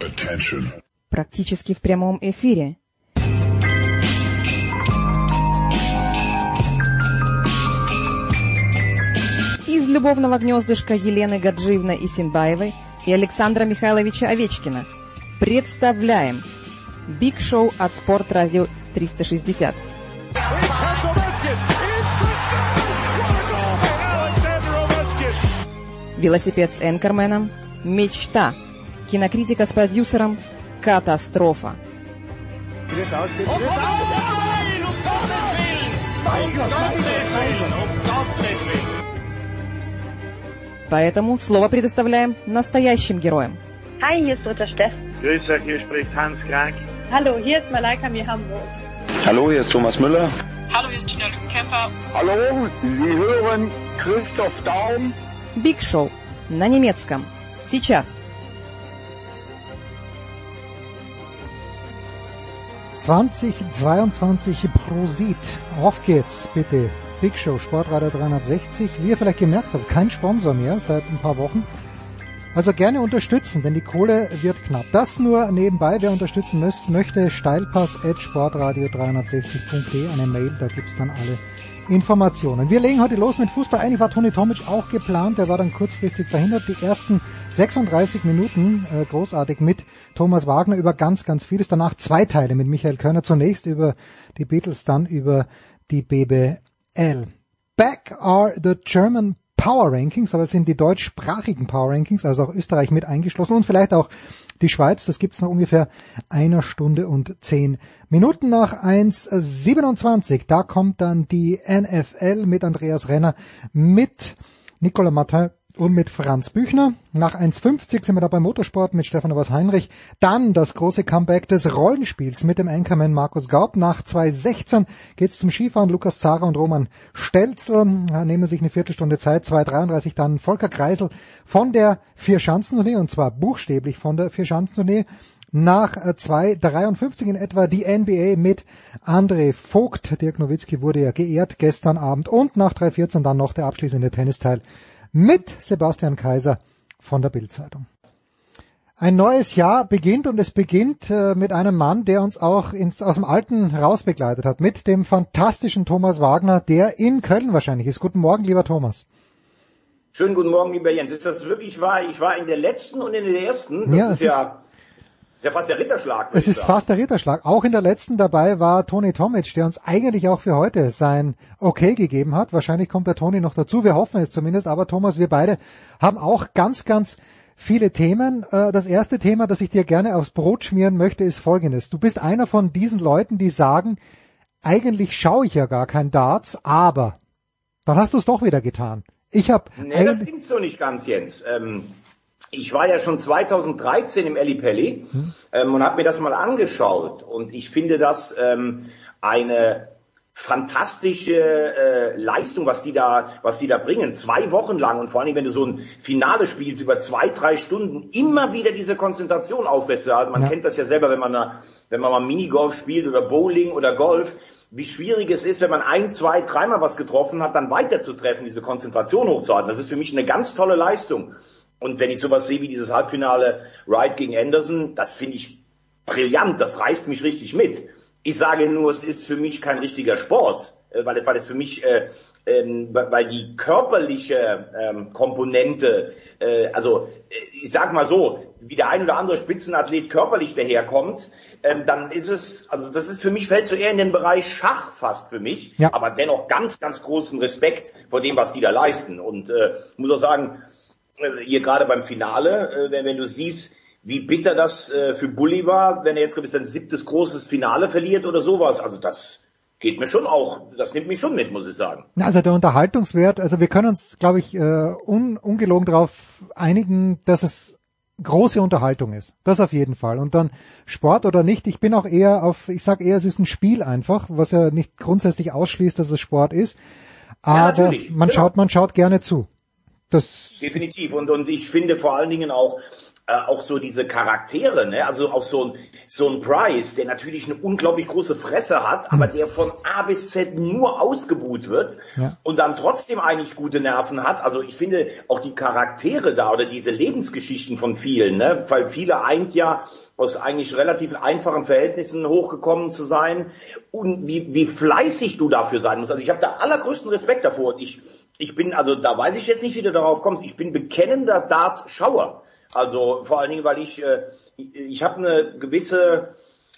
Attention. Практически в прямом эфире. Из любовного гнездышка Елены Гаджиевны Исинбаевой и Александра Михайловича Овечкина представляем Биг Шоу от Спорт Радио 360. Велосипед с Энкерменом – мечта. Кинокритика с продюсером – катастрофа. Поэтому слово предоставляем настоящим героям. Hi, hier ist Uta Steff. Grüß euch, hier spricht Hans Krank. Hallo, hier ist Malaika Mihambo. Hallo, hier ist Thomas Müller. Hallo, hier ist Gina Lückenkämper. Hallo, Sie hören Christoph Daum. Биг Шоу на немецком. Сейчас. «2022 Prosit. Auf geht's, bitte. Big Show, Sportradio 360. Wie ihr vielleicht gemerkt habt, kein Sponsor mehr seit ein paar Wochen. Also gerne unterstützen, denn die Kohle wird knapp. Das nur nebenbei, wer unterstützen möchte, möchte steilpass at sportradio360.de, eine Mail, da gibt's dann alle Informationen. Wir legen heute los mit Fußball. Eigentlich war Toni Tomic auch geplant, der war dann kurzfristig verhindert. Die ersten 36 Minuten äh, großartig mit Thomas Wagner über ganz, ganz vieles. Danach zwei Teile mit Michael Körner. Zunächst über die Beatles, dann über die BBL. Back are the German Power Rankings, aber es sind die deutschsprachigen Power Rankings, also auch Österreich mit eingeschlossen und vielleicht auch die Schweiz. Das gibt's nach ungefähr einer Stunde und zehn Minuten nach 1.27. Da kommt dann die NFL mit Andreas Renner, mit Nicolas Martin und mit Franz Büchner. Nach 1.50 sind wir da beim Motorsport mit Stefan Was Heinrich. Dann das große Comeback des Rollenspiels mit dem Anchorman Markus Gaub. Nach 2.16 geht's zum Skifahren. Lukas Zara und Roman Stelzl nehmen sich eine Viertelstunde Zeit. 2.33 dann Volker Kreisel von der Vierschanzentournee und zwar buchstäblich von der Vierschanzentournee. Nach 2.53 in etwa die NBA mit André Vogt. Dirk Nowitzki wurde ja geehrt gestern Abend. Und nach 3.14 dann noch der abschließende Tennisteil mit Sebastian Kaiser von der Bildzeitung. Ein neues Jahr beginnt und es beginnt äh, mit einem Mann, der uns auch ins, aus dem Alten rausbegleitet hat, mit dem fantastischen Thomas Wagner, der in Köln wahrscheinlich ist. Guten Morgen, lieber Thomas. Schönen guten Morgen, lieber Jens. Ist das wirklich wahr? Ich war in der letzten und in der ersten. Das Ja, ist ja, ist ja fast der Ritterschlag. Es ist sagen. fast der Ritterschlag. Auch in der letzten dabei war Toni Tomic, der uns eigentlich auch für heute sein Okay gegeben hat. Wahrscheinlich kommt der Toni noch dazu. Wir hoffen es zumindest. Aber Thomas, wir beide haben auch ganz, ganz viele Themen. Äh, Das erste Thema, das ich dir gerne aufs Brot schmieren möchte, ist folgendes. Du bist einer von diesen Leuten, die sagen, eigentlich schaue ich ja gar kein Darts, aber dann hast du es doch wieder getan. Ich habe Nee, das stimmt so nicht ganz, Jens. Ähm, ich war ja schon 2013 im Eli Pelli ähm, und habe mir das mal angeschaut und ich finde das ähm, eine fantastische äh, Leistung, was die da, was die da bringen. Zwei Wochen lang und vor allem, wenn du so ein Finale spielst über zwei, drei Stunden, immer wieder diese Konzentration aufrechtzuerhalten. Man Ja. kennt das ja selber, wenn man, da, wenn man mal Minigolf spielt oder Bowling oder Golf, wie schwierig es ist, wenn man ein, zwei, dreimal was getroffen hat, dann weiterzutreffen, diese Konzentration hochzuhalten. Das ist für mich eine ganz tolle Leistung. Und wenn ich sowas sehe wie dieses Halbfinale Wright gegen Anderson, das finde ich brillant, das reißt mich richtig mit. Ich sage nur, es ist für mich kein richtiger Sport, äh, weil, es- weil es für mich, äh, ähm, weil die körperliche ähm, Komponente, äh, also äh, ich sag mal so, wie der ein oder andere Spitzenathlet körperlich daherkommt, ähm, dann ist es, also das ist für mich, fällt so eher in den Bereich Schach fast für mich, Ja. aber dennoch ganz, ganz großen Respekt vor dem, was die da leisten. Und äh, muss auch sagen, hier gerade beim Finale, äh, wenn, wenn du siehst, wie bitter das äh, für Bulli war, wenn er jetzt, glaube ich, sein siebtes großes Finale verliert oder sowas. Also das geht mir schon auch, das nimmt mich schon mit, muss ich sagen. Also der Unterhaltungswert, also wir können uns, glaube ich, äh, un, ungelogen darauf einigen, dass es große Unterhaltung ist. Das auf jeden Fall. Und dann Sport oder nicht, ich bin auch eher auf, ich sag eher, es ist ein Spiel einfach, was ja nicht grundsätzlich ausschließt, dass es Sport ist. Aber natürlich, man genau. schaut, man schaut gerne zu. Das, Definitiv. Und, und ich finde vor allen Dingen auch, äh, auch so diese Charaktere, ne? also auch so ein, so ein Price, der natürlich eine unglaublich große Fresse hat, aber der von A bis Z nur ausgebuht wird Ja. und dann trotzdem eigentlich gute Nerven hat. Also ich finde auch die Charaktere da oder diese Lebensgeschichten von vielen, ne? weil viele eint ja aus eigentlich relativ einfachen Verhältnissen hochgekommen zu sein und wie, wie fleißig du dafür sein musst. Also ich habe da allergrößten Respekt davor und ich, ich bin, also da weiß ich jetzt nicht, wie du darauf kommst, ich bin bekennender Dart-Schauer. Also vor allen Dingen, weil ich, äh, ich, ich habe eine gewisse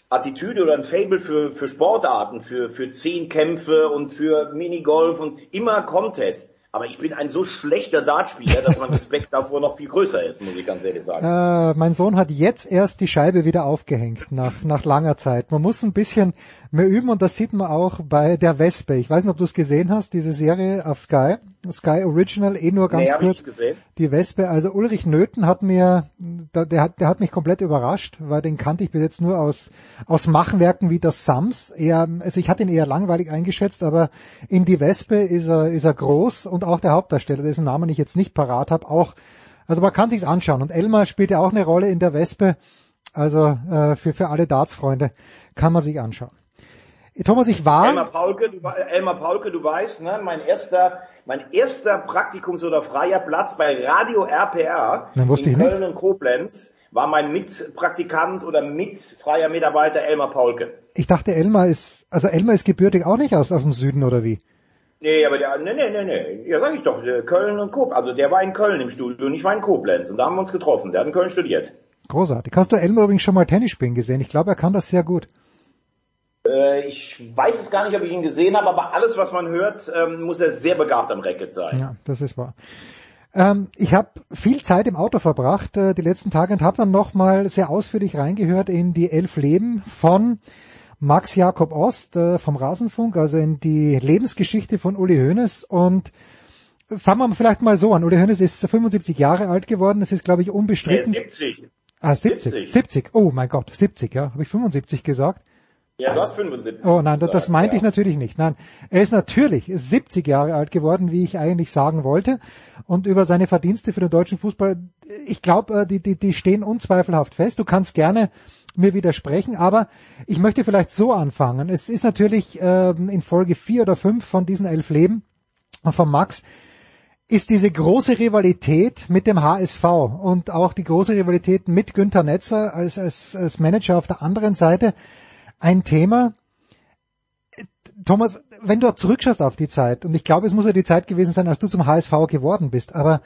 Attitüde oder ein Fable für, für Sportarten, für, für Zehnkämpfe und für Minigolf und immer Contest. Aber ich bin ein so schlechter Dartspieler, dass mein Respekt davor noch viel größer ist, muss ich ganz ehrlich sagen. Äh, mein Sohn hat jetzt erst die Scheibe wieder aufgehängt, nach, nach langer Zeit. Man muss ein bisschen mehr üben und das sieht man auch bei der Wespe. Ich weiß nicht, ob du es gesehen hast, diese Serie auf Sky. Sky Original, eh nur ganz Nee, kurz. Die Wespe, also Ulrich Nöthen hat mir, der, hat, der hat mich komplett überrascht, weil den kannte ich bis jetzt nur aus, aus Machwerken wie das Sams. Eher, also ich hatte ihn eher langweilig eingeschätzt, aber in die Wespe ist er, ist er groß und auch der Hauptdarsteller, dessen Namen ich jetzt nicht parat habe, auch, also man kann sich's anschauen. Und Elmar spielt ja auch eine Rolle in der Wespe, also äh, für, für alle Darts-Freunde kann man sich anschauen. Thomas, ich war... Elmar Paulke, du, Elmar Paulke, du weißt, ne, mein erster, mein erster Praktikums- oder freier Platz bei Radio RPR in ich nicht. Köln und Koblenz war mein Mitpraktikant oder mitfreier Mitarbeiter Elmar Paulke. Ich dachte, Elmar ist, also Elmar ist gebürtig auch nicht aus, aus dem Süden oder wie? Nee, aber der, nee, nee, nee, nee, ja sag ich doch, der Köln und Koblenz, also der war in Köln im Studio und ich war in Koblenz und da haben wir uns getroffen, der hat in Köln studiert. Großartig. Hast du Elmar übrigens schon mal Tennis spielen gesehen? Ich glaube, er kann das sehr gut. Äh, ich weiß es gar nicht, ob ich ihn gesehen habe, aber alles, was man hört, ähm, muss er sehr begabt am Racket sein. Ja, das ist wahr. Ähm, ich habe viel Zeit im Auto verbracht äh, die letzten Tage und habe dann nochmal sehr ausführlich reingehört in die elf Leben von Max Jakob Ost äh, vom Rasenfunk, also in die Lebensgeschichte von Uli Hoeneß und fangen wir vielleicht mal so an. Uli Hoeneß ist 75 Jahre alt geworden, das ist glaube ich unbestritten. 70. ah, 70. 70. 70. Oh mein Gott, 70, ja. Habe ich 75 gesagt? Ja, du hast 75. Oh nein, das, das meinte ja. ich natürlich nicht. Nein, er ist natürlich 70 Jahre alt geworden, wie ich eigentlich sagen wollte. Und über seine Verdienste für den deutschen Fußball, ich glaube, die, die, die stehen unzweifelhaft fest. Du kannst gerne mir widersprechen, aber ich möchte vielleicht so anfangen. Es ist natürlich ähm, in Folge vier oder fünf von diesen elf Leben von Max ist diese große Rivalität mit dem HSV und auch die große Rivalität mit Günther Netzer als, als, als Manager auf der anderen Seite ein Thema. Thomas, wenn du zurückschaust auf die Zeit, und ich glaube, es muss ja die Zeit gewesen sein, als du zum HSV geworden bist, aber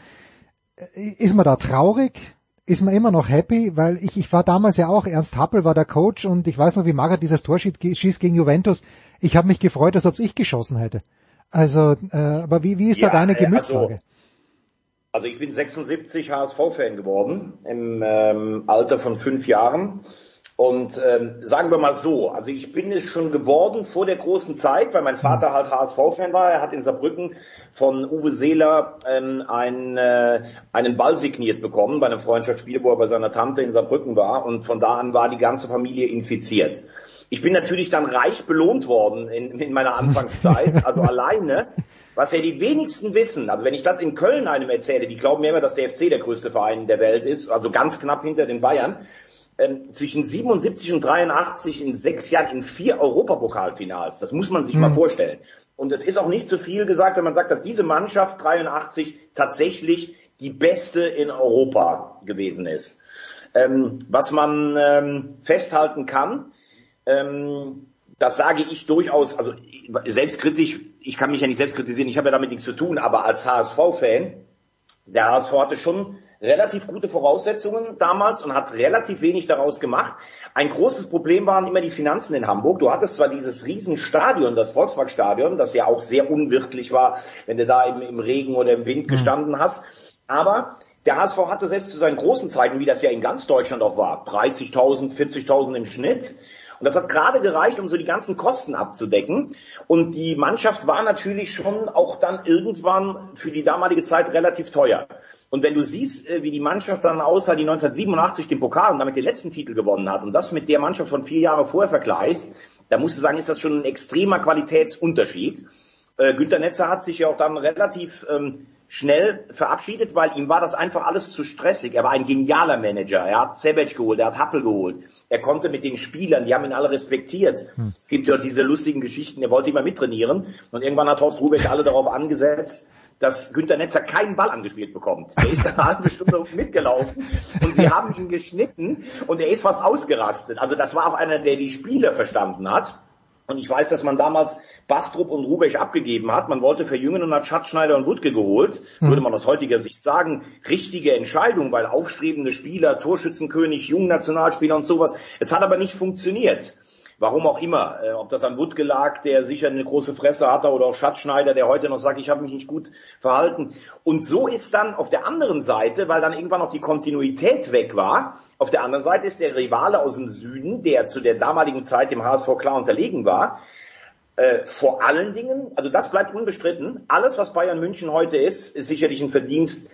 äh, ist man da traurig? Ist man immer noch happy? Weil ich, ich war damals ja auch, Ernst Happel war der Coach und ich weiß noch, wie Magath dieses Tor schießt, gegen Juventus. Ich habe mich gefreut, als ob ich geschossen hätte. Also, äh, aber wie, wie ist Ja, da deine äh, Gemütslage? Also ich bin 76 HSV-Fan geworden, im ähm, Alter von fünf Jahren. Und ähm, sagen wir mal so, also ich bin es schon geworden vor der großen Zeit, weil mein Vater halt HSV-Fan war. Er hat in Saarbrücken von Uwe Seeler ähm, einen, äh, einen Ball signiert bekommen bei einem Freundschaftsspiel, wo er bei seiner Tante in Saarbrücken war. Und von da an war die ganze Familie infiziert. Ich bin natürlich dann reich belohnt worden in, in meiner Anfangszeit, also alleine. Was ja die wenigsten wissen, also wenn ich das in Köln einem erzähle, die glauben mir immer, dass der FC der größte Verein der Welt ist, also ganz knapp hinter den Bayern. Ähm, zwischen 77 und 83 in sechs Jahren in vier Europapokalfinals. Das muss man sich mal vorstellen. Und es ist auch nicht zu viel gesagt, wenn man sagt, dass diese Mannschaft 83 tatsächlich die beste in Europa gewesen ist. Ähm, was man ähm, festhalten kann, ähm, das sage ich durchaus, also selbstkritisch, ich kann mich ja nicht selbst kritisieren, ich habe ja damit nichts zu tun, aber als HSV-Fan, der HSV hatte schon relativ gute Voraussetzungen damals und hat relativ wenig daraus gemacht. Ein großes Problem waren immer die Finanzen in Hamburg. Du hattest zwar dieses Riesenstadion, das Volksparkstadion, das ja auch sehr unwirtlich war, wenn du da im, im Regen oder im Wind gestanden hast, aber der HSV hatte selbst zu seinen großen Zeiten, wie das ja in ganz Deutschland auch war, 30.000, 40.000 im Schnitt. Und das hat gerade gereicht, um so die ganzen Kosten abzudecken. Und die Mannschaft war natürlich schon auch dann irgendwann für die damalige Zeit relativ teuer. Und wenn du siehst, äh, wie die Mannschaft dann aussah, die 1987 den Pokal und damit den letzten Titel gewonnen hat und das mit der Mannschaft von vier Jahren vorher vergleichst, da musst du sagen, ist das schon ein extremer Qualitätsunterschied. Äh, Günter Netzer hat sich ja auch dann relativ ähm, schnell verabschiedet, weil ihm war das einfach alles zu stressig. Er war ein genialer Manager. Er hat Sebec geholt, er hat Happel geholt. Er konnte mit den Spielern, die haben ihn alle respektiert. Hm. Es gibt ja diese lustigen Geschichten, er wollte immer mittrainieren. Und irgendwann hat Horst Rubeck alle darauf angesetzt, dass Günter Netzer keinen Ball angespielt bekommt. Der ist eine halbe Stunde mitgelaufen und sie haben ihn geschnitten und er ist fast ausgerastet. Also das war auch einer, der die Spieler verstanden hat. Und ich weiß, dass man damals Bastrup und Rubesch abgegeben hat. Man wollte verjüngen und hat Schatzschneider und Wutke geholt. Mhm. Würde man aus heutiger Sicht sagen, richtige Entscheidung, weil aufstrebende Spieler, Torschützenkönig, Nationalspieler und sowas. Es hat aber nicht funktioniert. Warum auch immer, äh, ob das an Wutke lag, der sicher eine große Fresse hatte, oder auch Schatzschneider, der heute noch sagt, ich habe mich nicht gut verhalten. Und so ist dann auf der anderen Seite, weil dann irgendwann noch die Kontinuität weg war, auf der anderen Seite ist der Rivale aus dem Süden, der zu der damaligen Zeit dem HSV klar unterlegen war, äh, vor allen Dingen, also das bleibt unbestritten, alles was Bayern München heute ist, ist sicherlich ein Verdienst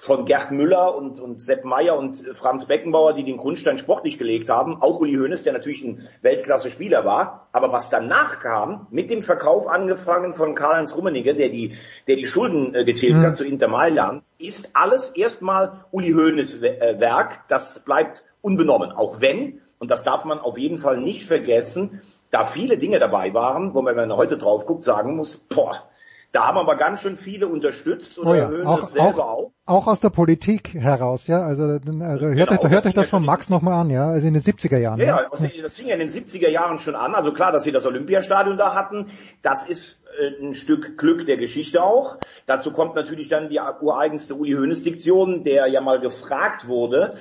von Gerd Müller und, und Sepp Meyer und Franz Beckenbauer, die den Grundstein sportlich gelegt haben. Auch Uli Hoeneß, der natürlich ein Weltklasse-Spieler war. Aber was danach kam, mit dem Verkauf angefangen von Karl-Heinz Rummenigge, der die, der die Schulden äh, getilgt mhm. hat zu Inter Mailand, ist alles erstmal Uli Hoeneß äh, Werk. Das bleibt unbenommen. Auch wenn, und das darf man auf jeden Fall nicht vergessen, da viele Dinge dabei waren, wo man, wenn man heute drauf guckt, sagen muss, boah, da haben aber ganz schön viele unterstützt und oh ja, erhöhen auch, das selber auch, auch. Auch aus der Politik heraus, ja. Also, also hört, genau, euch, hört euch das von Max nochmal an, ja. Also in den 70er Jahren. Ja, ja. Also, das fing ja in den 70er Jahren schon an. Also klar, dass sie das Olympiastadion da hatten, das ist äh, ein Stück Glück der Geschichte auch. Dazu kommt natürlich dann die ureigenste Uli Hoeneß Diktion, der ja mal gefragt wurde,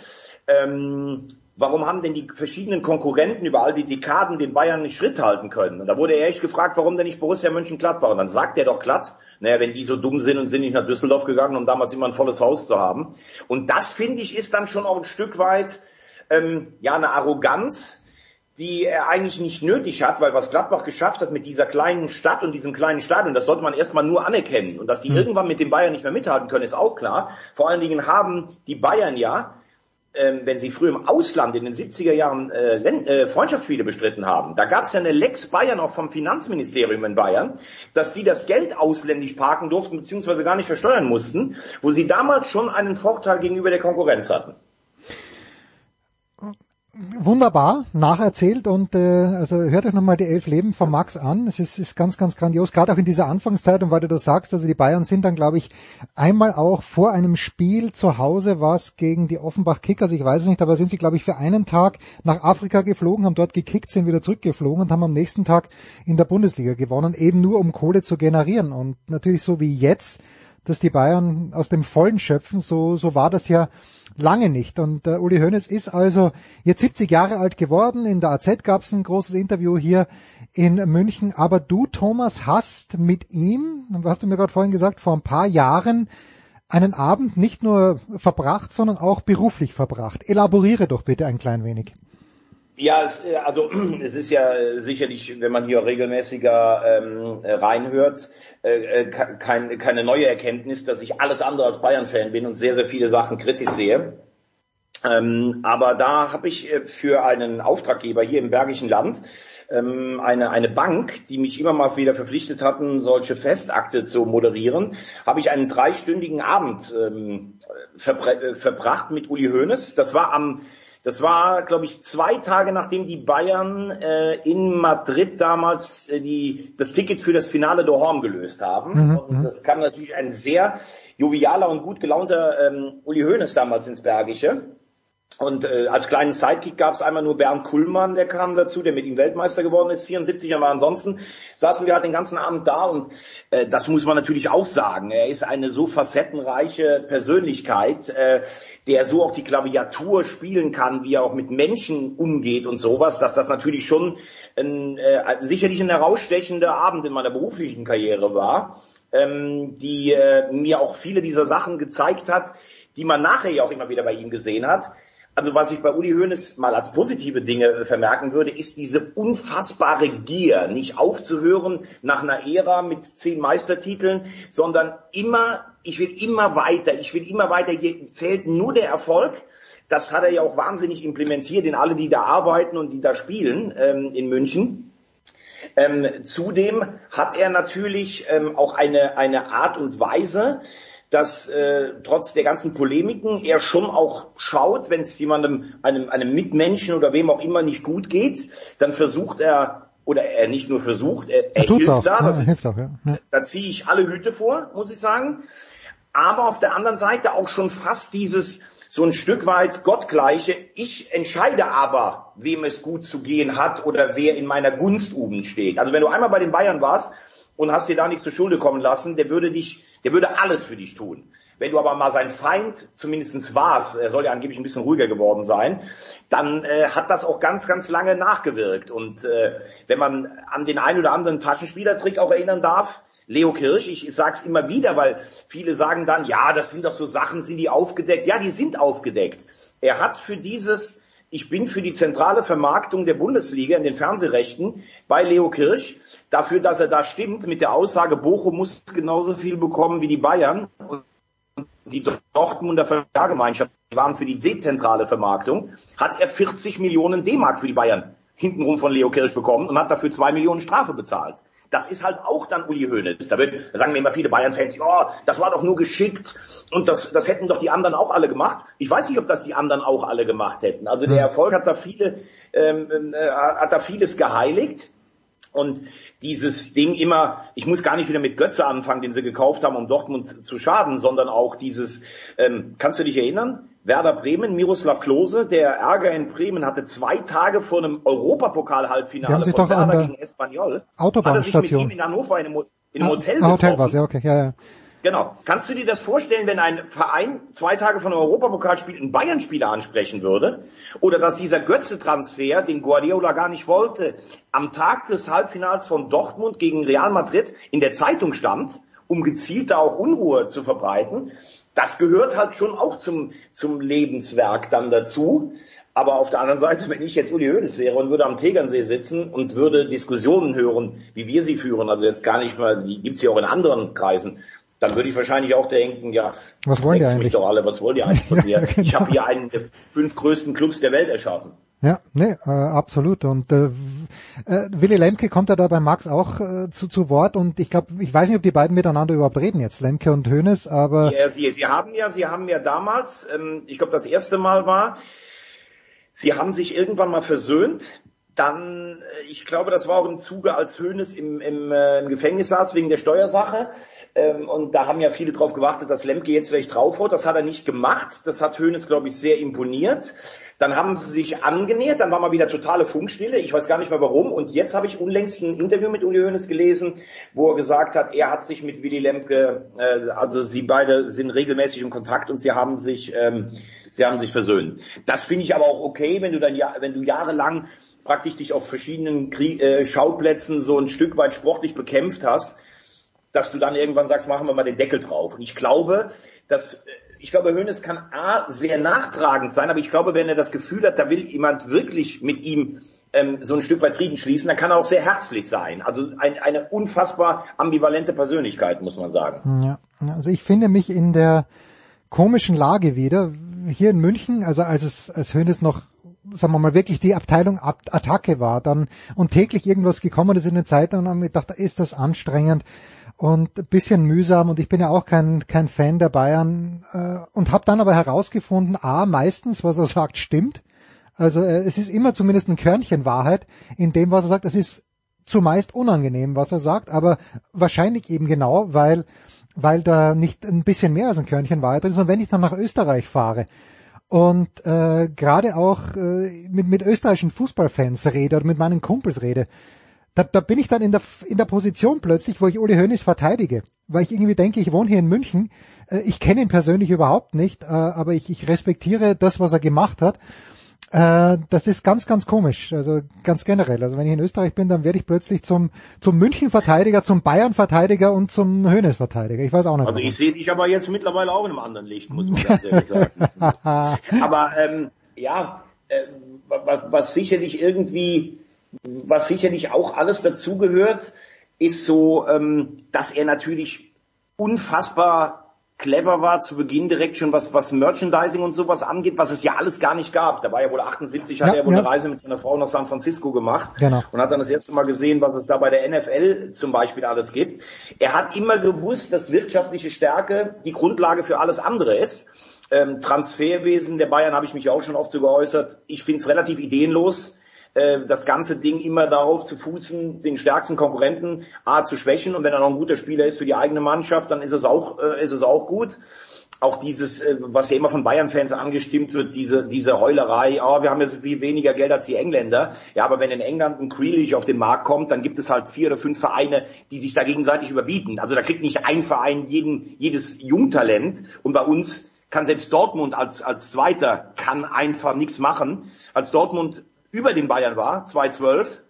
ähm, warum haben denn die verschiedenen Konkurrenten über all die Dekaden den Bayern nicht Schritt halten können? Und da wurde er echt gefragt, warum denn nicht Borussia Mönchengladbach? Und dann sagt er doch glatt, naja, wenn die so dumm sind und sind nicht nach Düsseldorf gegangen, um damals immer ein volles Haus zu haben. Und das, finde ich, ist dann schon auch ein Stück weit, ähm, ja, eine Arroganz, die er eigentlich nicht nötig hat, weil was Gladbach geschafft hat mit dieser kleinen Stadt und diesem kleinen Stadion, das sollte man erstmal nur anerkennen. Und dass die mhm. irgendwann mit den Bayern nicht mehr mithalten können, ist auch klar. Vor allen Dingen haben die Bayern ja ähm, wenn sie früher im Ausland in den 70er Jahren äh, äh, Freundschaftsspiele bestritten haben, da gab es ja eine Lex Bayern auch vom Finanzministerium in Bayern, dass die das Geld ausländisch parken durften beziehungsweise gar nicht versteuern mussten, wo sie damals schon einen Vorteil gegenüber der Konkurrenz hatten wunderbar nacherzählt und äh, also hört euch nochmal die elf Leben von Max an. Es ist, ist ganz, ganz grandios, gerade auch in dieser Anfangszeit und weil du das sagst, also die Bayern sind dann, glaube ich, einmal auch vor einem Spiel zu Hause was gegen die Offenbach Kickers, ich weiß es nicht, aber sind sie, glaube ich, für einen Tag nach Afrika geflogen, haben dort gekickt, sind wieder zurückgeflogen und haben am nächsten Tag in der Bundesliga gewonnen, eben nur um Kohle zu generieren. Und natürlich so wie jetzt, dass die Bayern aus dem Vollen schöpfen, so, so war das ja lange nicht. Und äh, Uli Hoeneß ist also jetzt 70 Jahre alt geworden. In der AZ gab es ein großes Interview hier in München. Aber du, Thomas, hast mit ihm, hast du mir gerade vorhin gesagt, vor ein paar Jahren einen Abend nicht nur verbracht, sondern auch beruflich verbracht. Elaboriere doch bitte ein klein wenig. Ja, es, äh, also es ist ja sicherlich, wenn man hier regelmäßiger ähm, reinhört, äh, äh kein, keine neue Erkenntnis, dass ich alles andere als Bayern-Fan bin und sehr, sehr viele Sachen kritisch sehe. Ähm, aber da habe ich äh, für einen Auftraggeber hier im Bergischen Land ähm, eine, eine Bank, die mich immer mal wieder verpflichtet hatten, solche Festakte zu moderieren, habe ich einen dreistündigen Abend ähm, verbracht mit Uli Hoeneß. Das war am das war, glaube ich, zwei Tage nachdem die Bayern äh, in Madrid damals äh, die, das Ticket für das Finale Dohorn gelöst haben. Mhm. Und mhm. das kam natürlich ein sehr jovialer und gut gelaunter ähm, Uli Hoeneß damals ins Bergische. Und äh, als kleinen Sidekick gab es einmal nur Bernd Kuhlmann, der kam dazu, der mit ihm Weltmeister geworden ist, 74 aber ansonsten saßen wir halt den ganzen Abend da und äh, das muss man natürlich auch sagen. Er ist eine so facettenreiche Persönlichkeit, äh, der so auch die Klaviatur spielen kann, wie er auch mit Menschen umgeht und sowas, dass das natürlich schon ein, äh, sicherlich ein herausstechender Abend in meiner beruflichen Karriere war, ähm, die äh, mir auch viele dieser Sachen gezeigt hat, die man nachher ja auch immer wieder bei ihm gesehen hat also was ich bei Uli Hoeneß mal als positive Dinge äh, vermerken würde, ist diese unfassbare Gier, nicht aufzuhören nach einer Ära mit zehn Meistertiteln, sondern immer, ich will immer weiter, ich will immer weiter, hier zählt nur der Erfolg. Das hat er ja auch wahnsinnig implementiert in alle, die da arbeiten und die da spielen ähm, in München. Ähm, zudem hat er natürlich ähm, auch eine, eine Art und Weise, dass äh, trotz der ganzen Polemiken er schon auch schaut, wenn es jemandem, einem, einem Mitmenschen oder wem auch immer nicht gut geht, dann versucht er, oder er nicht nur versucht, er, er, hilft auch. da, Ja, das er ist, auch, ja. Ja. da ziehe ich alle Hüte vor, muss ich sagen. Aber auf der anderen Seite auch schon fast dieses so ein Stück weit gottgleiche. Ich entscheide aber, wem es gut zu gehen hat oder wer in meiner Gunst oben steht. Also wenn du einmal bei den Bayern warst und hast dir da nichts zur Schulde kommen lassen, der würde dich, der würde alles für dich tun. Wenn du aber mal sein Feind zumindestens warst, er soll ja angeblich ein bisschen ruhiger geworden sein, dann äh, hat das auch ganz, ganz lange nachgewirkt. Und äh, wenn man an den einen oder anderen Taschenspielertrick auch erinnern darf, Leo Kirch, ich sag's immer wieder, weil viele sagen dann, ja, das sind doch so Sachen, sind die aufgedeckt? Ja, die sind aufgedeckt. Er hat für dieses, ich bin für die zentrale Vermarktung der Bundesliga in den Fernsehrechten bei Leo Kirch, dafür, dass er da stimmt mit der Aussage, Bochum muss genauso viel bekommen wie die Bayern. Und die Dortmunder Vergemeinschaft waren für die dezentrale Vermarktung, hat er 40 Millionen D-Mark für die Bayern hintenrum von Leo Kirch bekommen und hat dafür zwei Millionen Strafe bezahlt. Das ist halt auch dann Uli Hoeneß. Da, wird, da sagen mir immer viele Bayern-Fans, ja, das war doch nur geschickt und das, das hätten doch die anderen auch alle gemacht. Ich weiß nicht, ob das die anderen auch alle gemacht hätten. Also der Erfolg hat da viele, ähm, äh, hat da vieles geheiligt. Und dieses Ding immer, ich muss gar nicht wieder mit Götze anfangen, den sie gekauft haben, um Dortmund zu schaden, sondern auch dieses, ähm, kannst du dich erinnern? Werder Bremen, Miroslav Klose, der Ärger in Bremen hatte zwei Tage vor einem Europapokal-Halbfinale von Werder der gegen Espanyol, hat er sich mit Autobahnstation. ihm in Hannover in einem, in einem Ah, Hotel ah, Hotel getroffen. war's, ja, okay, ja, ja. Genau. Kannst du dir das vorstellen, wenn ein Verein zwei Tage von einem Europapokalspiel einen Bayern-Spieler ansprechen würde? Oder dass dieser Götze-Transfer, den Guardiola gar nicht wollte, am Tag des Halbfinals von Dortmund gegen Real Madrid in der Zeitung stand, um gezielt da auch Unruhe zu verbreiten? Das gehört halt schon auch zum, zum Lebenswerk dann dazu. Aber auf der anderen Seite, wenn ich jetzt Uli Hoeneß wäre und würde am Tegernsee sitzen und würde Diskussionen hören, wie wir sie führen, also jetzt gar nicht mal, die gibt's ja auch in anderen Kreisen, dann würde ich wahrscheinlich auch denken, ja, Was wollen die eigentlich? mich doch alle, was wollt ihr eigentlich von Ja, mir? Ich genau. habe hier einen der fünf größten Clubs der Welt erschaffen. Ja, nee, äh, absolut. Und äh, äh, Willy Lemke kommt ja da bei Max auch äh, zu, zu Wort und ich glaube, ich weiß nicht, ob die beiden miteinander überhaupt reden jetzt, Lemke und Hoeneß, aber Ja, sie, sie haben ja, sie haben ja damals, ähm, ich glaube das erste Mal war, sie haben sich irgendwann mal versöhnt. Dann, äh, ich glaube, das war auch im Zuge, als Hoeneß im, im, äh, im Gefängnis saß wegen der Steuersache. Ähm, und da haben ja viele drauf gewartet, dass Lemke jetzt vielleicht draufhaut. Das hat er nicht gemacht. Das hat Hoeneß, glaube ich, sehr imponiert. Dann haben sie sich angenähert. Dann war mal wieder totale Funkstille. Ich weiß gar nicht mehr warum. Und jetzt habe ich unlängst ein Interview mit Uli Hoeneß gelesen, wo er gesagt hat, er hat sich mit Willy Lemke, äh, also sie beide sind regelmäßig in Kontakt und sie haben sich, ähm, sie haben sich versöhnt. Das finde ich aber auch okay, wenn du dann wenn du jahrelang praktisch dich auf verschiedenen Krieg, äh, Schauplätzen so ein Stück weit sportlich bekämpft hast, dass du dann irgendwann sagst, machen wir mal den Deckel drauf. Und ich glaube, dass äh, ich glaube, Hoeneß kann A, sehr nachtragend sein, aber ich glaube, wenn er das Gefühl hat, da will jemand wirklich mit ihm ähm, so ein Stück weit Frieden schließen, dann kann er auch sehr herzlich sein. Also ein, eine unfassbar ambivalente Persönlichkeit, muss man sagen. Ja, also ich finde mich in der komischen Lage wieder. Hier in München, also als es als Hönes noch, sagen wir mal, wirklich die Abteilung Ab Attacke war, dann und täglich irgendwas gekommen ist in den Zeitungen und haben gedacht, ist das anstrengend und bisschen mühsam und ich bin ja auch kein kein Fan der Bayern äh, und habe dann aber herausgefunden, a meistens was er sagt stimmt. Also äh, es ist immer zumindest ein Körnchen Wahrheit in dem, was er sagt. Es ist zumeist unangenehm, was er sagt, aber wahrscheinlich eben genau, weil weil da nicht ein bisschen mehr als ein Körnchen Wahrheit drin ist. Und wenn ich dann nach Österreich fahre und äh, gerade auch äh, mit, mit österreichischen Fußballfans rede oder mit meinen Kumpels rede, da, da bin ich dann in der, in der Position plötzlich, wo ich Uli Hoeneß verteidige, weil ich irgendwie denke, ich wohne hier in München, äh, ich kenne ihn persönlich überhaupt nicht, äh, aber ich, ich respektiere das, was er gemacht hat. Äh, das ist ganz, ganz komisch, also ganz generell. Also wenn ich in Österreich bin, dann werde ich plötzlich zum, zum München-Verteidiger, zum Bayern-Verteidiger und zum Hoeneß-Verteidiger. Ich weiß auch nicht. Also warum. ich sehe dich aber jetzt mittlerweile auch in einem anderen Licht, muss man ganz ehrlich sagen. aber ähm, ja, äh, was, was sicherlich irgendwie, was sicherlich auch alles dazugehört, ist so, ähm, dass er natürlich unfassbar clever war zu Beginn direkt schon was, was Merchandising und sowas angeht, was es ja alles gar nicht gab. Da war ja wohl 78, hat Ja, er wohl ja. eine Reise mit seiner Frau nach San Francisco gemacht Genau. und hat dann das erste Mal gesehen, was es da bei der NFL zum Beispiel alles gibt. Er hat immer gewusst, dass wirtschaftliche Stärke die Grundlage für alles andere ist. Ähm, Transferwesen der Bayern habe ich mich auch schon oft so geäußert. Ich finde es relativ ideenlos, äh, das ganze Ding immer darauf zu fußen, den stärksten Konkurrenten A zu schwächen und wenn er noch ein guter Spieler ist für die eigene Mannschaft, dann ist es auch, äh, ist es auch gut. Auch dieses, äh, was ja immer von Bayern-Fans angestimmt wird, diese, diese Heulerei, oh, wir haben ja so viel weniger Geld als die Engländer. Ja, aber wenn in England ein Grealish auf den Markt kommt, dann gibt es halt vier oder fünf Vereine, die sich da gegenseitig überbieten. Also da kriegt nicht ein Verein jeden, jedes Jungtalent und bei uns kann selbst Dortmund als, als Zweiter kann einfach nichts machen. Als Dortmund über den Bayern war, 2012,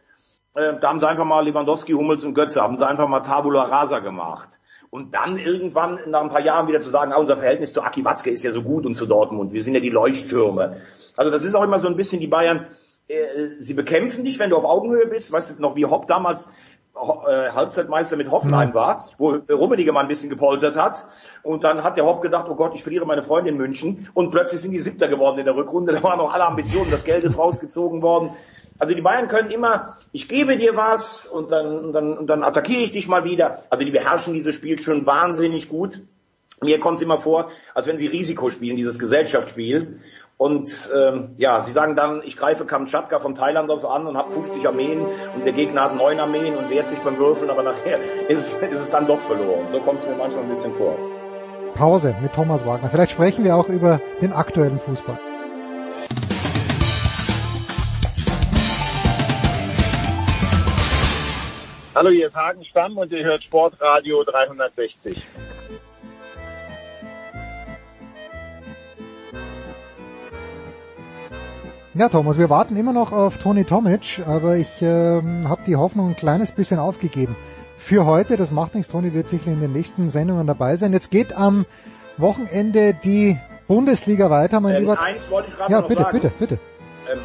äh, da haben sie einfach mal Lewandowski, Hummels und Götze, haben sie einfach mal Tabula Rasa gemacht. Und dann irgendwann nach ein paar Jahren wieder zu sagen, ah, unser Verhältnis zu Aki Watzke ist ja so gut und zu Dortmund, wir sind ja die Leuchttürme. Also das ist auch immer so ein bisschen die Bayern, äh, sie bekämpfen dich, wenn du auf Augenhöhe bist, weißt du noch, wie Hopp damals Halbzeitmeister mit Hoffenheim war, wo Rummenigge mal ein bisschen gepoltert hat. Und dann hat der Hopp gedacht, oh Gott, ich verliere meine Freundin in München. Und plötzlich sind die Siebter geworden in der Rückrunde. Da waren noch alle Ambitionen, das Geld ist rausgezogen worden. Also die Bayern können immer, ich gebe dir was und dann, und dann, und dann attackiere ich dich mal wieder. Also die beherrschen dieses Spiel schon wahnsinnig gut. Mir kommt es immer vor, als wenn sie Risiko spielen, dieses Gesellschaftsspiel. Und ähm, ja, sie sagen dann, ich greife Kamtschatka von Thailand aus an und habe 50 Armeen und der Gegner hat neun Armeen und wehrt sich beim Würfeln, aber nachher ist, es- ist es dann doch verloren. So kommt es mir manchmal ein bisschen vor. Pause mit Thomas Wagner. Vielleicht sprechen wir auch über den aktuellen Fußball. Hallo, hier ist Hagen Stamm und ihr hört Sportradio 360. Ja, Thomas, wir warten immer noch auf Toni Tomic, aber ich ähm, habe die Hoffnung ein kleines bisschen aufgegeben. Für heute, das macht nichts, Toni wird sicher in den nächsten Sendungen dabei sein. Jetzt geht am Wochenende die Bundesliga weiter, mein Ähm, lieber. eins wollte ich gerade Ja, noch bitte, sagen. bitte, bitte. Ähm,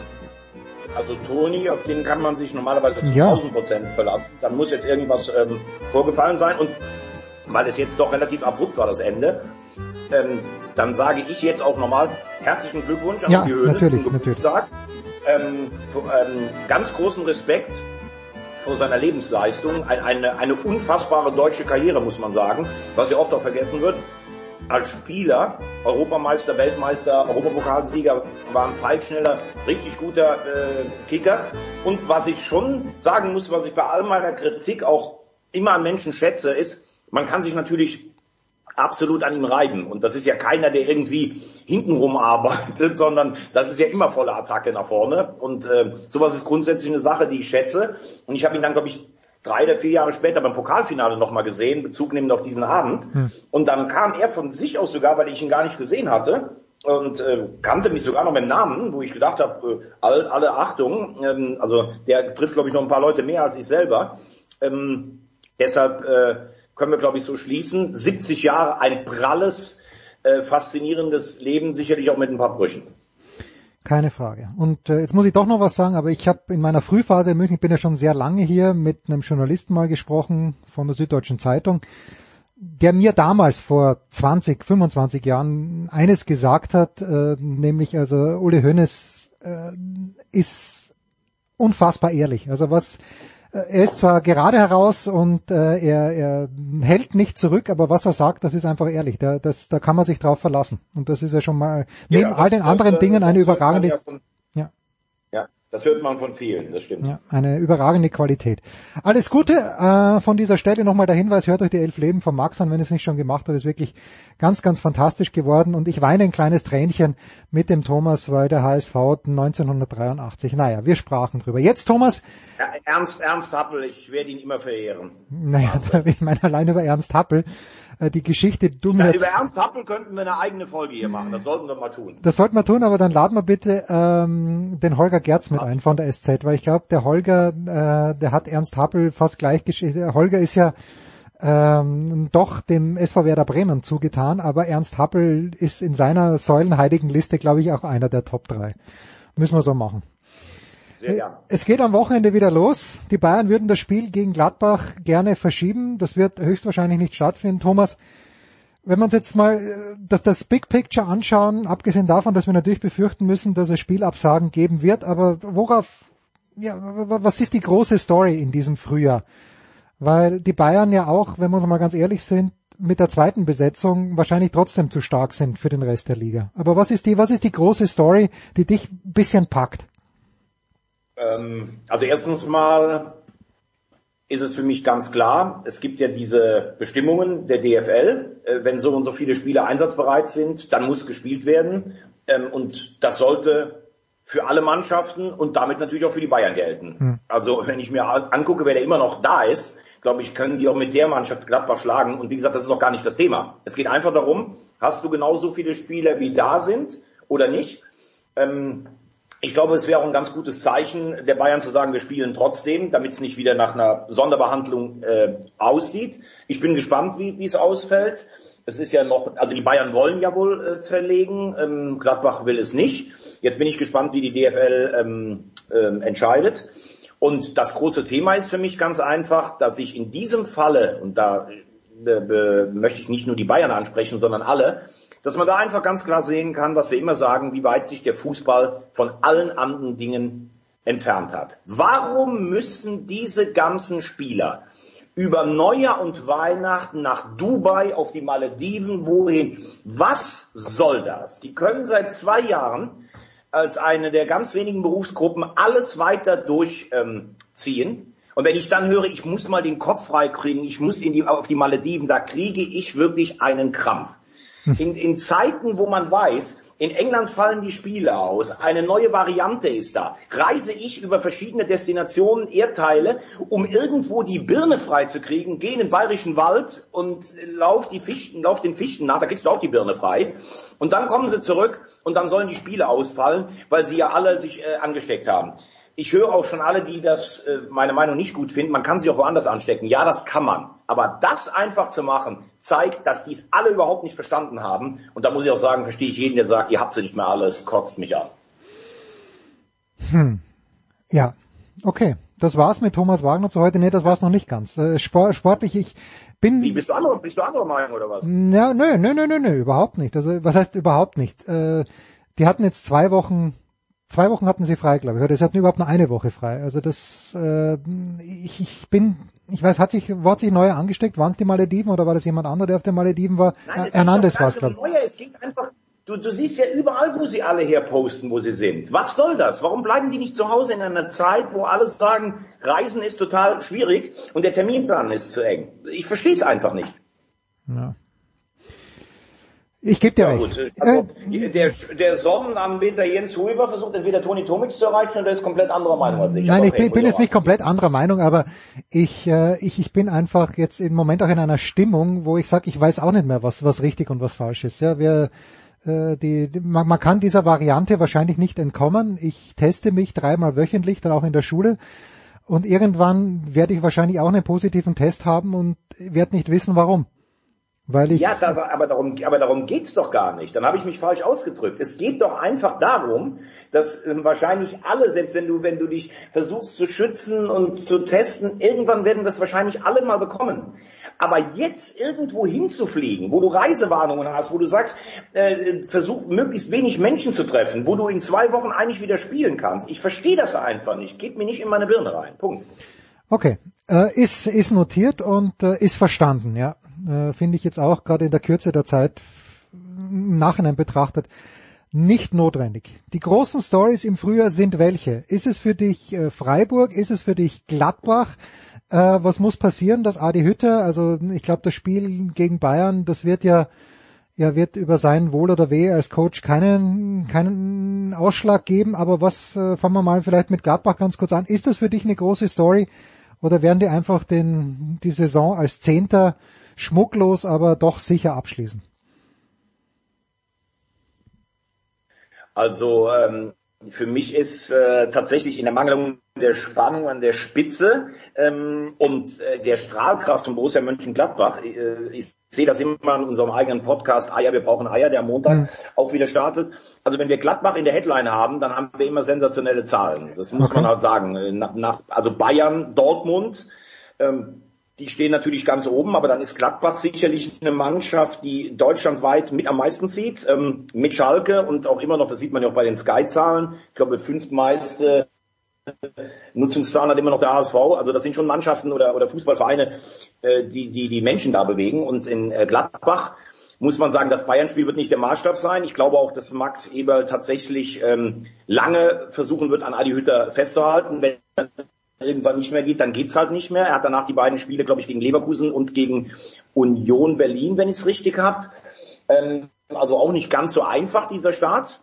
also Toni, auf den kann man sich normalerweise zu Ja. 1000 Prozent verlassen. Dann muss jetzt irgendwas ähm, vorgefallen sein. Und weil es jetzt doch relativ abrupt war, das Ende, ähm, dann sage ich jetzt auch nochmal herzlichen Glückwunsch an Ja, die natürlich, zum Geburtstag. Ähm, für, ähm, ganz großen Respekt vor seiner Lebensleistung. Ein, eine, eine unfassbare deutsche Karriere, muss man sagen, was ja oft auch vergessen wird. Als Spieler, Europameister, Weltmeister, Europapokalsieger, war ein Pfeilschneller, richtig guter äh, Kicker. Und was ich schon sagen muss, was ich bei all meiner Kritik auch immer an Menschen schätze, ist, man kann sich natürlich absolut an ihm reiben. Und das ist ja keiner, der irgendwie hintenrum arbeitet, sondern das ist ja immer volle Attacke nach vorne. Und äh, sowas ist grundsätzlich eine Sache, die ich schätze. Und ich habe ihn dann, glaube ich, drei oder vier Jahre später beim Pokalfinale nochmal gesehen, Bezug nehmend auf diesen Abend. Und dann kam er von sich aus sogar, weil ich ihn gar nicht gesehen hatte, und äh, kannte mich sogar noch mit Namen, wo ich gedacht habe, äh, all, alle Achtung, ähm, also der trifft, glaube ich, noch ein paar Leute mehr als ich selber. Ähm, deshalb äh, können wir, glaube ich, so schließen. 70 Jahre, ein pralles, äh, faszinierendes Leben, sicherlich auch mit ein paar Brüchen. Keine Frage. Und äh, jetzt muss ich doch noch was sagen, aber ich habe in meiner Frühphase in München, ich bin ja schon sehr lange hier, mit einem Journalisten mal gesprochen von der Süddeutschen Zeitung, der mir damals vor 20, 25 Jahren eines gesagt hat, äh, nämlich also Uli Hoeneß äh, ist unfassbar ehrlich. Also was er ist zwar gerade heraus und äh, er, er hält nicht zurück, aber was er sagt, das ist einfach ehrlich. Da, das, da kann man sich drauf verlassen. Und das ist ja schon mal neben Ja, all den anderen Dingen eine überragende, Ja, von, ja, das hört man von vielen, das stimmt. ja, eine überragende Qualität. Alles Gute äh, von dieser Stelle nochmal der Hinweis, hört euch die Elf Leben von Max an, wenn es nicht schon gemacht habt, ist wirklich ganz, ganz fantastisch geworden und ich weine ein kleines Tränchen mit dem Thomas, weil der HSV 1983, naja, wir sprachen drüber. Jetzt Thomas, Ja, Ernst, Ernst Happel, ich werde ihn immer verehren. naja, ich meine allein über Ernst Happel, die Geschichte, die du mir Ja, über Ernst Happel könnten wir eine eigene Folge hier machen, das sollten wir mal tun. Das sollten wir tun, aber dann laden wir bitte ähm, den Holger Gerz mit ein von der SZ, weil ich glaube, der Holger, äh, der hat Ernst Happel fast gleich geschickt. Der Holger ist ja ähm, doch dem SV Werder Bremen zugetan, aber Ernst Happel ist in seiner säulenheiligen Liste, glaube ich, auch einer der Top 3. Müssen wir so machen. Sehr gern. Es geht am Wochenende wieder los. Die Bayern würden das Spiel gegen Gladbach gerne verschieben. Das wird höchstwahrscheinlich nicht stattfinden. Thomas, wenn wir uns jetzt mal äh, das, das Big Picture anschauen, abgesehen davon, dass wir natürlich befürchten müssen, dass es Spielabsagen geben wird, aber worauf, ja, was ist die große Story in diesem Frühjahr? Weil die Bayern ja auch, wenn wir mal ganz ehrlich sind, mit der zweiten Besetzung wahrscheinlich trotzdem zu stark sind für den Rest der Liga. Aber was ist die, was ist die große Story, die dich ein bisschen packt? Ähm, also erstens mal ist es für mich ganz klar, es gibt ja diese Bestimmungen der DFL, äh, wenn so und so viele Spieler einsatzbereit sind, dann muss gespielt werden ähm, und das sollte für alle Mannschaften und damit natürlich auch für die Bayern gelten. Hm. Also wenn ich mir angucke, wer da immer noch da ist, glaube ich, können die auch mit der Mannschaft Gladbach schlagen. Und wie gesagt, das ist auch gar nicht das Thema. Es geht einfach darum, hast du genauso viele Spieler, wie da sind oder nicht? Ähm, ich glaube, es wäre auch ein ganz gutes Zeichen der Bayern zu sagen, wir spielen trotzdem, damit es nicht wieder nach einer Sonderbehandlung äh, aussieht. Ich bin gespannt, wie wie es ausfällt. Es ist ja noch, also die Bayern wollen ja wohl äh, verlegen, ähm, Gladbach will es nicht. Jetzt bin ich gespannt, wie die DFL ähm, ähm, entscheidet. Und das große Thema ist für mich ganz einfach, dass ich in diesem Falle, und da äh, möchte ich nicht nur die Bayern ansprechen, sondern alle, dass man da einfach ganz klar sehen kann, was wir immer sagen, wie weit sich der Fußball von allen anderen Dingen entfernt hat. Warum müssen diese ganzen Spieler über Neujahr und Weihnachten nach Dubai, auf die Malediven, wohin? Was soll das? Die können seit zwei Jahren als eine der ganz wenigen Berufsgruppen alles weiter durchziehen. Ähm, und wenn ich dann höre, ich muss mal den Kopf freikriegen, ich muss in die, auf die Malediven, da kriege ich wirklich einen Krampf. In, in Zeiten, wo man weiß, in England fallen die Spiele aus, eine neue Variante ist da. Reise ich über verschiedene Destinationen, Erdteile, um irgendwo die Birne freizukriegen, gehe in den bayerischen Wald und lauf, die Fichten, lauf den Fichten nach, da kriegst du auch die Birne frei. Und dann kommen sie zurück und dann sollen die Spiele ausfallen, weil sie ja alle sich äh, angesteckt haben ich höre auch schon alle, die das äh, meine Meinung nicht gut finden, man kann sich auch woanders anstecken. Ja, das kann man. Aber das einfach zu machen, zeigt, dass dies alle überhaupt nicht verstanden haben. Und da muss ich auch sagen, verstehe ich jeden, der sagt, ihr habt sie nicht mehr alles, kotzt mich an. Hm. Ja, okay. Das war's mit Thomas Wagner zu heute. Nee, das war's noch nicht ganz. Äh, Sport, sportlich, ich bin... Wie, bist du andere, bist du andere Meinung oder was? Ja, nö, nö, nö, nö, nö, überhaupt nicht. Also, was heißt überhaupt nicht? Äh, die hatten jetzt zwei Wochen zwei Wochen hatten sie frei, glaube ich. Oder sie hatten überhaupt nur eine Woche frei. Also das, äh, ich, ich bin, ich weiß, hat sich, wo hat sich Neuer angesteckt? Waren es die Malediven oder war das jemand anderer, der auf den Malediven war? Nein, Hernandez war es, glaube ich. Neuer, es geht einfach, du, du siehst ja überall, wo sie alle herposten, wo sie sind. Was soll das? Warum bleiben die nicht zu Hause in einer Zeit, wo alle sagen, Reisen ist total schwierig und der Terminplan ist zu eng? Ich verstehe es einfach nicht. Ja. Ich gebe dir ja, recht. Gut. Also, äh, der, der Sonnenanbeter Jens Huber versucht entweder Toni Tomix zu erreichen oder ist komplett anderer Meinung als ich. Nein, ich bin, bin jetzt nicht komplett anderer Meinung, aber ich, äh, ich, ich bin einfach jetzt im Moment auch in einer Stimmung, wo ich sage, ich weiß auch nicht mehr, was, was richtig und was falsch ist. Ja, wir, äh, die, die man, man kann dieser Variante wahrscheinlich nicht entkommen. Ich teste mich dreimal wöchentlich, dann auch in der Schule. Und irgendwann werde ich wahrscheinlich auch einen positiven Test haben und werde nicht wissen, warum. Weil ich ja, da, aber darum, aber darum geht's doch gar nicht. Dann habe ich mich falsch ausgedrückt. Es geht doch einfach darum, dass äh, wahrscheinlich alle, selbst wenn du, wenn du dich versuchst zu schützen und zu testen, irgendwann werden das wahrscheinlich alle mal bekommen. Aber jetzt irgendwo hinzufliegen, wo du Reisewarnungen hast, wo du sagst, äh, versuch möglichst wenig Menschen zu treffen, wo du in zwei Wochen eigentlich wieder spielen kannst. Ich verstehe das einfach nicht. Geht mir nicht in meine Birne rein. Punkt. Okay, äh, ist, ist notiert und äh, ist verstanden, ja. Äh, Finde ich jetzt auch gerade in der Kürze der Zeit im Nachhinein betrachtet nicht notwendig. Die großen Stories im Frühjahr sind welche? Ist es für dich äh, Freiburg? Ist es für dich Gladbach? Äh, was muss passieren, dass Adi Hütter, also ich glaube, das Spiel gegen Bayern, das wird ja, ja, wird über sein Wohl oder Weh als Coach keinen, keinen Ausschlag geben, aber was, äh, fangen wir mal vielleicht mit Gladbach ganz kurz an. Ist das für dich eine große Story? Oder werden die einfach den, die Saison als Zehnter schmucklos, aber doch sicher abschließen? Also ähm, für mich ist äh, tatsächlich in der Mangelung der Spannung an der Spitze ähm, und äh, der Strahlkraft von Borussia Mönchengladbach. Äh, ich sehe das immer in unserem eigenen Podcast Eier, wir brauchen Eier, der am Montag mhm. auch wieder startet. Also wenn wir Gladbach in der Headline haben, dann haben wir immer sensationelle Zahlen. Das muss okay. man halt sagen. Nach, nach, also Bayern, Dortmund, ähm, die stehen natürlich ganz oben, aber dann ist Gladbach sicherlich eine Mannschaft, die deutschlandweit mit am meisten zieht, ähm, mit Schalke und auch immer noch, das sieht man ja auch bei den Sky-Zahlen, ich glaube fünftmeiste Nutzungszahlen hat immer noch der HSV. Also das sind schon Mannschaften oder, oder Fußballvereine, äh, die, die die Menschen da bewegen. Und in äh, Gladbach muss man sagen, das Bayern-Spiel wird nicht der Maßstab sein. Ich glaube auch, dass Max Eberl tatsächlich ähm, lange versuchen wird, an Adi Hütter festzuhalten. Wenn irgendwann nicht mehr geht, dann geht's halt nicht mehr. Er hat danach die beiden Spiele, glaube ich, gegen Leverkusen und gegen Union Berlin, wenn ich es richtig habe. Ähm, also auch nicht ganz so einfach, dieser Start.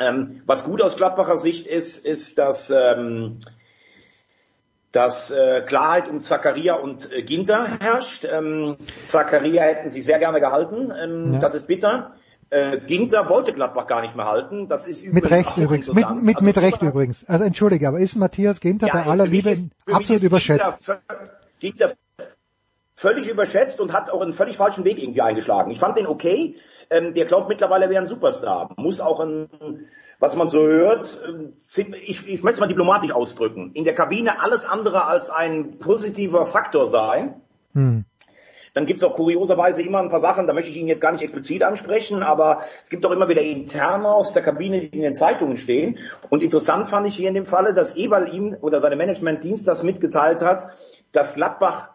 Ähm, was gut aus Gladbacher Sicht ist, ist, dass, ähm, dass äh, Klarheit um Zakaria und äh, Ginter herrscht. Ähm, Zakaria hätten sie sehr gerne gehalten. Ähm, ja. Das ist bitter. Äh, Ginter wollte Gladbach gar nicht mehr halten. Das ist mit Recht übrigens. Mit, mit, also, mit Recht übrigens. Also entschuldige, aber ist Matthias Ginter ja, bei aller Liebe absolut überschätzt? Ginter, Ginter völlig überschätzt und hat auch einen völlig falschen Weg irgendwie eingeschlagen. Ich fand den okay. Ähm, der glaubt mittlerweile, er wäre ein Superstar. Muss auch ein, was man so hört, äh, ich, ich möchte es mal diplomatisch ausdrücken, in der Kabine alles andere als ein positiver Faktor sein. Hm. Dann gibt es auch kurioserweise immer ein paar Sachen, da möchte ich Ihnen jetzt gar nicht explizit ansprechen, aber es gibt auch immer wieder Interne aus der Kabine, die in den Zeitungen stehen. Und interessant fand ich hier in dem Falle, dass Eberl ihm oder seine Managementdienst das mitgeteilt hat, dass Gladbach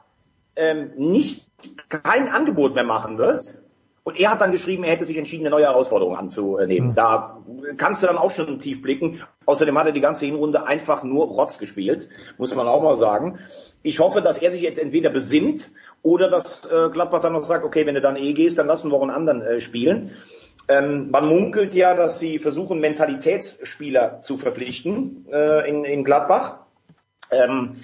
ähm, nicht kein Angebot mehr machen wird. Und er hat dann geschrieben, er hätte sich entschieden, eine neue Herausforderung anzunehmen. Mhm. Da kannst du dann auch schon tief blicken. Außerdem hat er die ganze Hinrunde einfach nur Rotz gespielt, muss man auch mal sagen. Ich hoffe, dass er sich jetzt entweder besinnt oder dass äh, Gladbach dann noch sagt, okay, wenn du dann eh gehst, dann lassen wir auch einen anderen äh, spielen. Ähm, man munkelt ja, dass sie versuchen, Mentalitätsspieler zu verpflichten äh, in, in Gladbach. Ähm,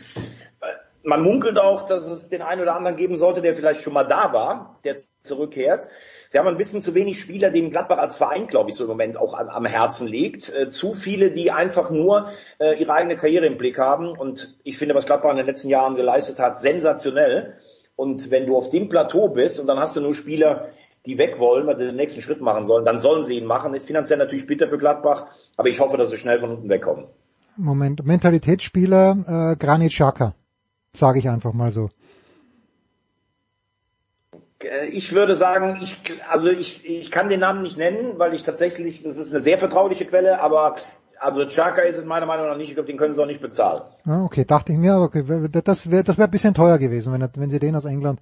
man munkelt auch, dass es den einen oder anderen geben sollte, der vielleicht schon mal da war, der zurückkehrt. Sie haben ein bisschen zu wenig Spieler, denen Gladbach als Verein, glaube ich, so im Moment auch am, am Herzen liegt. Äh, zu viele, die einfach nur äh, ihre eigene Karriere im Blick haben. Und ich finde, was Gladbach in den letzten Jahren geleistet hat, sensationell. Und wenn du auf dem Plateau bist und dann hast du nur Spieler, die weg wollen, weil sie den nächsten Schritt machen sollen, dann sollen sie ihn machen. Ist finanziell natürlich bitter für Gladbach, aber ich hoffe, dass sie schnell von unten wegkommen. Moment, Mentalitätsspieler äh, Granit Xhaka. Sage ich einfach mal so. Äh, ich würde sagen, ich, also ich, ich kann den Namen nicht nennen, weil ich tatsächlich, das ist eine sehr vertrauliche Quelle, aber also Chaka ist es meiner Meinung nach nicht, ich glaube, den können sie auch nicht bezahlen. Ah, okay, dachte ich mir, okay, das wäre das wär ein bisschen teuer gewesen, wenn, wenn sie den aus England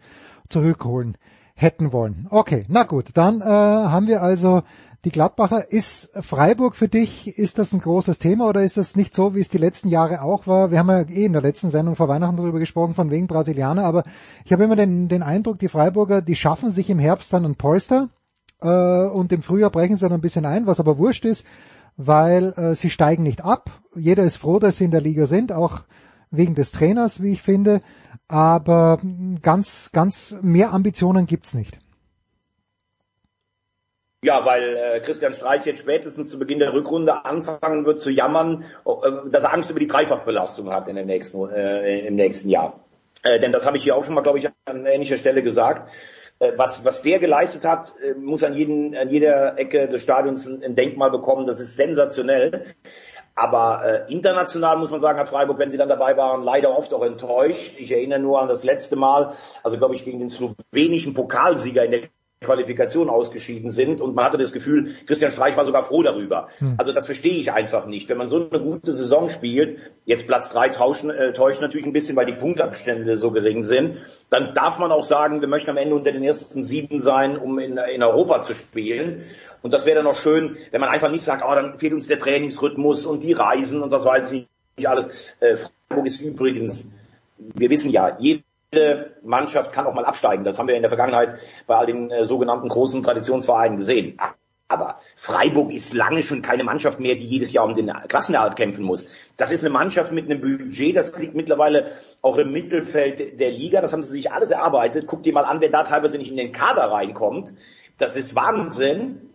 zurückholen hätten wollen. Okay, na gut, dann äh, haben wir also die Gladbacher. Ist Freiburg für dich, ist das ein großes Thema oder ist das nicht so, wie es die letzten Jahre auch war? Wir haben ja eh in der letzten Sendung vor Weihnachten darüber gesprochen, von wegen Brasilianer, aber ich habe immer den, den Eindruck, die Freiburger, die schaffen sich im Herbst dann ein Polster äh, und im Frühjahr brechen sie dann ein bisschen ein, was aber wurscht ist, weil äh, sie steigen nicht ab. Jeder ist froh, dass sie in der Liga sind, auch wegen des Trainers, wie ich finde. Aber ganz, ganz mehr Ambitionen gibt's nicht. Ja, weil äh, Christian Streich jetzt spätestens zu Beginn der Rückrunde anfangen wird zu jammern, äh, dass er Angst über die Dreifachbelastung hat in dem nächsten, äh, im nächsten Jahr. Äh, denn das habe ich hier auch schon mal, glaube ich, an ähnlicher Stelle gesagt. Äh, was, was der geleistet hat, äh, muss an, jeden, an jeder Ecke des Stadions ein, Denkmal bekommen. Das ist sensationell. Aber äh, international muss man sagen, hat Freiburg, wenn sie dann dabei waren, leider oft auch enttäuscht. Ich erinnere nur an das letzte Mal, also glaube ich gegen den slowenischen Pokalsieger in der Qualifikation ausgeschieden sind und man hatte das Gefühl, Christian Streich war sogar froh darüber. Hm. Also das verstehe ich einfach nicht. Wenn man so eine gute Saison spielt, jetzt Platz drei tauschen, äh, täuscht natürlich ein bisschen, weil die Punktabstände so gering sind, dann darf man auch sagen, wir möchten am Ende unter den ersten sieben sein, um in, in Europa zu spielen. Und das wäre dann auch schön, wenn man einfach nicht sagt, oh, dann fehlt uns der Trainingsrhythmus und die Reisen und das weiß ich nicht alles. Äh, Freiburg ist übrigens, wir wissen ja, jede Mannschaft kann auch mal absteigen. Das haben wir in der Vergangenheit bei all den äh, sogenannten großen Traditionsvereinen gesehen. Aber Freiburg ist lange schon keine Mannschaft mehr, die jedes Jahr um den Klassenerhalt kämpfen muss. Das ist eine Mannschaft mit einem Budget, das liegt mittlerweile auch im Mittelfeld der Liga. Das haben sie sich alles erarbeitet. Guck dir mal an, wer da teilweise nicht in den Kader reinkommt. Das ist Wahnsinn.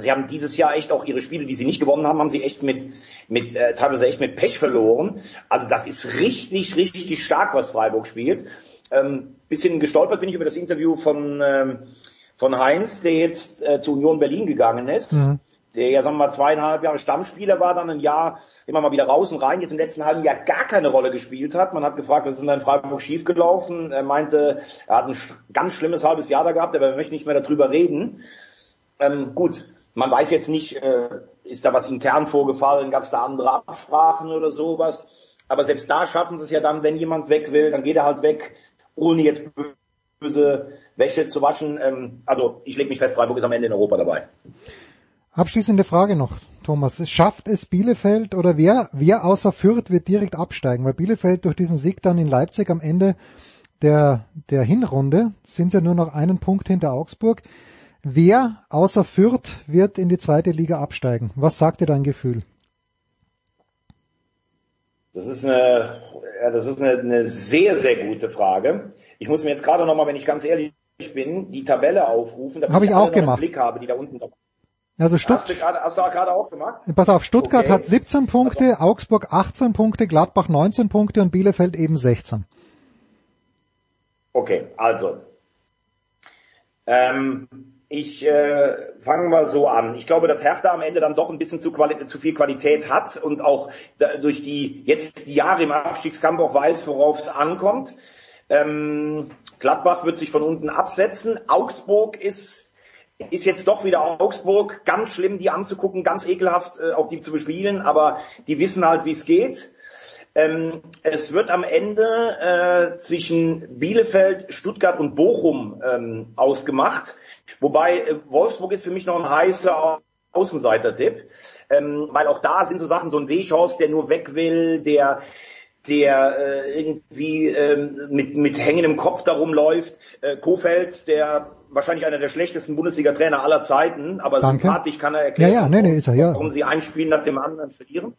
Sie haben dieses Jahr echt auch ihre Spiele, die sie nicht gewonnen haben, haben sie echt mit, mit äh, teilweise echt mit Pech verloren. Also das ist richtig, richtig stark, was Freiburg spielt. Ähm, bisschen gestolpert bin ich über das Interview von ähm, von Heinz, der jetzt äh, zu Union Berlin gegangen ist. Mhm. der ja sagen wir mal zweieinhalb Jahre Stammspieler war, dann ein Jahr immer mal wieder raus und rein, jetzt im letzten halben Jahr gar keine Rolle gespielt hat. Man hat gefragt, was ist denn in Freiburg schiefgelaufen? Er meinte, er hat ein ganz schlimmes halbes Jahr da gehabt, aber wir möchten nicht mehr darüber reden. Ähm, gut, man weiß jetzt nicht, äh, ist da was intern vorgefallen, gab es da andere Absprachen oder sowas. Aber selbst da schaffen sie es ja dann, wenn jemand weg will, dann geht er halt weg, ohne jetzt böse Wäsche zu waschen. Ähm, also ich lege mich fest, Freiburg ist am Ende in Europa dabei. Abschließende Frage noch, Thomas. Schafft es Bielefeld oder wer, wer außer Fürth wird direkt absteigen? Weil Bielefeld durch diesen Sieg dann in Leipzig am Ende der, der Hinrunde sind ja nur noch einen Punkt hinter Augsburg. Wer außer Fürth wird in die zweite Liga absteigen? Was sagt dir dein Gefühl? Das ist eine, ja, das ist eine, eine sehr, sehr gute Frage. Ich muss mir jetzt gerade nochmal, wenn ich ganz ehrlich bin, die Tabelle aufrufen, damit Hab ich, ich auch gemacht. Blick habe, die da unten also Stutt hast du gerade, hast du gerade auch gemacht? Pass auf, Stuttgart okay. hat 17 Punkte, Augsburg 18 Punkte, Gladbach 19 Punkte und Bielefeld eben 16. Okay, also ähm, ich äh, fange mal so an. Ich glaube, dass Hertha am Ende dann doch ein bisschen zu, zu viel Qualität hat und auch durch die jetzt die Jahre im Abstiegskampf auch weiß, worauf es ankommt. Ähm, Gladbach wird sich von unten absetzen. Augsburg ist ist jetzt doch wieder Augsburg. Ganz schlimm, die anzugucken, ganz ekelhaft, äh, auch die zu bespielen, aber die wissen halt, wie es geht. Ähm, es wird am Ende äh, zwischen Bielefeld, Stuttgart und Bochum ähm, ausgemacht. Wobei äh, Wolfsburg ist für mich noch ein heißer Außenseiter-Tipp. Ähm, weil auch da sind so Sachen, so ein Weghorst, der nur weg will, der der äh, irgendwie ähm, mit, mit hängendem Kopf darum läuft. Äh, Kofeld, der wahrscheinlich einer der schlechtesten Bundesliga-Trainer aller Zeiten, aber Danke. sympathisch kann er erklären, ja, ja, nee, nee, er, ja. warum sie ein Spiel nach dem anderen verlieren.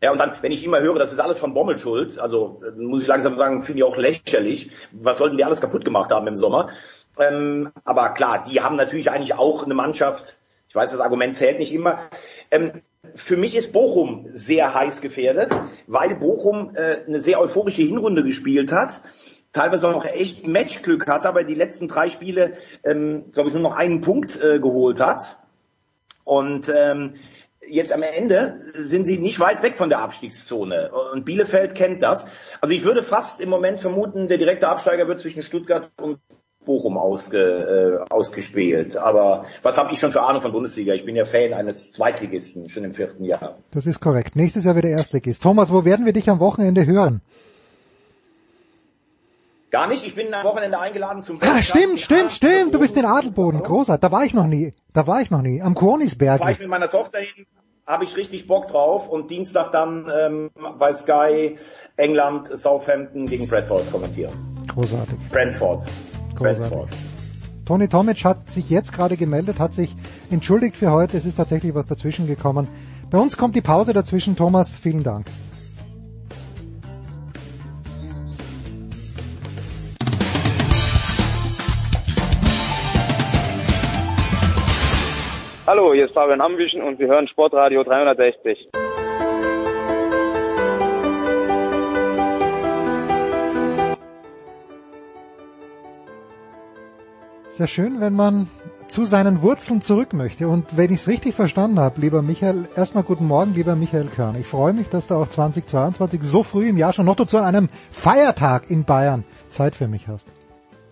Ja, und dann, wenn ich immer höre, das ist alles von Bommel schuld, also äh, muss ich langsam sagen, finde ich auch lächerlich. Was sollten die alles kaputt gemacht haben im Sommer? Ähm, aber klar, die haben natürlich eigentlich auch eine Mannschaft, ich weiß, das Argument zählt nicht immer. Ähm, für mich ist Bochum sehr heiß gefährdet, weil Bochum äh, eine sehr euphorische Hinrunde gespielt hat teilweise auch echt Matchglück hat, aber die letzten drei Spiele, ähm, glaube ich, nur noch einen Punkt äh, geholt hat. Und ähm, jetzt am Ende sind sie nicht weit weg von der Abstiegszone. Und Bielefeld kennt das. Also ich würde fast im Moment vermuten, der direkte Absteiger wird zwischen Stuttgart und Bochum ausge, äh, ausgespielt. Aber was habe ich schon für Ahnung von Bundesliga? Ich bin ja Fan eines Zweitligisten schon im vierten Jahr. Das ist korrekt. Nächstes Jahr wieder Erstligist. Thomas, wo werden wir dich am Wochenende hören? Gar nicht, ich bin am Wochenende eingeladen zum Ah, stimmt, stimmt, stimmt, du bist in Adelboden, großartig. Da war ich noch nie, da war ich noch nie, am Kornisberg. War ich mit meiner Tochter hin, habe ich richtig Bock drauf und Dienstag dann ähm, bei Sky England Southampton gegen Bradford kommentieren. Großartig. Brentford. Großartig. Brentford. Tony Tomic hat sich jetzt gerade gemeldet, hat sich entschuldigt für heute, es ist tatsächlich was dazwischen gekommen. Bei uns kommt die Pause dazwischen. Thomas, vielen Dank. Hallo, hier ist Fabian Ambüchen und Sie hören Sportradio 360. Sehr schön, wenn man zu seinen Wurzeln zurück möchte. Und wenn ich es richtig verstanden habe, lieber Michael, erstmal guten Morgen, lieber Michael Körn. Ich freue mich, dass du auch 2022 so früh im Jahr schon noch zu einem Feiertag in Bayern Zeit für mich hast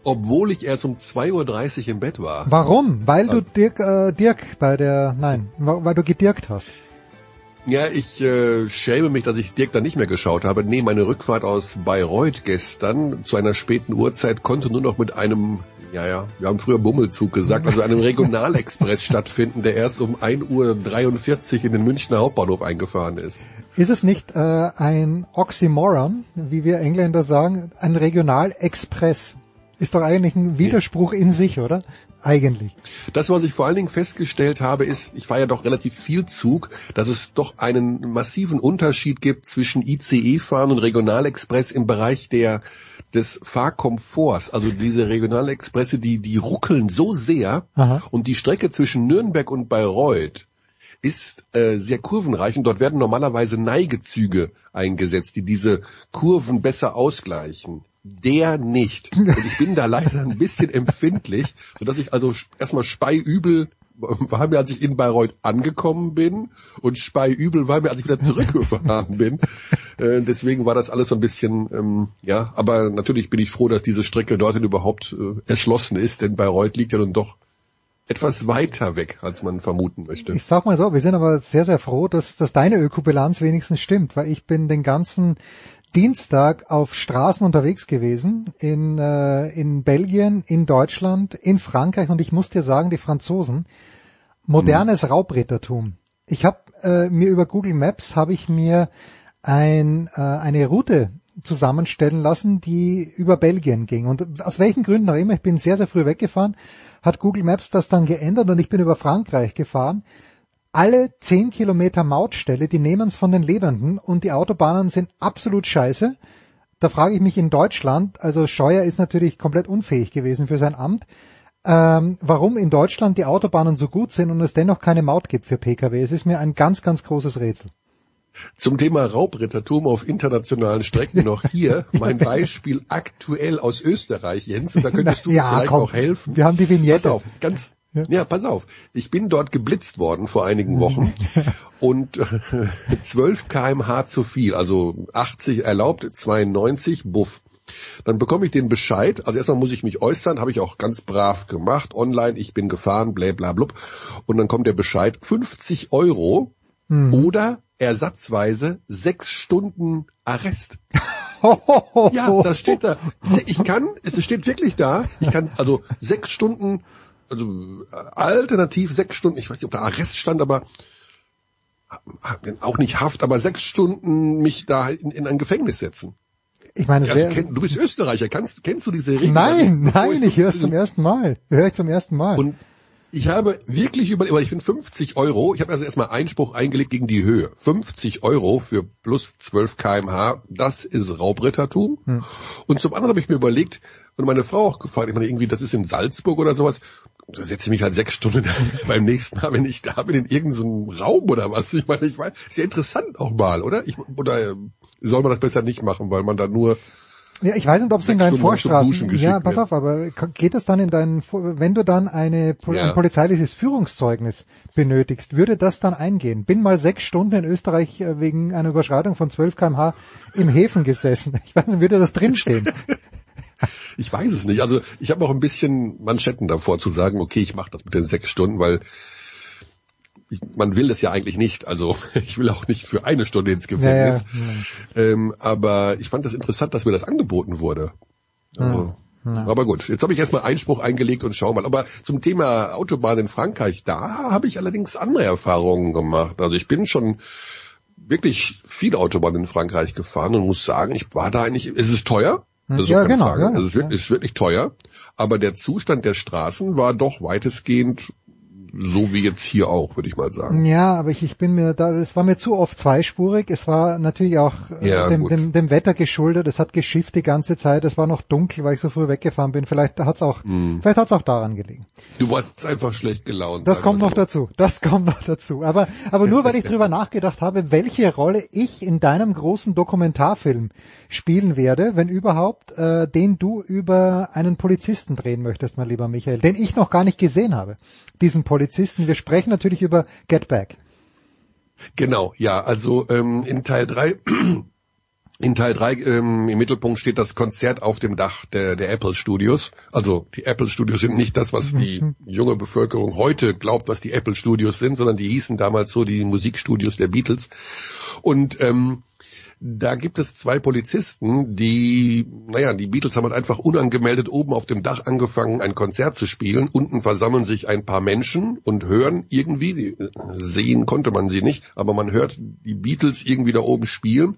obwohl ich erst um 2.30 Uhr im Bett war. Warum? Weil also, du Dirk, äh, Dirk bei der, nein, weil du gedirkt hast. Ja, ich äh, schäme mich, dass ich Dirk dann nicht mehr geschaut habe. Nee, meine Rückfahrt aus Bayreuth gestern zu einer späten Uhrzeit konnte nur noch mit einem, ja, ja, wir haben früher Bummelzug gesagt, also einem Regionalexpress stattfinden, der erst um 1.43 Uhr in den Münchner Hauptbahnhof eingefahren ist. Ist es nicht äh, ein Oxymoron, wie wir Engländer sagen, ein Regionalexpress? Ist doch eigentlich ein Widerspruch in sich, oder? Eigentlich. Das, was ich vor allen Dingen festgestellt habe, ist, ich war ja doch relativ viel Zug, dass es doch einen massiven Unterschied gibt zwischen ICE-Fahren und Regionalexpress im Bereich der des Fahrkomforts. Also diese Regionalexpresse, die, die ruckeln so sehr Aha. und die Strecke zwischen Nürnberg und Bayreuth ist äh, sehr kurvenreich und dort werden normalerweise Neigezüge eingesetzt, die diese Kurven besser ausgleichen der nicht. Und ich bin da leider ein bisschen empfindlich, sodass ich also erstmal speiübel war mir, als ich in Bayreuth angekommen bin und Speiübel war mir, als ich wieder zurückgefahren bin. Äh, deswegen war das alles so ein bisschen, ähm, ja, aber natürlich bin ich froh, dass diese Strecke dorthin überhaupt äh, erschlossen ist, denn Bayreuth liegt ja nun doch etwas weiter weg, als man vermuten möchte. Ich sag mal so, wir sind aber sehr, sehr froh, dass, dass deine Ökobilanz wenigstens stimmt, weil ich bin den ganzen Dienstag auf Straßen unterwegs gewesen, in, äh, in Belgien, in Deutschland, in Frankreich und ich muss dir sagen, die Franzosen, modernes hm. Raubrittertum. Ich habe äh, mir über Google Maps habe ich mir ein, äh, eine Route zusammenstellen lassen, die über Belgien ging. Und aus welchen Gründen auch immer, ich bin sehr, sehr früh weggefahren, hat Google Maps das dann geändert und ich bin über Frankreich gefahren. Alle zehn Kilometer Mautstelle, die nehmen es von den Lebenden und die Autobahnen sind absolut scheiße. Da frage ich mich in Deutschland, also Scheuer ist natürlich komplett unfähig gewesen für sein Amt, ähm, warum in Deutschland die Autobahnen so gut sind und es dennoch keine Maut gibt für Pkw. Es ist mir ein ganz, ganz großes Rätsel. Zum Thema Raubrittertum auf internationalen Strecken noch hier mein Beispiel aktuell aus Österreich, Jens, und da könntest du ja, vielleicht komm, auch helfen. Wir haben die Vignette. Pass auf, ganz, ja. ja, pass auf. Ich bin dort geblitzt worden vor einigen Wochen und äh, 12 kmh zu viel, also 80 erlaubt, 92 buff. Dann bekomme ich den Bescheid. Also erstmal muss ich mich äußern, habe ich auch ganz brav gemacht, online, ich bin gefahren, bla bla blub. Und dann kommt der Bescheid, 50 Euro mhm. oder ersatzweise sechs Stunden Arrest. ja, das steht da. Ich kann, es steht wirklich da. Ich kann, also sechs Stunden, also alternativ sechs Stunden, ich weiß nicht, ob da Arrest stand, aber auch nicht Haft, aber sechs Stunden mich da in, in ein Gefängnis setzen. Ich meine, also, kenn, du bist Österreicher, kannst, kennst du diese Regeln? Nein, also, nein, ich höre es zum ersten Mal. Höre ich zum ersten Mal. Und ich habe wirklich über, ich finde 50 Euro, ich habe also erstmal Einspruch eingelegt gegen die Höhe. 50 Euro für plus 12 kmh, das ist Raubrittertum. Hm. Und zum anderen habe ich mir überlegt, und meine Frau auch gefragt, ich meine irgendwie, das ist in Salzburg oder sowas, da setze ich mich halt sechs Stunden beim nächsten Mal, wenn ich da bin, in irgendeinem Raum oder was. Ich meine, ich weiß, ist ja interessant auch mal, oder? Ich, oder soll man das besser nicht machen, weil man da nur ja, ich weiß nicht, ob es in deinen Vorstraßen, ja, pass auf, aber geht es dann in deinen, wenn du dann eine, ja. ein polizeiliches Führungszeugnis benötigst, würde das dann eingehen? Bin mal sechs Stunden in Österreich äh, wegen einer Überschreitung von 12 kmh im Häfen gesessen. Ich weiß nicht, würde das drinstehen? ich weiß es nicht. Also ich habe auch ein bisschen Manschetten davor zu sagen, okay, ich mache das mit den sechs Stunden, weil ich, man will es ja eigentlich nicht. Also ich will auch nicht für eine Stunde ins Gefängnis. Ja, ja. Ähm, aber ich fand das interessant, dass mir das angeboten wurde. Also, ja, aber gut, jetzt habe ich erstmal Einspruch eingelegt und schau mal. Aber zum Thema Autobahn in Frankreich, da habe ich allerdings andere Erfahrungen gemacht. Also ich bin schon wirklich viel Autobahn in Frankreich gefahren und muss sagen, ich war da eigentlich, es ist teuer, das ja, genau. Ja, es ist, wirklich, ist wirklich teuer, aber der Zustand der Straßen war doch weitestgehend so wie jetzt hier auch, würde ich mal sagen. Ja, aber ich, ich bin mir da, es war mir zu oft zweispurig. Es war natürlich auch äh, ja, dem, dem, dem, Wetter geschuldet. Es hat geschifft die ganze Zeit. Es war noch dunkel, weil ich so früh weggefahren bin. Vielleicht hat's auch, hm. vielleicht hat's auch daran gelegen. Du warst einfach schlecht gelaunt. Das kommt noch so. dazu. Das kommt noch dazu. Aber, aber nur weil ich drüber nachgedacht habe, welche Rolle ich in deinem großen Dokumentarfilm spielen werde, wenn überhaupt, äh, den du über einen Polizisten drehen möchtest, mein lieber Michael, den ich noch gar nicht gesehen habe. Diesen Polizisten Polizisten. Wir sprechen natürlich über Get Back. Genau, ja, also ähm, in Teil drei in Teil drei ähm, im Mittelpunkt steht das Konzert auf dem Dach der, der Apple Studios. Also die Apple Studios sind nicht das, was die junge Bevölkerung heute glaubt, was die Apple Studios sind, sondern die hießen damals so die Musikstudios der Beatles. Und ähm, da gibt es zwei Polizisten, die, naja, die Beatles haben halt einfach unangemeldet oben auf dem Dach angefangen, ein Konzert zu spielen. Unten versammeln sich ein paar Menschen und hören irgendwie, sehen konnte man sie nicht, aber man hört die Beatles irgendwie da oben spielen.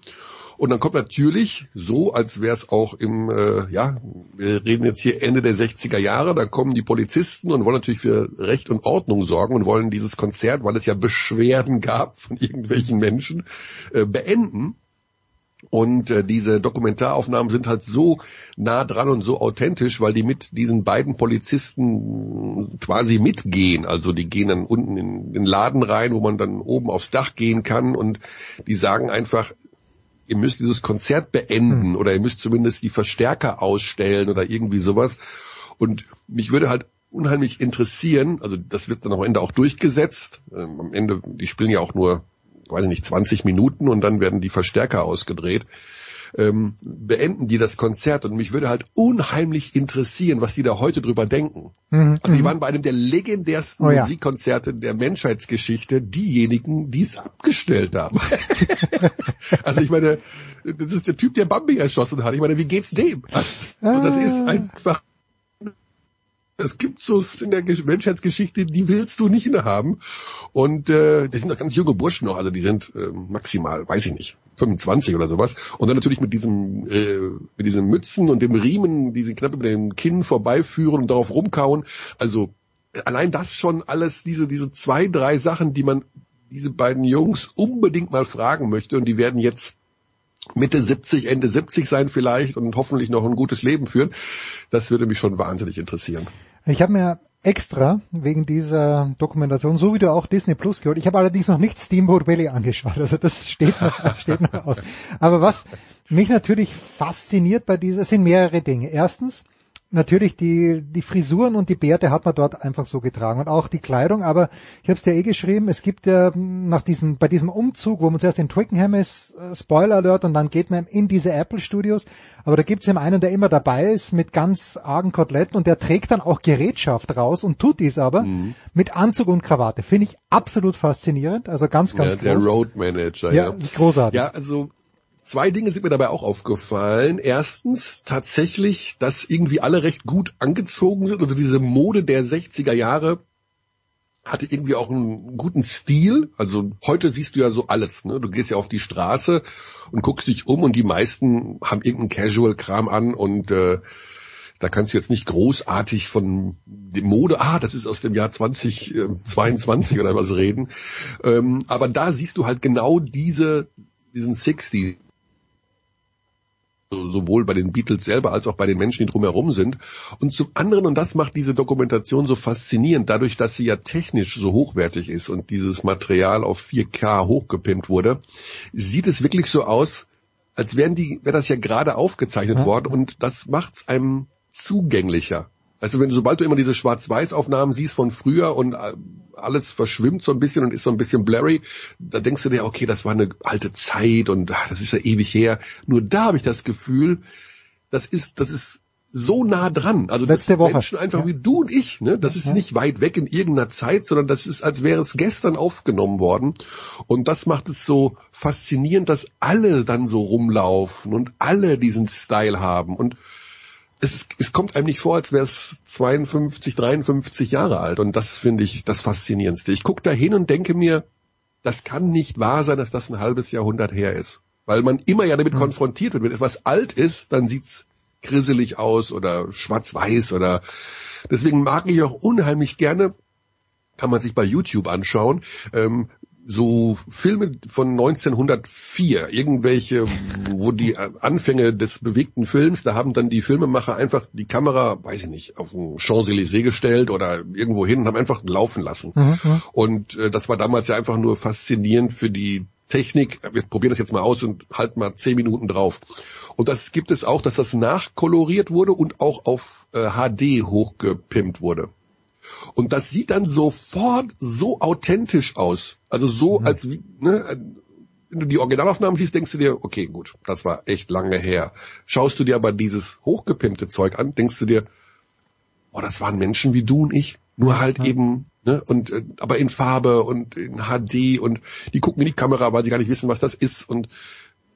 Und dann kommt natürlich so, als wäre es auch im, äh, ja, wir reden jetzt hier Ende der 60er Jahre, da kommen die Polizisten und wollen natürlich für Recht und Ordnung sorgen und wollen dieses Konzert, weil es ja Beschwerden gab von irgendwelchen Menschen, äh, beenden. Und äh, diese Dokumentaraufnahmen sind halt so nah dran und so authentisch, weil die mit diesen beiden Polizisten quasi mitgehen. Also die gehen dann unten in den Laden rein, wo man dann oben aufs Dach gehen kann und die sagen einfach, ihr müsst dieses Konzert beenden hm. oder ihr müsst zumindest die Verstärker ausstellen oder irgendwie sowas. Und mich würde halt unheimlich interessieren. Also das wird dann am Ende auch durchgesetzt. Ähm, am Ende, die spielen ja auch nur, weiß ich nicht, 20 Minuten und dann werden die Verstärker ausgedreht. Ähm, beenden die das Konzert und mich würde halt unheimlich interessieren, was die da heute drüber denken. Mhm, Also die mhm. waren bei einem der legendärsten Oh ja. Musikkonzerte der Menschheitsgeschichte diejenigen, die es abgestellt haben. also ich meine, das ist der Typ, der Bambi erschossen hat. Ich meine, wie geht's dem? Also, das ist einfach es gibt so in der Gesch- Menschheitsgeschichte, die willst du nicht innehaben. Und äh, das sind doch ganz junge Burschen noch, also die sind äh, maximal, weiß ich nicht, 25 oder sowas. Und dann natürlich mit diesem äh, mit diesen Mützen und dem Riemen, die sie knapp über den Kinn vorbeiführen und darauf rumkauen. Also äh, allein das schon alles, diese diese zwei, drei Sachen, die man diese beiden Jungs unbedingt mal fragen möchte und die werden jetzt Mitte 70, Ende 70 sein vielleicht und hoffentlich noch ein gutes Leben führen. Das würde mich schon wahnsinnig interessieren. Ich habe mir extra wegen dieser Dokumentation, so wie du auch Disney Plus gehört, ich habe allerdings noch nicht Steamboat Willie angeschaut, also das steht noch, steht noch aus. Aber was mich natürlich fasziniert bei dieser, sind mehrere Dinge. Erstens, natürlich die, die Frisuren und die Bärte hat man dort einfach so getragen und auch die Kleidung, aber ich habe es dir eh geschrieben, es gibt ja nach diesem, bei diesem Umzug, wo man zuerst in Twickenham ist, äh, Spoiler Alert und dann geht man in diese Apple Studios, aber da gibt es eben einen, der immer dabei ist mit ganz argen Koteletten und der trägt dann auch Gerätschaft raus und tut dies aber mit Anzug und Krawatte. Finde ich absolut faszinierend, also ganz, ganz ja, der groß. Road Manager, Ja, ja. großartig. Ja, also zwei Dinge sind mir dabei auch aufgefallen. Erstens tatsächlich, dass irgendwie alle recht gut angezogen sind. Also diese Mode der 60er Jahre hatte irgendwie auch einen guten Stil. Also heute siehst du ja so alles. Ne? Du gehst ja auf die Straße und guckst dich um und die meisten haben irgendeinen Casual-Kram an und äh, da kannst du jetzt nicht großartig von dem Mode, ah, das ist aus dem Jahr 2022 oder was reden. Ähm, aber da siehst du halt genau diese, diesen 60 so- sowohl bei den Beatles selber als auch bei den Menschen, die drumherum sind. Und zum anderen, und das macht diese Dokumentation so faszinierend, dadurch, dass sie ja technisch so hochwertig ist und dieses Material auf 4K hochgepimpt wurde, sieht es wirklich so aus, als wären die, wäre das ja gerade aufgezeichnet Ja. worden und das macht es einem zugänglicher. Also wenn sobald du immer diese Schwarz-Weiß-Aufnahmen siehst von früher und äh, alles verschwimmt so ein bisschen und ist so ein bisschen blurry, da denkst du dir, okay, das war eine alte Zeit und ach, das ist ja ewig her. Nur da habe ich das Gefühl, das ist, das ist so nah dran. Also das Letzte Woche. Menschen einfach Ja. wie du und ich, ne? Das ist Ja. nicht weit weg in irgendeiner Zeit, sondern das ist, als wäre es gestern aufgenommen worden. Und das macht es so faszinierend, dass alle dann so rumlaufen und alle diesen Style haben. Und es, es kommt einem nicht vor, als wäre es 52, 53 Jahre alt. Und das finde ich das Faszinierendste. Ich gucke da hin und denke mir, das kann nicht wahr sein, dass das ein halbes Jahrhundert her ist. Weil man immer ja damit konfrontiert wird. Wenn etwas alt ist, dann sieht's grisselig aus oder schwarz-weiß oder deswegen mag ich auch unheimlich gerne, kann man sich bei YouTube anschauen, ähm, so Filme von 1904, irgendwelche, wo die Anfänge des bewegten Films, da haben dann die Filmemacher einfach die Kamera, weiß ich nicht, auf den Champs-Élysées gestellt oder irgendwo hin und haben einfach laufen lassen. Mhm, mhm. Und äh, das war damals ja einfach nur faszinierend für die Technik. Wir probieren das jetzt mal aus und halten mal zehn Minuten drauf. Und das gibt es auch, dass das nachkoloriert wurde und auch auf äh, HD hochgepimpt wurde. Und das sieht dann sofort so authentisch aus. Also so, als wie, ne, wenn du die Originalaufnahmen siehst, denkst du dir, okay, gut, das war echt lange her. Schaust du dir aber dieses hochgepimpte Zeug an, denkst du dir, oh, das waren Menschen wie du und ich, nur halt eben, ne, und äh, aber in Farbe und in HD und die gucken in die Kamera, weil sie gar nicht wissen, was das ist und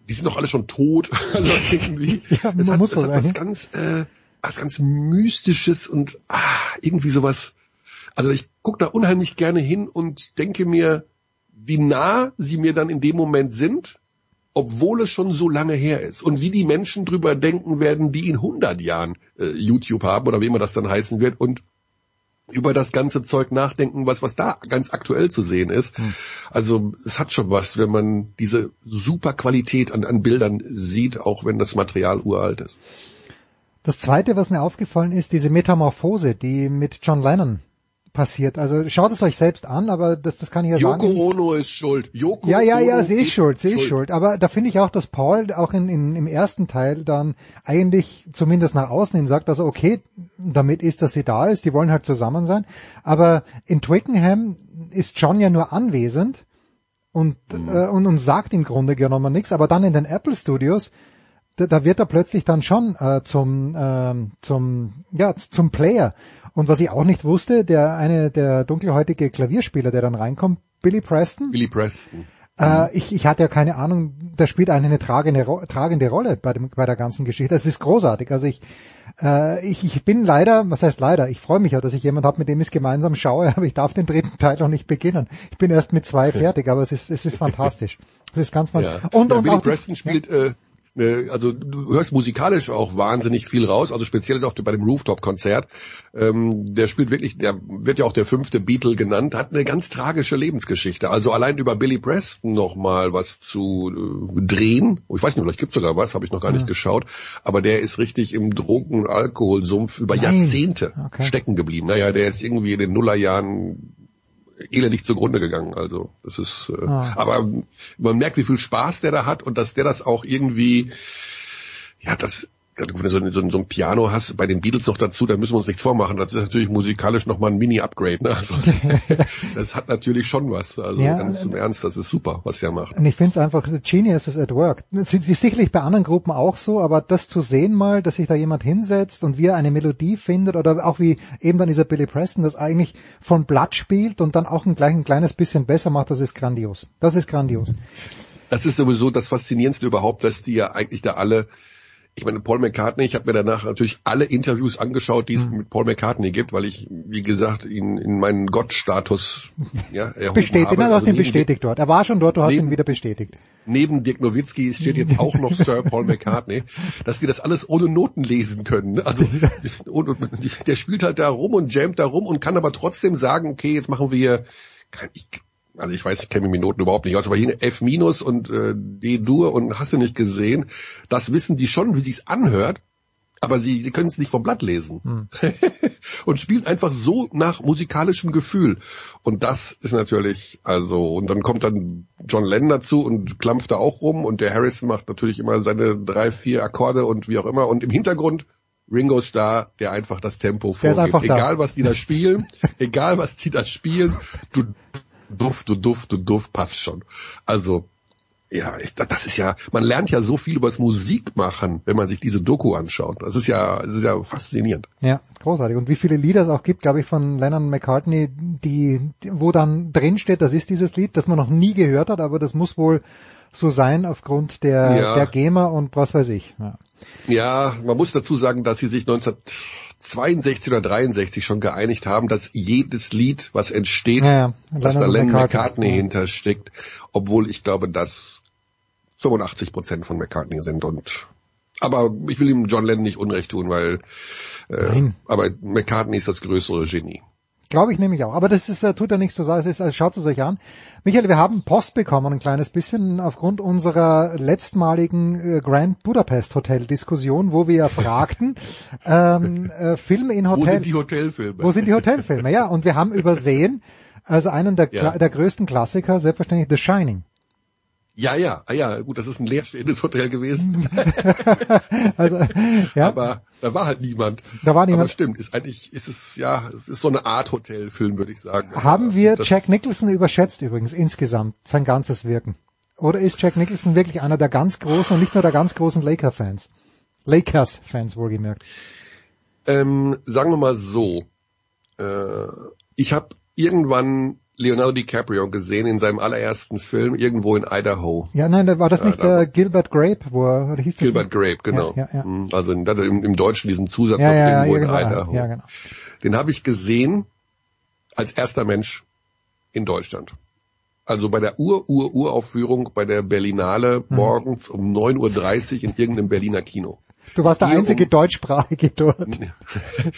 die sind doch alle schon tot. also irgendwie, Ja, es man hat, es hat was ja. ganz, äh, was ganz mystisches und ah, irgendwie sowas. Also ich gucke da unheimlich gerne hin und denke mir, wie nah sie mir dann in dem Moment sind, obwohl es schon so lange her ist. Und wie die Menschen drüber denken werden, die in 100 Jahren äh, YouTube haben oder wie immer das dann heißen wird und über das ganze Zeug nachdenken, was, was da ganz aktuell zu sehen ist. Also es hat schon was, wenn man diese super Qualität an, an Bildern sieht, auch wenn das Material uralt ist. Das zweite, was mir aufgefallen ist, diese Metamorphose, die mit John Lennon passiert. Also schaut es euch selbst an, aber das, das kann ich ja Yoko sagen. Ono ist schuld. Yoko Ja, ja, ja, sie ist schuld, sie ist schuld. Aber da finde ich auch, dass Paul auch in, in, im ersten Teil dann eigentlich zumindest nach außen hin sagt, also okay, damit ist, dass sie da ist, die wollen halt zusammen sein. Aber in Twickenham ist John ja nur anwesend und, äh, und, und sagt im Grunde genommen nichts. Aber dann in den Apple Studios, da, da wird er plötzlich dann schon äh, zum, ähm, zum, ja, zum Player. Und was ich auch nicht wusste, der eine, der dunkelhäutige Klavierspieler, der dann reinkommt, Billy Preston. Billy Preston. Äh, ich, ich hatte ja keine Ahnung, der spielt eigentlich eine tragende, tragende Rolle bei, dem, bei der ganzen Geschichte. Es ist großartig. Also ich, äh, ich, ich bin leider, was heißt leider, ich freue mich ja, dass ich jemand habe, mit dem ich es gemeinsam schaue, aber ich darf den dritten Teil noch nicht beginnen. Ich bin erst mit zwei fertig, aber es ist, es ist fantastisch. Es ist ganz Ja. fantastisch. Und, ja, und Billy Preston spielt, äh, äh, also du hörst musikalisch auch wahnsinnig viel raus, also speziell ist auch bei dem Rooftop-Konzert. Ähm, der spielt wirklich, der wird ja auch der fünfte Beatle genannt, hat eine ganz tragische Lebensgeschichte. Also allein über Billy Preston noch mal was zu äh, drehen. Ich weiß nicht, vielleicht gibt's sogar was, habe ich noch gar nicht geschaut. Aber der ist richtig im Drogen- und Alkoholsumpf über Nein. Jahrzehnte Okay. stecken geblieben. Naja, der ist irgendwie in den Nullerjahren elendig zugrunde gegangen. Also das ist, äh, Ah. aber man merkt, wie viel Spaß der da hat und dass der das auch irgendwie, ja, das, wenn du so, ein- so, so ein Piano hast, bei den Beatles noch dazu, da müssen wir uns nichts vormachen. Das ist natürlich musikalisch nochmal ein Mini-Upgrade. Ne? Also, das hat natürlich schon was. Also Ja, ganz im Ernst, das ist super, was er macht. Und ich finde es einfach Geniuses at work. Ist sicherlich bei anderen Gruppen auch so, aber das zu sehen mal, dass sich da jemand hinsetzt und wie er eine Melodie findet oder auch wie eben dann dieser Billy Preston das eigentlich von Blatt spielt und dann auch ein, gleich ein kleines bisschen besser macht, das ist grandios. Das ist grandios. Das ist sowieso das Faszinierendste überhaupt, dass die ja eigentlich da alle ich meine, Paul McCartney, ich habe mir danach natürlich alle Interviews angeschaut, die es Mhm. mit Paul McCartney gibt, weil ich, wie gesagt, ihn in meinen Gottstatus ja, erhoben Bestätigt, habe. nein, du hast Also ihn bestätigt dort. Er war schon dort, du hast neben- ihn wieder bestätigt. Neben Dirk Nowitzki steht jetzt auch noch Sir Paul McCartney, dass die das alles ohne Noten lesen können. ne? Also und, und, der spielt halt da rum und jammt da rum und kann aber trotzdem sagen, okay, jetzt machen wir ich, also ich weiß, ich kenne mich mit Noten überhaupt nicht aus, aber hier F minus und äh, D-Dur und hast du nicht gesehen, das wissen die schon, wie sich's anhört, aber sie, sie können es nicht vom Blatt lesen. und spielen einfach so nach musikalischem Gefühl. Und das ist natürlich, also, und dann kommt dann John Lennon dazu und klampft da auch rum und der Harrison macht natürlich immer seine drei, vier Akkorde und wie auch immer. Und im Hintergrund Ringo Starr, der einfach das Tempo vorgibt. Egal was die da spielen, egal was die da spielen, du duft, du duft, du duft, passt schon. Also, ja, ich, das ist ja, man lernt ja so viel über das Musikmachen, wenn man sich diese Doku anschaut. Das ist ja, das ist ja faszinierend. Ja, großartig. Und wie viele Lieder es auch gibt, glaube ich, von Lennon McCartney, die, wo dann drin steht, das ist dieses Lied, das man noch nie gehört hat, aber das muss wohl so sein aufgrund der, Ja. der GEMA und was weiß ich. Ja. Ja, man muss dazu sagen, dass sie sich 1962 oder 63 schon geeinigt haben, dass jedes Lied, was entsteht, Ja, ja. dass da Lennon McCartney. McCartney Ja. hintersteckt, obwohl ich glaube, dass 85 Prozent von McCartney sind und aber ich will ihm John Lennon nicht Unrecht tun, weil äh, Nein. aber McCartney ist das größere Genie. Glaube ich nämlich auch. Aber das ist, äh, tut ja nichts zu sagen. Es ist, also schaut es euch an. Michael, wir haben Post bekommen, ein kleines bisschen aufgrund unserer letztmaligen äh, Grand Budapest Hotel Diskussion, wo wir fragten, ähm, äh, Filme in Wo Hotels. sind die Hotelfilme? Wo sind die Hotelfilme? Ja, und wir haben übersehen, also einen der, Ja. Der größten Klassiker, selbstverständlich The Shining. Ja, ja, ah, ja, gut, das ist ein leerstehendes Hotel gewesen. Also, ja, Aber da war halt niemand. Da war niemand. Aber stimmt, ist eigentlich, ist es, ja, es ist so eine Art Hotelfilm, würde ich sagen. haben Aber wir das- Jack Nicholson überschätzt übrigens insgesamt, sein ganzes Wirken? Oder ist Jack Nicholson wirklich einer der ganz großen und nicht nur der ganz großen Laker-Fans? Lakers-Fans wohlgemerkt. Ähm, sagen wir mal so. Äh, ich habe irgendwann Leonardo DiCaprio gesehen in seinem allerersten Film irgendwo in Idaho. Ja, nein, da war das Ja, nicht da war- der Gilbert Grape, wo er, oder hieß das Gilbert nicht? Grape, genau. Ja, ja, ja. Mhm, Also im, im Deutschen diesen Zusatz Ja, ja, ja, irgendwo in Idaho. ja, genau. Den habe ich gesehen als erster Mensch in Deutschland. Also bei der Ur-Ur-Uraufführung bei der Berlinale Mhm. morgens um 9.30 Uhr in irgendeinem Berliner Kino. Du warst der einzige um- deutschsprachige dort.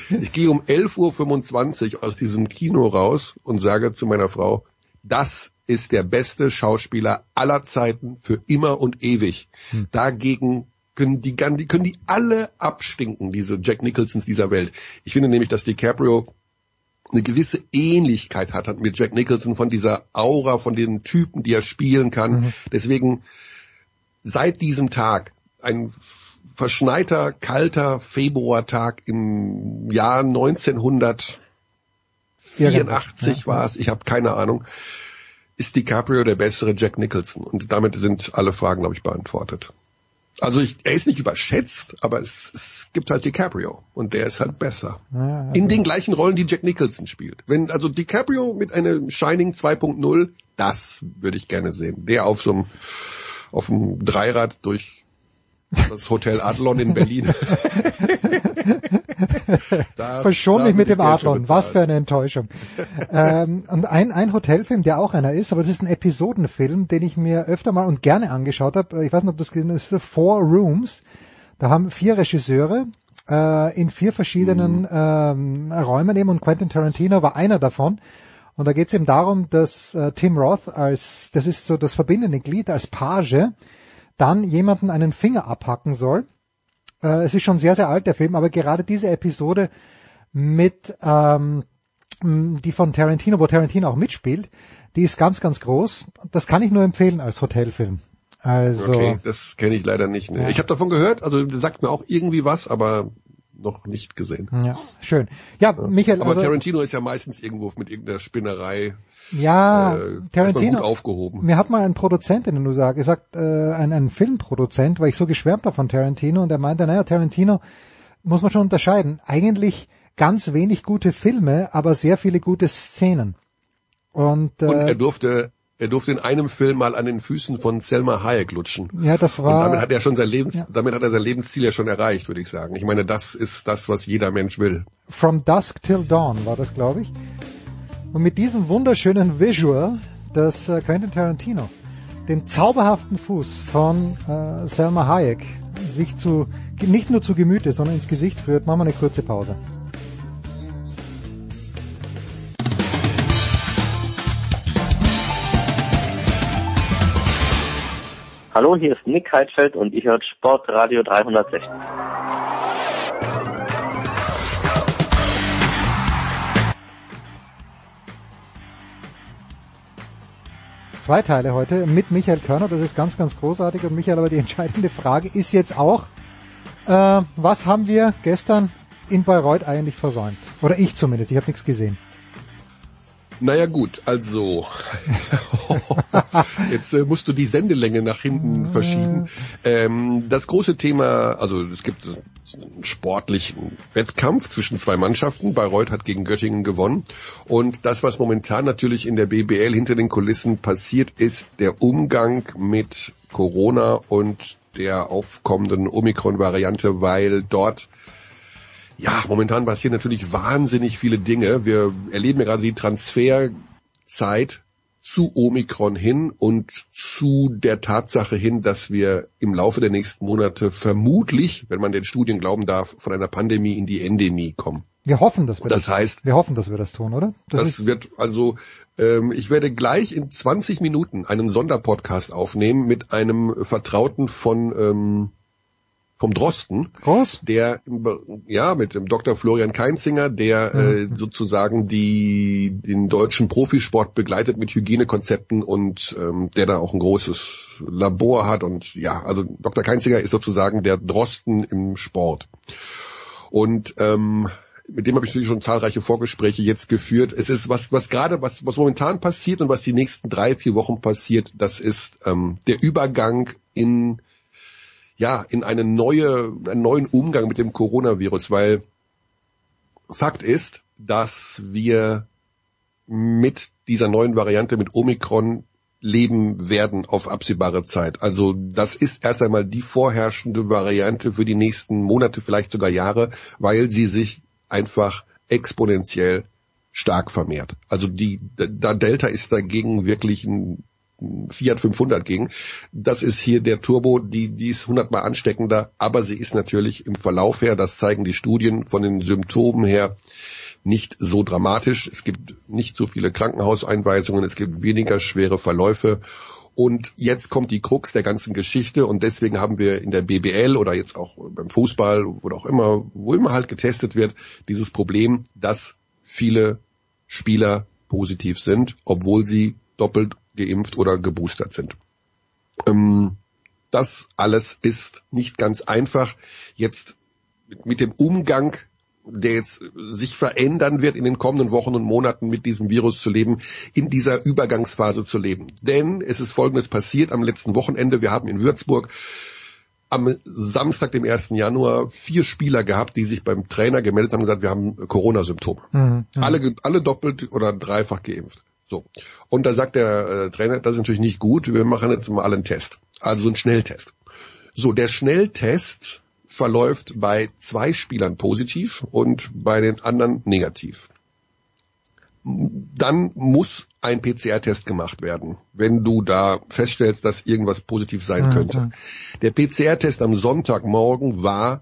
Ich gehe um 11.25 Uhr aus diesem Kino raus und sage zu meiner Frau, das ist der beste Schauspieler aller Zeiten für immer und ewig. Hm. Dagegen können die, die können die alle abstinken, diese Jack Nicholsons dieser Welt. Ich finde nämlich, dass DiCaprio eine gewisse Ähnlichkeit hat mit Jack Nicholson von dieser Aura, von den Typen, die er spielen kann. Mhm. Deswegen seit diesem Tag ein verschneiter, kalter Februartag im Jahr 1984 ja, war es, ich habe keine Ahnung, ist DiCaprio der bessere Jack Nicholson. Und damit sind alle Fragen, glaube ich, beantwortet. Also ich, er ist nicht überschätzt, aber es, es gibt halt DiCaprio und der ist halt besser. Ja, also In den gleichen Rollen, die Jack Nicholson spielt. Wenn also DiCaprio mit einem Shining 2.0, das würde ich gerne sehen. Der auf so einem auf dem Dreirad durch das Hotel Adlon in Berlin. Verschon mich mit dem Adlon. Was für eine Enttäuschung. ähm, und ein, ein Hotelfilm, der auch einer ist, aber es ist ein Episodenfilm, den ich mir öfter mal und gerne angeschaut habe. Ich weiß nicht, ob das gesehen ist. Four Rooms. Da haben vier Regisseure äh, in vier verschiedenen mhm. ähm, Räumen eben und Quentin Tarantino war einer davon. Und da geht es eben darum, dass äh, Tim Roth als, das ist so das verbindende Glied, als Page dann jemanden einen Finger abhacken soll. Äh, es ist schon sehr, sehr alt, der Film, aber gerade diese Episode mit, ähm, die von Tarantino, wo Tarantino auch mitspielt, die ist ganz, ganz groß. Das kann ich nur empfehlen als Hotelfilm. Also, okay, das kenne ich leider nicht. Ne? Ja. Ich habe davon gehört, also sagt mir auch irgendwie was, aber noch nicht gesehen. Ja, schön. Ja, Michael. Aber also, Tarantino ist ja meistens irgendwo mit irgendeiner Spinnerei ja, äh, Tarantino. aufgehoben. Mir hat mal ein Produzent in den USA gesagt, äh, ein, ein Filmproduzent, weil ich so geschwärmt habe von Tarantino und er meinte, naja, Tarantino muss man schon unterscheiden. Eigentlich ganz wenig gute Filme, aber sehr viele gute Szenen. Und, äh, und er durfte er durfte in einem Film mal an den Füßen von Selma Hayek lutschen. Ja, das war. Und damit hat er schon sein Lebens, ja. damit hat er sein Lebensziel ja schon erreicht, würde ich sagen. Ich meine, das ist das, was jeder Mensch will. From Dusk Till Dawn war das, glaube ich. Und mit diesem wunderschönen Visual, das äh, Quentin Tarantino den zauberhaften Fuß von äh, Selma Hayek sich zu, nicht nur zu Gemüte, sondern ins Gesicht führt, machen wir eine kurze Pause. Hallo, hier ist Nick Heidfeld und ich höre Sportradio 360. zwei Teile heute mit Michael Körner. Das ist ganz, ganz großartig. Und Michael, aber die entscheidende Frage ist jetzt auch, äh, was haben wir gestern in Bayreuth eigentlich versäumt? Oder ich zumindest, ich habe nichts gesehen. Naja gut, also jetzt äh, musst du die Sendelänge nach hinten verschieben. Ähm, das große Thema, also es gibt einen sportlichen Wettkampf zwischen zwei Mannschaften. Bayreuth hat gegen Göttingen gewonnen. Und das, was momentan natürlich in der BBL hinter den Kulissen passiert, ist der Umgang mit Corona und der aufkommenden Omikron-Variante, weil dort ja, momentan passieren natürlich wahnsinnig viele Dinge. Wir erleben ja gerade die Transferzeit zu Omikron hin und zu der Tatsache hin, dass wir im Laufe der nächsten Monate vermutlich, wenn man den Studien glauben darf, von einer Pandemie in die Endemie kommen. Wir hoffen, dass wir das, das heißt, wir hoffen, dass wir das tun, oder? Das, das wird also, ähm, ich werde gleich in 20 Minuten einen Sonderpodcast aufnehmen mit einem Vertrauten von ähm, vom Drosten, Groß? der ja mit dem Dr. Florian Keinzinger, der mhm. äh, sozusagen die den deutschen Profisport begleitet mit Hygienekonzepten und ähm, der da auch ein großes Labor hat und ja, also Dr. Keinzinger ist sozusagen der Drosten im Sport und ähm, mit dem habe ich natürlich schon zahlreiche Vorgespräche jetzt geführt. Es ist was, was gerade, was, was momentan passiert und was die nächsten drei, vier Wochen passiert, das ist ähm, der Übergang in ja, in eine neue, einen neuen Umgang mit dem Coronavirus, weil Fakt ist, dass wir mit dieser neuen Variante, mit Omikron leben werden auf absehbare Zeit. Also das ist erst einmal die vorherrschende Variante für die nächsten Monate, vielleicht sogar Jahre, weil sie sich einfach exponentiell stark vermehrt. Also die, da Delta ist dagegen wirklich ein Fiat 500 ging. Das ist hier der Turbo, die, die ist hundertmal ansteckender, aber sie ist natürlich im Verlauf her, das zeigen die Studien von den Symptomen her, nicht so dramatisch. Es gibt nicht so viele Krankenhauseinweisungen, es gibt weniger schwere Verläufe. Und jetzt kommt die Krux der ganzen Geschichte und deswegen haben wir in der BBL oder jetzt auch beim Fußball oder auch immer, wo immer halt getestet wird, dieses Problem, dass viele Spieler positiv sind, obwohl sie doppelt geimpft oder geboostert sind. Ähm, das alles ist nicht ganz einfach. Jetzt mit dem Umgang der jetzt sich verändern wird in den kommenden Wochen und Monaten mit diesem Virus zu leben, in dieser Übergangsphase zu leben. Denn es ist Folgendes passiert am letzten Wochenende. Wir haben in Würzburg am Samstag, dem 1. Januar, vier Spieler gehabt, die sich beim Trainer gemeldet haben und gesagt, wir haben Corona-Symptome. Mhm, alle, alle doppelt oder dreifach geimpft. So. Und da sagt der äh, Trainer, das ist natürlich nicht gut, wir machen jetzt mal einen Test. Also so einen Schnelltest. So, der Schnelltest verläuft bei zwei Spielern positiv und bei den anderen negativ. Dann muss ein PCR-Test gemacht werden, wenn du da feststellst, dass irgendwas positiv sein könnte. Der PCR-Test am Sonntagmorgen war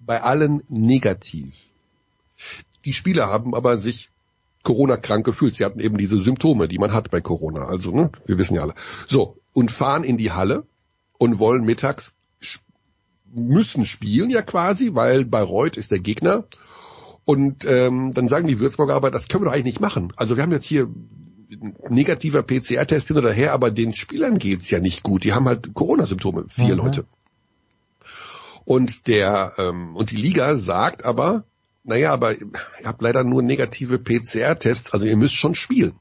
bei allen negativ. Die Spieler haben aber sich Corona-krank gefühlt. Sie hatten eben diese Symptome, die man hat bei Corona. Also, ne, wir wissen ja alle. So, und fahren in die Halle und wollen mittags müssen spielen ja quasi, weil Bayreuth ist der Gegner. Und ähm, dann sagen die Würzburger aber, das können wir doch eigentlich nicht machen. Also wir haben jetzt hier negativer PCR-Test hin oder her, aber den Spielern geht's ja nicht gut. Die haben halt Corona-Symptome, vier mhm. Leute. Und der ähm, und die Liga sagt aber, naja, aber ihr habt leider nur negative PCR-Tests, also ihr müsst schon spielen.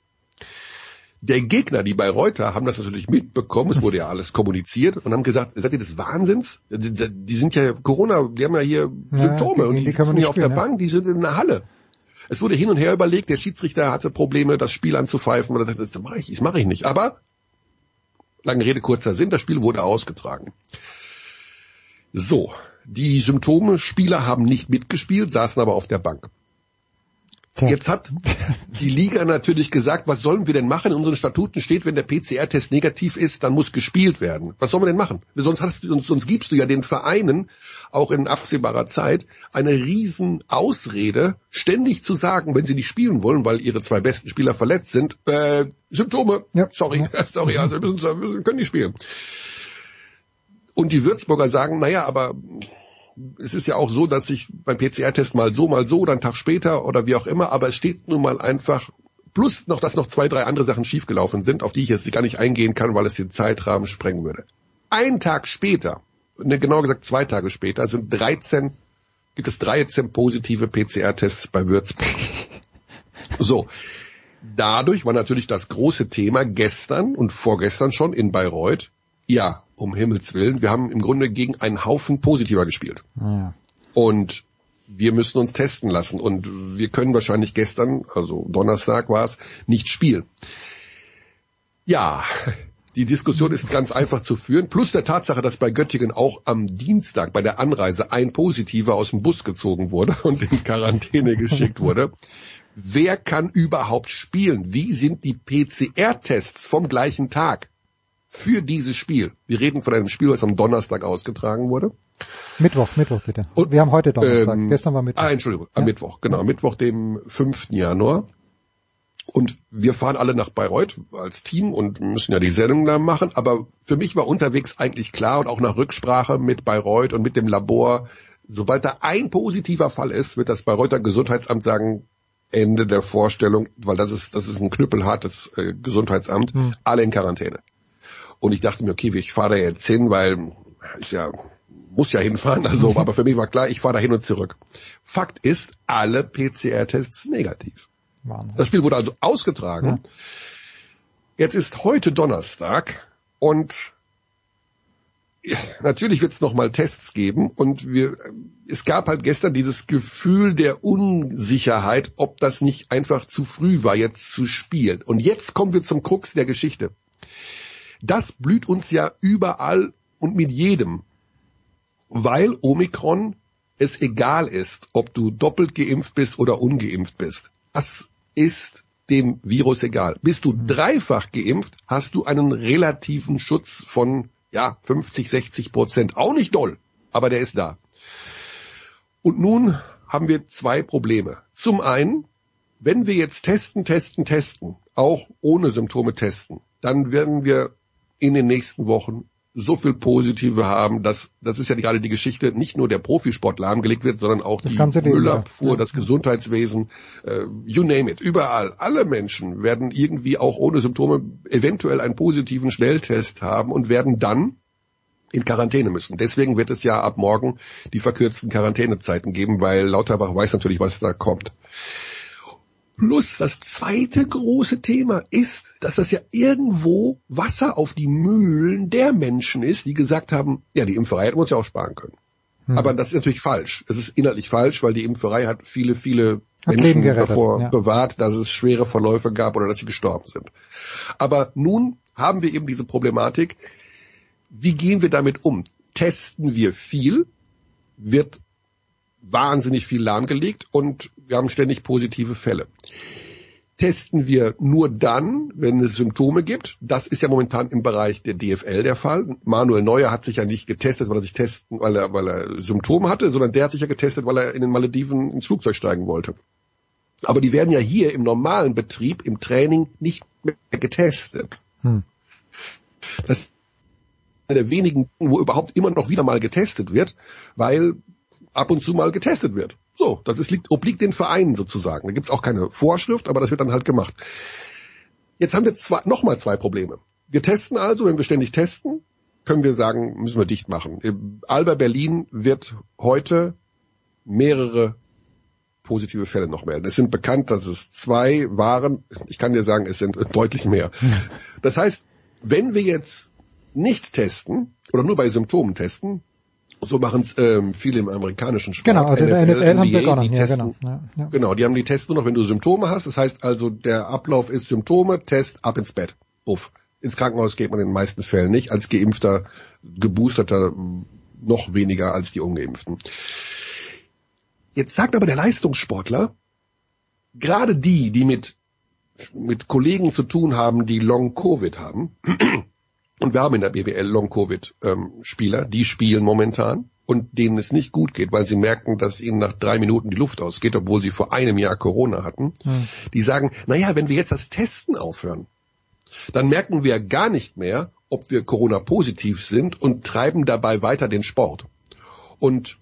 Der Gegner, die Bayreuther, haben das natürlich mitbekommen, es wurde ja alles kommuniziert und haben gesagt, seid ihr des Wahnsinns? Die, die sind ja Corona, die haben ja hier ja, Symptome die, und die, die sitzen hier auf der Bank, die sind in der Halle. Es wurde hin und her überlegt, der Schiedsrichter hatte Probleme, das Spiel anzupfeifen, oder das, das mache ich, das mache ich nicht. Aber, lange Rede, kurzer Sinn, das Spiel wurde ausgetragen. So, die Symptome, Spieler haben nicht mitgespielt, saßen aber auf der Bank. Jetzt hat die Liga natürlich gesagt, was sollen wir denn machen? In unseren Statuten steht, wenn der PCR-Test negativ ist, dann muss gespielt werden. Was sollen wir denn machen? Sonst, hast du, sonst, sonst gibst du ja den Vereinen auch in absehbarer Zeit eine riesen Ausrede, ständig zu sagen, wenn sie nicht spielen wollen, weil ihre zwei besten Spieler verletzt sind, äh, Symptome, ja. sorry, ja. sorry, also wir, müssen, wir können nicht spielen. Und die Würzburger sagen, naja, aber es ist ja auch so, dass sich beim PCR-Test mal so, mal so oder einen Tag später oder wie auch immer, aber es steht nun mal einfach plus noch, dass noch zwei, drei andere Sachen schiefgelaufen sind, auf die ich jetzt gar nicht eingehen kann, weil es den Zeitrahmen sprengen würde. Ein Tag später, ne, genauer gesagt zwei Tage später, sind 13, gibt es 13 positive PCR-Tests bei Würzburg. So. Dadurch war natürlich das große Thema gestern und vorgestern schon in Bayreuth, ja, um Himmels Willen, wir haben im Grunde gegen einen Haufen positiver gespielt. Ja. Und wir müssen uns testen lassen und wir können wahrscheinlich gestern, also Donnerstag war es, nicht spielen. Ja, die Diskussion ist ganz einfach zu führen, plus der Tatsache, dass bei Göttingen auch am Dienstag bei der Anreise ein Positiver aus dem Bus gezogen wurde und in Quarantäne geschickt wurde. Wer kann überhaupt spielen? Wie sind die PCR-Tests vom gleichen Tag? Für dieses Spiel. Wir reden von einem Spiel, was am Donnerstag ausgetragen wurde. Mittwoch, Mittwoch bitte. Und, wir haben heute Donnerstag, ähm, gestern war Mittwoch. Ah, Entschuldigung, am Mittwoch, genau, Mittwoch, dem 5. Januar. Und wir fahren alle nach Bayreuth als Team und müssen ja die Sendung da machen. Aber für mich war unterwegs eigentlich klar und auch nach Rücksprache mit Bayreuth und mit dem Labor, sobald da ein positiver Fall ist, wird das Bayreuther Gesundheitsamt sagen, Ende der Vorstellung, weil das ist, das ist ein knüppelhartes äh, Gesundheitsamt, hm. alle in Quarantäne. Und ich dachte mir, okay, ich fahre da jetzt hin, weil ich ja muss ja hinfahren, also, aber für mich war klar, ich fahre da hin und zurück. Fakt ist, alle PCR-Tests negativ. Wahnsinn. Das Spiel wurde also ausgetragen. Ja. Jetzt ist heute Donnerstag und natürlich wird es nochmal Tests geben und wir, es gab halt gestern dieses Gefühl der Unsicherheit, ob das nicht einfach zu früh war, jetzt zu spielen. Und jetzt kommen wir zum Krux der Geschichte. Das blüht uns ja überall und mit jedem, weil Omikron es egal ist, ob du doppelt geimpft bist oder ungeimpft bist. Das ist dem Virus egal. Bist du dreifach geimpft, hast du einen relativen Schutz von ja 50, 60 Prozent. Auch nicht doll, aber der ist da. Und nun haben wir zwei Probleme. Zum einen, wenn wir jetzt testen, testen, testen, auch ohne Symptome testen, dann werden wir in den nächsten Wochen so viel Positive haben, dass das ist ja gerade die Geschichte, nicht nur der Profisport lahmgelegt wird, sondern auch Das die Müllabfuhr, ja. das Gesundheitswesen, äh, you name it, überall. Alle Menschen werden irgendwie auch ohne Symptome eventuell einen positiven Schnelltest haben und werden dann in Quarantäne müssen. Deswegen wird es ja ab morgen die verkürzten Quarantänezeiten geben, weil Lauterbach weiß natürlich, was da kommt. Plus das zweite große Thema ist, dass das ja irgendwo Wasser auf die Mühlen der Menschen ist, die gesagt haben, ja, die Impferei hätten wir uns ja auch sparen können. Hm. Aber das ist natürlich falsch. Es ist inhaltlich falsch, weil die Impferei hat viele, viele Hat Menschen gerettet, davor ja. bewahrt, dass es schwere Verläufe gab oder dass sie gestorben sind. Aber nun haben wir eben diese Problematik, wie gehen wir damit um? Testen wir viel, wird wahnsinnig viel lahmgelegt und wir haben ständig positive Fälle. Testen wir nur dann, wenn es Symptome gibt. Das ist ja momentan im Bereich der DFL der Fall. Manuel Neuer hat sich ja nicht getestet, weil er sich testen, weil er, weil er Symptome hatte, sondern der hat sich ja getestet, weil er in den Malediven ins Flugzeug steigen wollte. Aber die werden ja hier im normalen Betrieb, im Training nicht mehr getestet. Hm. Das ist einer der wenigen, wo überhaupt immer noch wieder mal getestet wird, weil ab und zu mal getestet wird. So, das ist, liegt, obliegt den Vereinen sozusagen. Da gibt's auch keine Vorschrift, aber das wird dann halt gemacht. Jetzt haben wir zwei, nochmal zwei Probleme. Wir testen also, wenn wir ständig testen, können wir sagen, müssen wir dicht machen. Alba Berlin wird heute mehrere positive Fälle noch melden. Es sind bekannt, dass es zwei waren. Ich kann dir sagen, es sind deutlich mehr. Das heißt, wenn wir jetzt nicht testen oder nur bei Symptomen testen, so machen es ähm, viele im amerikanischen Sport. Genau, also in der NFL haben NBA, begonnen, die ja, testen, genau. Ja, ja. Genau, die haben die Tests nur noch, wenn du Symptome hast. Das heißt also, der Ablauf ist Symptome, Test, ab ins Bett. Uff. Ins Krankenhaus geht man in den meisten Fällen nicht. Als Geimpfter, Geboosterter noch weniger als die Ungeimpften. Jetzt sagt aber der Leistungssportler, gerade die, die mit, mit Kollegen zu tun haben, die Long-Covid haben, und wir haben in der BWL Long-Covid-Spieler, die spielen momentan und denen es nicht gut geht, weil sie merken, dass ihnen nach drei Minuten die Luft ausgeht, obwohl sie vor einem Jahr Corona hatten. Hm. Die sagen, naja, wenn wir jetzt das Testen aufhören, dann merken wir gar nicht mehr, ob wir Corona-positiv sind und treiben dabei weiter den Sport. Und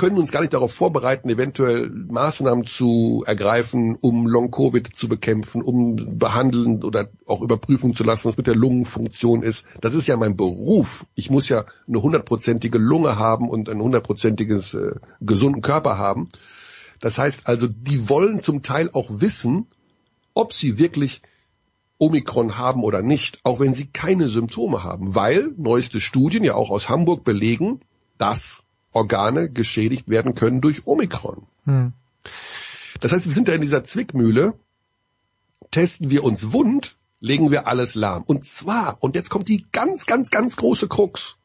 können uns gar nicht darauf vorbereiten, eventuell Maßnahmen zu ergreifen, um Long-Covid zu bekämpfen, um behandeln oder auch überprüfen zu lassen, was mit der Lungenfunktion ist. Das ist ja mein Beruf. Ich muss ja eine hundertprozentige Lunge haben und ein hundertprozentiges äh, gesunden Körper haben. Das heißt also, die wollen zum Teil auch wissen, ob sie wirklich Omikron haben oder nicht, auch wenn sie keine Symptome haben, weil neueste Studien ja auch aus Hamburg belegen, dass Organe geschädigt werden können durch Omikron. Hm. Das heißt, wir sind da in dieser Zwickmühle. Testen wir uns wund, legen wir alles lahm. Und zwar, und jetzt kommt die ganz, ganz, ganz große Krux.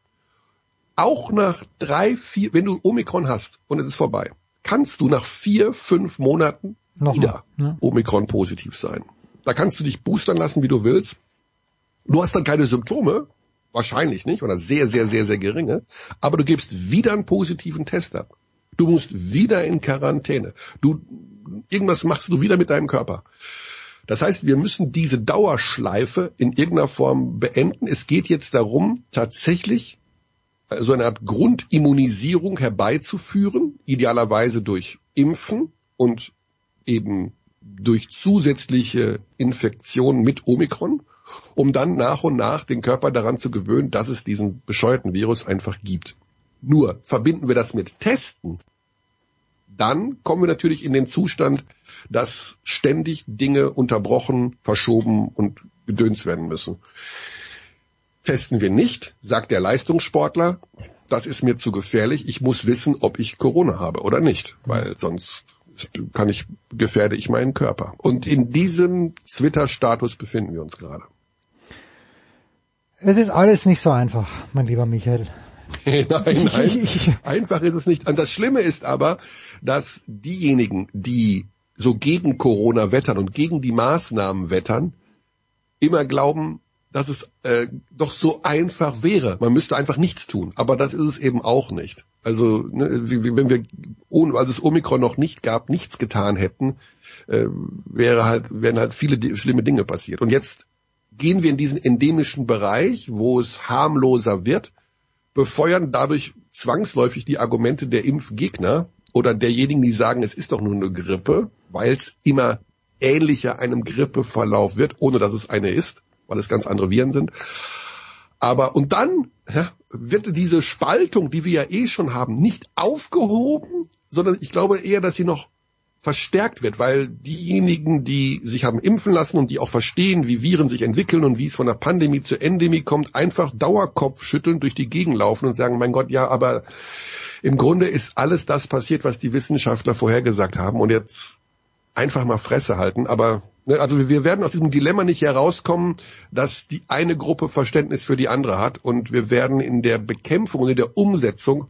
Auch nach drei, vier, wenn du Omikron hast und es ist vorbei, kannst du nach vier, fünf Monaten Nochmal, wieder ja. Omikron positiv sein. Da kannst du dich boostern lassen, wie du willst. Du hast dann keine Symptome, wahrscheinlich nicht, oder sehr, sehr, sehr, sehr geringe, aber du gibst wieder einen positiven Test ab. Du musst wieder in Quarantäne. Du, irgendwas machst du wieder mit deinem Körper. Das heißt, wir müssen diese Dauerschleife in irgendeiner Form beenden. Es geht jetzt darum, tatsächlich äh, so eine Art Grundimmunisierung herbeizuführen, idealerweise durch Impfen und eben durch zusätzliche Infektionen mit Omikron, um dann nach und nach den Körper daran zu gewöhnen, dass es diesen bescheuerten Virus einfach gibt. Nur verbinden wir das mit Testen, dann kommen wir natürlich in den Zustand, dass ständig Dinge unterbrochen, verschoben und gedöns werden müssen. Testen wir nicht, sagt der Leistungssportler, das ist mir zu gefährlich, ich muss wissen, ob ich Corona habe oder nicht, weil sonst kann ich, gefährde ich meinen Körper. Und in diesem Twitter-Status befinden wir uns gerade. Es ist alles nicht so einfach, mein lieber Michael. nein, nein. Einfach ist es nicht. Und das Schlimme ist aber, dass diejenigen, die so gegen Corona wettern und gegen die Maßnahmen wettern, immer glauben, dass es äh, doch so einfach wäre. Man müsste einfach nichts tun. Aber das ist es eben auch nicht. Also ne, wenn wir, ohne, als es Omikron noch nicht gab, nichts getan hätten, äh, wäre halt, wären halt viele schlimme Dinge passiert. Und jetzt gehen wir in diesen endemischen Bereich, wo es harmloser wird, befeuern dadurch zwangsläufig die Argumente der Impfgegner oder derjenigen, die sagen, es ist doch nur eine Grippe, weil es immer ähnlicher einem Grippeverlauf wird, ohne dass es eine ist, weil es ganz andere Viren sind. Aber und dann ja, wird diese Spaltung, die wir ja eh schon haben, nicht aufgehoben, sondern ich glaube eher, dass sie noch verstärkt wird, weil diejenigen, die sich haben impfen lassen und die auch verstehen, wie Viren sich entwickeln und wie es von der Pandemie zur Endemie kommt, einfach Dauerkopf schütteln durch die Gegend laufen und sagen, mein Gott, ja, aber im Grunde ist alles das passiert, was die Wissenschaftler vorhergesagt haben und jetzt einfach mal Fresse halten. Aber ne, also wir werden aus diesem Dilemma nicht herauskommen, dass die eine Gruppe Verständnis für die andere hat und wir werden in der Bekämpfung und in der Umsetzung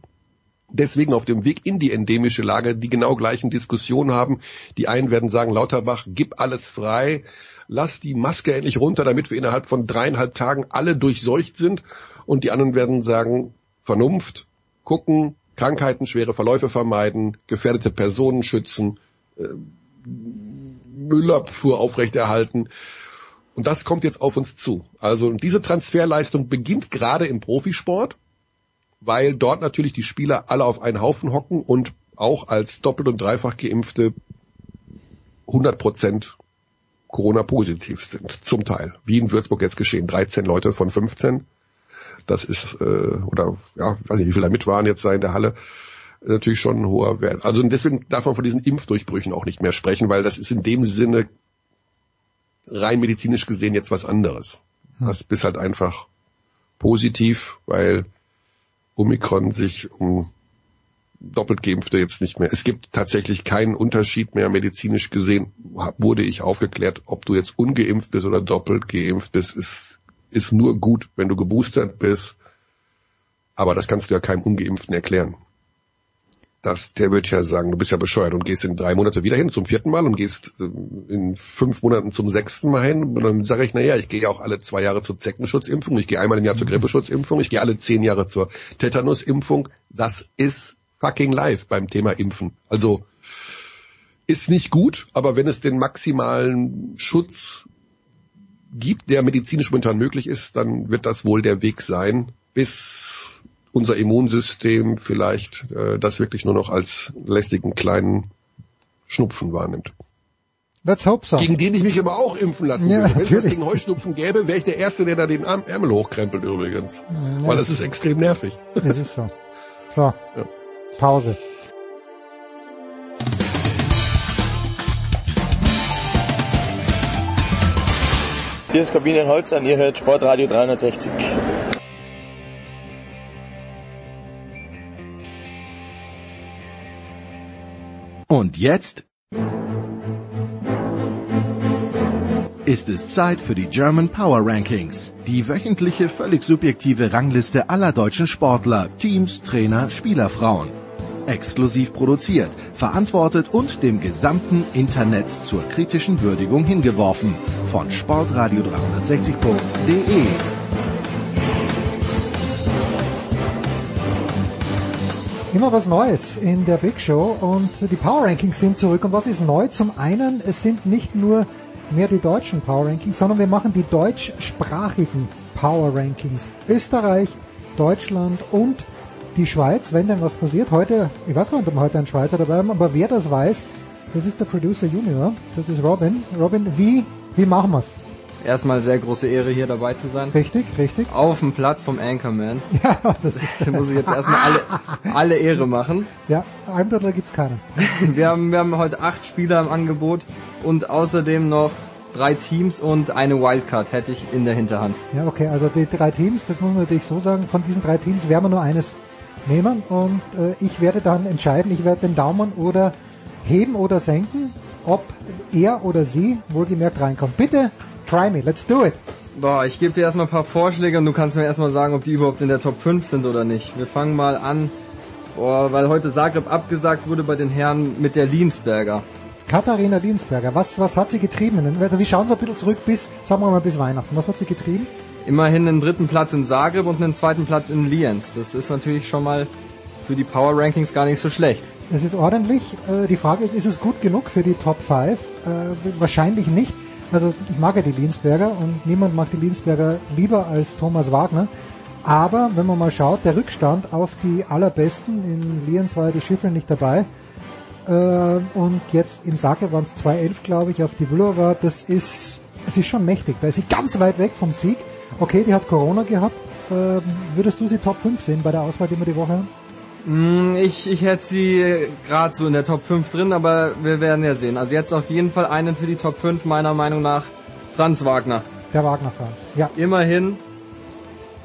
deswegen auf dem Weg in die endemische Lage die genau gleichen Diskussionen haben. Die einen werden sagen, Lauterbach, gib alles frei, lass die Maske endlich runter, damit wir innerhalb von dreieinhalb Tagen alle durchseucht sind. Und die anderen werden sagen, Vernunft, gucken, Krankheiten, schwere Verläufe vermeiden, gefährdete Personen schützen, äh, Müllabfuhr aufrechterhalten. Und das kommt jetzt auf uns zu. Also diese Transferleistung beginnt gerade im Profisport weil dort natürlich die Spieler alle auf einen Haufen hocken und auch als doppelt und dreifach geimpfte 100 Prozent Corona-positiv sind, zum Teil. Wie in Würzburg jetzt geschehen, 13 Leute von 15. Das ist, äh, oder ja, weiß nicht, wie viele da mit waren jetzt da in der Halle, natürlich schon ein hoher Wert. Also deswegen darf man von diesen Impfdurchbrüchen auch nicht mehr sprechen, weil das ist in dem Sinne rein medizinisch gesehen jetzt was anderes. Hm. Das bist halt einfach positiv, weil Omikron sich um doppelt geimpfte jetzt nicht mehr. Es gibt tatsächlich keinen Unterschied mehr medizinisch gesehen, wurde ich aufgeklärt, ob du jetzt ungeimpft bist oder doppelt geimpft bist, ist, ist nur gut, wenn du geboostert bist. Aber das kannst du ja keinem Ungeimpften erklären das, der wird ja sagen, du bist ja bescheuert und gehst in drei Monate wieder hin zum vierten Mal und gehst äh, in fünf Monaten zum sechsten Mal hin. Und dann sage ich, naja, ich gehe ja auch alle zwei Jahre zur Zeckenschutzimpfung, ich gehe einmal im Jahr zur Grippeschutzimpfung, ich gehe alle zehn Jahre zur Tetanusimpfung. Das ist fucking live beim Thema Impfen. Also ist nicht gut, aber wenn es den maximalen Schutz gibt, der medizinisch momentan möglich ist, dann wird das wohl der Weg sein, bis unser Immunsystem vielleicht äh, das wirklich nur noch als lästigen kleinen Schnupfen wahrnimmt. Let's hope so. Gegen den ich mich aber auch impfen lassen ja, würde. Wenn es gegen Heuschnupfen gäbe, wäre ich der Erste, der da den Arm, Ärmel hochkrempelt übrigens. Ja, Weil das ist extrem nervig. Es ist so. So. Ja. Pause. Hier ist Kabine Holz an, ihr hört Sportradio 360. Und jetzt ist es Zeit für die German Power Rankings, die wöchentliche völlig subjektive Rangliste aller deutschen Sportler, Teams, Trainer, Spielerfrauen. Exklusiv produziert, verantwortet und dem gesamten Internet zur kritischen Würdigung hingeworfen von sportradio360.de. Immer was Neues in der Big Show und die Power Rankings sind zurück. Und was ist neu? Zum einen, es sind nicht nur mehr die deutschen Power Rankings, sondern wir machen die deutschsprachigen Power Rankings. Österreich, Deutschland und die Schweiz, wenn denn was passiert. Heute, ich weiß gar nicht, ob wir heute ein Schweizer dabei haben, aber wer das weiß, das ist der Producer Junior, das ist Robin. Robin, wie, wie machen wir's? Erstmal sehr große Ehre hier dabei zu sein. Richtig, richtig. Auf dem Platz vom Anchorman. Ja, das ist. da muss ich jetzt erstmal alle, alle Ehre machen. Ja, Almdotler gibt's keinen. Wir haben, wir haben heute acht Spieler im Angebot und außerdem noch drei Teams und eine Wildcard hätte ich in der Hinterhand. Ja, okay, also die drei Teams, das muss man natürlich so sagen, von diesen drei Teams werden wir nur eines nehmen und äh, ich werde dann entscheiden, ich werde den Daumen oder heben oder senken, ob er oder sie wohlgemerkt reinkommt. Bitte Try me, let's do it. Boah, ich gebe dir erstmal ein paar Vorschläge und du kannst mir erstmal sagen, ob die überhaupt in der Top 5 sind oder nicht. Wir fangen mal an, boah, weil heute Zagreb abgesagt wurde bei den Herren mit der Liensberger. Katharina Liensberger, was, was hat sie getrieben? Also wir schauen so ein bisschen zurück bis, sagen wir mal, bis Weihnachten. Was hat sie getrieben? Immerhin einen dritten Platz in Zagreb und einen zweiten Platz in Lienz. Das ist natürlich schon mal für die Power Rankings gar nicht so schlecht. Es ist ordentlich. Äh, die Frage ist, ist es gut genug für die Top 5? Äh, wahrscheinlich nicht. Also ich mag ja die Linsberger und niemand mag die Linsberger lieber als Thomas Wagner. Aber wenn man mal schaut, der Rückstand auf die allerbesten, in Lienz war ja die Schiffel nicht dabei, äh, und jetzt in Sake waren es 2-11, glaube ich, auf die Vlhova, das ist, es ist schon mächtig. Da ist sie ganz weit weg vom Sieg. Okay, die hat Corona gehabt. Äh, würdest du sie Top 5 sehen bei der Auswahl, die wir die Woche haben? Mm, Ich, ich hätte sie gerade so in der Top 5 drin, aber wir werden ja sehen. Also jetzt auf jeden Fall einen für die Top 5, meiner Meinung nach, Franz Wagner. Der Wagner Franz. Ja. Immerhin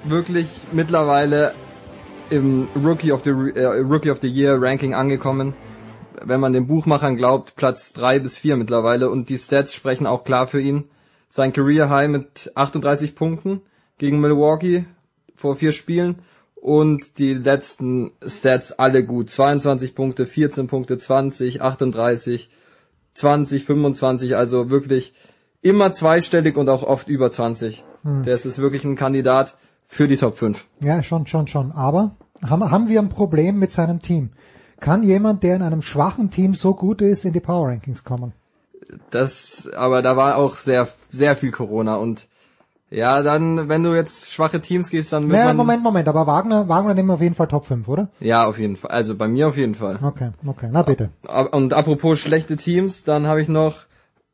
wirklich mittlerweile im Rookie of the, äh, Rookie of the Year Ranking angekommen. Wenn man den Buchmachern glaubt, Platz 3 bis 4 mittlerweile und die Stats sprechen auch klar für ihn. Sein Career High mit 38 Punkten gegen Milwaukee vor vier Spielen und die letzten Stats alle gut. 22 Punkte, 14 Punkte, 20, 38, 20, 25, also wirklich immer zweistellig und auch oft über 20. Hm. Das ist wirklich ein Kandidat für die Top 5. Ja, schon, schon, schon. Aber haben, haben wir ein Problem mit seinem Team? Kann jemand, der in einem schwachen Team so gut ist, in die Power Rankings kommen? Das, aber da war auch sehr, sehr viel Corona und ja, dann, wenn du jetzt schwache Teams gehst, dann wird Naja, man, Moment, Moment, aber Wagner, Wagner nehmen wir auf jeden Fall Top 5, oder? ja, auf jeden Fall. Also bei mir auf jeden Fall. Okay, okay, na bitte. Und apropos schlechte Teams, dann habe ich noch,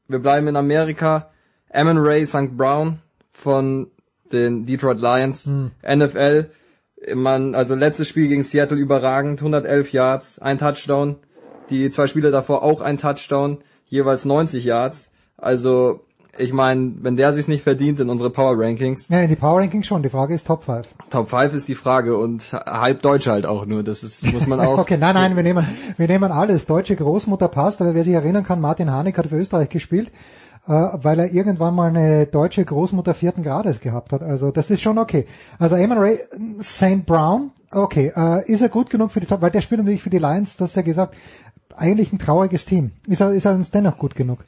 wir bleiben in Amerika, Ammon Ray St. Brown von den Detroit Lions, Hm. NFL. Man, also letztes Spiel gegen Seattle überragend, 111 Yards, ein Touchdown. Die zwei Spiele davor auch ein Touchdown, jeweils 90 Yards. Also ich meine, wenn der sich nicht verdient in unsere Power Rankings, Ja, in die Power Rankings schon. Die Frage ist Top 5. Top 5 ist die Frage und halb Deutsch halt auch nur. Das ist, muss man auch. Okay, nein, nein, wir nehmen, wir nehmen alles. Deutsche Großmutter passt, aber wer sich erinnern kann, Martin Hanek hat für Österreich gespielt, äh, weil er irgendwann mal eine deutsche Großmutter vierten Grades gehabt hat. Also das ist schon okay. Also Eamon Ray, St. Brown, okay, äh, ist er gut genug für die Top, weil der spielt natürlich für die Lions, du hast ja gesagt, eigentlich ein trauriges Team. Ist er, ist er uns dennoch gut genug?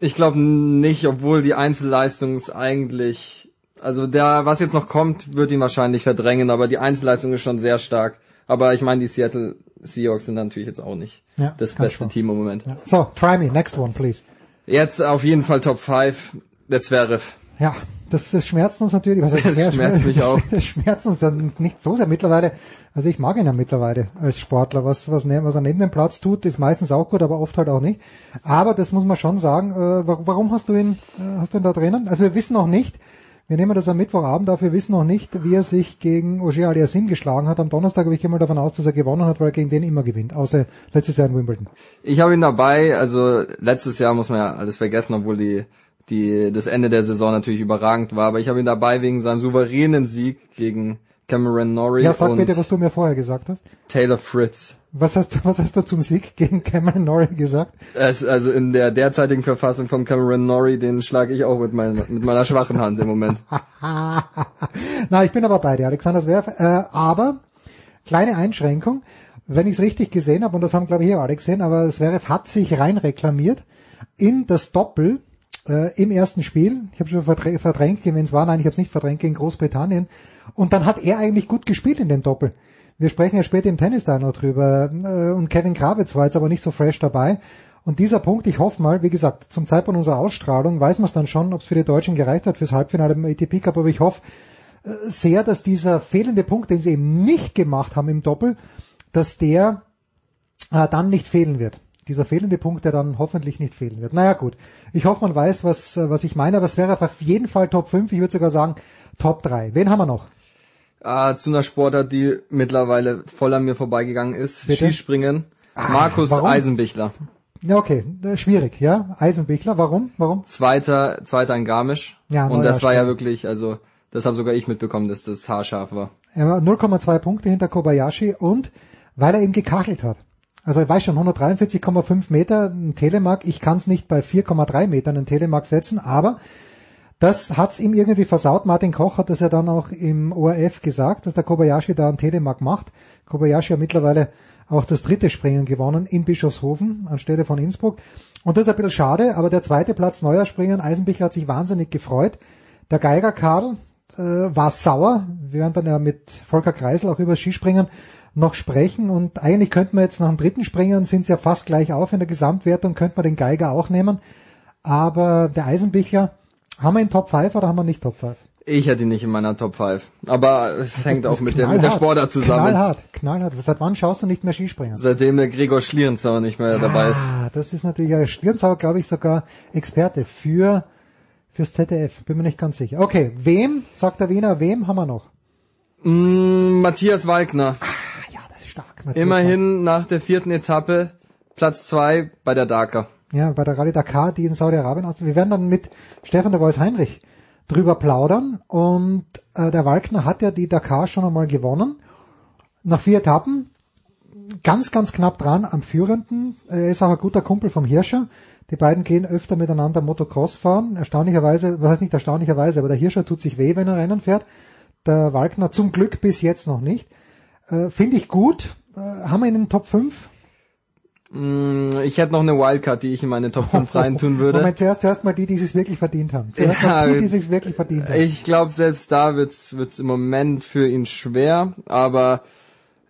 Ich glaube nicht, obwohl die Einzelleistung ist eigentlich, also der, was jetzt noch kommt, wird ihn wahrscheinlich verdrängen, aber die Einzelleistung ist schon sehr stark. Aber ich meine, die Seattle Seahawks sind natürlich jetzt auch nicht Ja, das beste. Team im Moment. So, try me, next one, please. Jetzt auf jeden Fall Top 5, der Zverev. Ja, das, das schmerzt uns natürlich. Was heißt Das mehr? schmerzt mich auch. Das schmerzt uns dann nicht so sehr mittlerweile. Also ich mag ihn ja mittlerweile als Sportler. Was, was, ne- was er neben dem Platz tut, ist meistens auch gut, aber oft halt auch nicht. Aber das muss man schon sagen. Äh, wa- warum hast du ihn, äh, hast du ihn da drinnen? Also wir wissen noch nicht. Wir nehmen das am Mittwochabend auf. Wir wissen noch nicht, wie er sich gegen Ogier Aliasim geschlagen hat. Am Donnerstag habe ich mal davon aus, dass er gewonnen hat, weil er gegen den immer gewinnt. Außer letztes Jahr in Wimbledon. Ich habe ihn dabei, also letztes Jahr muss man ja alles vergessen, obwohl die, die, das Ende der Saison natürlich überragend war, aber ich habe ihn dabei wegen seinem souveränen Sieg gegen Cameron Norrie Ja, sag und bitte, was du mir vorher gesagt hast. Taylor Fritz. Was hast, du- was hast du zum Sieg gegen Cameron Norrie gesagt? Es, also in der derzeitigen Verfassung von Cameron Norrie, den schlage ich auch mit meiner, mit meiner schwachen Hand im Moment. Na, ich bin aber bei dir, Alexander Zwerf. Äh, aber, kleine Einschränkung, wenn ich es richtig gesehen habe, und das haben glaube ich hier alle gesehen, aber Zverev hat sich rein reklamiert in das Doppel äh, im ersten Spiel. Ich habe schon verdrä- verdrängt, wenn es war. Nein, ich habe es nicht verdrängt gegen Großbritannien. Und dann hat er eigentlich gut gespielt in dem Doppel. Wir sprechen ja später im Tennis da noch drüber. Äh, Und Kevin Krawitz war jetzt aber nicht so fresh dabei. Und dieser Punkt, ich hoffe mal, wie gesagt, zum Zeitpunkt unserer Ausstrahlung weiß man es dann schon, ob es für die Deutschen gereicht hat fürs Halbfinale im ATP Cup, aber ich hoffe äh, sehr, dass dieser fehlende Punkt, den sie eben nicht gemacht haben im Doppel, dass der äh, dann nicht fehlen wird. Dieser fehlende Punkt, der dann hoffentlich nicht fehlen wird. Naja gut, ich hoffe, man weiß, was, äh, was ich meine, aber es wäre auf jeden Fall Top 5, ich würde sogar sagen Top 3. Wen haben wir noch? Ah, zu einer Sportart, die mittlerweile voll an mir vorbeigegangen ist. Bitte? Skispringen. Markus warum? Eisenbichler. Ja, okay, äh, schwierig, ja. Eisenbichler, warum? Warum? Zweiter, zweiter in Garmisch. Ja, Und das war ja wirklich, also, das habe sogar ich mitbekommen, dass das haarscharf war. Er war 0,2 Punkte hinter Kobayashi und weil er eben gekachelt hat. Also ich weiß schon, 143,5 Meter ein Telemark. Ich kann es nicht bei 4,3 Metern einen Telemark setzen, aber das hat's ihm irgendwie versaut. Martin Koch hat das ja dann auch im ORF gesagt, dass der Kobayashi da einen Telemark macht. Kobayashi hat mittlerweile auch das dritte Springen gewonnen in Bischofshofen anstelle von Innsbruck. Und das ist ein bisschen schade, aber der zweite Platz neuer Springen, Eisenbichler hat sich wahnsinnig gefreut. Der Geiger Karl äh, war sauer. Wir werden dann ja mit Volker Kreisel auch über Skispringen noch sprechen und eigentlich könnte man jetzt nach dem dritten Springen sind sie ja fast gleich auf in der Gesamtwertung, könnte man den Geiger auch nehmen. Aber der Eisenbichler, haben wir ihn Top 5 oder haben wir nicht Top 5? Ich hätte ihn nicht in meiner Top 5. Aber es hängt auch mit der, mit der Sportart zusammen. Knallhart, knallhart. Seit wann schaust du nicht mehr Skispringen? Seitdem der Gregor Schlierenzauer nicht mehr dabei ist. Ah, das ist natürlich, ja, Schlierenzauer glaube ich sogar Experte für, fürs ZDF. Bin mir nicht ganz sicher. Okay, wem, sagt der Wiener, wem haben wir noch? Mm, Matthias Walkner. Ah, ja, das ist stark. Matthias Immerhin nach der vierten Etappe Platz zwei bei der Dakar. Ja, bei der Rallye Dakar, die in Saudi-Arabien aus. Wir werden dann mit Stefan de Vois Heinrich drüber plaudern und äh, der Walkner hat ja die Dakar schon einmal gewonnen. Nach vier Etappen, ganz, ganz knapp dran am Führenden. Er ist auch ein guter Kumpel vom Hirscher. Die beiden gehen öfter miteinander Motocross fahren. Erstaunlicherweise, was heißt nicht erstaunlicherweise, aber der Hirscher tut sich weh, wenn er Rennen fährt. Der Walkner zum Glück bis jetzt noch nicht. Äh, Finde ich gut. Äh, haben wir ihn in den Top 5? Mm, Ich hätte noch eine Wildcard, die ich in meine Top 5 reintun würde. Moment, zuerst, zuerst mal die, die es wirklich verdient haben. Zuerst mal die, die es wirklich verdient haben. Ich glaube, selbst da wird's wird's im Moment für ihn schwer, aber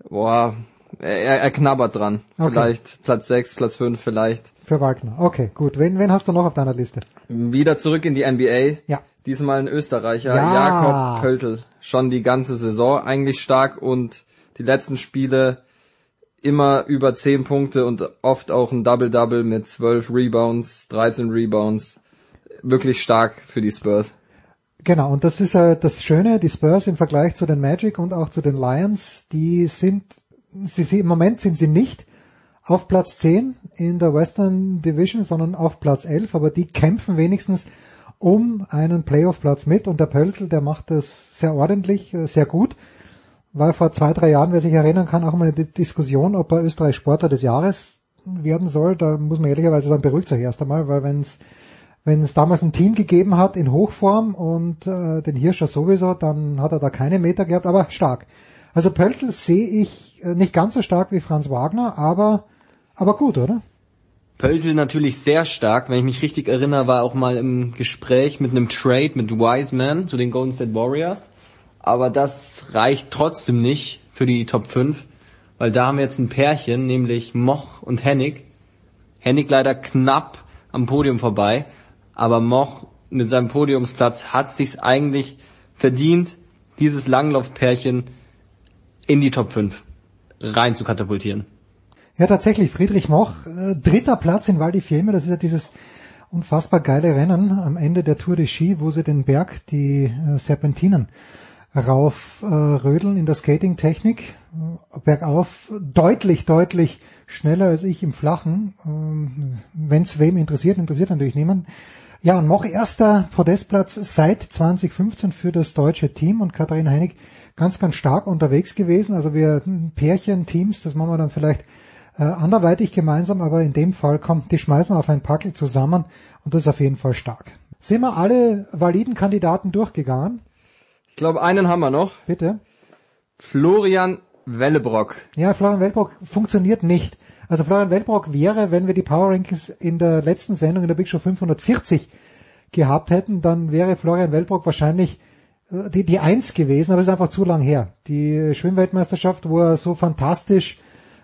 boah, er, er knabbert dran. Okay. Vielleicht Platz 6, Platz 5 vielleicht. Für Wagner. Okay, gut. Wen, wen hast du noch auf deiner Liste? Wieder zurück in die NBA. Ja. Diesmal ein Österreicher, Ja. Jakob Pöltl. Schon die ganze Saison eigentlich stark und die letzten Spiele immer über 10 Punkte und oft auch ein Double-Double mit 12 Rebounds, 13 Rebounds. Wirklich stark für die Spurs. Genau, und das ist äh, das Schöne, die Spurs im Vergleich zu den Magic und auch zu den Lions, die sind, sie, sie, im Moment sind sie nicht auf Platz 10 in der Western Division, sondern auf Platz 11, aber die kämpfen wenigstens um einen Playoff-Platz mit und der Pöltl, der macht das sehr ordentlich, äh, sehr gut. War vor zwei, drei Jahren, wer sich erinnern kann, auch mal eine Di- Diskussion, ob er Österreich Sportler des Jahres werden soll. Da muss man ehrlicherweise sagen, beruhigt euch erst einmal, weil wenn es wenn es damals ein Team gegeben hat in Hochform und äh, den Hirscher sowieso, dann hat er da keine Meter gehabt, aber stark. Also Pöltl sehe ich äh, nicht ganz so stark wie Franz Wagner, aber aber gut, oder? Pöltl natürlich sehr stark. Wenn ich mich richtig erinnere, war auch mal im Gespräch mit einem Trade mit Wiseman zu den Golden State Warriors. Aber das reicht trotzdem nicht für die Top 5, weil da haben wir jetzt ein Pärchen, nämlich Moch und Hennig. Hennig leider knapp am Podium vorbei, aber Moch mit seinem Podiumsplatz hat sich's eigentlich verdient, dieses Langlaufpärchen in die Top 5 rein zu katapultieren. Ja, tatsächlich, Friedrich Moch, äh, dritter Platz in Val di Fiemme, das ist ja dieses unfassbar geile Rennen am Ende der Tour de Ski, wo sie den Berg, die äh, Serpentinen rauf äh, rödeln in der Skating-Technik, bergauf deutlich, deutlich schneller als ich im Flachen. Ähm, Wenn es wem interessiert, interessiert natürlich niemand. Ja, und Moch erster Podestplatz seit 2015 für das deutsche Team und Katharina Heinig ganz, ganz stark unterwegs gewesen. Also wir hm, Pärchen, Teams, das machen wir dann vielleicht äh, anderweitig gemeinsam, aber in dem Fall kommt, die schmeißen wir auf ein Packel zusammen und das ist auf jeden Fall stark. Sind wir alle validen Kandidaten durchgegangen? Ich glaube, einen haben wir noch. Bitte. Florian Wellebrock. Ja, Florian Weltbrock funktioniert nicht. Also Florian Weltbrock wäre, wenn wir die Power Rankings in der letzten Sendung in der Big Show 540 gehabt hätten, dann wäre Florian Weltbrock wahrscheinlich äh, die, die Eins gewesen, aber es ist einfach zu lang her. Die Schwimmweltmeisterschaft, wo er so fantastisch,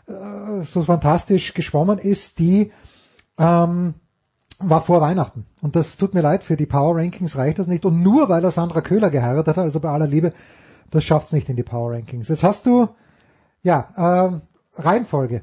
äh, so fantastisch geschwommen ist, die ähm, war vor Weihnachten. Und das tut mir leid, für die Power Rankings reicht das nicht. Und nur weil er Sandra Köhler geheiratet hat, also bei aller Liebe, das schafft's nicht in die Power Rankings. Jetzt hast du, ja, ähm, Reihenfolge.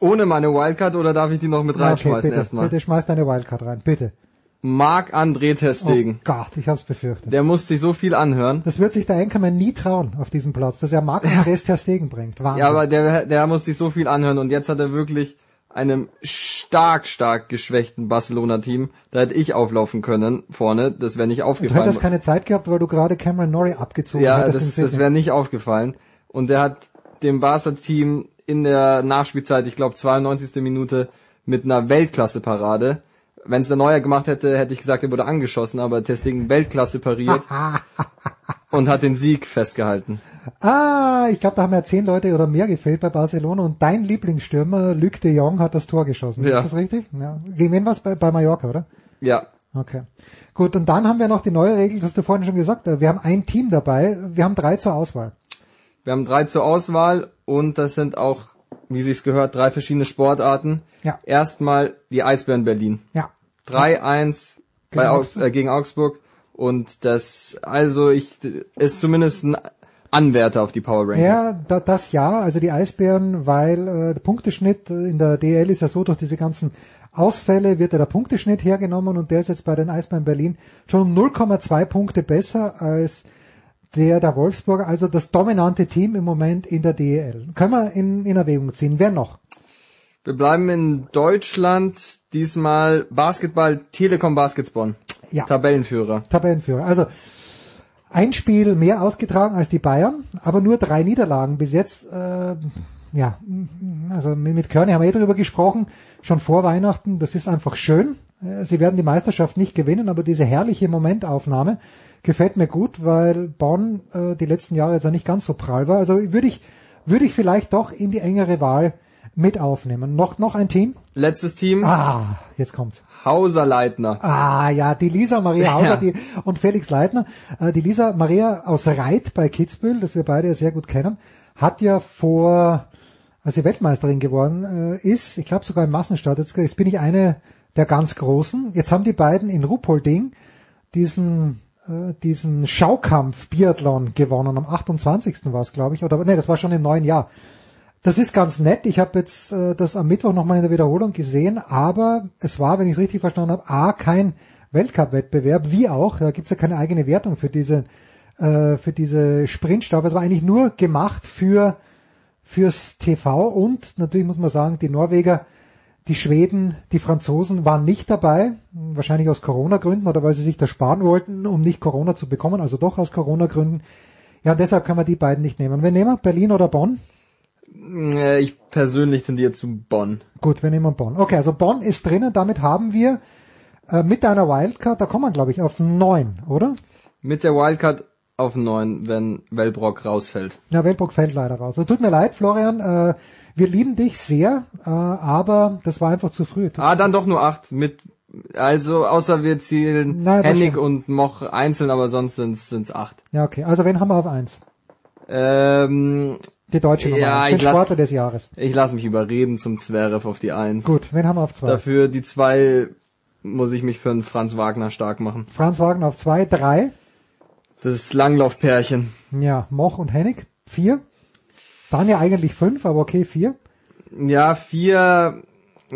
Ohne meine Wildcard oder darf ich die noch mit Ja, reinschmeißen bitte, erstmal? bitte schmeiß deine Wildcard rein, bitte. Marc-André Testegen. Oh Gott, ich hab's befürchtet. Der muss sich so viel anhören. Das wird sich der Enkermann nie trauen auf diesem Platz, dass er Marc Andres Ter Stegen bringt. Wahnsinn. Ja, aber der, der muss sich so viel anhören und jetzt hat er wirklich einem stark, stark geschwächten Barcelona-Team, da hätte ich auflaufen können vorne, das wäre nicht du aufgefallen. hättest keine Zeit gehabt, weil du gerade Cameron Norrie abgezogen ja, das, im das Sydney. wäre nicht aufgefallen. Und der hat dem Barca-Team in der Nachspielzeit, ich glaube 92. Minute, mit einer Weltklasse-Parade. Wenn es der Neuer gemacht hätte, hätte ich gesagt, er wurde angeschossen, aber Testing Weltklasse pariert und hat den Sieg festgehalten. Ah, ich glaube, da haben ja zehn Leute oder mehr gefehlt bei Barcelona und dein Lieblingsstürmer, Luc de Jong, hat das Tor geschossen. Ja. Ist das richtig? Ja. Gegen wen war's bei, bei Mallorca, oder? Ja, Okay. Gut, und dann haben wir noch die neue Regel, das hast du vorhin schon gesagt, wir haben ein Team dabei, wir haben drei zur Auswahl. wir haben drei zur Auswahl und das sind auch, wie sich's gehört, drei verschiedene Sportarten. Ja. Erstmal die Eisbären Berlin. Ja. 3-1 bei Gegen Augs äh, gegen Augsburg und das also ich ist zumindest ein Anwärter auf die Power Ranking. Ja, da, das ja, also die Eisbären, weil äh, der Punkteschnitt in der DL ist ja so, durch diese ganzen Ausfälle wird ja der Punkteschnitt hergenommen und der ist jetzt bei den Eisbären Berlin schon um 0,2 Punkte besser als der der Wolfsburger, also das dominante Team im Moment in der DEL. Können wir in, in Erwägung ziehen. Wer noch? Wir bleiben in Deutschland, diesmal Basketball, Telekom Basketball. Ja. Tabellenführer. Tabellenführer. Also ein Spiel mehr ausgetragen als die Bayern, aber nur drei Niederlagen bis jetzt. Äh, ja, also mit Körny haben wir eh darüber gesprochen, schon vor Weihnachten. Das ist einfach schön. Äh, Sie werden die Meisterschaft nicht gewinnen, aber diese herrliche Momentaufnahme gefällt mir gut, weil Bonn äh, die letzten Jahre jetzt ja nicht ganz so prall war. Also würde ich würde ich vielleicht doch in die engere Wahl mit aufnehmen. Noch noch ein Team? Letztes Team. Ah, jetzt kommt's. Hauser Leitner. Ah ja, die Lisa Maria Hauser Ja. die, und Felix Leitner. Äh, die Lisa Maria aus Reit bei Kitzbühel, das wir beide ja sehr gut kennen, hat ja vor, als sie Weltmeisterin geworden äh, ist, ich glaube sogar im Massenstart, jetzt, jetzt bin ich eine der ganz Großen. Jetzt haben die beiden in Ruppolding diesen äh, diesen Schaukampf Biathlon gewonnen. Am 28. war es, glaube ich, oder nee, das war schon im neuen Jahr. Das ist ganz nett. Ich habe jetzt äh, das am Mittwoch nochmal in der Wiederholung gesehen, aber es war, wenn ich es richtig verstanden habe, A, kein Weltcup-Wettbewerb, wie auch, da gibt's ja keine eigene Wertung für diese, äh, für diese Sprintstaffel. Es war eigentlich nur gemacht für fürs TV und natürlich muss man sagen, die Norweger, die Schweden, die Franzosen waren nicht dabei, wahrscheinlich aus Corona-Gründen oder weil sie sich das sparen wollten, um nicht Corona zu bekommen, also doch aus Corona-Gründen. Ja, deshalb kann man die beiden nicht nehmen. Wen nehmen wir? Berlin oder Bonn? Äh, Ich persönlich tendiere zu Bonn. Gut, wir nehmen Bonn. Okay, also Bonn ist drinnen, damit haben wir äh, mit einer Wildcard, da kommen wir glaube ich auf neun, oder? Mit der Wildcard auf 9, wenn Wellbrock rausfällt. Ja, Weltburg fällt leider raus. Also, tut mir leid, Florian, äh, wir lieben dich sehr, äh, aber das war einfach zu früh. Ah, dann doch nur 8 mit also außer wir zielen Na, das Hennig und Moch einzeln, aber sonst sind's sind's 8. Ja, okay. Also wen haben wir auf eins? Ähm, Die deutsche Nummer ja, eins, den ich lass- Sportler des Jahres. Ich lasse mich überreden zum Zverev auf die 1. Gut, wen haben wir auf zwei? Dafür die 2 muss ich mich für einen Franz Wagner stark machen. Franz Wagner auf zwei, drei. Das Langlaufpärchen. Ja, Moch und Hennig, vier. Waren ja eigentlich fünf, aber okay, vier. Ja, 4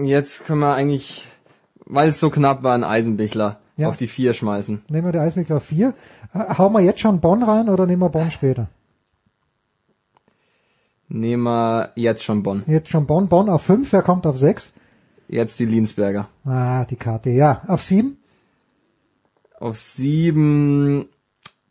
jetzt können wir eigentlich weil es so knapp war, einen Eisenbichler Ja. auf die 4 schmeißen. Nehmen wir die Eisweg auf vier. Äh, Hauen wir jetzt schon Bonn rein oder nehmen wir Bonn später? Nehmen wir jetzt schon Bonn. Jetzt schon Bonn. Bonn auf fünf, wer kommt auf sechs? Jetzt die Linsberger. Ah, die Karte, ja. Auf sieben? Auf 7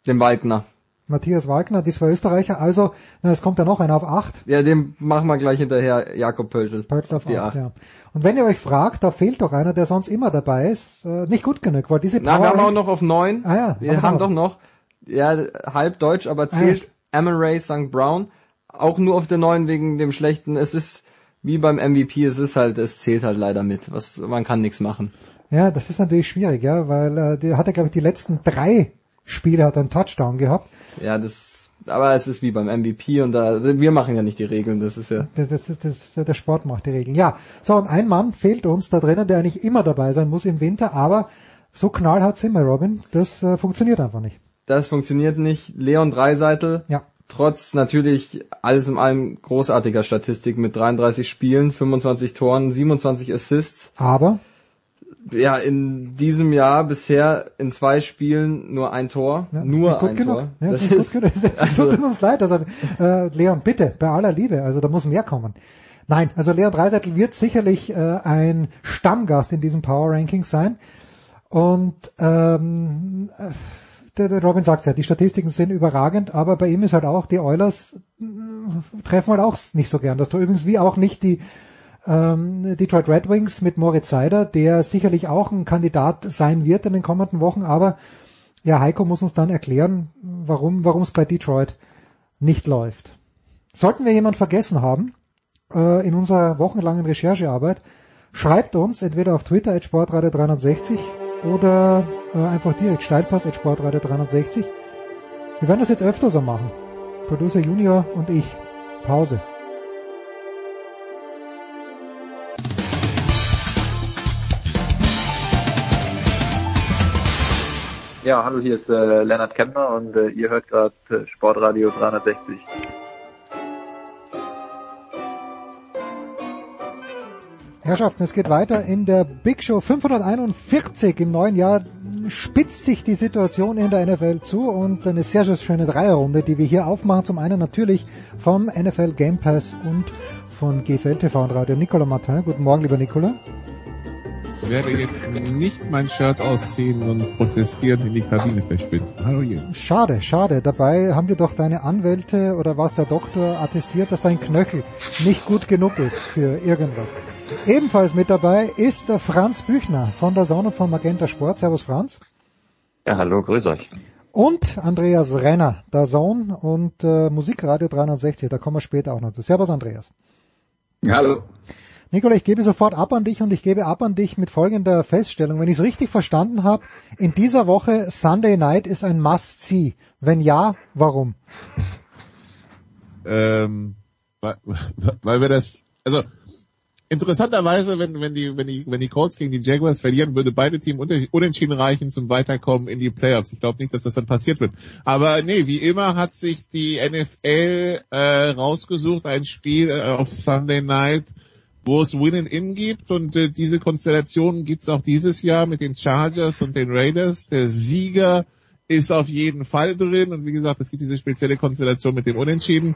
den Waldner. Matthias Wagner, die zwei Österreicher. Also, na, es kommt ja noch einer auf acht. Ja, den machen wir gleich hinterher, Jakob Pöltl. Pöltl auf die acht, acht. ja. Und wenn ihr euch fragt, da fehlt doch einer, der sonst immer dabei ist, äh, nicht gut genug, weil diese Na, wir haben Power- auch noch auf 9. Ah ja, wir haben haben doch noch, ja, halb deutsch, aber zählt Amaray St. Brown auch nur auf der 9 wegen dem schlechten. Es ist wie beim MVP, es ist halt, es zählt halt leider mit. Was, man kann nichts machen. Ja, das ist natürlich schwierig, ja, weil äh, der hat ja, glaube ich, die letzten drei Spiele hat einen Touchdown gehabt. Ja, das, aber es ist wie beim MVP und da, wir machen ja nicht die Regeln, das ist ja. Das, das, das, das, der Sport macht die Regeln. Ja, so und ein Mann fehlt uns da drinnen, der eigentlich immer dabei sein muss im Winter, aber so knallhart sind wir, Robin, das äh, funktioniert einfach nicht. Das funktioniert nicht. Leon Dreiseitel. Ja. Trotz natürlich alles in allem großartiger Statistik mit 33 Spielen, 25 Toren, 27 Assists. Aber Ja, in diesem Jahr bisher in zwei Spielen nur ein Tor. ja, nur ein genug. Tor. Ja, das nicht gut ist, genug. Es also, tut uns leid, also äh, Leon, bitte, bei aller Liebe, also da muss mehr kommen. Nein, also Leon Dreiseitel wird sicherlich äh, ein Stammgast in diesem Power Ranking sein. Und ähm, äh, der, der Robin sagt ja, die Statistiken sind überragend, aber bei ihm ist halt auch, die Oilers äh, treffen halt auch nicht so gern. Das tut übrigens wie auch nicht die ähm, Detroit Red Wings mit Moritz Seider, der sicherlich auch ein Kandidat sein wird in den kommenden Wochen, aber ja, Heiko muss uns dann erklären, warum warum es bei Detroit nicht läuft. Sollten wir jemand vergessen haben äh, in unserer wochenlangen Recherchearbeit, schreibt uns entweder auf Twitter at Sportradio 360 oder äh, einfach direkt Steilpass at Sportradio 360. Wir werden das jetzt öfter so machen. Producer Junior und ich. Pause. Ja, hallo, hier ist äh, Lennart Kemmer und äh, ihr hört gerade äh, Sportradio 360. Herrschaften, es geht weiter in der Big Show 541 im neuen Jahr spitzt sich die Situation in der NFL zu und eine sehr, sehr schöne Dreierrunde, die wir hier aufmachen. Zum einen natürlich vom NFL Game Pass und von GFL TV und Radio Nicola Martin. Guten Morgen, lieber Nicola. Ich werde jetzt nicht mein Shirt ausziehen und protestieren in die Kabine verschwinden. Hallo Jens. Schade, schade. Dabei haben dir doch deine Anwälte oder was der Doktor attestiert, dass dein Knöchel nicht gut genug ist für irgendwas. Ebenfalls mit dabei ist der Franz Büchner von der Sonne von Magenta Sport. Servus Franz. Ja, hallo, grüß euch. Und Andreas Renner, der Sohn und äh, Musikradio 360, da kommen wir später auch noch zu. Servus Andreas. Hallo. Nikola, ich gebe sofort ab an dich und ich gebe ab an dich mit folgender Feststellung. Wenn ich es richtig verstanden habe, in dieser Woche Sunday Night ist ein Must-See. Wenn ja, warum? Ähm, weil, weil wir das, also interessanterweise, wenn, wenn die, wenn die, wenn die Colts gegen die Jaguars verlieren, würde beide Teams unentschieden reichen zum Weiterkommen in die Playoffs. Ich glaube nicht, dass das dann passiert wird. Aber nee, wie immer hat sich die NFL äh, rausgesucht, ein Spiel äh, auf Sunday Night, wo es Win-and-In gibt und äh, diese Konstellation gibt es auch dieses Jahr mit den Chargers und den Raiders. Der Sieger ist auf jeden Fall drin und wie gesagt, es gibt diese spezielle Konstellation mit dem Unentschieden.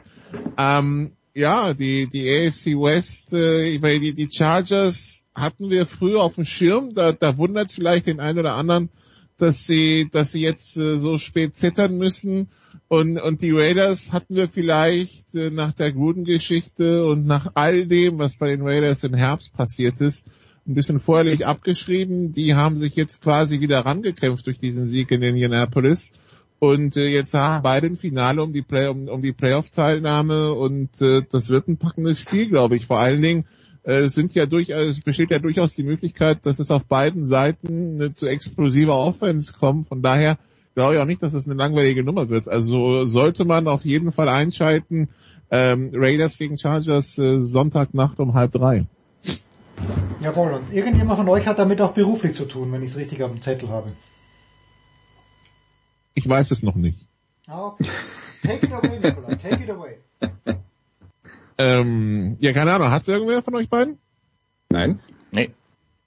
Ähm, ja, die, die AFC West, äh, die, die Chargers hatten wir früher auf dem Schirm, da, da wundert vielleicht den einen oder anderen, dass sie, dass sie jetzt äh, so spät zittern müssen. Und, und die Raiders hatten wir vielleicht äh, nach der Gruden-Geschichte und nach all dem, was bei den Raiders im Herbst passiert ist, ein bisschen vorherlich abgeschrieben. Die haben sich jetzt quasi wieder rangekämpft durch diesen Sieg in Indianapolis. Und äh, jetzt haben beide ein Finale um die Play um, um die Playoff-Teilnahme und äh, das wird ein packendes Spiel, glaube ich. Vor allen Dingen äh, sind ja durchaus, es besteht ja durchaus die Möglichkeit, dass es auf beiden Seiten eine zu explosiver Offense kommt. Von daher glaube ich auch nicht, dass es eine langweilige Nummer wird. Also sollte man auf jeden Fall einschalten. Ähm, Raiders gegen Chargers äh, Sonntagnacht um halb drei. Jawohl, und irgendjemand von euch hat damit auch beruflich zu tun, wenn ich es richtig auf dem Zettel habe. Ich weiß es noch nicht. Ah, okay. Take it away, Nicola. Take it away. Ähm, ja, keine Ahnung. Hat's irgendwer von euch beiden? Nein. Nee.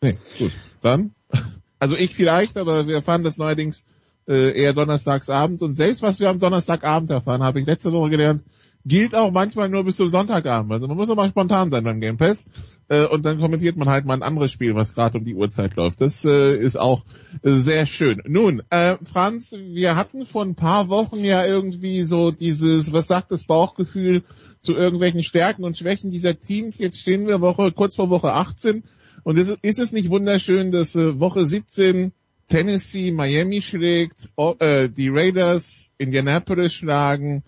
Nee, gut. Dann. Also ich vielleicht, aber wir erfahren das neuerdings äh, eher donnerstags abends. Und selbst was wir am Donnerstagabend erfahren, habe ich letzte Woche gelernt, gilt auch manchmal nur bis zum Sonntagabend. Also man muss auch mal spontan sein beim Game Pass. Äh, und dann kommentiert man halt mal ein anderes Spiel, was gerade um die Uhrzeit läuft. Das äh, ist auch sehr schön. Nun, äh, Franz, wir hatten vor ein paar Wochen ja irgendwie so dieses, was sagt das Bauchgefühl zu irgendwelchen Stärken und Schwächen dieser Teams. Jetzt stehen wir Woche, kurz vor Woche 18. Und ist, ist es nicht wunderschön, dass äh, Woche 17 Tennessee Miami schlägt, äh, die Raiders Indianapolis schlagen,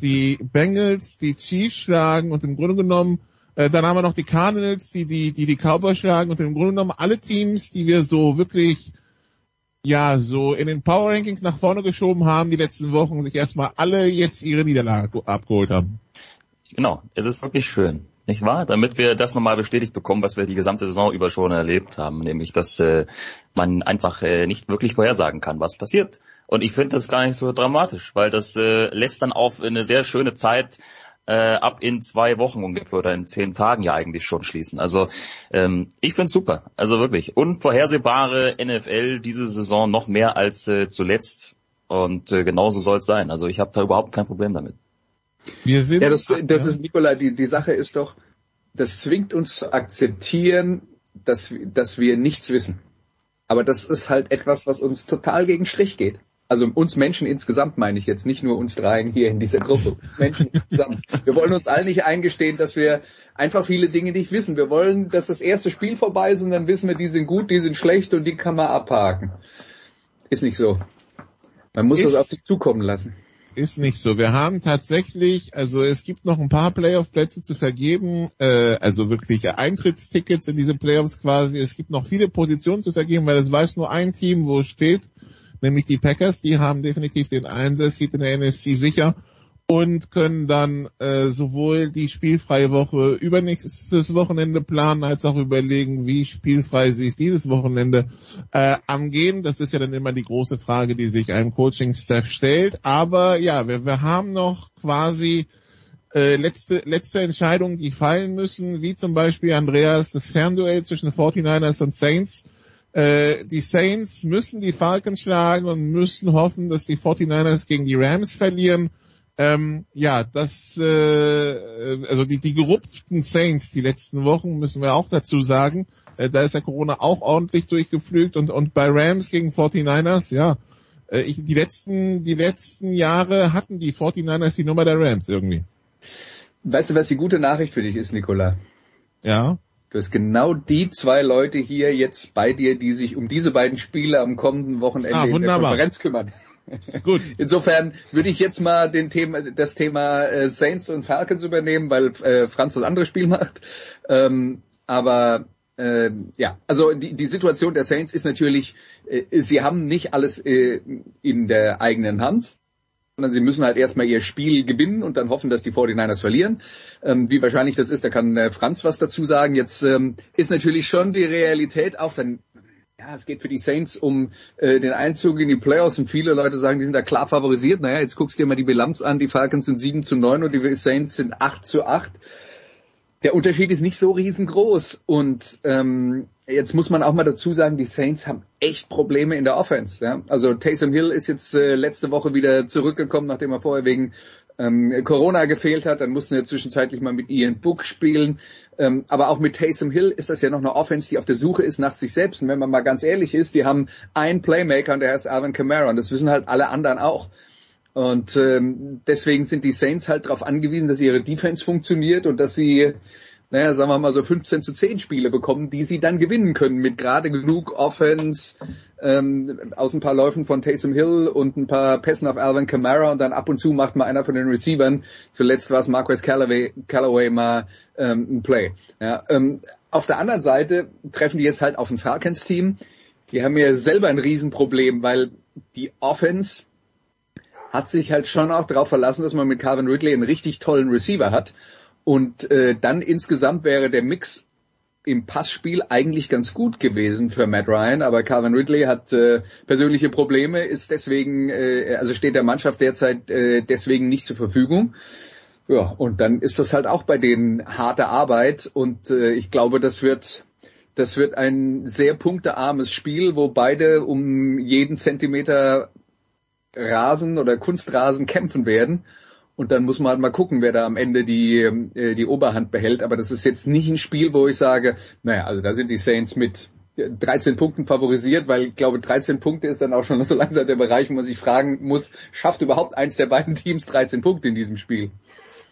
die Bengals die Chiefs schlagen und im Grunde genommen äh, dann haben wir noch die Cardinals, die die die die Cowboys schlagen und im Grunde genommen alle Teams, die wir so wirklich ja so in den Power Rankings nach vorne geschoben haben die letzten Wochen, sich erstmal alle jetzt ihre Niederlage abgeholt haben. Genau, es ist wirklich schön, nicht wahr? Damit wir das nochmal bestätigt bekommen, was wir die gesamte Saison über schon erlebt haben, nämlich dass äh, man einfach äh, nicht wirklich vorhersagen kann, was passiert. Und ich finde das gar nicht so dramatisch, weil das äh, lässt dann auf eine sehr schöne Zeit äh, ab in zwei Wochen ungefähr oder in zehn Tagen ja eigentlich schon schließen. Also ähm, ich finde super, also wirklich unvorhersehbare NFL diese Saison noch mehr als äh, zuletzt und äh, genauso soll es sein. Also ich habe da überhaupt kein Problem damit. Wir sind, ja, das, das ist Nikola. Die die Sache ist doch, das zwingt uns zu akzeptieren, dass dass wir nichts wissen. Aber das ist halt etwas, was uns total gegen Strich geht. Also uns Menschen insgesamt meine ich jetzt, nicht nur uns dreien hier in dieser Gruppe. Menschen insgesamt. Wir wollen uns allen nicht eingestehen, dass wir einfach viele Dinge nicht wissen. Wir wollen, dass das erste Spiel vorbei ist und dann wissen wir, die sind gut, die sind schlecht und die kann man abhaken. Ist nicht so. Man muss ist, das auf sich zukommen lassen. Ist nicht so. Wir haben tatsächlich, also es gibt noch ein paar Playoff-Plätze zu vergeben, äh, also wirklich Eintrittstickets in diese Playoffs quasi. Es gibt noch viele Positionen zu vergeben, weil es weiß nur ein Team, wo es steht nämlich die Packers, die haben definitiv den Einsatz in der NFC sicher. Und können dann äh, sowohl die spielfreie Woche übernächstes Wochenende planen, als auch überlegen, wie spielfrei sie es dieses Wochenende äh, angehen. Das ist ja dann immer die große Frage, die sich einem Coaching-Staff stellt. Aber ja, wir, wir haben noch quasi äh, letzte, letzte Entscheidungen, die fallen müssen, wie zum Beispiel Andreas das Fernduell zwischen 49ers und Saints. Äh, die Saints müssen die Falcons schlagen und müssen hoffen, dass die 49ers gegen die Rams verlieren. Ähm, ja, das, äh, also die, die gerupften Saints die letzten Wochen, müssen wir auch dazu sagen, äh, da ist ja Corona auch ordentlich durchgeflügt und, und bei Rams gegen 49ers, ja, äh, ich, die letzten, die letzten Jahre hatten die 49ers die Nummer der Rams irgendwie. Weißt du, was die gute Nachricht für dich ist, Nicola? Ja. Du hast genau die zwei Leute hier jetzt bei dir, die sich um diese beiden Spiele am kommenden Wochenende ah, in der Konferenz kümmern. Gut. Insofern würde ich jetzt mal den Thema, das Thema äh, Saints und Falcons übernehmen, weil äh, Franz das andere Spiel macht. Ähm, aber äh, ja, also die, die Situation der Saints ist natürlich, äh, sie haben nicht alles äh, in der eigenen Hand sondern sie müssen halt erstmal ihr Spiel gewinnen und dann hoffen, dass die 49ers verlieren. Ähm, wie wahrscheinlich das ist, da kann äh, Franz was dazu sagen. Jetzt ähm, ist natürlich schon die Realität auch dann ja, es geht für die Saints um äh, den Einzug in die Playoffs und viele Leute sagen, die sind da klar favorisiert. Naja, jetzt guckst du dir mal die Bilanz an, die Falcons sind 7 zu 9 und die Saints sind 8 zu 8. Der Unterschied ist nicht so riesengroß und ähm, jetzt muss man auch mal dazu sagen, die Saints haben echt Probleme in der Offense. Ja? Also Taysom Hill ist jetzt äh, letzte Woche wieder zurückgekommen, nachdem er vorher wegen ähm, Corona gefehlt hat. Dann mussten wir zwischenzeitlich mal mit Ian Book spielen. Ähm, aber auch mit Taysom Hill ist das ja noch eine Offense, die auf der Suche ist nach sich selbst. Und wenn man mal ganz ehrlich ist, die haben einen Playmaker und der heißt Alvin Kamara. Und das wissen halt alle anderen auch. Und ähm, deswegen sind die Saints halt darauf angewiesen, dass ihre Defense funktioniert und dass sie naja, sagen wir mal so 15 zu 10 Spiele bekommen, die sie dann gewinnen können mit gerade genug Offense ähm, aus ein paar Läufen von Taysom Hill und ein paar Pässen auf Alvin Kamara und dann ab und zu macht mal einer von den Receivern, zuletzt war es Marquez Callaway, Callaway mal ähm, ein Play. Ja, ähm, auf der anderen Seite treffen die jetzt halt auf ein Falcons-Team, die haben ja selber ein Riesenproblem, weil die Offense hat sich halt schon auch darauf verlassen, dass man mit Calvin Ridley einen richtig tollen Receiver hat. Und äh, dann insgesamt wäre der Mix im Passspiel eigentlich ganz gut gewesen für Matt Ryan, aber Calvin Ridley hat äh, persönliche Probleme, ist deswegen, äh, also steht der Mannschaft derzeit äh, deswegen nicht zur Verfügung. Ja, und dann ist das halt auch bei denen harte Arbeit und äh, ich glaube, das wird das wird ein sehr punktearmes Spiel, wo beide um jeden Zentimeter Rasen oder Kunstrasen kämpfen werden. Und dann muss man halt mal gucken, wer da am Ende die, äh, die Oberhand behält. Aber das ist jetzt nicht ein Spiel, wo ich sage, naja, also da sind die Saints mit 13 Punkten favorisiert, weil ich glaube, 13 Punkte ist dann auch schon so langsam der Bereich, wo man sich fragen muss, schafft überhaupt eins der beiden Teams 13 Punkte in diesem Spiel?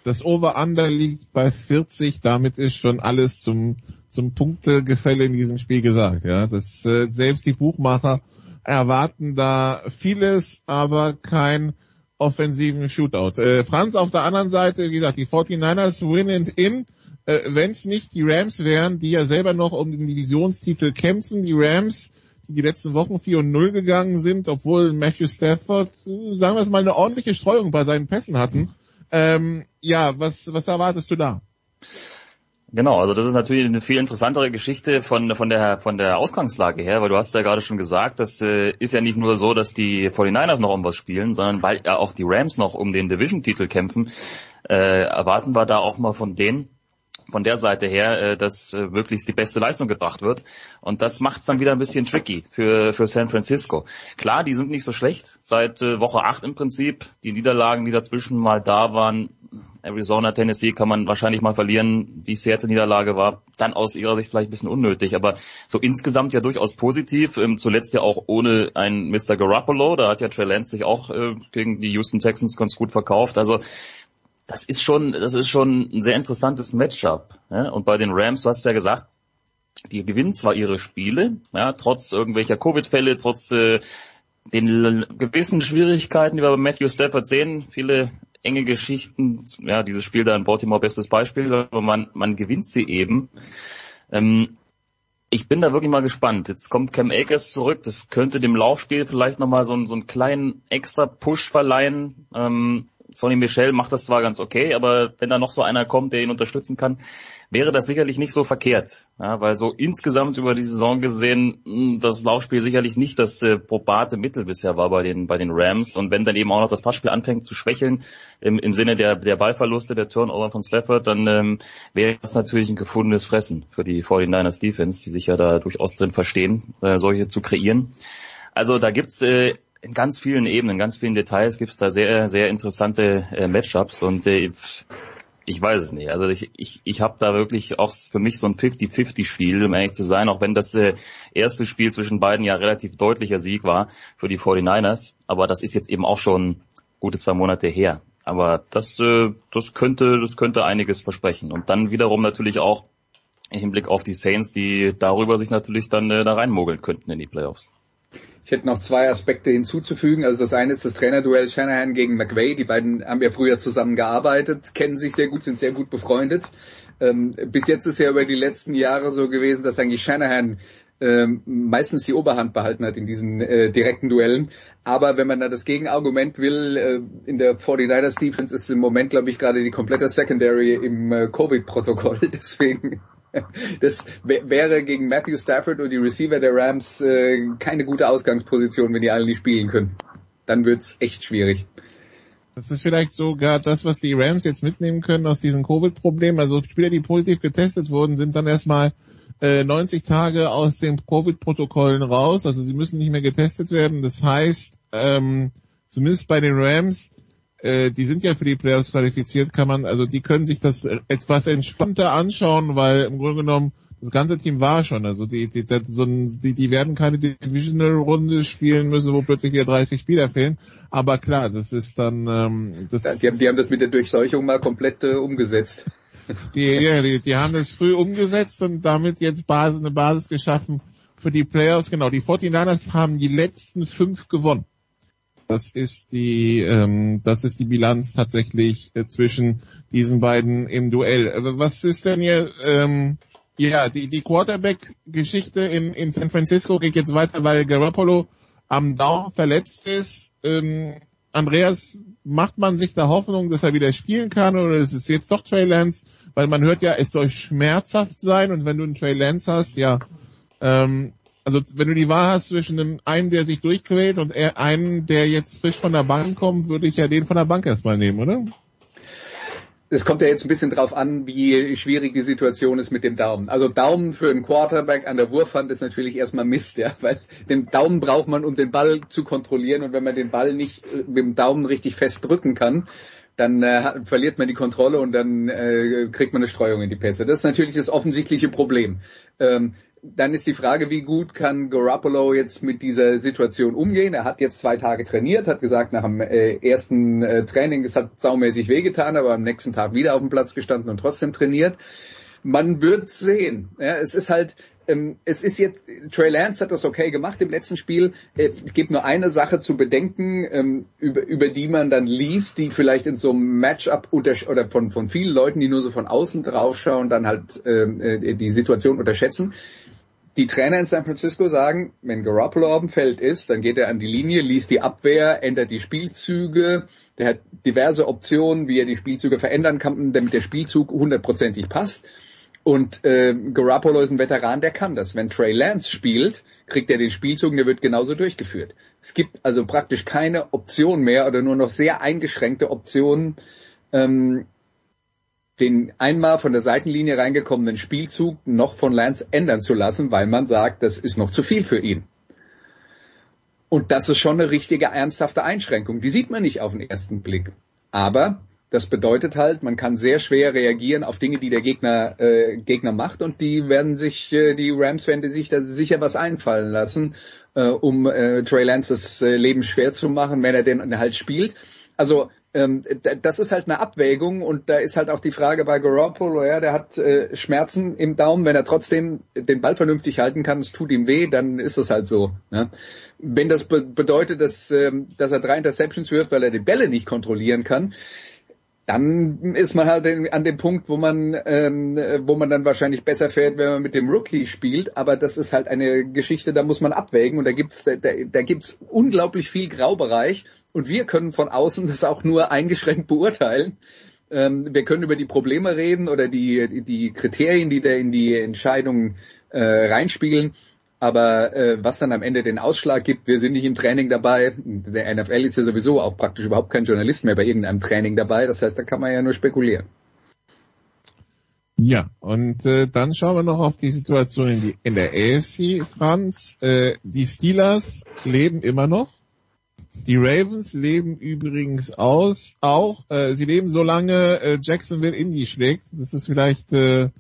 Das Over-Under liegt bei 40, damit ist schon alles zum, zum Punktegefälle in diesem Spiel gesagt. Ja, das, äh, selbst die Buchmacher erwarten da vieles, aber kein offensiven Shootout. Äh, Franz auf der anderen Seite, wie gesagt, die 49ers win and in. Äh, Wenn es nicht die Rams wären, die ja selber noch um den Divisionstitel kämpfen, die Rams, die die letzten Wochen 4 und 0 gegangen sind, obwohl Matthew Stafford, äh, sagen wir es mal, eine ordentliche Streuung bei seinen Pässen hatten. Ähm, ja, was, was erwartest du da? Genau, also das ist natürlich eine viel interessantere Geschichte von, von, der, von der Ausgangslage her, weil du hast ja gerade schon gesagt, das äh, ist ja nicht nur so, dass die 49ers noch um was spielen, sondern weil ja auch die Rams noch um den Division-Titel kämpfen, äh, erwarten wir da auch mal von denen, von der Seite her, äh, dass äh, wirklich die beste Leistung gebracht wird. Und das macht es dann wieder ein bisschen tricky für, für San Francisco. Klar, die sind nicht so schlecht. Seit äh, Woche 8 im Prinzip. Die Niederlagen, die dazwischen mal da waren, Arizona, Tennessee kann man wahrscheinlich mal verlieren. Die Seattle-Niederlage war dann aus ihrer Sicht vielleicht ein bisschen unnötig, aber so insgesamt ja durchaus positiv. Ähm, zuletzt ja auch ohne ein Mr. Garoppolo. Da hat ja Trey Lance sich auch äh, gegen die Houston Texans ganz gut verkauft. Also das ist schon, das ist schon ein sehr interessantes Matchup. Ja? Und bei den Rams, du hast ja gesagt, die gewinnen zwar ihre Spiele, ja, trotz irgendwelcher Covid-Fälle, trotz äh, den gewissen Schwierigkeiten, die wir bei Matthew Stafford sehen, viele enge Geschichten, ja, dieses Spiel da in Baltimore bestes Beispiel, aber man, man gewinnt sie eben. Ähm, ich bin da wirklich mal gespannt. Jetzt kommt Cam Akers zurück, das könnte dem Laufspiel vielleicht nochmal so, so einen kleinen extra Push verleihen. Ähm, Sonny Michel macht das zwar ganz okay, aber wenn da noch so einer kommt, der ihn unterstützen kann, wäre das sicherlich nicht so verkehrt. Ja, weil so insgesamt über die Saison gesehen, hm, das Laufspiel sicherlich nicht das äh, probate Mittel bisher war bei den, bei den Rams. Und wenn dann eben auch noch das Passspiel anfängt zu schwächeln, im, im Sinne der, der Ballverluste, der Turnover von Stafford, dann ähm, wäre das natürlich ein gefundenes Fressen für die 49ers Defense, die sich ja da durchaus drin verstehen, äh, solche zu kreieren. Also da gibt's äh, in ganz vielen Ebenen, ganz vielen Details gibt's da sehr, sehr interessante äh, Matchups und äh, ich weiß es nicht. Also ich, ich, ich habe da wirklich auch für mich so ein 50-50-Spiel, um ehrlich zu sein, auch wenn das äh, erste Spiel zwischen beiden ja relativ deutlicher Sieg war für die 49ers. Aber das ist jetzt eben auch schon gute zwei Monate her. Aber das, äh, das könnte, das könnte einiges versprechen. Und dann wiederum natürlich auch im Hinblick auf die Saints, die darüber sich natürlich dann äh, da reinmogeln könnten in die Playoffs. Ich hätte noch zwei Aspekte hinzuzufügen. Also das eine ist das Trainerduell Shanahan gegen McVay. Die beiden haben ja früher zusammen gearbeitet, kennen sich sehr gut, sind sehr gut befreundet. Ähm, bis jetzt ist ja über die letzten Jahre so gewesen, dass eigentlich Shanahan ähm, meistens die Oberhand behalten hat in diesen äh, direkten Duellen. Aber wenn man da das Gegenargument will, äh, in der 49ers Defense ist im Moment, glaube ich, gerade die komplette Secondary im äh, Covid-Protokoll. Deswegen das wäre gegen Matthew Stafford und die Receiver der Rams äh, keine gute Ausgangsposition, wenn die alle nicht spielen können. Dann wird's echt schwierig. Das ist vielleicht sogar das, was die Rams jetzt mitnehmen können aus diesem Covid-Problem. Also Spieler, die positiv getestet wurden, sind dann erstmal äh, 90 Tage aus den Covid-Protokollen raus. Also sie müssen nicht mehr getestet werden. Das heißt, ähm, zumindest bei den Rams äh, die sind ja für die Playoffs qualifiziert, kann man, also die können sich das etwas entspannter anschauen, weil im Grunde genommen das ganze Team war schon, also die, die, so ein, die, die werden keine Divisional-Runde spielen müssen, wo plötzlich wieder 30 Spieler fehlen. Aber klar, das ist dann, ähm, das ja, die, haben, die haben das mit der Durchseuchung mal komplett äh, umgesetzt. Die, ja, die, die haben das früh umgesetzt und damit jetzt Basis, eine Basis geschaffen für die Playoffs. Genau, die 49ers haben die letzten fünf gewonnen. Das ist die, ähm, das ist die Bilanz tatsächlich äh, zwischen diesen beiden im Duell. Also was ist denn hier, ähm, ja, die, die Quarterback-Geschichte in, in San Francisco geht jetzt weiter, weil Garoppolo am Daumen verletzt ist. Ähm, Andreas, macht man sich da Hoffnung, dass er wieder spielen kann oder ist es jetzt doch Trey Lance? Weil man hört ja, es soll schmerzhaft sein und wenn du einen Trey Lance hast, ja, ähm, also wenn du die Wahl hast zwischen einem, der sich durchquält und einem, der jetzt frisch von der Bank kommt, würde ich ja den von der Bank erstmal nehmen, oder? Es kommt ja jetzt ein bisschen drauf an, wie schwierig die Situation ist mit dem Daumen. Also Daumen für einen Quarterback an der Wurfhand ist natürlich erstmal Mist, ja, weil den Daumen braucht man, um den Ball zu kontrollieren und wenn man den Ball nicht äh, mit dem Daumen richtig fest drücken kann, dann äh, verliert man die Kontrolle und dann äh, kriegt man eine Streuung in die Pässe. Das ist natürlich das offensichtliche Problem. Ähm, dann ist die Frage, wie gut kann Garoppolo jetzt mit dieser Situation umgehen? Er hat jetzt zwei Tage trainiert, hat gesagt, nach dem äh, ersten äh, Training, es hat saumäßig wehgetan, aber am nächsten Tag wieder auf dem Platz gestanden und trotzdem trainiert. Man wird sehen. Ja, es ist halt, ähm, es ist jetzt, Trey Lance hat das okay gemacht im letzten Spiel. Äh, es gibt nur eine Sache zu bedenken, ähm, über, über die man dann liest, die vielleicht in so einem Matchup unter, oder von, von vielen Leuten, die nur so von außen draufschauen, dann halt ähm, äh, die Situation unterschätzen die Trainer in San Francisco sagen, wenn Garoppolo auf dem Feld ist, dann geht er an die Linie, liest die Abwehr, ändert die Spielzüge, der hat diverse Optionen, wie er die Spielzüge verändern kann, damit der Spielzug hundertprozentig passt. Und äh, Garoppolo ist ein Veteran, der kann das. Wenn Trey Lance spielt, kriegt er den Spielzug und der wird genauso durchgeführt. Es gibt also praktisch keine Option mehr oder nur noch sehr eingeschränkte Optionen, ähm, den einmal von der Seitenlinie reingekommenen Spielzug noch von Lance ändern zu lassen, weil man sagt, das ist noch zu viel für ihn. Und das ist schon eine richtige ernsthafte Einschränkung. Die sieht man nicht auf den ersten Blick. Aber das bedeutet halt, man kann sehr schwer reagieren auf Dinge, die der Gegner, äh, Gegner macht und die werden sich, äh, die Rams werden sich da sicher was einfallen lassen, äh, um äh, Trey Lance das äh, Leben schwer zu machen, wenn er den halt spielt. Also ähm, das ist halt eine Abwägung und da ist halt auch die Frage bei Garoppolo, ja, der hat äh, Schmerzen im Daumen, wenn er trotzdem den Ball vernünftig halten kann, es tut ihm weh, dann ist es halt so. Ja. Wenn das be bedeutet, dass, ähm, dass er drei Interceptions wirft, weil er die Bälle nicht kontrollieren kann, dann ist man halt an dem Punkt, wo man, ähm, wo man dann wahrscheinlich besser fährt, wenn man mit dem Rookie spielt. Aber das ist halt eine Geschichte, da muss man abwägen und da gibt's, da, da gibt's unglaublich viel Graubereich Und wir können von außen das auch nur eingeschränkt beurteilen. Ähm, wir können über die Probleme reden oder die, die Kriterien, die da in die Entscheidungen äh, reinspiegeln. Aber äh, was dann am Ende den Ausschlag gibt, wir sind nicht im Training dabei. Der NFL ist ja sowieso auch praktisch überhaupt kein Journalist mehr bei irgendeinem Training dabei. Das heißt, da kann man ja nur spekulieren. Ja, und äh, dann schauen wir noch auf die Situation in, die, in der AFC, Franz. Äh, die Steelers leben immer noch. Die Ravens leben übrigens aus, auch, äh, sie leben so lange äh, Jacksonville Indy schlägt. Das ist vielleicht äh,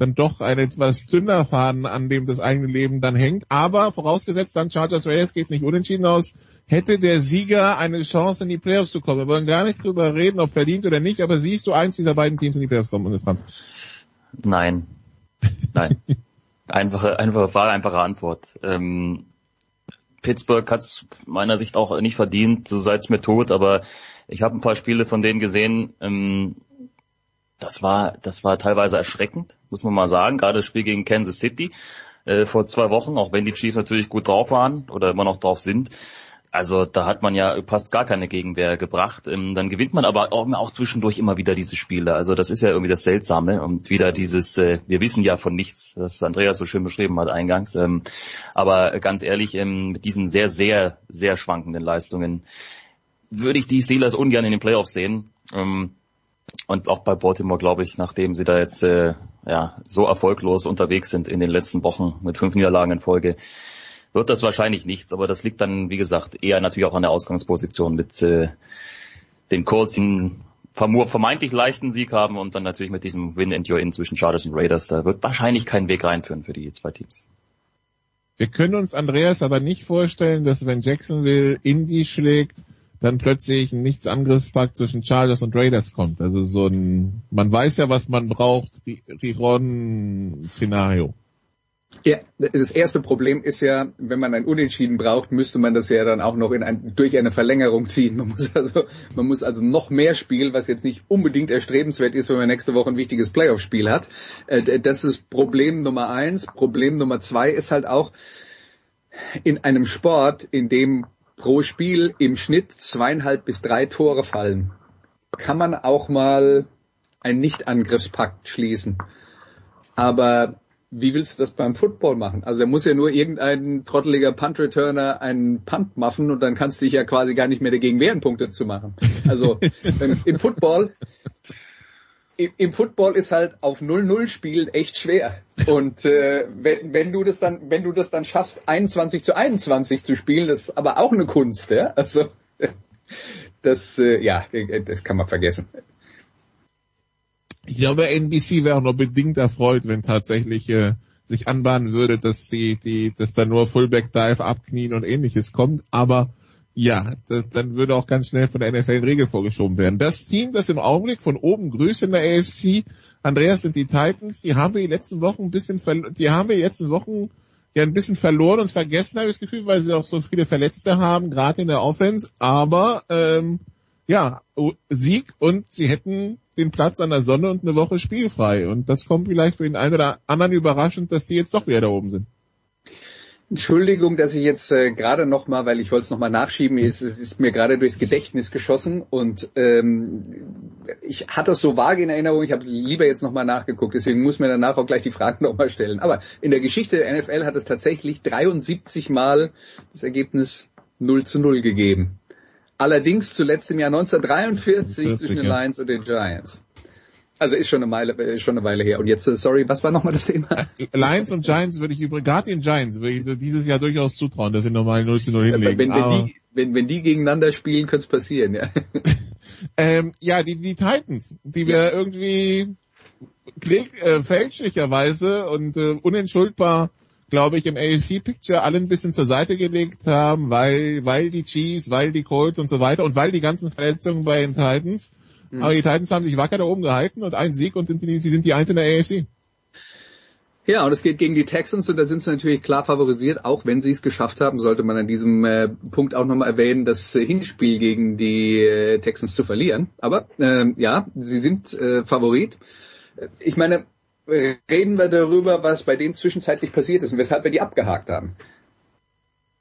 dann doch ein etwas dünner Faden, an dem das eigene Leben dann hängt. Aber vorausgesetzt dann Chargers Raiders geht nicht unentschieden aus, hätte der Sieger eine Chance in die Playoffs zu kommen. Wir wollen gar nicht drüber reden, ob verdient oder nicht, aber siehst du eins dieser beiden Teams in die Playoffs kommen, Franz? Nein. Nein. einfache, einfache Frage, einfache Antwort. Ähm, Pittsburgh hat es meiner Sicht auch nicht verdient, so sei es mir tot, aber ich habe ein paar Spiele von denen gesehen, ähm, das war, das war teilweise erschreckend, muss man mal sagen. Gerade das Spiel gegen Kansas City äh, vor zwei Wochen, auch wenn die Chiefs natürlich gut drauf waren oder immer noch drauf sind. Also da hat man ja fast gar keine Gegenwehr gebracht. Ähm, dann gewinnt man aber auch, zwischendurch immer wieder diese Spiele. Also das ist ja irgendwie das Seltsame und wieder dieses, äh, wir wissen ja von nichts, das Andreas so schön beschrieben hat eingangs. Ähm, aber ganz ehrlich, ähm, mit diesen sehr, sehr, sehr schwankenden Leistungen würde ich die Steelers ungern in den Playoffs sehen. Und auch bei Baltimore glaube ich, nachdem sie da jetzt äh, ja so erfolglos unterwegs sind in den letzten Wochen mit fünf Niederlagen in Folge, wird das wahrscheinlich nichts, aber das liegt dann, wie gesagt, eher natürlich auch an der Ausgangsposition mit äh, den Colts, die vermeintlich leichten Sieg haben und dann natürlich mit diesem Win and Your In zwischen Chargers und Raiders. Da wird wahrscheinlich kein Weg reinführen für die zwei Teams. Wir können uns Andreas aber nicht vorstellen, dass wenn Jacksonville Indy schlägt, dann plötzlich ein Nichtsangriffspakt zwischen Chargers und Raiders kommt. Also so ein, man weiß ja, was man braucht, Riron-Szenario. Ja, das erste Problem ist ja, wenn man ein Unentschieden braucht, müsste man das ja dann auch noch in ein, durch eine Verlängerung ziehen. Man muss also, man muss also noch mehr spielen, was jetzt nicht unbedingt erstrebenswert ist, wenn man nächste Woche ein wichtiges Playoff-Spiel hat. Äh, das ist Problem Nummer eins. Problem Nummer zwei ist halt auch in einem Sport, in dem pro Spiel im Schnitt zweieinhalb bis drei Tore fallen, kann man auch mal einen Nicht-Angriffspakt schließen. Aber wie willst du das beim Football machen? Also er muss ja nur irgendein trotteliger Punt-Returner einen Punt machen und dann kannst du dich ja quasi gar nicht mehr dagegen wehren, Punkte zu machen. Also im Football, im Football ist halt auf 0-0 spielen echt schwer. Und äh, wenn, wenn du das dann, wenn du das dann schaffst, 21 zu 21 zu spielen, das ist aber auch eine Kunst, ja. Also das, äh, ja, das kann man vergessen. Ich glaube, NBC wäre auch nur bedingt erfreut, wenn tatsächlich äh, sich anbahnen würde, dass die, die, dass da nur Fullback Dive, Abknien und ähnliches kommt. Aber ja, das, dann würde auch ganz schnell von der NFL in Regel vorgeschoben werden. Das Team, das im Augenblick von oben grüßt in der AFC, Andreas sind die Titans, die haben wir die letzten Wochen ein bisschen, die haben wir die letzten Wochen ja ein bisschen verloren und vergessen, habe ich das Gefühl, weil sie auch so viele Verletzte haben, gerade in der Offense. Aber ähm, ja, Sieg und sie hätten den Platz an der Sonne und eine Woche spielfrei. Und das kommt vielleicht für den einen oder anderen überraschend, dass die jetzt doch wieder da oben sind. Entschuldigung, dass ich jetzt äh, gerade noch mal, weil ich wollte es noch mal nachschieben, es, es ist mir gerade durchs Gedächtnis geschossen und ähm, ich hatte es so vage in Erinnerung, ich habe lieber jetzt noch mal nachgeguckt, deswegen muss mir danach auch gleich die Fragen noch mal stellen. Aber in der Geschichte der NFL hat es tatsächlich 73 Mal das Ergebnis 0 zu 0 gegeben. Allerdings zuletzt im Jahr 1943 40, zwischen den ja. Lions und den Giants. Also ist schon eine Weile, äh, schon eine Weile her. Und jetzt, äh, sorry, was war nochmal das Thema? Lions und Giants würde ich übrigens, gerade den Giants würde ich dieses Jahr durchaus zutrauen, dass sie normal 0 zu 0 hinlegen. Wenn, wenn, die, wenn, wenn die gegeneinander spielen, könnte es passieren, ja. ähm, ja, die, die Titans, die wir ja. irgendwie äh, fälschlicherweise und äh, unentschuldbar glaube ich, im AFC-Picture alle ein bisschen zur Seite gelegt haben, weil, weil die Chiefs, weil die Colts und so weiter und weil die ganzen Verletzungen bei den Titans. Mhm. Aber die Titans haben sich wacker da oben gehalten und einen Sieg und sind die, sie sind die Eins in der AFC. Ja, und es geht gegen die Texans und da sind sie natürlich klar favorisiert, auch wenn sie es geschafft haben, sollte man an diesem äh, Punkt auch nochmal erwähnen, das äh, Hinspiel gegen die äh, Texans zu verlieren. Aber äh, ja, sie sind äh, Favorit. Ich meine, reden wir darüber, was bei denen zwischenzeitlich passiert ist und weshalb wir die abgehakt haben.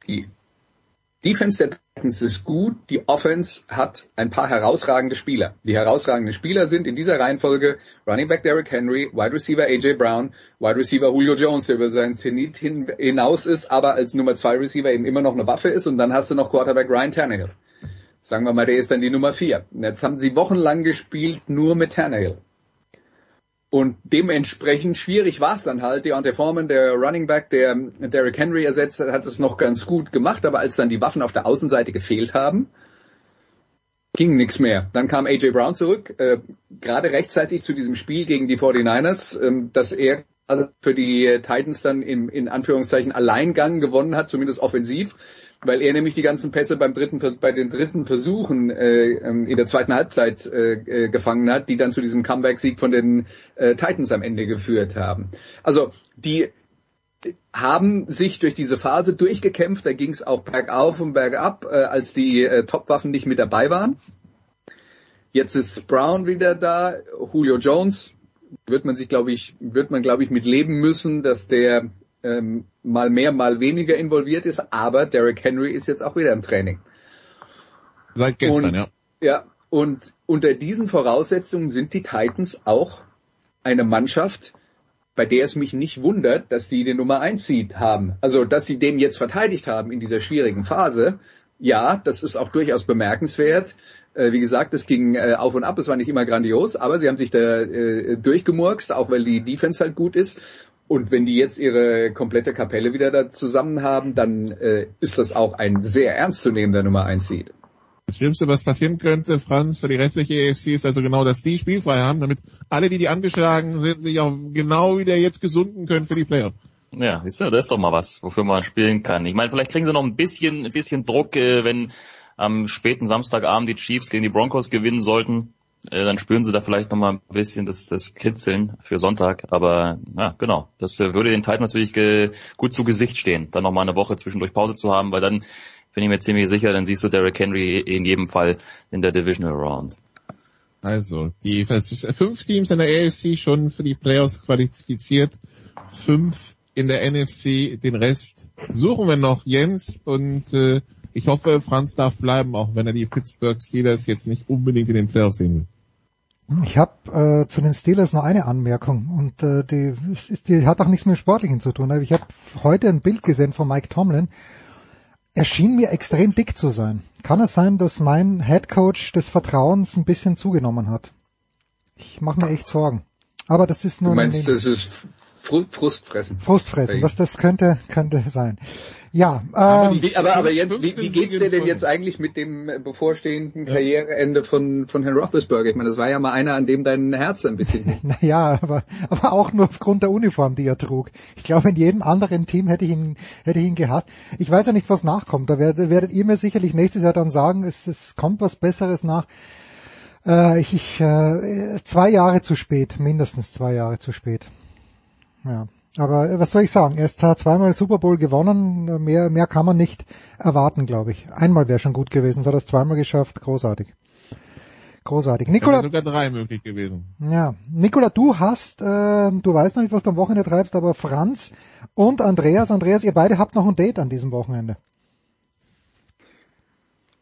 Die Defense der Titans ist gut, die Offense hat ein paar herausragende Spieler. Die herausragenden Spieler sind in dieser Reihenfolge Running Back Derrick Henry, Wide Receiver AJ Brown, Wide Receiver Julio Jones, der über seinen Zenit hin, hinaus ist, aber als Nummer zwei Receiver eben immer noch eine Waffe ist und dann hast du noch Quarterback Ryan Tannehill. Sagen wir mal, der ist dann die Nummer vier. Und jetzt haben sie wochenlang gespielt nur mit Tannehill. Und dementsprechend schwierig war es dann halt. Deontay Foreman, der Running Back, der Derrick Henry ersetzt hat, hat es noch ganz gut gemacht, aber als dann die Waffen auf der Außenseite gefehlt haben, ging nichts mehr. Dann kam AJ Brown zurück, äh, gerade rechtzeitig zu diesem Spiel gegen die 49ers, äh, dass er also für die Titans dann in, in Anführungszeichen Alleingang gewonnen hat, zumindest offensiv weil er nämlich die ganzen Pässe beim dritten, bei den dritten Versuchen äh, ähm, in der zweiten Halbzeit äh, äh, gefangen hat, die dann zu diesem Comeback-Sieg von den äh, Titans am Ende geführt haben. Also die haben sich durch diese Phase durchgekämpft, da ging es auch bergauf und bergab, äh, als die äh, Top-Waffen nicht mit dabei waren. Jetzt ist Brown wieder da, Julio Jones wird man sich, glaube ich, wird man, glaube ich, mit leben müssen, dass der ähm, mal mehr, mal weniger involviert ist, aber Derrick Henry ist jetzt auch wieder im Training. Seit gestern, und, ja. Ja, und unter diesen Voraussetzungen sind die Titans auch eine Mannschaft, bei der es mich nicht wundert, dass die den Nummer 1 Seed haben. Also, dass sie den jetzt verteidigt haben in dieser schwierigen Phase, ja, das ist auch durchaus bemerkenswert. Äh, wie gesagt, es ging äh, auf und ab, es war nicht immer grandios, aber sie haben sich da äh, durchgemurkst, auch weil die Defense halt gut ist. Und wenn die jetzt ihre komplette Kapelle wieder da zusammen haben, dann äh, ist das auch ein sehr ernstzunehmender Nummer 1 Seed. Das Schlimmste, was passieren könnte, Franz, für die restliche EFC ist also genau, dass die spielfrei haben, damit alle, die die angeschlagen sind, sich auch genau wieder jetzt gesunden können für die Playoffs. Ja, siehst du, das ist doch mal was, wofür man spielen kann. Ich meine, vielleicht kriegen sie noch ein bisschen, ein bisschen Druck, äh, wenn am späten Samstagabend die Chiefs gegen die Broncos gewinnen sollten. Äh, dann spüren sie da vielleicht nochmal ein bisschen das, das Kitzeln für Sonntag. Aber ja, genau, das äh, würde den Titans natürlich ge gut zu Gesicht stehen, dann nochmal eine Woche zwischendurch Pause zu haben, weil dann bin ich mir ziemlich sicher, dann siehst du Derrick Henry in jedem Fall in der Divisional Round. Also, die fünf Teams in der AFC schon für die Playoffs qualifiziert, fünf in der NFC, den Rest suchen wir noch, Jens, und äh, ich hoffe, Franz darf bleiben, auch wenn er die Pittsburgh Steelers jetzt nicht unbedingt in den Playoffs sehen will. Ich habe äh, zu den Steelers noch eine Anmerkung und äh, die, ist, die hat auch nichts mit dem Sportlichen zu tun. Ich habe heute ein Bild gesehen von Mike Tomlin. Er schien mir extrem dick zu sein. Kann es sein, dass mein Head Coach des Vertrauens ein bisschen zugenommen hat? Ich mache mir echt Sorgen. Aber das ist nur. Du meinst, das ist Frustfressen. Frustfressen, was das könnte, könnte sein. Ja, ähm, aber, wie, aber, aber Jens, wie, wie geht's dir denn jetzt eigentlich mit dem bevorstehenden Karriereende von, von Herrn Roethlisberger? Ich meine, das war ja mal einer, an dem dein Herz ein bisschen... naja, aber, aber auch nur aufgrund der Uniform, die er trug. Ich glaube, in jedem anderen Team hätte ich ihn, hätte ich ihn gehasst. Ich weiß ja nicht, was nachkommt. Da werdet, werdet ihr mir sicherlich nächstes Jahr dann sagen, es, es kommt was Besseres nach. Äh, ich, ich, äh, zwei Jahre zu spät, mindestens zwei Jahre zu spät. Ja. Aber was soll ich sagen? Er ist zweimal Super Bowl gewonnen, mehr, mehr kann man nicht erwarten, glaube ich. Einmal wäre schon gut gewesen, so hat er es zweimal geschafft, großartig. Großartig. Nikola, sogar drei möglich gewesen. Ja, Nikola, du hast, äh, du weißt noch nicht, was du am Wochenende treibst, aber Franz und Andreas, Andreas, ihr beide habt noch ein Date an diesem Wochenende.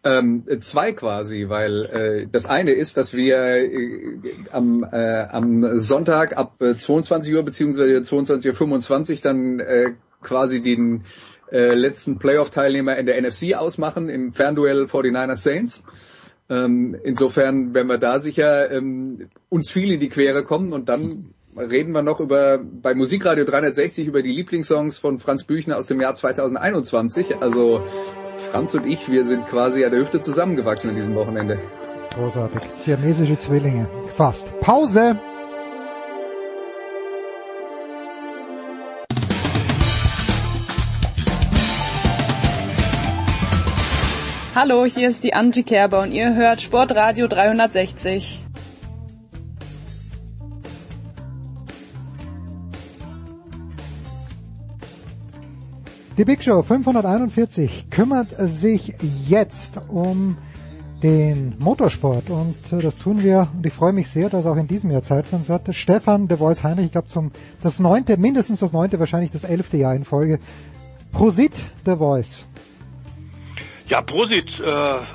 Ähm, zwei quasi, weil äh, das eine ist, dass wir äh, am, äh, am Sonntag ab äh, 22 Uhr beziehungsweise 22.25 Uhr dann äh, quasi den äh, letzten Playoff-Teilnehmer in der NFC ausmachen im Fernduell 49ers Saints. Ähm, insofern werden wir da sicher ähm, uns viel in die Quere kommen und dann reden wir noch über bei Musikradio 360 über die Lieblingssongs von Franz Büchner aus dem Jahr 2021. Also Franz und ich, wir sind quasi an der Hüfte zusammengewachsen an diesem Wochenende. Großartig. Siamesische Zwillinge. Fast. Pause! Hallo, hier ist die Angie Kerber und ihr hört Sportradio 360. Die Big Show 541 kümmert sich jetzt um den Motorsport und äh, das tun wir und ich freue mich sehr, dass auch in diesem Jahr Zeit für uns hat. Stefan de Voice Heinrich, ich glaube zum das neunte, mindestens das neunte, wahrscheinlich das elfte Jahr in Folge. Prosit de Voice. Ja, Prosit äh,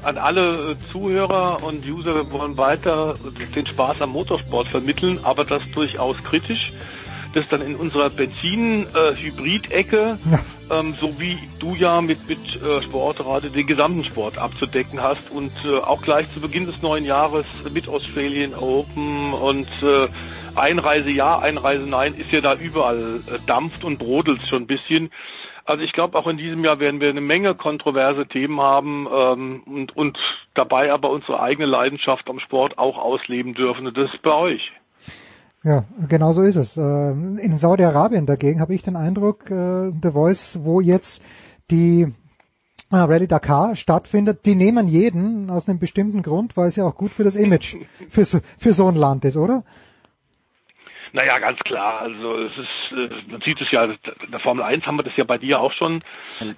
an alle Zuhörer und User. Wir wollen weiter den Spaß am Motorsport vermitteln, aber das durchaus kritisch. Das dann in unserer Benzin-Hybrid-Ecke, äh, ähm, so wie du ja mit, mit äh, Sportradio den gesamten Sport abzudecken hast und äh, auch gleich zu Beginn des neuen Jahres mit Australian Open und äh, Einreise ja, Einreise nein, ist ja da überall äh, dampft und brodelt schon ein bisschen. Also ich glaube, auch in diesem Jahr werden wir eine Menge kontroverse Themen haben ähm, und, und dabei aber unsere eigene Leidenschaft am Sport auch ausleben dürfen. Und das ist bei euch. Ja, genau so ist es. Ähm, in Saudi-Arabien dagegen habe ich den Eindruck, äh, The Voice, wo jetzt die äh, Rallye Dakar stattfindet, die nehmen jeden aus einem bestimmten Grund, weil es ja auch gut für das Image für so, für so ein Land ist, oder? Naja, ganz klar. Also es ist, äh, man sieht es ja, in der Formel 1 haben wir das ja bei dir auch schon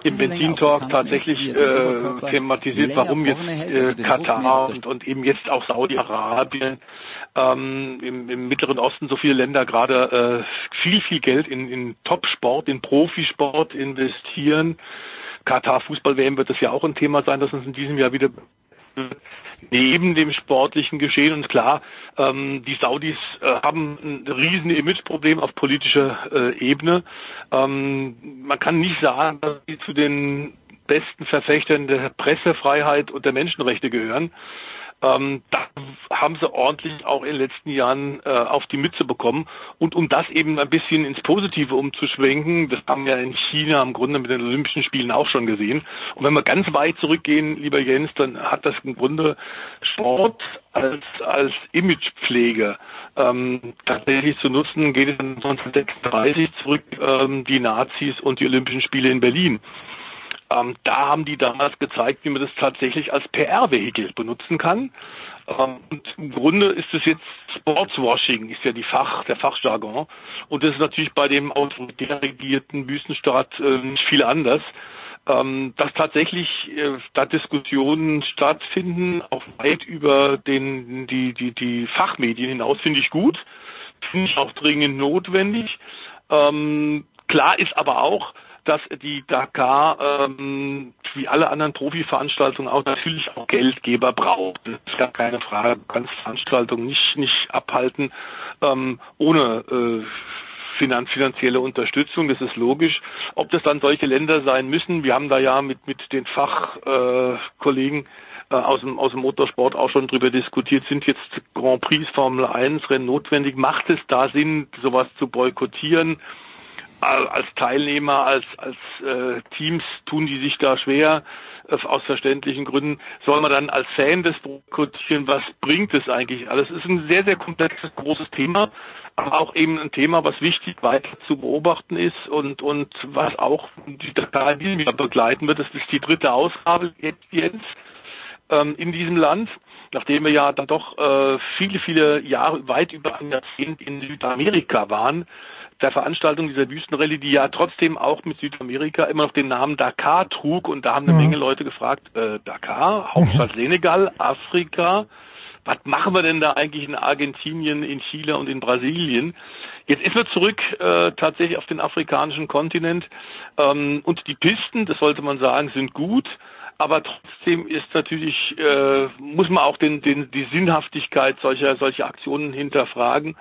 im Benzin-Talk tatsächlich äh, thematisiert, warum jetzt äh, Katar und, und eben jetzt auch Saudi-Arabien ähm, im, im Mittleren Osten so viele Länder gerade äh, viel, viel Geld in, in Top-Sport, in Profisport investieren. Katar Fußball-WM wird das ja auch ein Thema sein, das uns in diesem Jahr wieder neben dem sportlichen Geschehen. Und klar, ähm, die Saudis äh, haben ein riesen Imageproblem auf politischer äh, Ebene. Ähm, man kann nicht sagen, dass sie zu den besten Verfechtern der Pressefreiheit und der Menschenrechte gehören. Ähm, da haben sie ordentlich auch in den letzten Jahren äh, auf die Mütze bekommen. Und um das eben ein bisschen ins Positive umzuschwenken, das haben wir in China im Grunde mit den Olympischen Spielen auch schon gesehen. Und wenn wir ganz weit zurückgehen, lieber Jens, dann hat das im Grunde Sport als, als Imagepflege ähm, tatsächlich zu nutzen, geht es 1936 zurück, ähm, die Nazis und die Olympischen Spiele in Berlin. Ähm, da haben die damals gezeigt, wie man das tatsächlich als PR-Vehikel benutzen kann. Ähm, und im Grunde ist es jetzt Sportswashing, ist ja die Fach, der Fachjargon. Und das ist natürlich bei dem autoritär regierten Wüstenstaat äh, nicht viel anders. Ähm, dass tatsächlich äh, da Diskussionen stattfinden, auch weit über den, die, die, die Fachmedien hinaus, finde ich gut. Finde ich auch dringend notwendig. Ähm, klar ist aber auch, dass die Dakar ähm, wie alle anderen Profiveranstaltungen auch natürlich auch Geldgeber braucht. Das ist gar keine Frage. Du kannst Veranstaltungen nicht nicht abhalten ähm, ohne äh, finanzielle Unterstützung, das ist logisch. Ob das dann solche Länder sein müssen, wir haben da ja mit, mit den Fachkollegen äh, aus, dem, aus dem Motorsport auch schon drüber diskutiert, sind jetzt Grand Prix Formel 1 Rennen notwendig? Macht es da Sinn, sowas zu boykottieren? Als Teilnehmer, als, als äh, Teams tun die sich da schwer, äh, aus verständlichen Gründen. Soll man dann als Fan das boykottieren? Was bringt es eigentlich alles? Es ist ein sehr, sehr komplexes, großes Thema, aber auch eben ein Thema, was wichtig weiter zu beobachten ist und, und was auch die Dakar Jahr begleiten wird. Das ist die dritte Ausgabe jetzt ähm, in diesem Land nachdem wir ja dann doch äh, viele, viele Jahre, weit über ein Jahrzehnt in Südamerika waren, der Veranstaltung dieser Wüstenrallye, die ja trotzdem auch mit Südamerika immer noch den Namen Dakar trug. Und da haben eine mhm. Menge Leute gefragt, äh, Dakar, Hauptstadt Senegal, Afrika, was machen wir denn da eigentlich in Argentinien, in Chile und in Brasilien? Jetzt ist wir zurück äh, tatsächlich auf den afrikanischen Kontinent ähm, und die Pisten, das sollte man sagen, sind gut. Aber trotzdem ist natürlich, äh, muss man auch den, den, die Sinnhaftigkeit solcher, solcher Aktionen hinterfragen.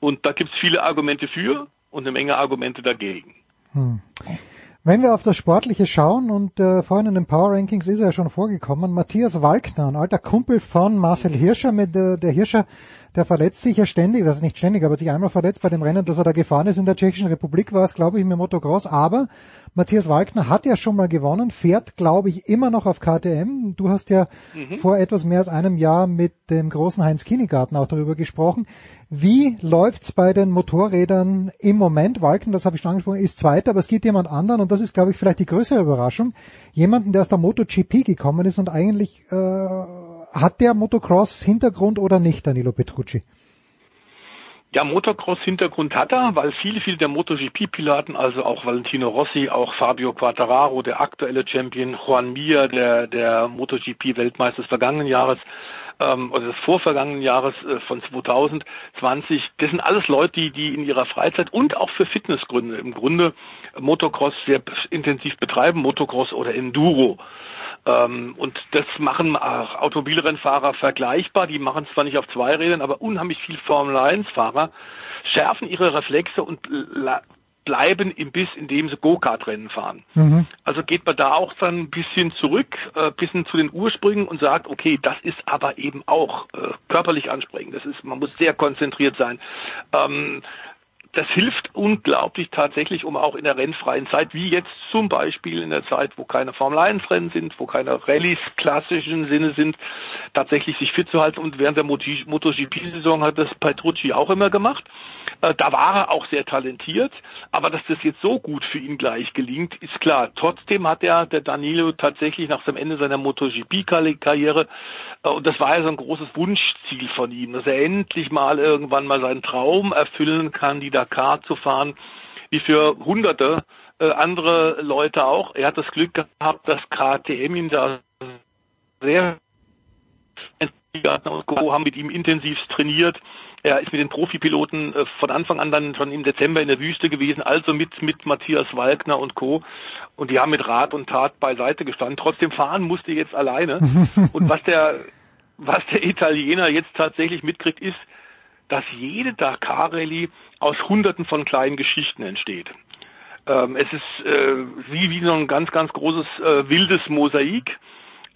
Und da gibt es viele Argumente für und eine Menge Argumente dagegen. Hm. Wenn wir auf das Sportliche schauen und äh, vorhin in den Power Rankings ist er ja schon vorgekommen, Matthias Walkner, ein alter Kumpel von Marcel Hirscher, mit äh, der Hirscher der verletzt sich ja ständig, das ist nicht ständig, aber sich einmal verletzt bei dem Rennen, dass er da gefahren ist in der Tschechischen Republik, war es, glaube ich, mit Motocross. Aber Matthias Walkner hat ja schon mal gewonnen, fährt, glaube ich, immer noch auf KTM. Du hast ja mhm. vor etwas mehr als einem Jahr mit dem großen Heinz Kinigarten auch darüber gesprochen. Wie läuft's bei den Motorrädern im Moment? Walken, das habe ich schon angesprochen, ist Zweiter, aber es gibt jemand anderen und das ist, glaube ich, vielleicht die größere Überraschung. Jemanden, der aus der MotoGP gekommen ist und eigentlich äh, hat der Motocross Hintergrund oder nicht, Danilo Petrucci? Ja, Motocross-Hintergrund hat er, weil viele, viele der MotoGP-Piloten, also auch Valentino Rossi, auch Fabio Quartararo, der aktuelle Champion, Juan Mir, der, der MotoGP-Weltmeister des vergangenen Jahres, ähm, oder des vorvergangenen Jahres äh, von 2020, das sind alles Leute, die, die in ihrer Freizeit und auch für Fitnessgründe im Grunde Motocross sehr intensiv betreiben, Motocross oder Enduro. Ähm, und das machen auch Automobilrennfahrer vergleichbar. Die machen zwar nicht auf zwei Rädern, aber unheimlich viel Formel-1-Fahrer schärfen ihre Reflexe und bleiben im Biss, indem sie Go-Kart-Rennen fahren. Mhm. Also geht man da auch dann ein bisschen zurück, äh, bisschen zu den Ursprüngen und sagt, okay, das ist aber eben auch äh, körperlich ansprechend. Das ist, man muss sehr konzentriert sein. Ähm, das hilft unglaublich tatsächlich, um auch in der rennfreien Zeit, wie jetzt zum Beispiel in der Zeit, wo keine Formel 1 Rennen sind, wo keine Rallyes klassischen Sinne sind, tatsächlich sich fit zu halten. Und während der MotoGP-Saison hat das Petrucci auch immer gemacht. Äh, da war er auch sehr talentiert, aber dass das jetzt so gut für ihn gleich gelingt, ist klar. Trotzdem hat er, der Danilo, tatsächlich nach dem Ende seiner MotoGP-Karriere, äh, und das war ja so ein großes Wunschziel von ihm, dass er endlich mal irgendwann mal seinen Traum erfüllen kann, die Dakar zu fahren, wie für Hunderte äh, andere Leute auch. Er hat das Glück gehabt, dass KTM ihn da sehr haben mit ihm intensiv trainiert. Er ist mit den Profipiloten äh, von Anfang an dann schon im Dezember in der Wüste gewesen, also mit, mit Matthias Walkner und Co. Und die haben mit Rat und Tat beiseite gestanden. Trotzdem fahren musste jetzt alleine. und was der, was der Italiener jetzt tatsächlich mitkriegt, ist, dass jede Dakar-Rallye aus hunderten von kleinen Geschichten entsteht. Ähm, es ist äh, wie, wie so ein ganz, ganz großes äh, wildes Mosaik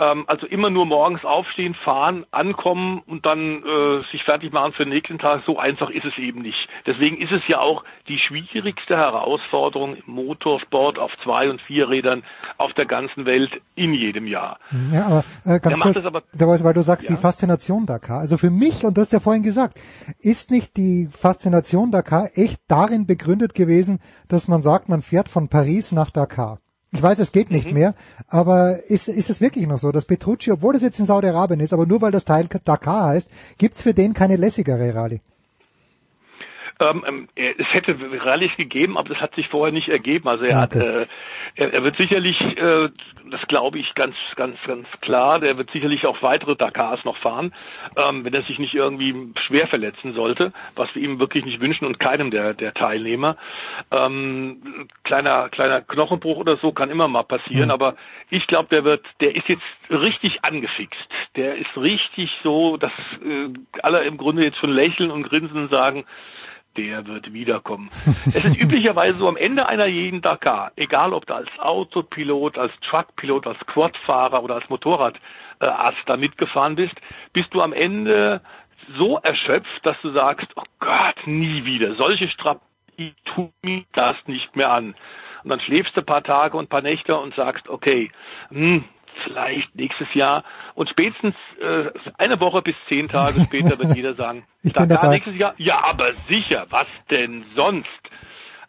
ähm, also immer nur morgens aufstehen, fahren, ankommen und dann äh, sich fertig machen für den nächsten Tag. So einfach ist es eben nicht. Deswegen ist es ja auch die schwierigste Herausforderung im Motorsport auf zwei und vier Rädern auf der ganzen Welt in jedem Jahr. Ja, aber äh, ganz kurz, aber, weil du sagst, ja. die Faszination Dakar. Also für mich, und du hast ja vorhin gesagt, ist nicht die Faszination Dakar echt darin begründet gewesen, dass man sagt, man fährt von Paris nach Dakar? Ich weiß, es geht nicht mhm. mehr, aber ist, ist es wirklich noch so, dass Petrucci, obwohl das jetzt in Saudi-Arabien ist, aber nur weil das Teil Dakar heißt, gibt's für den keine lässigere Rallye? Ähm, ähm es hätte Rallyes gegeben, aber das hat sich vorher nicht ergeben. Also er okay. hat, äh, er, er, wird sicherlich, äh, das glaube ich ganz, ganz, ganz klar, der wird sicherlich auch weitere Dakars noch fahren, ähm, wenn er sich nicht irgendwie schwer verletzen sollte, was wir ihm wirklich nicht wünschen und keinem der, der Teilnehmer. Ähm, kleiner, kleiner Knochenbruch oder so kann immer mal passieren, mhm. aber ich glaube, der wird, der ist jetzt richtig angefixt. Der ist richtig so, dass äh, alle im Grunde jetzt schon lächeln und grinsen und sagen, der wird wiederkommen. es ist üblicherweise so am Ende einer jeden Dakar, egal ob du als Autopilot, als Truckpilot, als Quadfahrer oder als Motorradarzt da mitgefahren bist, bist du am Ende so erschöpft, dass du sagst, oh Gott, nie wieder. Solche Strapazen tun mir das nicht mehr an. Und dann schläfst du ein paar Tage und ein paar Nächte und sagst, okay, hm, vielleicht nächstes Jahr. Und spätestens äh, eine Woche bis zehn Tage später wird jeder sagen, ich bin dabei. nächstes Jahr. Ja, aber sicher, was denn sonst?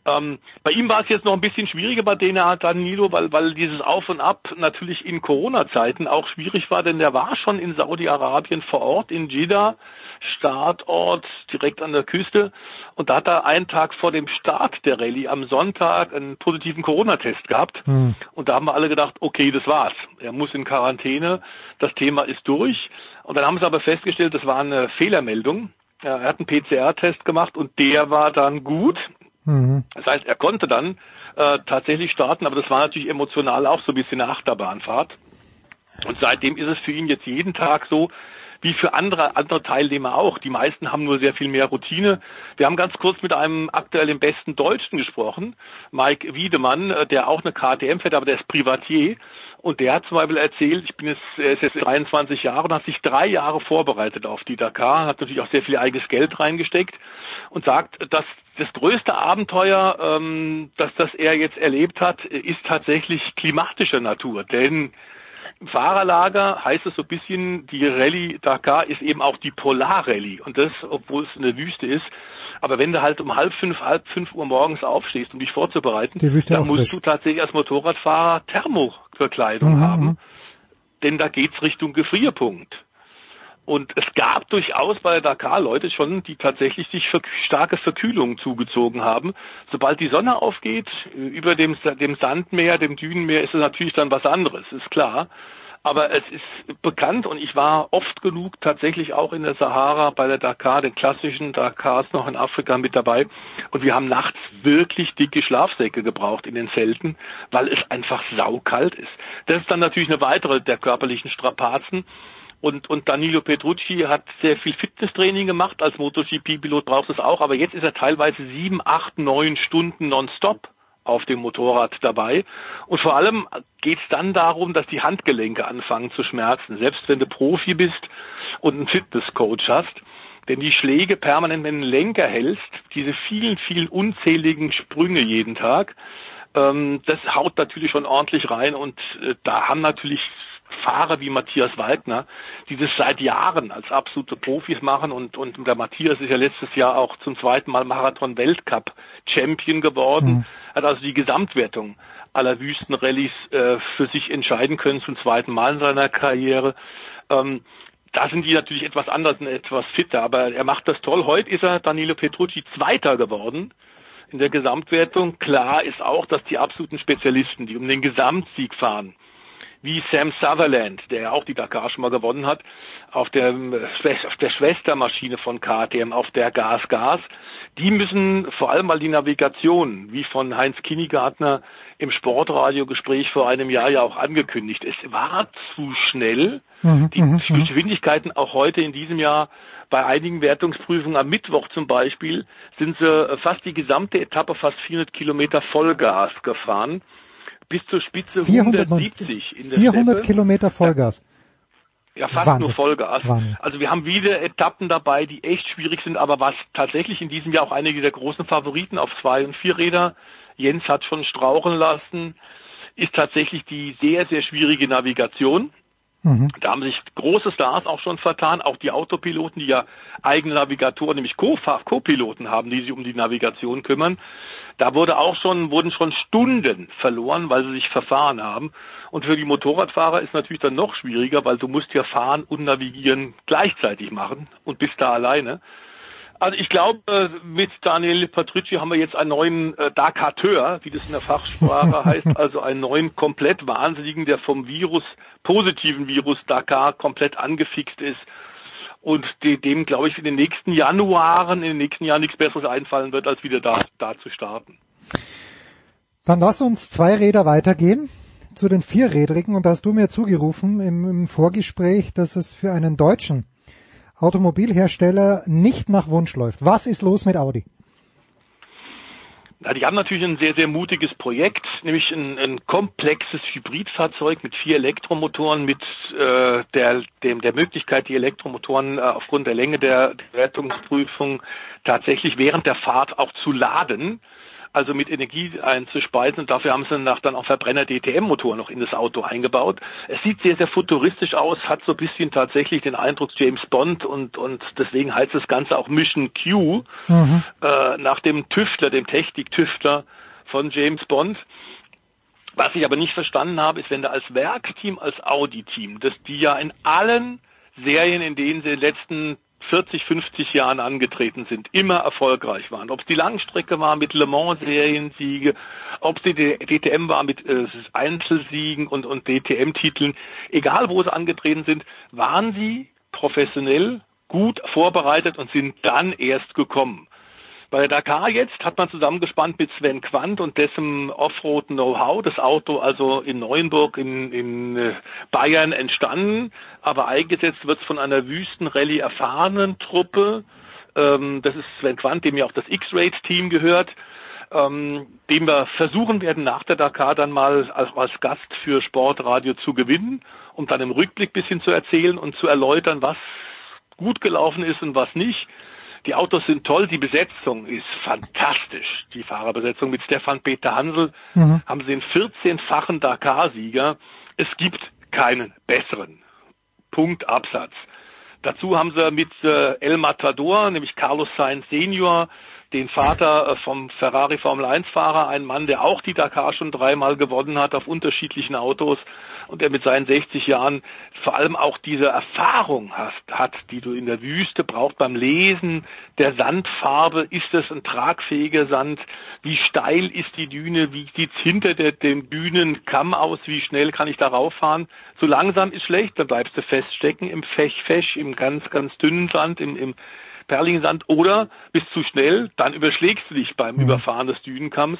Ähm, bei ihm war es jetzt noch ein bisschen schwieriger bei Dena Danilo, weil, weil dieses Auf und Ab natürlich in Corona-Zeiten auch schwierig war, denn der war schon in Saudi-Arabien vor Ort, in Jeddah, Startort direkt an der Küste. Und da hat er einen Tag vor dem Start der Rallye am Sonntag einen positiven Corona-Test gehabt. Hm. Und da haben wir alle gedacht, okay, das war's. Er muss in Quarantäne, das Thema ist durch. Und dann haben sie aber festgestellt, das war eine Fehlermeldung. Er hat einen PCR-Test gemacht und der war dann gut. Mhm. Das heißt, er konnte dann äh, tatsächlich starten, aber das war natürlich emotional auch so ein bisschen eine Achterbahnfahrt. Und seitdem ist es für ihn jetzt jeden Tag so, wie für andere, andere Teilnehmer auch. Die meisten haben nur sehr viel mehr Routine. Wir haben ganz kurz mit einem aktuell im besten Deutschen gesprochen, Mike Wiedemann, äh, der auch eine KTM fährt, aber der ist Privatier. Und der hat zum Beispiel erzählt, ich bin jetzt, er ist jetzt 23 Jahre und hat sich drei Jahre vorbereitet auf die Dakar, hat natürlich auch sehr viel eigenes Geld reingesteckt und sagt, dass das größte Abenteuer, ähm, das, das er jetzt erlebt hat, ist tatsächlich klimatischer Natur. Denn im Fahrerlager heißt es so ein bisschen, die Rallye Dakar ist eben auch die Polarrallye. Und das, obwohl es eine Wüste ist. Aber wenn du halt um halb fünf, halb fünf Uhr morgens aufstehst, um dich vorzubereiten, dann musst du tatsächlich als Motorradfahrer Thermokleidung mhm. haben. Mhm. Denn da geht's Richtung Gefrierpunkt. Und es gab durchaus bei der Dakar Leute schon, die tatsächlich sich für starke Verkühlung zugezogen haben. Sobald die Sonne aufgeht, über dem, dem Sandmeer, dem Dünenmeer, ist es natürlich dann was anderes, ist klar. Aber es ist bekannt und ich war oft genug tatsächlich auch in der Sahara bei der Dakar, den klassischen Dakars noch in Afrika mit dabei. Und wir haben nachts wirklich dicke Schlafsäcke gebraucht in den Zelten, weil es einfach saukalt ist. Das ist dann natürlich eine weitere der körperlichen Strapazen. Und, und Danilo Petrucci hat sehr viel Fitnesstraining gemacht. Als MotoGP-Pilot braucht es auch. Aber jetzt ist er teilweise sieben, acht, neun Stunden nonstop auf dem Motorrad dabei. Und vor allem geht es dann darum, dass die Handgelenke anfangen zu schmerzen, selbst wenn du Profi bist und einen Fitnesscoach hast. Denn die Schläge permanent du den Lenker hältst, diese vielen, vielen unzähligen Sprünge jeden Tag, ähm, das haut natürlich schon ordentlich rein und äh, da haben natürlich Fahrer wie Matthias Waldner, die das seit Jahren als absolute Profis machen und, und der Matthias ist ja letztes Jahr auch zum zweiten Mal Marathon-Weltcup-Champion geworden, mhm. hat also die Gesamtwertung aller Wüstenrallyes äh, für sich entscheiden können zum zweiten Mal in seiner Karriere. Ähm, da sind die natürlich etwas anders und etwas fitter, aber er macht das toll. Heute ist er Danilo Petrucci Zweiter geworden in der Gesamtwertung. Klar ist auch, dass die absoluten Spezialisten, die um den Gesamtsieg fahren, wie Sam Sutherland, der auch die Dakar schon mal gewonnen hat, auf der, auf der Schwestermaschine von KTM, auf der Gas Gas. Die müssen vor allem mal die Navigation, wie von Heinz Kinigartner im Sportradiogespräch vor einem Jahr ja auch angekündigt. Es war zu schnell. Mhm, die mhm, mhm. Geschwindigkeiten auch heute in diesem Jahr bei einigen Wertungsprüfungen am Mittwoch zum Beispiel sind sie fast die gesamte Etappe, fast 400 Kilometer Vollgas gefahren bis zur Spitze 170 in der 400 Steppe. Kilometer Vollgas. Ja, fast Wahnsinn. nur Vollgas. Wahnsinn. Also wir haben wieder Etappen dabei, die echt schwierig sind, aber was tatsächlich in diesem Jahr auch einige der großen Favoriten auf zwei und vier Räder, Jens hat schon strauchen lassen, ist tatsächlich die sehr, sehr schwierige Navigation. Mhm. Da haben sich große Stars auch schon vertan, auch die Autopiloten, die ja eigene Navigatoren, nämlich Co-Piloten haben, die sich um die Navigation kümmern. Da wurde auch schon, wurden schon Stunden verloren, weil sie sich verfahren haben. Und für die Motorradfahrer ist natürlich dann noch schwieriger, weil du musst ja fahren und navigieren gleichzeitig machen und bist da alleine. Also ich glaube, mit Daniel Patrici haben wir jetzt einen neuen äh, Dakateur, wie das in der Fachsprache heißt, also einen neuen komplett Wahnsinnigen, der vom Virus, positiven Virus Dakar komplett angefixt ist und dem, glaube ich, in den nächsten Januaren, in den nächsten Jahren nichts Besseres einfallen wird, als wieder da, da zu starten. Dann lass uns zwei Räder weitergehen zu den Vierrädrigen und da hast du mir zugerufen im, im Vorgespräch, dass es für einen Deutschen Automobilhersteller nicht nach Wunsch läuft. Was ist los mit Audi? Ja, die haben natürlich ein sehr, sehr mutiges Projekt, nämlich ein, ein komplexes Hybridfahrzeug mit vier Elektromotoren, mit äh, der, dem, der Möglichkeit, die Elektromotoren äh, aufgrund der Länge der, der Wertungsprüfung tatsächlich während der Fahrt auch zu laden also mit Energie einzuspeisen. Und dafür haben sie nach dann auch Verbrenner-DTM-Motor noch in das Auto eingebaut. Es sieht sehr, sehr futuristisch aus, hat so ein bisschen tatsächlich den Eindruck James Bond und, und deswegen heißt das Ganze auch Mission Q, mhm. äh, nach dem Tüftler, dem Technik-Tüftler von James Bond. Was ich aber nicht verstanden habe, ist, wenn du als Werkteam, als Audi-Team, dass die ja in allen Serien, in denen sie in den letzten 40, 50 Jahren angetreten sind, immer erfolgreich waren. Ob es die Langstrecke war mit Le Mans Seriensiege, ob es die DTM war mit äh, Einzelsiegen und, und DTM-Titeln, egal wo sie angetreten sind, waren sie professionell gut vorbereitet und sind dann erst gekommen. Bei der Dakar jetzt hat man zusammengespannt mit Sven Quandt und dessen Offroad-Know-how. Das Auto also in Neuenburg in, in äh, Bayern entstanden, aber eingesetzt wird es von einer Wüstenrallye erfahrenen Truppe. Ähm, das ist Sven Quandt, dem ja auch das X-Raid-Team gehört. Ähm, dem wir versuchen werden, nach der Dakar dann mal als, als Gast für Sportradio zu gewinnen, um dann im Rückblick bisschen zu erzählen und zu erläutern, was gut gelaufen ist und was nicht. Die Autos sind toll, die Besetzung ist fantastisch. Die Fahrerbesetzung mit Stefan Peter Hansel mhm. haben sie den 14-fachen Dakar-Sieger. Es gibt keinen besseren. Punkt Absatz. Dazu haben sie mit äh, El Matador, nämlich Carlos Sainz Senior, den Vater äh, vom Ferrari Formel 1 Fahrer, ein Mann, der auch die Dakar schon dreimal gewonnen hat auf unterschiedlichen Autos und der mit seinen 60 Jahren vor allem auch diese Erfahrung hat, hat, die du in der Wüste brauchst beim Lesen der Sandfarbe. Ist es ein tragfähiger Sand? Wie steil ist die Düne? Wie sieht's hinter der, dem Dünenkamm aus? Wie schnell kann ich darauf fahren? Zu langsam ist schlecht, dann bleibst du feststecken im Fech-Fech, im ganz, ganz dünnen Sand, im, im Perlingsand oder bist zu schnell, dann überschlägst du dich beim mhm. Überfahren des Dünenkamms.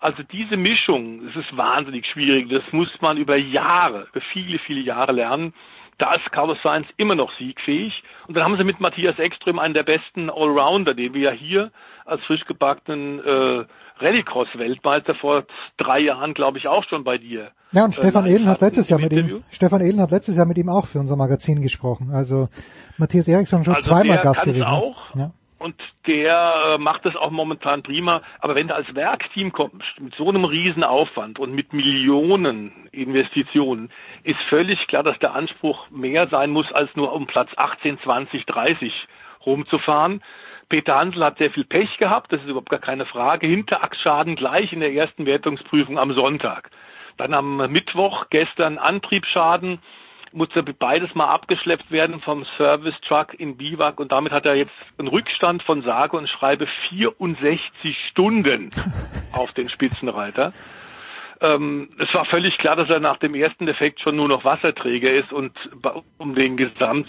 Also diese Mischung, das ist wahnsinnig schwierig. Das muss man über Jahre, über viele, viele Jahre lernen. Da ist Carlos Sainz immer noch siegfähig. Und dann haben sie mit Matthias Ekström einen der besten Allrounder, den wir ja hier als frisch gebackenen äh, Rallycross-Weltmeister vor drei Jahren, glaube ich, auch schon bei dir. Ja, und Stefan äh, Ehlen hat letztes Jahr mit Interview. ihm, Stefan Ehlen hat letztes Jahr mit ihm auch für unser Magazin gesprochen. Also Matthias Eriksson schon also zweimal Gast gewesen. Auch. Ja und der äh, macht das auch momentan prima. Aber wenn du als Werkteam kommst, mit so einem riesen Aufwand und mit Millionen Investitionen, ist völlig klar, dass der Anspruch mehr sein muss, als nur um Platz 18, 20, 30 rumzufahren. Peter Hansel hat sehr viel Pech gehabt, das ist überhaupt gar keine Frage. Hinterachsschaden gleich in der ersten Wertungsprüfung am Sonntag. Dann am Mittwoch gestern Antriebsschaden musste beides mal abgeschleppt werden vom Service Truck in Biwak und damit hat er jetzt einen Rückstand von sage und schreibe 64 Stunden auf den Spitzenreiter. Ähm, es war völlig klar, dass er nach dem ersten Defekt schon nur noch Wasserträger ist und um den Gesamt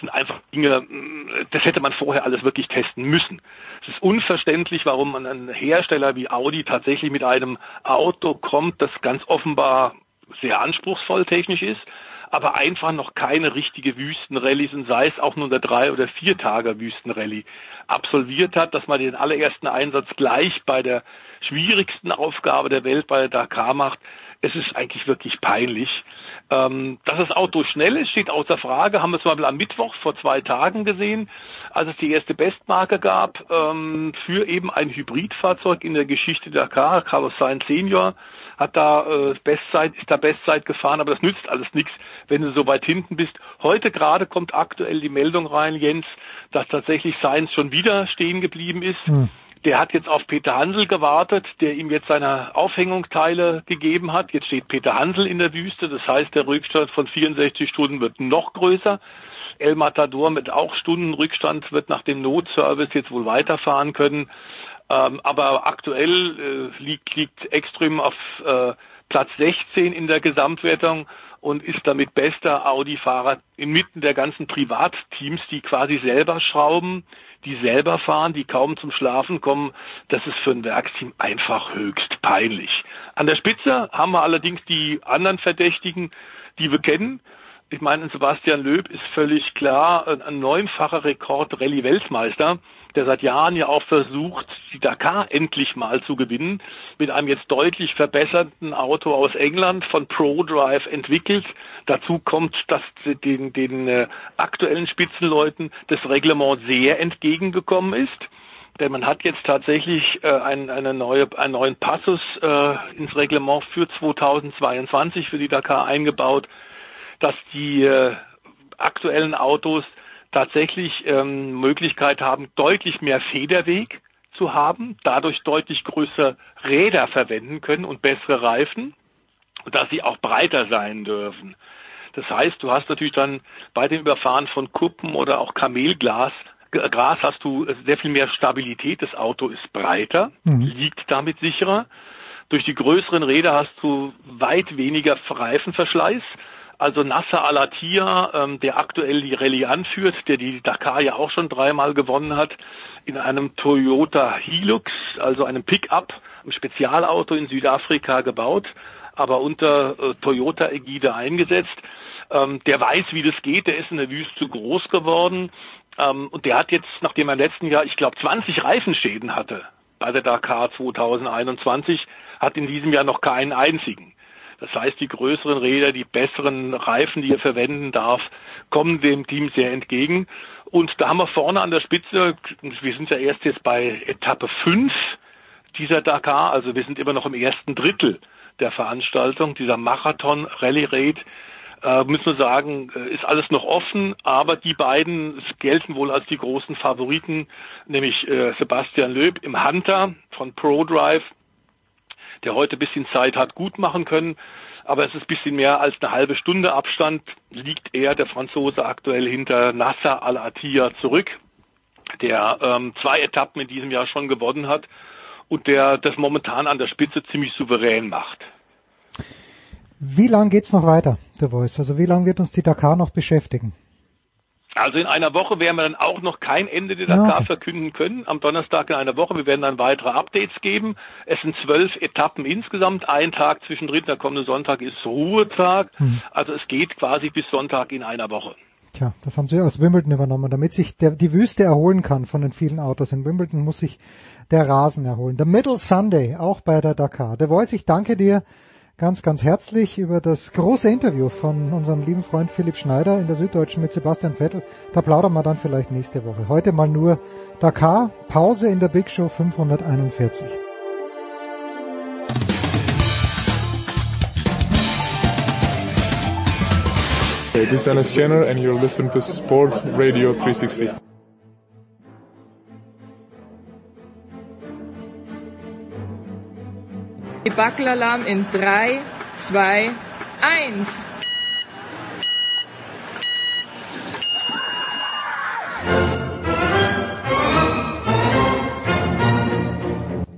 sind einfach Dinge, das hätte man vorher alles wirklich testen müssen. Es ist unverständlich, warum ein Hersteller wie Audi tatsächlich mit einem Auto kommt, das ganz offenbar sehr anspruchsvoll technisch ist, aber einfach noch keine richtige Wüstenrallye und sei es auch nur eine drei oder vier Tage Wüstenrallye absolviert hat, dass man den allerersten Einsatz gleich bei der schwierigsten Aufgabe der Welt bei der Dakar macht. Es ist eigentlich wirklich peinlich. Ähm, dass das Auto schnell ist, steht außer Frage. Haben wir zum Beispiel am Mittwoch vor zwei Tagen gesehen, als es die erste Bestmarke gab ähm, für eben ein Hybridfahrzeug in der Geschichte der Dakar. Carlos Sainz Senior hat da äh, Bestzeit, ist da Bestzeit gefahren, aber das nützt alles nichts, wenn du so weit hinten bist. Heute gerade kommt aktuell die Meldung rein, Jens, dass tatsächlich Sainz schon wieder stehen geblieben ist. Hm. Der hat jetzt auf Peter Hansel gewartet, der ihm jetzt seine Aufhängungsteile gegeben hat. Jetzt steht Peter Hansel in der Wüste, das heißt, der Rückstand von 64 Stunden wird noch größer. El Matador mit auch Stundenrückstand wird nach dem Notservice jetzt wohl weiterfahren können. Ähm, aber aktuell äh, liegt, liegt Extrem auf äh, Platz 16 in der Gesamtwertung und ist damit bester Audi-Fahrer inmitten der ganzen Privatteams, die quasi selber schrauben, die selber fahren, die kaum zum Schlafen kommen. Das ist für ein Werksteam einfach höchst peinlich. An der Spitze haben wir allerdings die anderen Verdächtigen, die wir kennen. Ich meine, Sebastian Löb ist völlig klar ein neunfacher Rekord-Rallye-Weltmeister der seit Jahren ja auch versucht, die Dakar endlich mal zu gewinnen, mit einem jetzt deutlich verbesserten Auto aus England von ProDrive entwickelt. Dazu kommt, dass den, den äh, aktuellen Spitzenleuten das Reglement sehr entgegengekommen ist. Denn man hat jetzt tatsächlich äh, ein, eine neue, einen neuen Passus äh, ins Reglement für 2022 für die Dakar eingebaut, dass die äh, aktuellen Autos tatsächlich ähm, Möglichkeit haben, deutlich mehr Federweg zu haben, dadurch deutlich größere Räder verwenden können und bessere Reifen, dass sie auch breiter sein dürfen. Das heißt, du hast natürlich dann bei dem Überfahren von Kuppen oder auch Kamelglas Gras hast du sehr viel mehr Stabilität. Das Auto ist breiter, mhm. liegt damit sicherer. Durch die größeren Räder hast du weit weniger Reifenverschleiß. Also Nasser Al-Attiyah, ähm, der aktuell die Rallye anführt, der die Dakar ja auch schon dreimal gewonnen hat, in einem Toyota Hilux, also einem Pickup, einem Spezialauto in Südafrika gebaut, aber unter äh, Toyota-Ägide eingesetzt. Ähm, der weiß, wie das geht, der ist in der Wüste groß geworden ähm, und der hat jetzt, nachdem er im letzten Jahr, ich glaube, 20 Reifenschäden hatte bei der Dakar 2021, hat in diesem Jahr noch keinen einzigen. Das heißt, die größeren Räder, die besseren Reifen, die er verwenden darf, kommen dem Team sehr entgegen. Und da haben wir vorne an der Spitze, wir sind ja erst jetzt bei Etappe 5 dieser Dakar, also wir sind immer noch im ersten Drittel der Veranstaltung, dieser Marathon Rallye Raid. äh, müssen wir sagen, äh, ist alles noch offen, aber die beiden gelten wohl als die großen Favoriten, nämlich äh, Sebastian Löb im Hunter von ProDrive, der heute ein bisschen Zeit hat gut machen können, aber es ist ein bisschen mehr als eine halbe Stunde Abstand, liegt er, der Franzose, aktuell hinter Nasser Al-Attiyah zurück, der ähm, zwei Etappen in diesem Jahr schon gewonnen hat und der das momentan an der Spitze ziemlich souverän macht. Wie lang geht's noch weiter, der Voice? Also wie lange wird uns die Dakar noch beschäftigen? Also in einer Woche werden wir dann auch noch kein Ende der Dakar okay. verkünden können. Am Donnerstag in einer Woche. Wir werden dann weitere Updates geben. Es sind zwölf Etappen insgesamt. Ein Tag zwischendrin, der kommende Sonntag ist Ruhetag. Hm. Also es geht quasi bis Sonntag in einer Woche. Tja, das haben sie aus Wimbledon übernommen. Damit sich der, die Wüste erholen kann von den vielen Autos in Wimbledon, muss sich der Rasen erholen. Der Middle Sunday, auch bei der Dakar. Der Voice, ich danke dir ganz, ganz herzlich über das große Interview von unserem lieben Freund Philipp Schneider in der Süddeutschen mit Sebastian Vettel. Da plaudern wir dann vielleicht nächste Woche. Heute mal nur Dakar, Pause in der Big Show 541. Hey, this is Dennis Jenner and you're listening to Sport Radio 360. Debackelalarm in 3, 2, 1.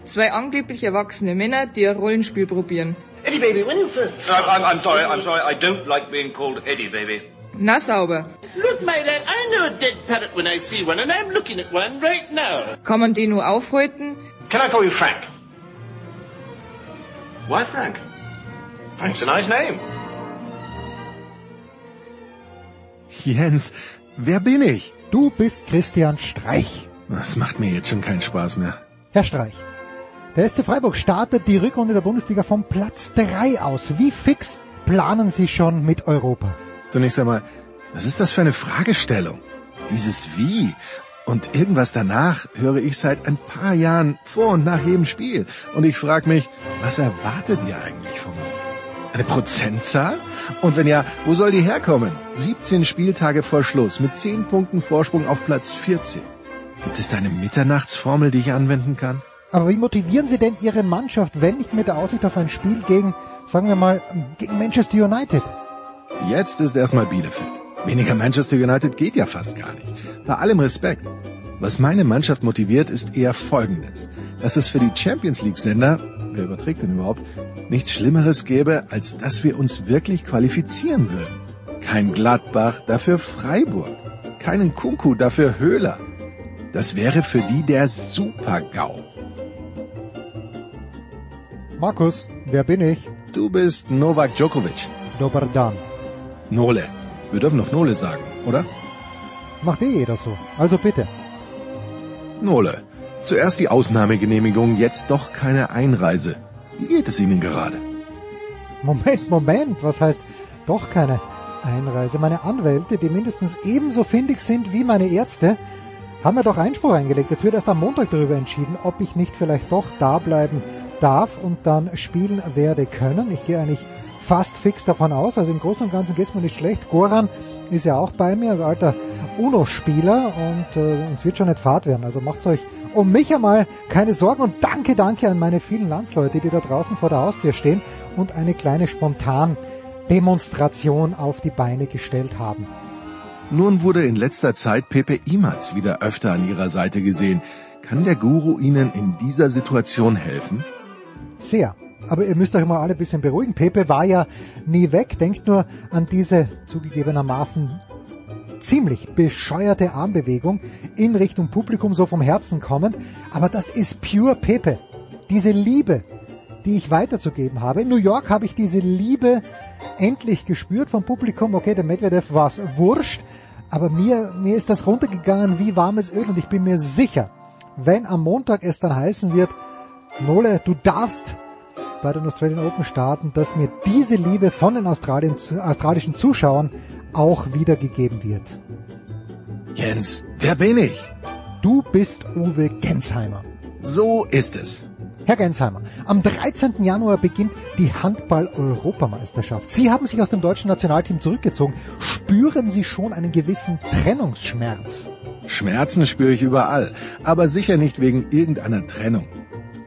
Zwei angeblich erwachsene Männer, die ein Rollenspiel probieren. Eddie Baby, when you first... No, I'm, I'm sorry, I'm sorry, I don't like being called Eddie Baby. Na sauber. Look, my lad, I know a dead parrot when I see one, and I'm looking at one right now. Kann man den nur aufhalten? Can I call you Frank? Why Frank? Frank's a nice name. Jens, wer bin ich? Du bist Christian Streich. Das macht mir jetzt schon keinen Spaß mehr. Herr Streich, der SC Freiburg startet die Rückrunde der Bundesliga vom Platz 3 aus. Wie fix planen Sie schon mit Europa? Zunächst einmal, was ist das für eine Fragestellung? Dieses Wie und irgendwas danach höre ich seit ein paar Jahren vor und nach jedem Spiel. Und ich frage mich, was erwartet ihr eigentlich von mir? Eine Prozentzahl? Und wenn ja, wo soll die herkommen? 17 Spieltage vor Schluss mit 10 Punkten Vorsprung auf Platz 14. Gibt es da eine Mitternachtsformel, die ich anwenden kann? Aber wie motivieren Sie denn Ihre Mannschaft, wenn nicht mit der Aussicht auf ein Spiel gegen, sagen wir mal, gegen Manchester United? Jetzt ist erstmal Bielefeld. Weniger Manchester United geht ja fast gar nicht. Bei allem Respekt. Was meine Mannschaft motiviert, ist eher Folgendes. Dass es für die Champions League Sender, wer überträgt denn überhaupt, nichts Schlimmeres gäbe, als dass wir uns wirklich qualifizieren würden. Kein Gladbach, dafür Freiburg. Keinen Kunku, dafür Höhler. Das wäre für die der Super-GAU. Markus, wer bin ich? Du bist Novak Djokovic. Dobar dan. Nole. Wir dürfen noch Nole sagen, oder? Macht eh jeder so. Also bitte. Nole. Zuerst die Ausnahmegenehmigung, jetzt doch keine Einreise. Wie geht es Ihnen gerade? Moment, Moment. Was heißt doch keine Einreise? Meine Anwälte, die mindestens ebenso findig sind wie meine Ärzte, haben mir doch Einspruch eingelegt. Jetzt wird erst am Montag darüber entschieden, ob ich nicht vielleicht doch da bleiben darf und dann spielen werde können. Ich gehe eigentlich fast fix davon aus. Also im Großen und Ganzen geht's mir nicht schlecht. Goran ist ja auch bei mir, als alter UNO-Spieler und äh, uns wird schon nicht Fahrt werden. Also macht's euch um mich einmal keine Sorgen und danke, danke an meine vielen Landsleute, die da draußen vor der Haustür stehen und eine kleine Spontan-Demonstration auf die Beine gestellt haben. Nun wurde in letzter Zeit Pepe Imatz wieder öfter an ihrer Seite gesehen. Kann der Guru Ihnen in dieser Situation helfen? Sehr. Aber ihr müsst euch mal alle ein bisschen beruhigen. Pepe war ja nie weg. Denkt nur an diese zugegebenermaßen ziemlich bescheuerte Armbewegung in Richtung Publikum so vom Herzen kommend. Aber das ist pure Pepe. Diese Liebe, die ich weiterzugeben habe. In New York habe ich diese Liebe endlich gespürt vom Publikum. Okay, der Medvedev war es wurscht. Aber mir, mir ist das runtergegangen wie warmes Öl und ich bin mir sicher, wenn am Montag es dann heißen wird, Nole, du darfst bei den Australian Open starten, dass mir diese Liebe von den australischen Zuschauern auch wiedergegeben wird. Jens, wer bin ich? Du bist Uwe Gensheimer. So ist es. Herr Gensheimer, am 13. Januar beginnt die Handball-Europameisterschaft. Sie haben sich aus dem deutschen Nationalteam zurückgezogen. Spüren Sie schon einen gewissen Trennungsschmerz? Schmerzen spüre ich überall, aber sicher nicht wegen irgendeiner Trennung.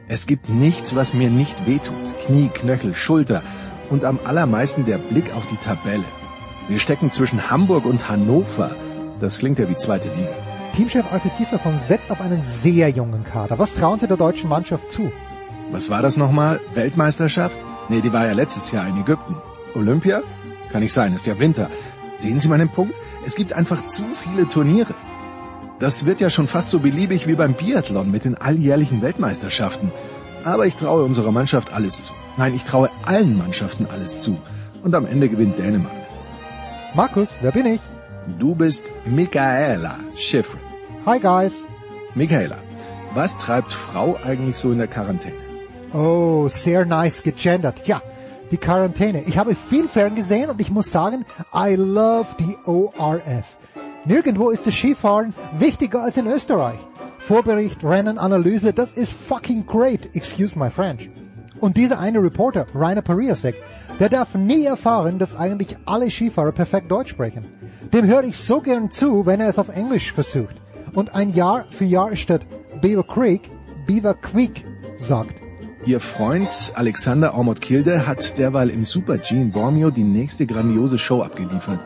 Es gibt nichts, was mir nicht wehtut. Knie, Knöchel, Schulter und am allermeisten der Blick auf die Tabelle. Wir stecken zwischen Hamburg und Hannover. Das klingt ja wie zweite Liga. Teamchef Alfred Gislason setzt auf einen sehr jungen Kader. Was trauen Sie der deutschen Mannschaft zu? Was war das nochmal? Weltmeisterschaft? Nee, die war ja letztes Jahr in Ägypten. Olympia? Kann nicht sein, ist ja Winter. Sehen Sie meinen Punkt? Es gibt einfach zu viele Turniere. Das wird ja schon fast so beliebig wie beim Biathlon mit den alljährlichen Weltmeisterschaften. Aber ich traue unserer Mannschaft alles zu. Nein, ich traue allen Mannschaften alles zu. Und am Ende gewinnt Dänemark. Markus, wer bin ich? Du bist Michaela Schifrin. Hi guys. Michaela, was treibt Frau eigentlich so in der Quarantäne? Oh, sehr nice gegendert. Ja, die Quarantäne. Ich habe viel fern gesehen und ich muss sagen, I love die ORF. Nirgendwo ist das Skifahren wichtiger als in Österreich. Vorbericht, Rennen, Analyse, das ist fucking great. Excuse my French. Und dieser eine Reporter, Rainer Pariasek, der darf nie erfahren, dass eigentlich alle Skifahrer perfekt Deutsch sprechen. Dem höre ich so gern zu, wenn er es auf Englisch versucht. Und ein Jahr für Jahr statt Beaver Creek, Beaver Creek sagt. Ihr Freund Alexander Ormod-Kilde hat derweil im Super G in Bormio die nächste grandiose Show abgeliefert.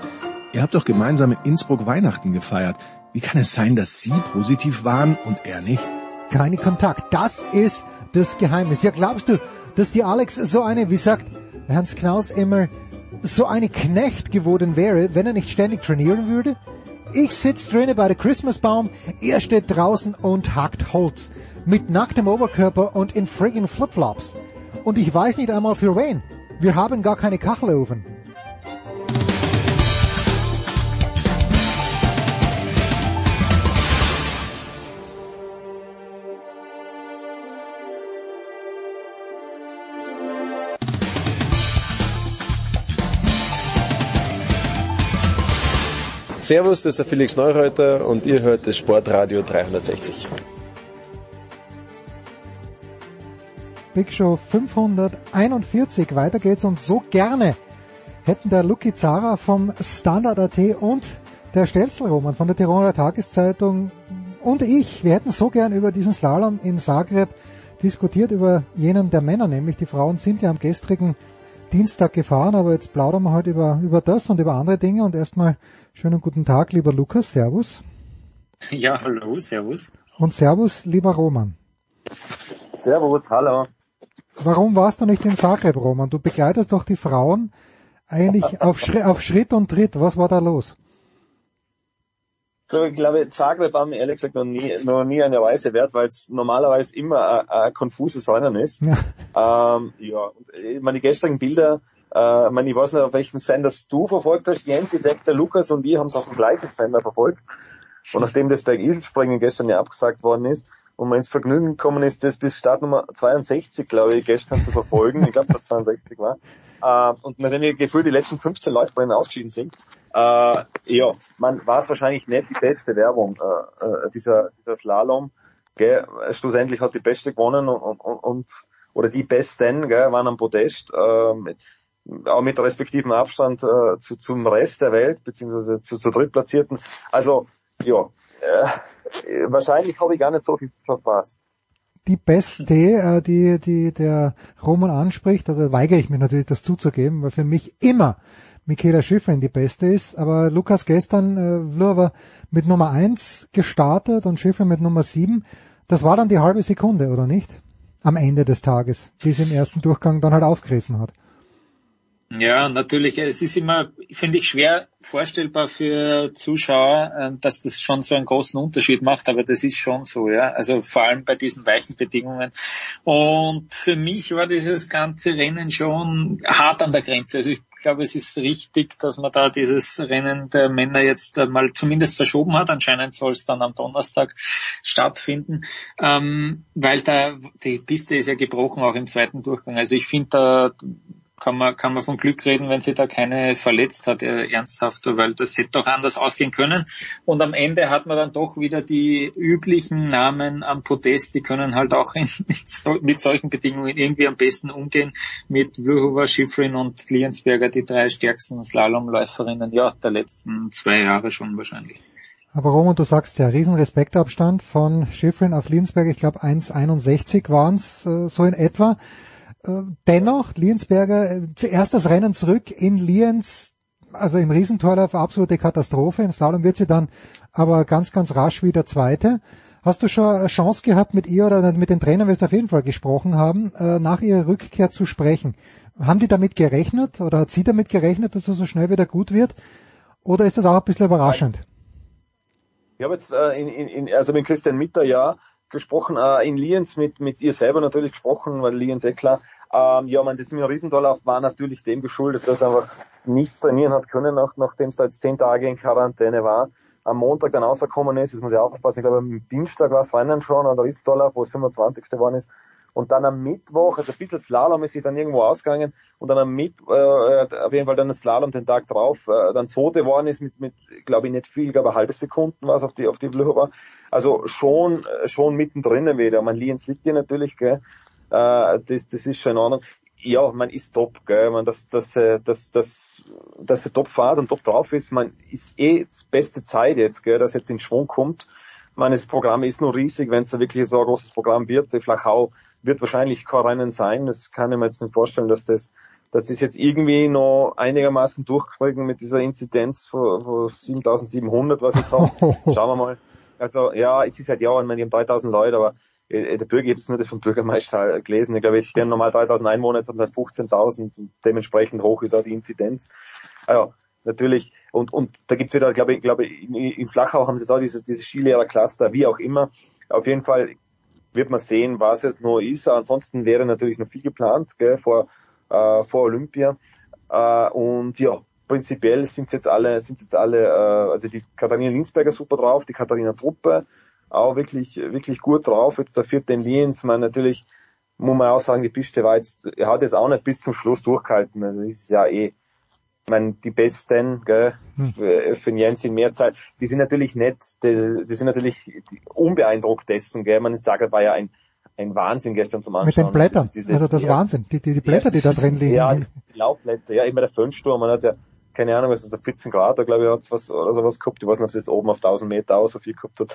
Ihr habt doch gemeinsam in Innsbruck Weihnachten gefeiert. Wie kann es sein, dass Sie positiv waren und er nicht? Keine Kontakt. Das ist das Geheimnis. Ja, glaubst du, dass die Alex so eine, wie sagt Hans Knaus immer, so eine Knecht geworden wäre, wenn er nicht ständig trainieren würde? Ich sitz drinnen bei der Christmasbaum, er steht draußen und hackt Holz. Mit nacktem Oberkörper und in friggin' Flipflops. Und ich weiß nicht einmal für wen. Wir haben gar keine Kachelofen. Servus, das ist der Felix Neureuter und ihr hört das Sportradio 360. Big Show 541. Weiter geht's und so gerne hätten der Lucky Zara vom Standard.at und der Stelzelroman von der Tiroler Tageszeitung und ich, wir hätten so gern über diesen Slalom in Zagreb diskutiert, über jenen der Männer, nämlich die Frauen sind ja am gestrigen Dienstag gefahren, aber jetzt plaudern wir heute über, über das und über andere Dinge und erstmal schönen guten Tag, lieber Lukas, Servus. Ja, hallo, Servus. Und Servus, lieber Roman. Servus, hallo. Warum warst du nicht in Zagreb, Roman? Du begleitest doch die Frauen eigentlich auf, Schritt, auf Schritt und Tritt. Was war da los? Ich glaube, Zagreb war mir ehrlich gesagt noch nie, noch nie eine Weise wert, weil es normalerweise immer ein, konfuses Rennen ist. Ja. Ähm, ja, ich meine, die gestrigen Bilder, äh, ich, meine, ich weiß nicht, auf welchem Sender du verfolgt hast. Jens, ich der Lukas und wir haben es auf dem gleichen Sender verfolgt. Und nachdem das Bergilspringen gestern ja abgesagt worden ist und man ins Vergnügen gekommen ist, das bis Startnummer 62, glaube ich, gestern zu verfolgen. ich glaube, das 62 war. Äh, und man dann gefühlt die letzten 15 Leute bei ihnen ausgeschieden sind. Äh, ja, man war es wahrscheinlich nicht die beste Werbung, äh, äh, dieser, dieser Slalom. Gell? Schlussendlich hat die Beste gewonnen und, und, und oder die Besten gell, waren am Podest, äh, mit, auch mit respektivem Abstand äh, zu, zum Rest der Welt, beziehungsweise zu, zu Drittplatzierten. Also, ja, äh, wahrscheinlich habe ich gar nicht so viel verpasst die beste, äh, die, die der Roman anspricht, also weigere ich mich natürlich, das zuzugeben, weil für mich immer Michaela Schifrin die beste ist. Aber Lukas gestern äh, Vlhova mit Nummer eins gestartet und Schifrin mit Nummer sieben. Das war dann die halbe Sekunde, oder nicht? Am Ende des Tages, die sie im ersten Durchgang dann halt aufgerissen hat. Ja, natürlich. Es ist immer, finde ich, schwer vorstellbar für Zuschauer, ähm, dass das schon so einen großen Unterschied macht, aber das ist schon so, ja. Also vor allem bei diesen weichen Bedingungen. Und für mich war dieses ganze Rennen schon hart an der Grenze. Also ich glaube, es ist richtig, dass man da dieses Rennen der Männer jetzt mal zumindest verschoben hat. Anscheinend soll es dann am Donnerstag stattfinden, ähm, weil da die Piste ist ja gebrochen auch im zweiten Durchgang. Also ich finde da kann man, kann man von Glück reden, wenn sie da keine verletzt hat, äh, ernsthaft, weil das hätte doch anders ausgehen können. Und am Ende hat man dann doch wieder die üblichen Namen am Podest, die können halt auch in, mit solchen Bedingungen irgendwie am besten umgehen. Mit Vlhova, Schifrin und Liensberger, die drei stärksten Slalomläuferinnen, ja, der letzten zwei Jahre schon wahrscheinlich. Aber Roman, du sagst ja, riesen Respektabstand von Schifrin auf Liensberger, ich glaube 1,61 waren es äh, so in etwa. Dennoch, Liensberger, äh, zuerst das Rennen zurück in Liens, also im Riesentorlauf absolute Katastrophe. Im Slalom wird sie dann aber ganz, ganz rasch wieder Zweite. Hast du schon eine Chance gehabt, mit ihr oder mit den Trainern, wir auf jeden Fall gesprochen haben, äh, nach ihrer Rückkehr zu sprechen? Haben die damit gerechnet oder hat sie damit gerechnet, dass er so schnell wieder gut wird? Oder ist das auch ein bisschen überraschend? Ich habe jetzt äh, in, in, also mit Christian Mitter ja gesprochen, in Lienz mit, mit ihr selber natürlich gesprochen, weil Lienz eh klar. Ähm, ja, man, das Riesentorlauf war natürlich dem geschuldet, dass er einfach nichts trainieren hat können, nach, nachdem es da jetzt zehn Tage in Quarantäne war. Am Montag dann rausgekommen ist, das muss ich aufpassen, ich glaube am Dienstag war es Rennen schon, an der Riesentorlauf, wo es 25. geworden ist. Und dann am Mittwoch, also ein bisschen Slalom ist sie dann irgendwo ausgegangen und dann am Mittwoch, äh, auf jeden Fall dann Slalom den Tag drauf, äh, dann zweite geworden ist mit, mit glaube ich nicht viel, eine halbe Sekunden war es auf die, auf die Blöcher also schon, schon mittendrin wieder. Man Liens liegt hier natürlich, gell. Äh, das, das ist schon in Ordnung. Ja, man ist top, gell. Man, dass, dass, äh, dass, dass, dass er top fährt und top drauf ist, man ist eh das beste Zeit jetzt, gell, dass jetzt in Schwung kommt. Man, das Programm ist nur riesig, wenn es wirklich so ein großes Programm wird. Die Flachau wird wahrscheinlich kein Rennen sein. Das kann ich mir jetzt nicht vorstellen, dass das, dass das jetzt irgendwie noch einigermaßen durchkriegen mit dieser Inzidenz von, von 7700, was ich sage. Schauen wir mal. Also ja, es ist halt ja, ich meine, die haben 3000 Leute, aber der Bürger, ich habe nur das vom Bürgermeister gelesen. Ich glaube, jetzt stehen normal 3000 Einwohner, jetzt haben sie halt 15.000 dementsprechend hoch ist auch die Inzidenz. Also, natürlich. Und, und da gibt's wieder, glaube ich, glaube in, in Flachau haben sie da diese, diese Skilehrer-Cluster, wie auch immer. Auf jeden Fall wird man sehen, was es noch ist. Ansonsten wäre natürlich noch viel geplant, gell, vor, äh, vor Olympia. Äh, und ja, prinzipiell sind jetzt alle, sind jetzt alle, äh, also die Katharina Linsberger super drauf, die Katharina Truppe auch wirklich, wirklich gut drauf. Jetzt der vierte in Lienz, man natürlich, muss man auch sagen, die Piste war jetzt, er hat jetzt auch nicht bis zum Schluss durchgehalten. Also ist ja eh, ich meine, die Besten, gell, hm. für, für Jens in Mehrzeit, die sind natürlich nicht, die, die sind natürlich unbeeindruckt dessen, gell. Man sagt, war ja ein, ein Wahnsinn gestern zum Anschauen. Mit den Blättern, diese, also das ja, Wahnsinn, die, die, die Blätter, die da drin liegen. Ja, die Laubblätter, ja, immer der Föhnsturm, man hat ja keine Ahnung, was ist der 14 Grad, da glaube ich, hat was oder sowas gehabt. Ich weiß nicht, ob es jetzt oben auf 1000 Meter auch so viel gehabt hat.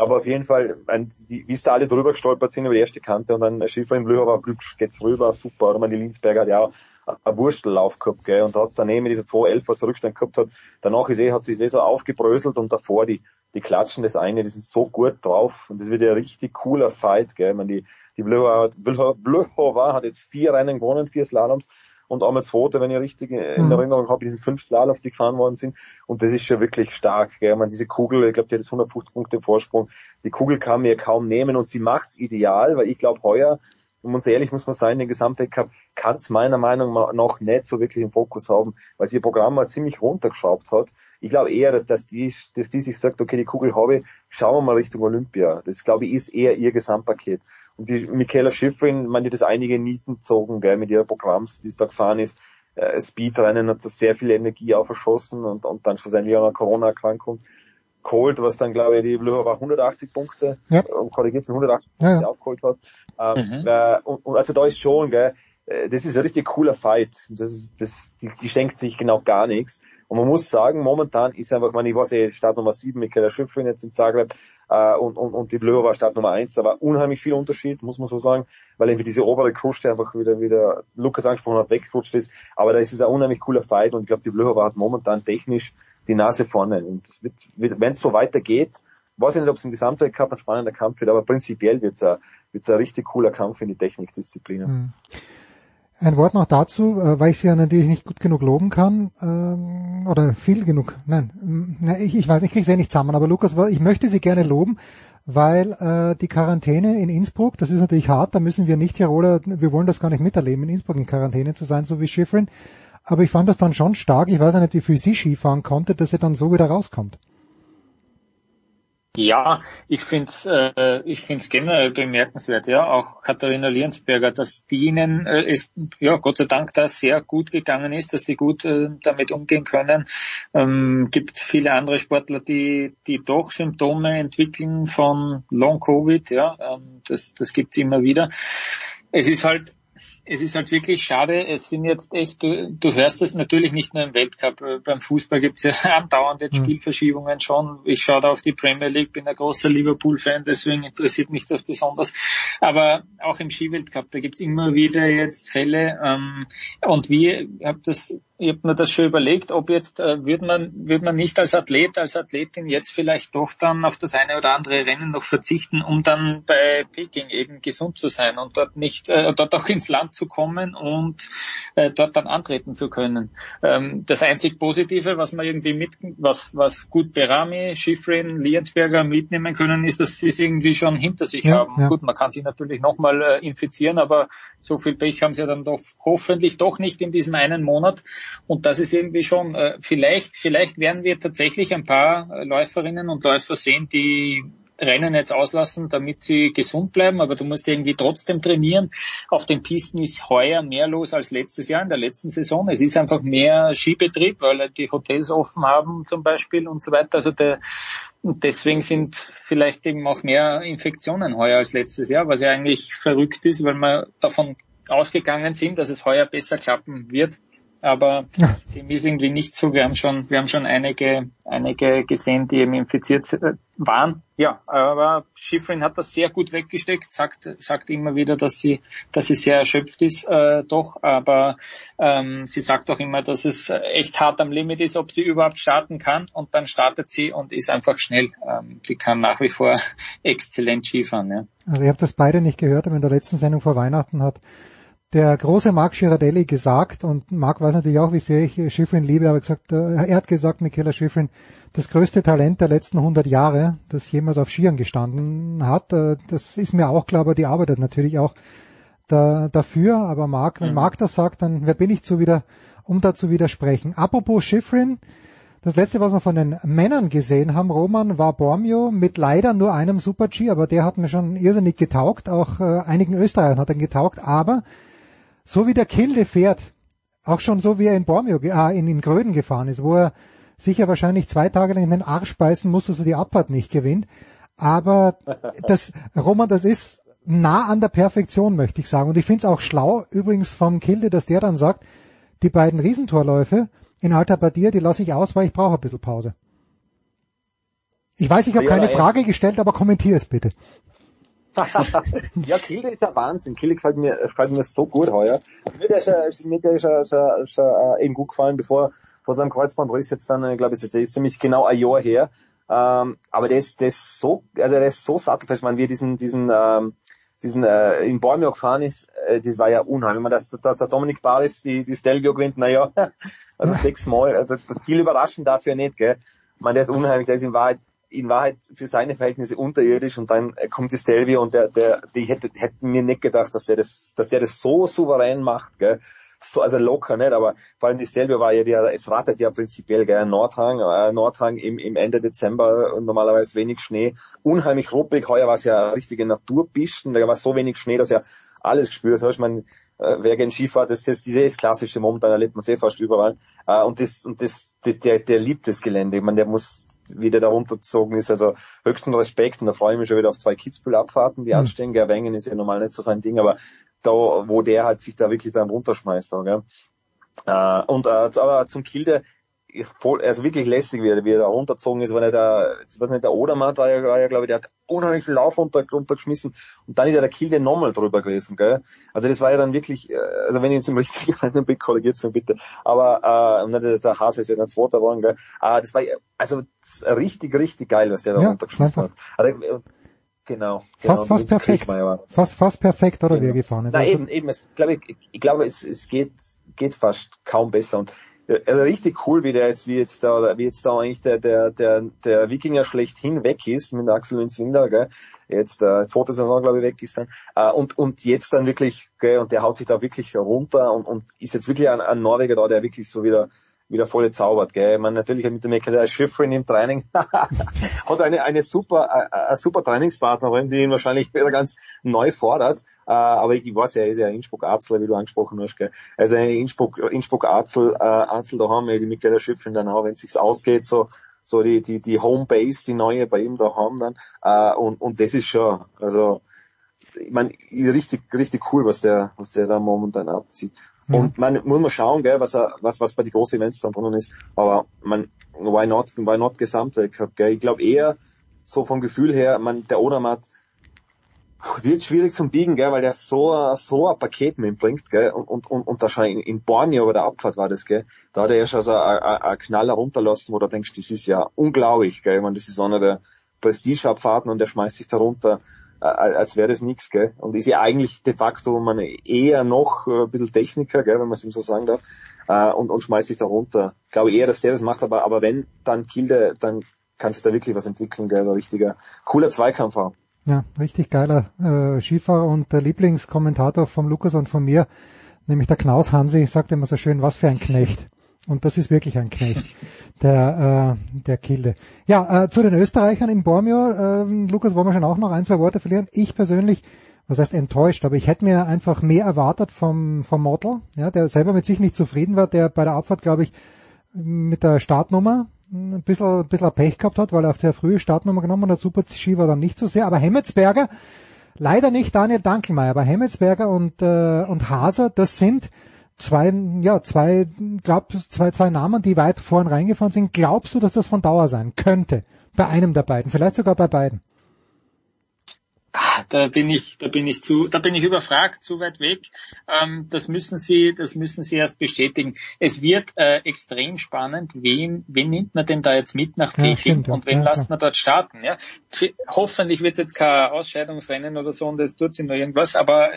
Aber auf jeden Fall, ein, die, wie es da alle drüber gestolpert sind über die erste Kante und dann Schiffer im Blöcher war Glück, geht's rüber, super. Oder man die Linsberger hat ja auch einen Wurstellauf gehabt, gell, und hat's daneben dieser 211, was der Rückstand gehabt hat. Danach ist eh, hat sich eh so aufgebröselt und davor die, die klatschen das eine, die sind so gut drauf und das wird ja richtig cooler Fight, gell. Man, die, die Blöcher hat jetzt vier Rennen gewonnen, vier Slaloms und einmal zweite, wenn ich richtig in mhm. Erinnerung habe, diesen fünf Slaloms, die gefahren worden sind. Und das ist schon wirklich stark. Gell? Man, diese Kugel, ich glaube, die hat jetzt 150 Punkte im Vorsprung. Die Kugel kann mir kaum nehmen und sie macht's ideal, weil ich glaube, heuer, um uns ehrlich muss man sein, den Gesamtweltcup kann es meiner Meinung nach noch nicht so wirklich im Fokus haben, weil sie ihr Programm mal ziemlich runtergeschraubt hat. Ich glaube eher, dass, dass, die, dass die sich sagt, okay, die Kugel habe ich, schauen wir mal Richtung Olympia. Das glaube ich ist eher ihr Gesamtpaket. Die Michaela Schifrin, man die das einige Nieten zogen, gell, mit ihrer Programms, die es da gefahren ist. Äh, Speedrennen hat da sehr viel Energie auch verschossen und, und dann schlussendlich auch eine Corona-Erkrankung geholt, was dann, glaube ich, die Blue war 180 Punkte, ja. und korrigiert 180 ja, Punkte ja. aufgeholt hat. Ähm, mhm. äh, und, und, also da ist schon, gell, äh, das ist ein richtig cooler Fight. Das ist, das, die, die schenkt sich genau gar nichts. Und man muss sagen, momentan ist einfach, man, ich weiß eh, Start Nummer 7, Michaela Schifrin jetzt in Zagreb, äh, und, und, und die Blöre war Start Nummer eins. Da war unheimlich viel Unterschied, muss man so sagen, weil irgendwie diese obere Kruste einfach wieder, wieder Lukas angesprochen hat, weggerutscht ist. Aber da ist es ein unheimlich cooler Fight und ich glaube, die Blöre hat momentan technisch die Nase vorne. Und wenn es so weitergeht, weiß ich nicht, ob es im Gesamtweltcup ein spannender Kampf wird, aber prinzipiell wird es ein, wird's ein richtig cooler Kampf in die Technikdisziplinen. Mhm. Ein Wort noch dazu, äh, weil ich sie ja natürlich nicht gut genug loben kann, ähm, oder viel genug, nein, ich, ich weiß, ich kriege sie ja nicht zusammen, aber Lukas, ich möchte sie gerne loben, weil äh, die Quarantäne in Innsbruck, das ist natürlich hart, da müssen wir nicht Tiroler, wir wollen das gar nicht miterleben, in Innsbruck in Quarantäne zu sein, so wie Schifrin, aber ich fand das dann schon stark, ich weiß ja nicht, wie viel sie Skifahren konnte, dass sie dann so wieder rauskommt. Ja, ich finde es äh, ich find's generell bemerkenswert, ja, auch Katharina Liensberger, dass denen äh, es ja Gott sei Dank da sehr gut gegangen ist, dass die gut äh, damit umgehen können. Ähm, gibt viele andere Sportler, die die doch Symptome entwickeln von Long Covid, ja, ähm, das das gibt's immer wieder. Es ist halt es ist halt wirklich schade. Es sind jetzt echt, du, du hörst es natürlich nicht nur im Weltcup. Äh, beim Fußball gibt es ja andauernd jetzt Spielverschiebungen schon. Ich schaue da auf die Premier League, bin ein großer Liverpool-Fan, deswegen interessiert mich das besonders. Aber auch im Skiweltcup, da gibt es immer wieder jetzt Fälle. Ähm, und wir, ich habe das ich habe mir das schon überlegt, ob jetzt äh, wird man wird man nicht als Athlet, als Athletin jetzt vielleicht doch dann auf das eine oder andere Rennen noch verzichten, um dann bei Peking eben gesund zu sein und dort nicht äh, dort auch ins Land zu kommen und äh, dort dann antreten zu können. Ähm, das einzig Positive, was man irgendwie mit, was was gut Berami, Schifrin, Liensberger mitnehmen können, ist, dass sie es irgendwie schon hinter sich ja, haben. Ja. Gut, man kann sich natürlich nochmal äh, infizieren, aber so viel Pech haben sie dann doch hoffentlich doch nicht in diesem einen Monat. Und das ist irgendwie schon, äh, vielleicht, vielleicht werden wir tatsächlich ein paar Läuferinnen und Läufer sehen, die Rennen jetzt auslassen, damit sie gesund bleiben, aber du musst irgendwie trotzdem trainieren. Auf den Pisten ist heuer mehr los als letztes Jahr in der letzten Saison. Es ist einfach mehr Skibetrieb, weil die Hotels offen haben zum Beispiel und so weiter. Also der, deswegen sind vielleicht eben auch mehr Infektionen heuer als letztes Jahr, was ja eigentlich verrückt ist, weil wir davon ausgegangen sind, dass es heuer besser klappen wird aber dem ist irgendwie nicht so. Wir haben schon, wir haben schon einige, einige gesehen, die eben infiziert äh, waren. Ja, aber Schifrin hat das sehr gut weggesteckt, sagt, sagt immer wieder, dass sie, dass sie sehr erschöpft ist, äh, doch, aber ähm, sie sagt auch immer, dass es echt hart am Limit ist, ob sie überhaupt starten kann und dann startet sie und ist einfach schnell. Ähm, sie kann nach wie vor exzellent Skifahren. Ja. Also ich habe das beide nicht gehört, aber in der letzten Sendung vor Weihnachten hat der große Marc Girardelli gesagt, und Marc weiß natürlich auch, wie sehr ich Schifrin liebe, aber gesagt, äh, er hat gesagt, Michaela Schifrin, das größte Talent der letzten 100 Jahre, das jemals auf Skiern gestanden hat, äh, das ist mir auch klar, aber die arbeitet natürlich auch da, dafür, aber Marc, wenn mhm. Marc das sagt, dann wer bin ich zu wieder, um da zu widersprechen. Apropos Schifrin, das letzte, was wir von den Männern gesehen haben, Roman, war Bormio mit leider nur einem Super-G, aber der hat mir schon irrsinnig getaugt, auch äh, einigen Österreichern hat er getaugt, aber so wie der Kilde fährt, auch schon so wie er in Bormio, äh, in, in Gröden gefahren ist, wo er sicher wahrscheinlich zwei Tage lang in den Arsch beißen muss, dass er die Abfahrt nicht gewinnt. Aber das, Roman, das ist nah an der Perfektion, möchte ich sagen. Und ich finde es auch schlau, übrigens vom Kilde, dass der dann sagt, die beiden Riesentorläufe in Alta Badia, die lasse ich aus, weil ich brauche ein bisschen Pause. Ich weiß, ich habe keine Frage gestellt, aber kommentier es bitte. Ja, Kilde ist ja Wahnsinn. Kilde gefällt mir, gefällt mir so gut heuer. Mir der ist, ja, mir der ist ja, schon, schon äh, eben gut gefallen, bevor vor seinem Kreuzbandriss jetzt dann, äh, glaube ich, jetzt ist ziemlich genau ein Jahr her. Ähm, aber der ist, der ist so, also der ist so sattelfest, man, wie diesen, diesen, ähm, diesen äh, in Bormio gefahren ist, äh, das war ja unheimlich. Man, dass, dass der Dominik Baris die, die Stelvio gewinnt, naja, also sechsmal, also viel überraschend dafür nicht, gell. Man, der ist unheimlich, der ist in Wahrheit in Wahrheit für seine Verhältnisse unterirdisch und dann kommt die Stelvio und der, der, die hätte, hätte mir nicht gedacht, dass der das, dass der das so souverän macht, gell. So, also locker, nicht, aber vor allem die Stelvio war ja, die, es ratet ja prinzipiell, gell, Nordhang, äh, Nordhang im, im Ende Dezember und normalerweise wenig Schnee, unheimlich ruppig, heuer war es ja richtige Naturpisten, da war so wenig Schnee, dass ja alles gespürt hast, ich meine, äh, wer gern Skifahrt, das, das, diese ist klassische momentan erlebt man sehr fast überall, äh, und das, und das, der, der liebt das Gelände, ich meine, der muss, wie der da runtergezogen ist. Also höchsten Respekt und da freue ich mich schon wieder auf zwei Kitzbühel-Abfahrten, die mhm. anstehen. Gerwengen ist ja normal nicht so sein Ding, aber da, wo der halt sich da wirklich dann runterschmeißt. Da, gell? Äh, und äh, aber zum Kilde, voll, also wirklich lässig, wie er, wie er da runtergezogen ist, weil er da, das war nicht der Odermatt, war ja, war ja glaube ich, der hat unheimlich viel Lauf runter, runtergeschmissen und dann ist ja der Kilde nochmal drüber gewesen, gell. Also das war ja dann wirklich, äh, also wenn ich jetzt im richtigen Einblick korrigiert mir bitte, aber äh, der, der Hase ist ja dann Zweiter geworden, gell. Ah, das war also richtig, richtig geil, was der da ja, runtergeschmissen hat. Also, Genau, genau. Fast, fast perfekt. Fast, fast perfekt, oder genau. wie er gefahren ist. Na, also, eben, eben. Es, glaube ich, ich glaube, es, es geht, geht fast kaum besser. Und also richtig cool, wie der jetzt, wie jetzt da, wie jetzt da eigentlich der, der, der, der Wikinger schlechthin weg ist mit Axel Lünzwinder, gell. Jetzt, äh, zweite Saison, glaube ich, weg ist dann. Äh, und, und jetzt dann wirklich, gell, und der haut sich da wirklich runter und, und ist jetzt wirklich ein, ein Norweger da, der wirklich so wieder wieder voll zaubert, gell. Man natürlich mit dem Michael Schifrin im Training hat eine, eine super, äh, eine super Trainingspartnerin, die ihn wahrscheinlich wieder ganz neu fordert. Äh, aber ich weiß er ist ja Innsbruck-Arzel, wie du angesprochen hast, gell. Also Innsbruck, Innsbruck-Arzel, äh, Arzel, da haben wir die Michael Schifrin dann auch, wenn es sich ausgeht, so, so die, die, die Homebase, die neue bei ihm da haben dann. Äh, und, und das ist schon, also, ich meine, richtig, richtig cool, was der, was der da momentan abzieht. Mhm. Und man muss man schauen, gell, was was, was bei den großen Events dann drinnen ist. Aber man, why not, why not Gesamtweltcup, gell? Ich glaube eher, so vom Gefühl her, man, der Odermatt wird schwierig zum Biegen, gell, weil der so, so ein Paket mitbringt, gell, und, und, und, und da schon in, Borneo bei der Abfahrt war das, gell, da hat er ja schon so ein Knaller runterlassen, wo du denkst, das ist ja unglaublich, gell, ich meine, das ist einer der Prestige-Abfahrten und der schmeißt sich da runter, als wäre das nichts, gell, und ist ja eigentlich de facto man eher noch äh, ein bisschen Techniker, gell, wenn man es ihm so sagen darf, äh, und, und schmeißt sich da runter. Ich glaube eher, dass der das macht, aber, aber wenn, dann Kilde, dann kannst du da wirklich was entwickeln, gell, ein richtiger, cooler Zweikampf. Ja, richtig geiler äh, Skifahrer und der Lieblingskommentator vom Lukas und von mir, nämlich der Knaus Hansi, sagt immer so schön, was für ein Knecht. Und das ist wirklich ein Knecht, der, äh, der Kilde. Ja, äh, zu den Österreichern im Bormio, äh, Lukas, wollen wir schon auch noch ein, zwei Worte verlieren. Ich persönlich, was heißt enttäuscht, aber ich hätte mir einfach mehr erwartet vom, vom Model, ja, der selber mit sich nicht zufrieden war, der bei der Abfahrt, glaube ich, mit der Startnummer ein bisschen, ein bisschen Pech gehabt hat, weil er auf der frühe Startnummer genommen hat. Super Ski war dann nicht so sehr. Aber Hemmetsberger, leider nicht Daniel Dankelmeier, aber Hemmetsberger und, äh, und Haser, das sind zwei, ja, zwei, glaub, zwei, zwei Namen, die weit vorn reingefahren sind. Glaubst du, dass das von Dauer sein könnte? Bei einem der beiden, vielleicht sogar bei beiden. Ah, da bin ich, da bin ich zu, da bin ich überfragt, zu weit weg. Ähm, das müssen Sie, das müssen Sie erst bestätigen. Es wird äh, extrem spannend, wen, wen nimmt man denn da jetzt mit nach Peking ja, stimmt, und wen ja, lässt man dort starten? Ja? Hoffentlich wird jetzt kein Ausscheidungsrennen oder so und es tut sich noch irgendwas, aber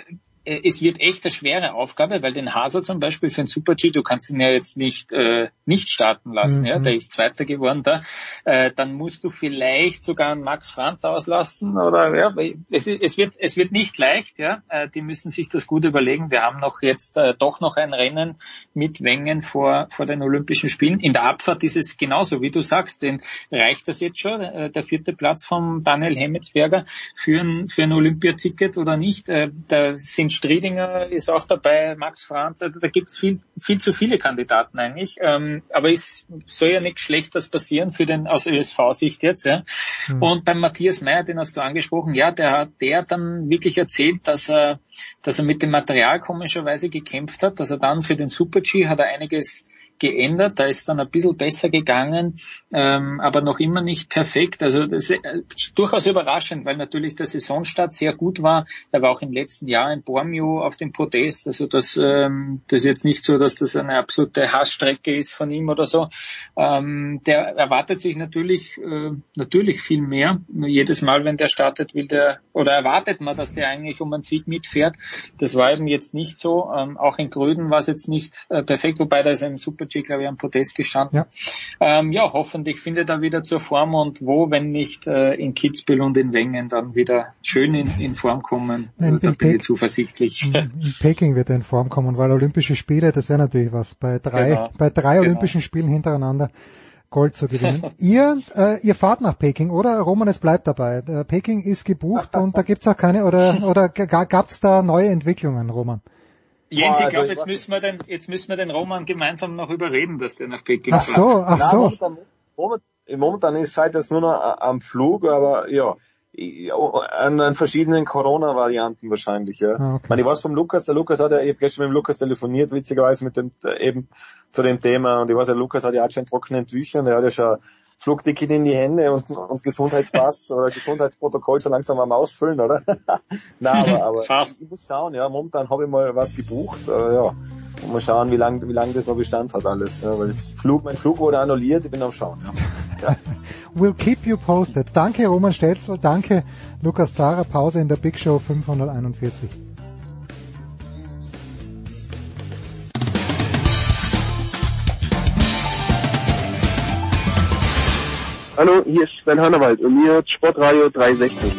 es wird echt eine schwere Aufgabe, weil den Haser zum Beispiel für den Super-G, du kannst ihn ja jetzt nicht äh, nicht starten lassen, mhm. ja, der ist Zweiter geworden da, äh, dann musst du vielleicht sogar einen Max Franz auslassen oder ja, es, es wird es wird nicht leicht, ja, äh, die müssen sich das gut überlegen. Wir haben noch jetzt äh, doch noch ein Rennen mit Wengen vor vor den Olympischen Spielen. In der Abfahrt ist es genauso, wie du sagst, denn reicht das jetzt schon, äh, der vierte Platz von Daniel Hemmetsberger für ein für ein Olympiaticket oder nicht? Äh, da sind Striedinger ist auch dabei, Max Franz, also da gibt's viel, viel zu viele Kandidaten eigentlich. Ähm, aber es soll ja nichts Schlechtes passieren für den aus ÖSV-Sicht jetzt. Ja. Mhm. Und beim Matthias Meyer, den hast du angesprochen, ja, der hat der dann wirklich erzählt, dass er, dass er mit dem Material komischerweise gekämpft hat, dass er dann für den Super-G hat er einiges geändert. Da ist dann ein bisschen besser gegangen, ähm, aber noch immer nicht perfekt. Also das ist äh, durchaus überraschend, weil natürlich der Saisonstart sehr gut war. Er war auch im letzten Jahr in Bormio auf dem Podest. Also das, ähm, das ist jetzt nicht so, dass das eine absolute Hassstrecke ist von ihm oder so. Ähm, der erwartet sich natürlich äh, natürlich viel mehr. Jedes Mal, wenn der startet, will der oder erwartet man, dass der eigentlich um einen Sieg mitfährt. Das war eben jetzt nicht so. Ähm, auch in Gröden war es jetzt nicht äh, perfekt, wobei da ist ein super Super-G, glaube ich, am Podest gestanden. Ja. Ähm, ja, hoffentlich findet er wieder zur Form und wo, wenn nicht äh, in Kitzbühel und in Wengen, dann wieder schön in, in Form kommen. In, da bin ich zuversichtlich. In, in, Peking wird er in Form kommen, weil Olympische Spiele, das wäre natürlich was. Bei drei, genau. bei drei genau. Olympischen Spielen hintereinander. Gold zu gewinnen. ihr, äh, ihr fahrt nach Peking, oder? Roman, es bleibt dabei. Äh, Peking ist gebucht und da gibt's auch keine, oder, oder gab's da neue Entwicklungen, Roman? Jens, ich glaube, also jetzt müssen wir den, jetzt müssen wir den Roman gemeinsam noch überreden, dass der nach Peking Ach so, ach so. Nein, momentan, momentan ist halt das nur noch am Flug, aber ja, an, an verschiedenen Corona-Varianten wahrscheinlich, ja. Ah, okay. Ich, meine, ich weiß vom Lukas, der Lukas hat ja, ich habe gestern mit dem Lukas telefoniert, witzigerweise mit dem, eben zu dem Thema, und ich weiß, der Lukas hat ja auch schon trockenen Tüchern, der hat ja schon Flugticket in die Hände und, und Gesundheitspass oder Gesundheitsprotokoll so langsam am Ausfüllen, oder? Nein, aber, aber Fast. ich muss schauen, ja, momentan habe ich mal was gebucht, äh, ja. Und mal schauen, wie lange wie lang das noch Bestand hat alles. Ja, weil das Flug, mein Flug wurde annulliert, ich bin am Schauen. Ja. ja. we'll keep you posted. Danke Roman Stelzl, danke Lukas Zara, Pause in der Big Show 541. Hallo, hier ist Sven Hannawald und mir hört Sportradio 360.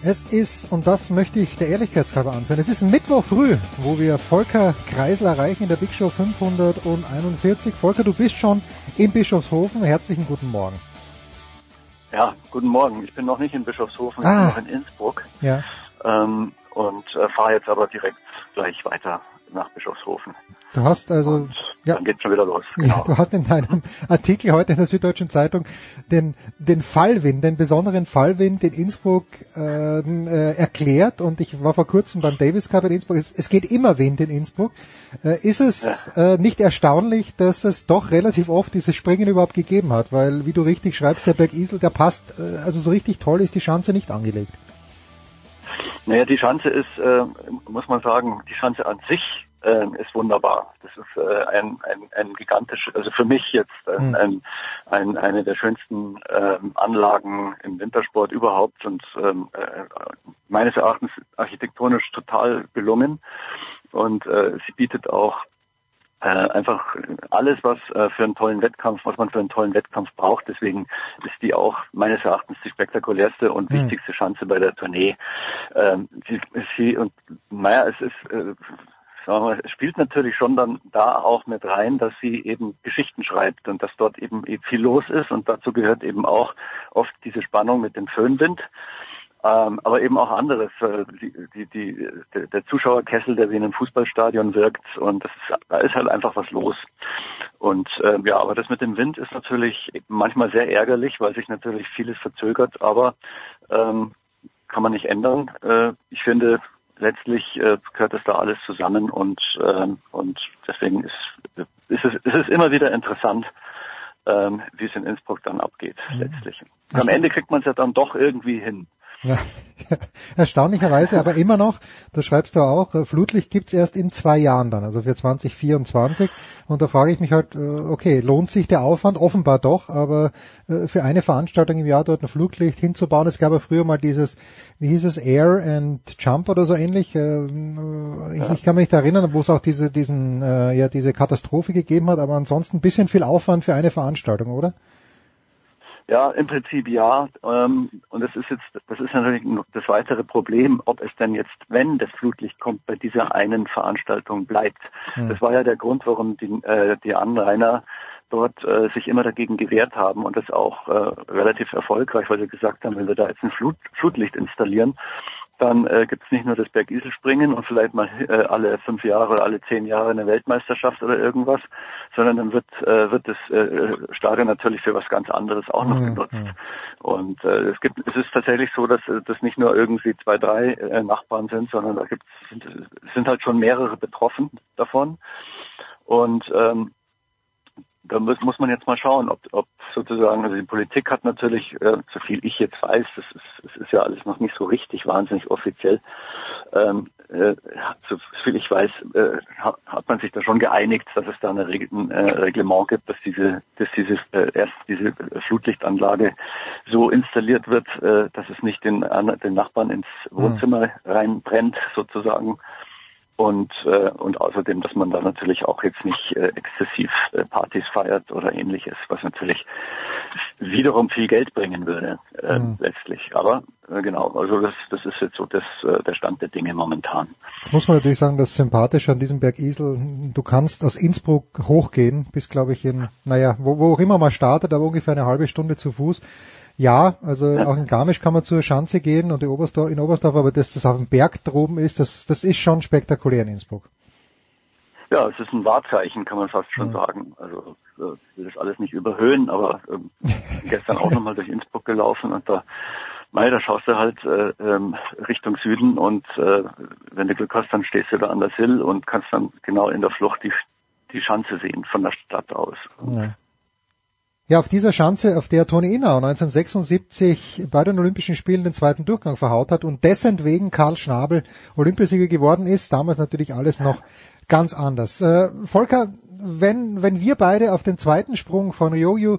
Es ist, und das möchte ich der Ehrlichkeitshalber anführen, es ist Mittwoch früh, wo wir Volker Kreisel erreichen in der Big Show 541. Volker, du bist schon in Bischofshofen. Herzlichen guten Morgen. Ja, guten Morgen. Ich bin noch nicht in Bischofshofen, Ah. ich bin noch in Innsbruck Ja. ähm, und äh, fahre jetzt aber direkt gleich weiter nach Bischofshofen. Du hast also, ja, Dann geht's schon wieder los. ja, du hast in deinem Artikel heute in der Süddeutschen Zeitung den, den Fallwind, den besonderen Fallwind in Innsbruck äh, äh, erklärt und ich war vor kurzem beim Davis Cup in Innsbruck. Es, es geht immer Wind in Innsbruck. Äh, ist es äh, nicht erstaunlich, dass es doch relativ oft dieses Springen überhaupt gegeben hat? Weil, wie du richtig schreibst, der Berg Isel, der passt, äh, also so richtig toll ist die Schanze nicht angelegt. Naja, die Schanze ist, äh, muss man sagen, die Schanze an sich äh, ist wunderbar. Das ist äh, ein, ein, ein gigantisch, also für mich jetzt ein, ein, ein, eine der schönsten ähm, Anlagen im Wintersport überhaupt und ähm, äh, meines Erachtens architektonisch total gelungen. Und äh, sie bietet auch äh, einfach alles, was äh, für einen tollen Wettkampf, was man für einen tollen Wettkampf braucht. Deswegen ist die auch meines Erachtens die spektakulärste und Hm. wichtigste Chance bei der Tournee. Ähm, sie, sie und naja, es ist äh, sagen es spielt natürlich schon dann da auch mit rein, dass sie eben Geschichten schreibt und dass dort eben viel los ist und dazu gehört eben auch oft diese Spannung mit dem Föhnwind. Ähm, aber eben auch anderes, äh, die, die, die, der, Zuschauerkessel, der wie in einem Fußballstadion wirkt und das ist, da ist halt einfach was los. Und ähm, ja, aber das mit dem Wind ist natürlich manchmal sehr ärgerlich, weil sich natürlich vieles verzögert, aber ähm, kann man nicht ändern. Äh, ich finde, letztlich äh, gehört das da alles zusammen und ähm, und deswegen ist, ist es ist es immer wieder interessant, ähm, wie es in Innsbruck dann abgeht letztlich. Und am Ende kriegt man es ja dann doch irgendwie hin. Ja, erstaunlicherweise, aber immer noch, das schreibst du auch, äh, Flutlicht gibt's erst in zwei Jahren dann, also für 2024. Und da frage ich mich halt, äh, okay, lohnt sich der Aufwand? Offenbar doch, aber äh, für eine Veranstaltung im Jahr dort ein Flutlicht hinzubauen, es gab ja früher mal dieses, wie hieß es, Air and Jump oder so ähnlich. ähm, Ich, ich kann mich nicht erinnern, wo es auch diese, diesen, ja, diese Katastrophe gegeben hat, aber ansonsten ein bisschen viel Aufwand für eine Veranstaltung, oder? Ja, im Prinzip ja. Ähm, und das ist jetzt, das ist natürlich das weitere Problem, ob es denn jetzt, wenn das Flutlicht kommt, bei dieser einen Veranstaltung bleibt. Hm. Das war ja der Grund, warum die, äh, die Anrainer dort äh, sich immer dagegen gewehrt haben und das auch äh, relativ erfolgreich, weil sie gesagt haben, wenn wir da jetzt ein Flut, Flutlicht installieren, dann äh, gibt es nicht nur das Bergiselspringen und vielleicht mal äh, alle fünf Jahre oder alle zehn Jahre eine Weltmeisterschaft oder irgendwas, sondern dann wird äh, wird das äh, Stadion natürlich für was ganz anderes auch noch genutzt. Und äh, es gibt es ist tatsächlich so, dass äh, das nicht nur irgendwie zwei drei äh, Nachbarn sind, sondern da gibt sind, es sind halt schon mehrere betroffen davon. Und ähm, da muss, muss man jetzt mal schauen, ob, ob sozusagen, also die Politik hat natürlich, äh, so viel ich jetzt weiß, das ist, das ist ja alles noch nicht so richtig wahnsinnig offiziell, ähm, äh, so viel ich weiß, äh, hat, man sich da schon geeinigt, dass es da eine Reg ein äh, Reglement gibt, dass diese, dass dieses äh, erst diese Flutlichtanlage so installiert wird, äh, dass es nicht den, an- den Nachbarn ins Wohnzimmer reinbrennt sozusagen und äh, und außerdem, dass man da natürlich auch jetzt nicht äh, exzessiv äh, Partys feiert oder ähnliches, was natürlich wiederum viel Geld bringen würde äh, Mhm. letztlich. Aber äh, genau, also das das ist jetzt so das äh, der Stand der Dinge momentan. Jetzt muss man natürlich sagen, das Sympathische an diesem Berg Isel, du kannst aus Innsbruck hochgehen, bis glaube ich in, naja, wo, wo auch immer man startet, aber ungefähr eine halbe Stunde zu Fuß. Ja, also auch in Garmisch kann man zur Schanze gehen und in Oberstdorf, in Oberstdorf aber dass das auf dem Berg droben ist, das, das ist schon spektakulär in Innsbruck. Ja, es ist ein Wahrzeichen, kann man fast schon sagen. Also äh, ich will das alles nicht überhöhen, aber ähm, gestern auch nochmal durch Innsbruck gelaufen und da Mei, da schaust du halt äh, ähm, Richtung Süden und äh, wenn du Glück hast, dann stehst du da an der Sill und kannst dann genau in der Flucht die, die Schanze sehen von der Stadt aus. Ja. Ja, auf dieser Schanze, auf der Toni Inau 1976 bei den Olympischen Spielen den zweiten Durchgang verhaut hat und dessen wegen Karl Schnabel Olympiasieger geworden ist, damals natürlich alles noch ganz anders. Äh, Volker, wenn, wenn wir beide auf den zweiten Sprung von Ryoyu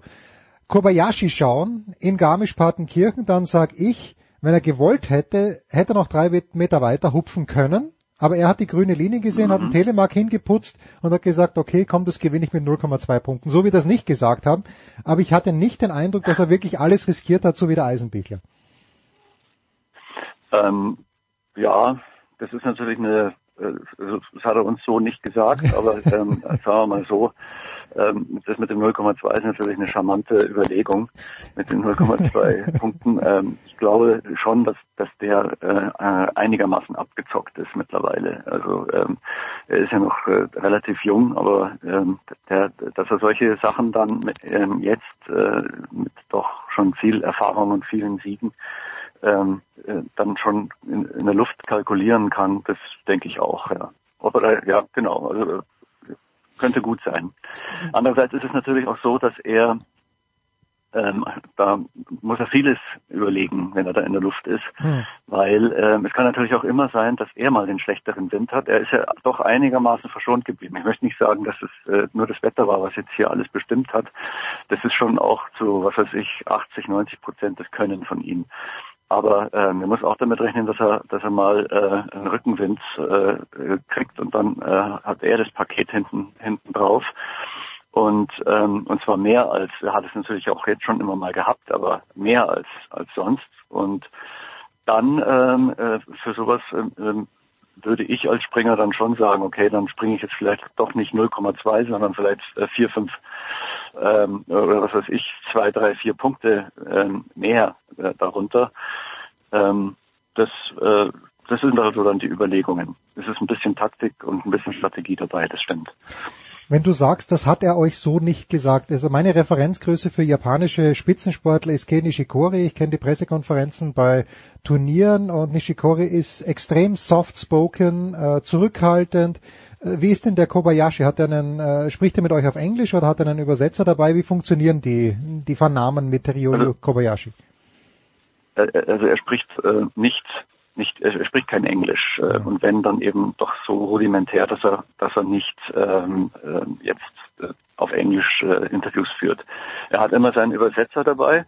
Kobayashi schauen in Garmisch-Partenkirchen, dann sag ich, wenn er gewollt hätte, hätte er noch drei Meter weiter hupfen können. Aber er hat die grüne Linie gesehen, hat einen Telemark hingeputzt und hat gesagt, okay, komm, das gewinne ich mit 0,2 Punkten. So wie das nicht gesagt haben. Aber ich hatte nicht den Eindruck, dass er wirklich alles riskiert hat, so wie der Eisenbichler. Ähm, ja, das ist natürlich eine, äh, das hat er uns so nicht gesagt, aber ähm, sagen wir mal so, ähm, das mit dem 0,2 ist natürlich eine charmante Überlegung mit den 0,2 Punkten. Ähm, ich glaube schon, dass, dass der äh, einigermaßen abgezockt ist mittlerweile. Also ähm, er ist ja noch äh, relativ jung, aber ähm, der, dass er solche Sachen dann mit, ähm, jetzt äh, mit doch schon viel Erfahrung und vielen Siegen ähm, äh, dann schon in, in der Luft kalkulieren kann, das denke ich auch, ja. Aber ja, genau, also könnte gut sein. Andererseits ist es natürlich auch so, dass er ähm, da muss er vieles überlegen, wenn er da in der Luft ist, hm. weil ähm, es kann natürlich auch immer sein, dass er mal den schlechteren Wind hat. Er ist ja doch einigermaßen verschont geblieben. Ich möchte nicht sagen, dass es äh, nur das Wetter war, was jetzt hier alles bestimmt hat. Das ist schon auch zu, was weiß ich, 80, 90 Prozent des Können von ihm. Aber äh, man muss auch damit rechnen, dass er, dass er mal äh, einen Rückenwind äh, kriegt und dann äh, hat er das Paket hinten hinten drauf. Und ähm, und zwar mehr als er hat es natürlich auch jetzt schon immer mal gehabt, aber mehr als als sonst. Und dann ähm, äh, für sowas ähm, würde ich als Springer dann schon sagen, okay, dann springe ich jetzt vielleicht doch nicht 0,2, sondern vielleicht äh, 4, 5 ähm, oder was weiß ich, zwei, drei, vier Punkte ähm, mehr äh, darunter. Ähm, das, äh, das sind also dann die Überlegungen. Es ist ein bisschen Taktik und ein bisschen Strategie dabei, das stimmt. Wenn du sagst, das hat er euch so nicht gesagt. Also meine Referenzgröße für japanische Spitzensportler ist Kei Nishikori. Ich kenne die Pressekonferenzen bei Turnieren und Nishikori ist extrem soft-spoken, äh, zurückhaltend. Äh, wie ist denn der Kobayashi? Hat er einen, äh, spricht er mit euch auf Englisch oder hat er einen Übersetzer dabei? Wie funktionieren die, die Vernahmen mit Ryoyo also, Kobayashi? Äh, äh, also er spricht äh, nicht nicht, er spricht kein Englisch äh, und wenn dann eben doch so rudimentär, dass er, dass er nicht ähm, äh, jetzt äh, auf Englisch äh, Interviews führt. Er hat immer seinen Übersetzer dabei,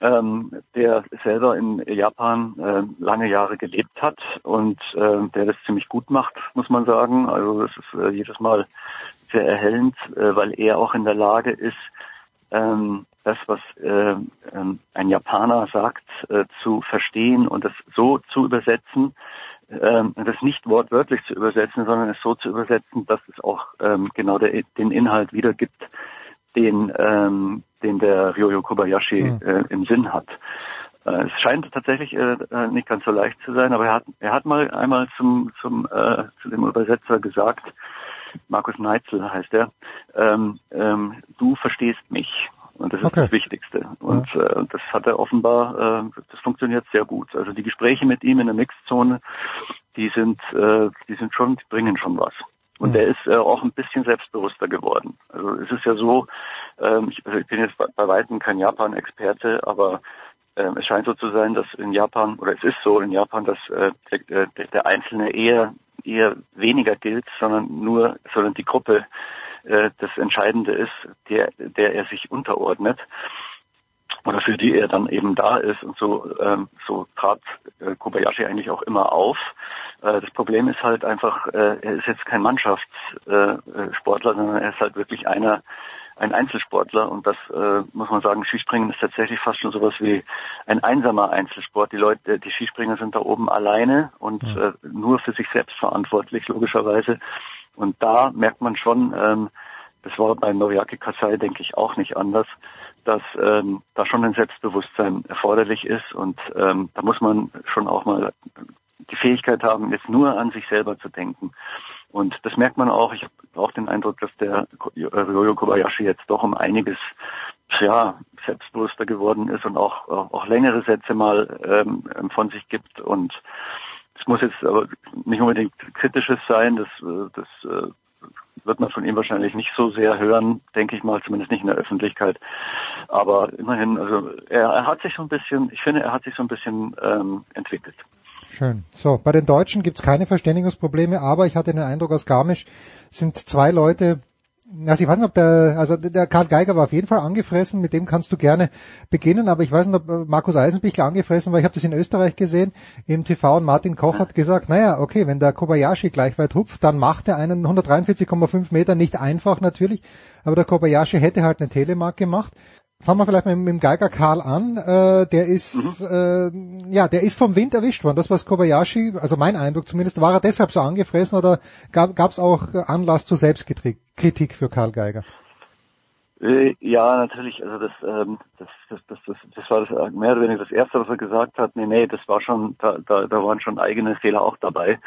ähm, der selber in Japan äh, lange Jahre gelebt hat und äh, der das ziemlich gut macht, muss man sagen. Also das ist äh, jedes Mal sehr erhellend, weil er auch in der Lage ist, ähm, das, was äh, ein Japaner sagt, äh, zu verstehen und das so zu übersetzen, ähm, das nicht wortwörtlich zu übersetzen, sondern es so zu übersetzen, dass es auch ähm, genau der, den Inhalt wiedergibt, den, ähm, den der Ryoyo Kobayashi mhm. äh, im Sinn hat. Äh, es scheint tatsächlich äh, äh, nicht ganz so leicht zu sein, aber er hat, er hat mal einmal zum, zum, äh, zu dem Übersetzer gesagt, Markus Neitzel heißt er, ähm, ähm, du verstehst mich. Und das ist okay. das Wichtigste. Und ja. äh, das hat er offenbar, äh, das funktioniert sehr gut. Also die Gespräche mit ihm in der Mixzone, die sind, äh, die sind schon, die bringen schon was. Und mhm. er ist äh, auch ein bisschen selbstbewusster geworden. Also es ist ja so, ähm, ich, also ich bin jetzt bei, bei weitem kein Japan-Experte, aber ähm, es scheint so zu sein, dass in Japan, oder es ist so in Japan, dass äh, der, der Einzelne eher eher weniger gilt, sondern nur, sondern die Gruppe äh, das Entscheidende ist, der, der er sich unterordnet oder für die er dann eben da ist und so ähm, so trat äh, Kobayashi eigentlich auch immer auf. Äh, das Problem ist halt einfach, äh, er ist jetzt kein Mannschaftssportler, äh, sondern er ist halt wirklich einer ein Einzelsportler und das äh, muss man sagen, Skispringen ist tatsächlich fast schon sowas wie ein einsamer Einzelsport. Die Leute, die Skispringer sind da oben alleine und äh, nur für sich selbst verantwortlich, logischerweise. Und da merkt man schon, ähm, das war bei Noriaki Kasai, denke ich, auch nicht anders, dass ähm, da schon ein Selbstbewusstsein erforderlich ist und ähm, da muss man schon auch mal die Fähigkeit haben, jetzt nur an sich selber zu denken. Und das merkt man auch. Ich habe auch den Eindruck, dass der Ryoyo Kobayashi jetzt doch um einiges ja, selbstbewusster geworden ist und auch, auch längere Sätze mal ähm, von sich gibt. Und es muss jetzt aber nicht unbedingt kritisches sein. Das, äh, das äh, wird man von ihm wahrscheinlich nicht so sehr hören, denke ich mal, zumindest nicht in der Öffentlichkeit. Aber immerhin, also er, er hat sich so ein bisschen, ich finde, er hat sich so ein bisschen ähm, entwickelt. Schön. So, bei den Deutschen gibt's keine Verständigungsprobleme, aber ich hatte den Eindruck, aus Garmisch sind zwei Leute, also ich weiß nicht, ob der, also der Karl Geiger war auf jeden Fall angefressen, mit dem kannst du gerne beginnen, aber ich weiß nicht, ob äh, Markus Eisenbichler angefressen war, ich habe das in Österreich gesehen, im TV und Martin Koch hat gesagt, naja, okay, wenn der Kobayashi gleich weit hupft, dann macht er einen 143,5 Meter nicht einfach natürlich, aber der Kobayashi hätte halt eine Telemark gemacht fangen wir vielleicht mit, mit dem Geiger Karl an. Äh, der ist, Mhm. äh, ja, der ist vom Wind erwischt worden. Das was Kobayashi, also mein Eindruck zumindest, war er deshalb so angefressen oder gab es auch Anlass zur Selbstkritik für Karl Geiger? Äh, Ja, natürlich. Also das, ähm, das, das, das, das, das war das mehr oder weniger das Erste, was er gesagt hat. Nee, nee, das war schon, da, da, da waren schon eigene Fehler auch dabei.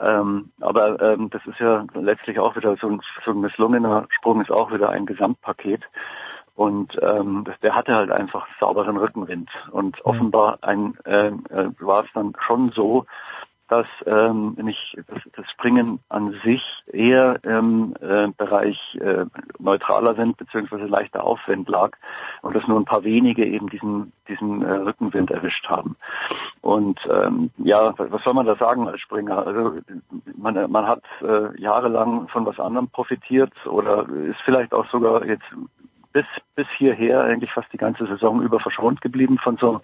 Ähm, aber ähm, das ist ja letztlich auch wieder so ein, so ein misslungener Sprung ist auch wieder ein Gesamtpaket. Und ähm, der hatte halt einfach sauberen Rückenwind. Und offenbar ein, ähm, äh, war es dann schon so, dass ähm, nicht das, das Springen an sich eher im äh, Bereich äh, neutraler Wind beziehungsweise leichter Aufwind lag und dass nur ein paar wenige eben diesen diesen äh, Rückenwind erwischt haben. Und ähm, ja, was soll man da sagen als Springer? Also man man hat äh, jahrelang von was anderem profitiert oder ist vielleicht auch sogar jetzt bis bis hierher eigentlich fast die ganze Saison über verschont geblieben von so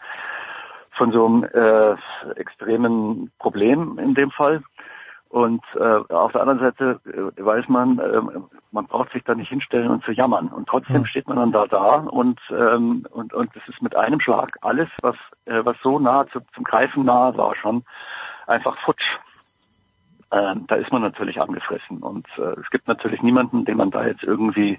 von so einem äh, extremen Problem in dem Fall. Und äh, auf der anderen Seite äh, weiß man, äh, man braucht sich da nicht hinstellen und zu jammern. Und trotzdem steht man dann da da und ähm, und und es ist mit einem Schlag alles, was äh, was so nah zu, zum Greifen nahe war, schon einfach futsch. Ähm, da ist man natürlich angefressen und äh, es gibt natürlich niemanden, den man da jetzt irgendwie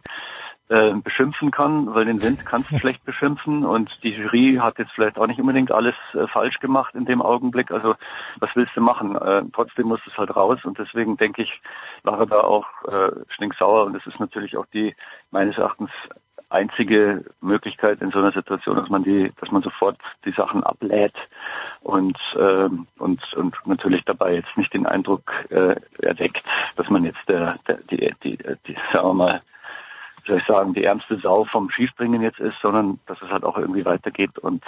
äh, beschimpfen kann, weil den Wind kannst du schlecht beschimpfen und die Jury hat jetzt vielleicht auch nicht unbedingt alles äh, falsch gemacht in dem Augenblick. Also was willst du machen? Äh, trotzdem muss es halt raus und deswegen denke ich, war er da auch äh, stinksauer und das ist natürlich auch die meines Erachtens einzige Möglichkeit in so einer Situation, dass man die, dass man sofort die Sachen ablädt und ähm, und und natürlich dabei jetzt nicht den Eindruck äh, erweckt, dass man jetzt der, der die, die, die sagen wir mal soll ich sagen, die ärmste Sau vom Skispringen jetzt ist, sondern dass es halt auch irgendwie weitergeht und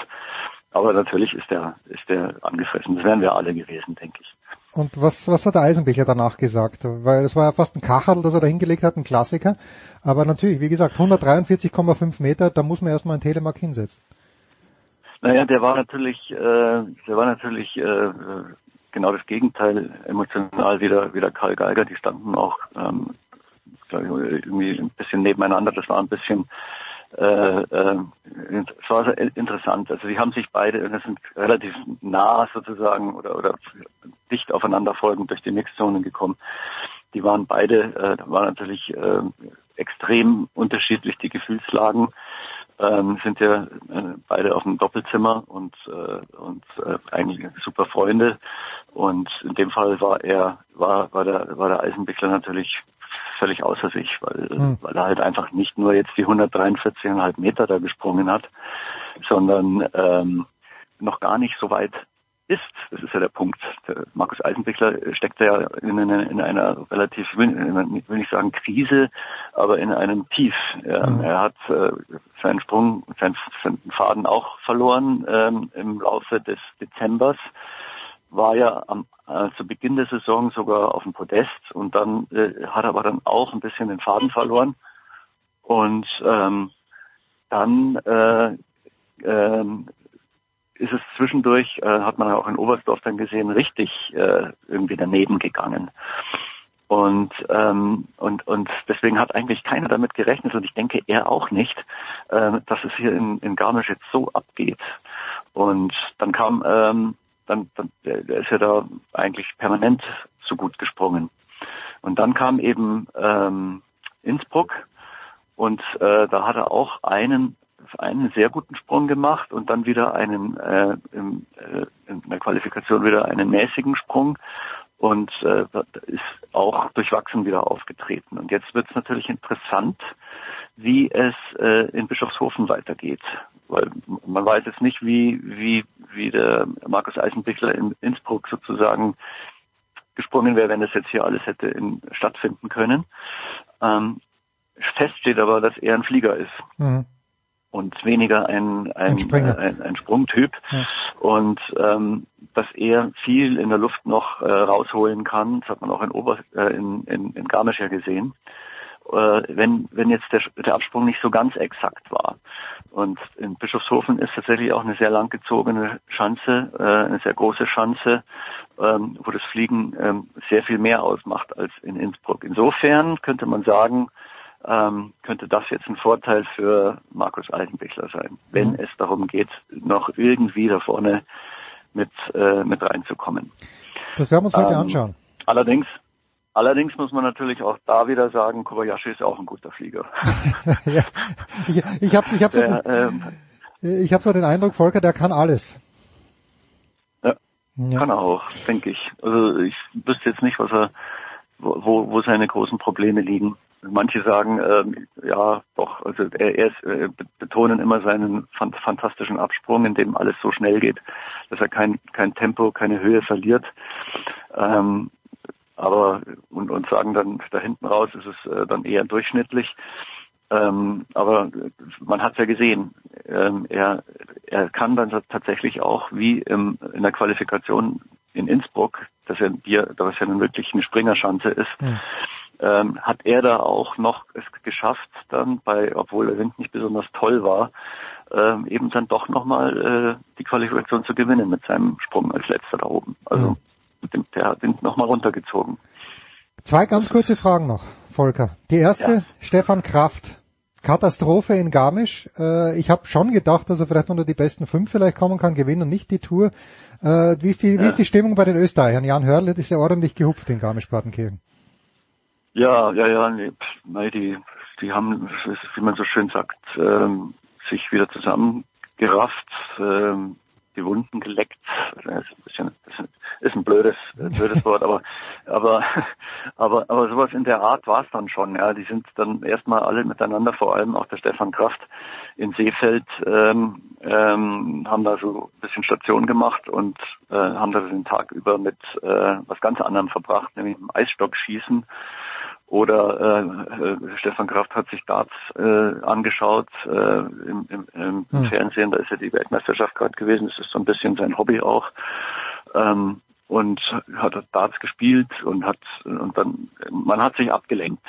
aber natürlich ist der ist der angefressen. Das wären wir alle gewesen, denke ich. Und was, was hat der Eisenbichler danach gesagt? Weil das war ja fast ein Kachel, das er da hingelegt hat, ein Klassiker. Aber natürlich, wie gesagt, 143,5 Meter, da muss man erstmal einen Telemark hinsetzen. Naja, der war natürlich, äh, der war natürlich äh, genau das Gegenteil emotional wieder wieder Karl Geiger. Die standen auch ähm, glaub ich, irgendwie ein bisschen nebeneinander. Das war ein bisschen äh, äh, es war sehr interessant. Also die haben sich beide, das sind relativ nah sozusagen oder oder dicht aufeinander folgend durch die Mixzonen gekommen. Die waren beide, äh, da war natürlich äh, extrem unterschiedlich die Gefühlslagen. Ähm, sind ja äh, beide auf dem Doppelzimmer und äh, und äh, eigentlich super Freunde. Und in dem Fall war er war war der war der Eisenbichler natürlich völlig außer sich, weil, Hm. weil er halt einfach nicht nur jetzt die 143,5 Meter da gesprungen hat, sondern ähm, noch gar nicht so weit ist. Das ist ja der Punkt. Der Markus Eisenbichler steckt ja in, einer- in einer relativ, will will nicht sagen Krise, aber in einem Tief. Ähm, Er hat äh, seinen Sprung, seinen, seinen Faden auch verloren ähm, im Laufe des Dezembers war ja am, äh, zu Beginn der Saison sogar auf dem Podest und dann äh, hat er aber dann auch ein bisschen den Faden verloren und ähm, dann äh, ähm, ist es zwischendurch, äh, hat man auch in Oberstdorf dann gesehen, richtig äh, irgendwie daneben gegangen. Und, ähm, und, und deswegen hat eigentlich keiner damit gerechnet und ich denke er auch nicht, äh, dass es hier in, in Garmisch jetzt so abgeht. Und dann kam, ähm, dann, dann der, ist ja da eigentlich permanent so gut gesprungen. Und dann kam eben ähm, Innsbruck und äh, da hat er auch einen einen sehr guten Sprung gemacht und dann wieder einen äh, im, äh, in der Qualifikation wieder einen mäßigen Sprung und äh, ist auch durchwachsen wieder aufgetreten. Und jetzt wird es natürlich interessant, wie es äh, in Bischofshofen weitergeht. Weil man weiß jetzt nicht, wie, wie, wie der Markus Eisenbichler in Innsbruck sozusagen gesprungen wäre, wenn das jetzt hier alles hätte in, stattfinden können. Ähm, fest steht aber, dass er ein Flieger ist Mhm. Und weniger ein, ein, Ein äh, ein, ein Sprungtyp und ähm, dass er viel in der Luft noch äh, rausholen kann. Das hat man auch in, Ober, äh, in, in, in Garmisch ja gesehen. Äh, wenn, wenn jetzt der, der Absprung nicht so ganz exakt war. Und in Bischofshofen ist tatsächlich auch eine sehr langgezogene Schanze, äh, eine sehr große Schanze, ähm, wo das Fliegen ähm, sehr viel mehr ausmacht als in Innsbruck. Insofern könnte man sagen, ähm, könnte das jetzt ein Vorteil für Markus Altenbichler sein, wenn Mhm. es darum geht, noch irgendwie da vorne mit, äh, mit reinzukommen. Das werden wir uns heute Ähm, anschauen. Allerdings, allerdings muss man natürlich auch da wieder sagen, Kobayashi ist auch ein guter Flieger. ja, ich ich habe ich hab so, Der, ähm, ich hab so den Eindruck, Volker, der kann alles. Ja, Ja. kann er auch, denke ich. Also ich wüsste jetzt nicht, was er, wo, wo seine großen Probleme liegen. Manche sagen, ähm, ja, doch, also er, er ist, äh, be- betonen immer seinen fan- fantastischen Absprung, in dem alles so schnell geht, dass er kein, kein Tempo, keine Höhe verliert. Ähm, aber und, und sagen dann da hinten raus ist es äh, dann eher durchschnittlich. Ähm, aber man hat ja gesehen, ähm, er, er kann dann tatsächlich auch wie im, in der Qualifikation in Innsbruck, dass er dass ja nun wirklich eine Springerschanze ist, ähm, hat er da auch noch es geschafft, dann bei, obwohl der Wind nicht besonders toll war, ähm, eben dann doch nochmal äh, die Qualifikation zu gewinnen mit seinem Sprung als letzter da oben. Also dem, der hat den nochmal runtergezogen. Zwei ganz kurze Fragen noch, Volker. Die erste, Stefan Kraft. Katastrophe in Garmisch. Äh, ich habe schon gedacht, dass er vielleicht unter die besten fünf vielleicht kommen kann, gewinnen und nicht die Tour. Äh, wie, ist die, wie ist die Stimmung bei den Österreichern? Jan Hörl ist ja ordentlich gehupft in Garmisch-Partenkirchen. Ja, ja, ja, nee, nee, die, die haben, wie man so schön sagt, ähm, sich wieder zusammengerafft, ähm, die Wunden geleckt. Das ist ein bisschen, das ist ein blödes, äh, blödes Wort, aber, aber, aber, aber sowas in der Art war es dann schon. Ja, die sind dann erstmal alle miteinander, vor allem auch der Stefan Kraft in Seefeld, ähm, ähm, haben da so ein bisschen Station gemacht und äh, haben da den Tag über mit äh, was ganz anderem verbracht, nämlich im Eisstockschießen oder äh, äh, Stefan Kraft hat sich Darts äh, angeschaut äh, im, im, im Hm. Fernsehen, da ist ja die Weltmeisterschaft gerade gewesen, das ist so ein bisschen sein Hobby auch. Ähm, und hat Darts gespielt und hat und dann man hat sich abgelenkt.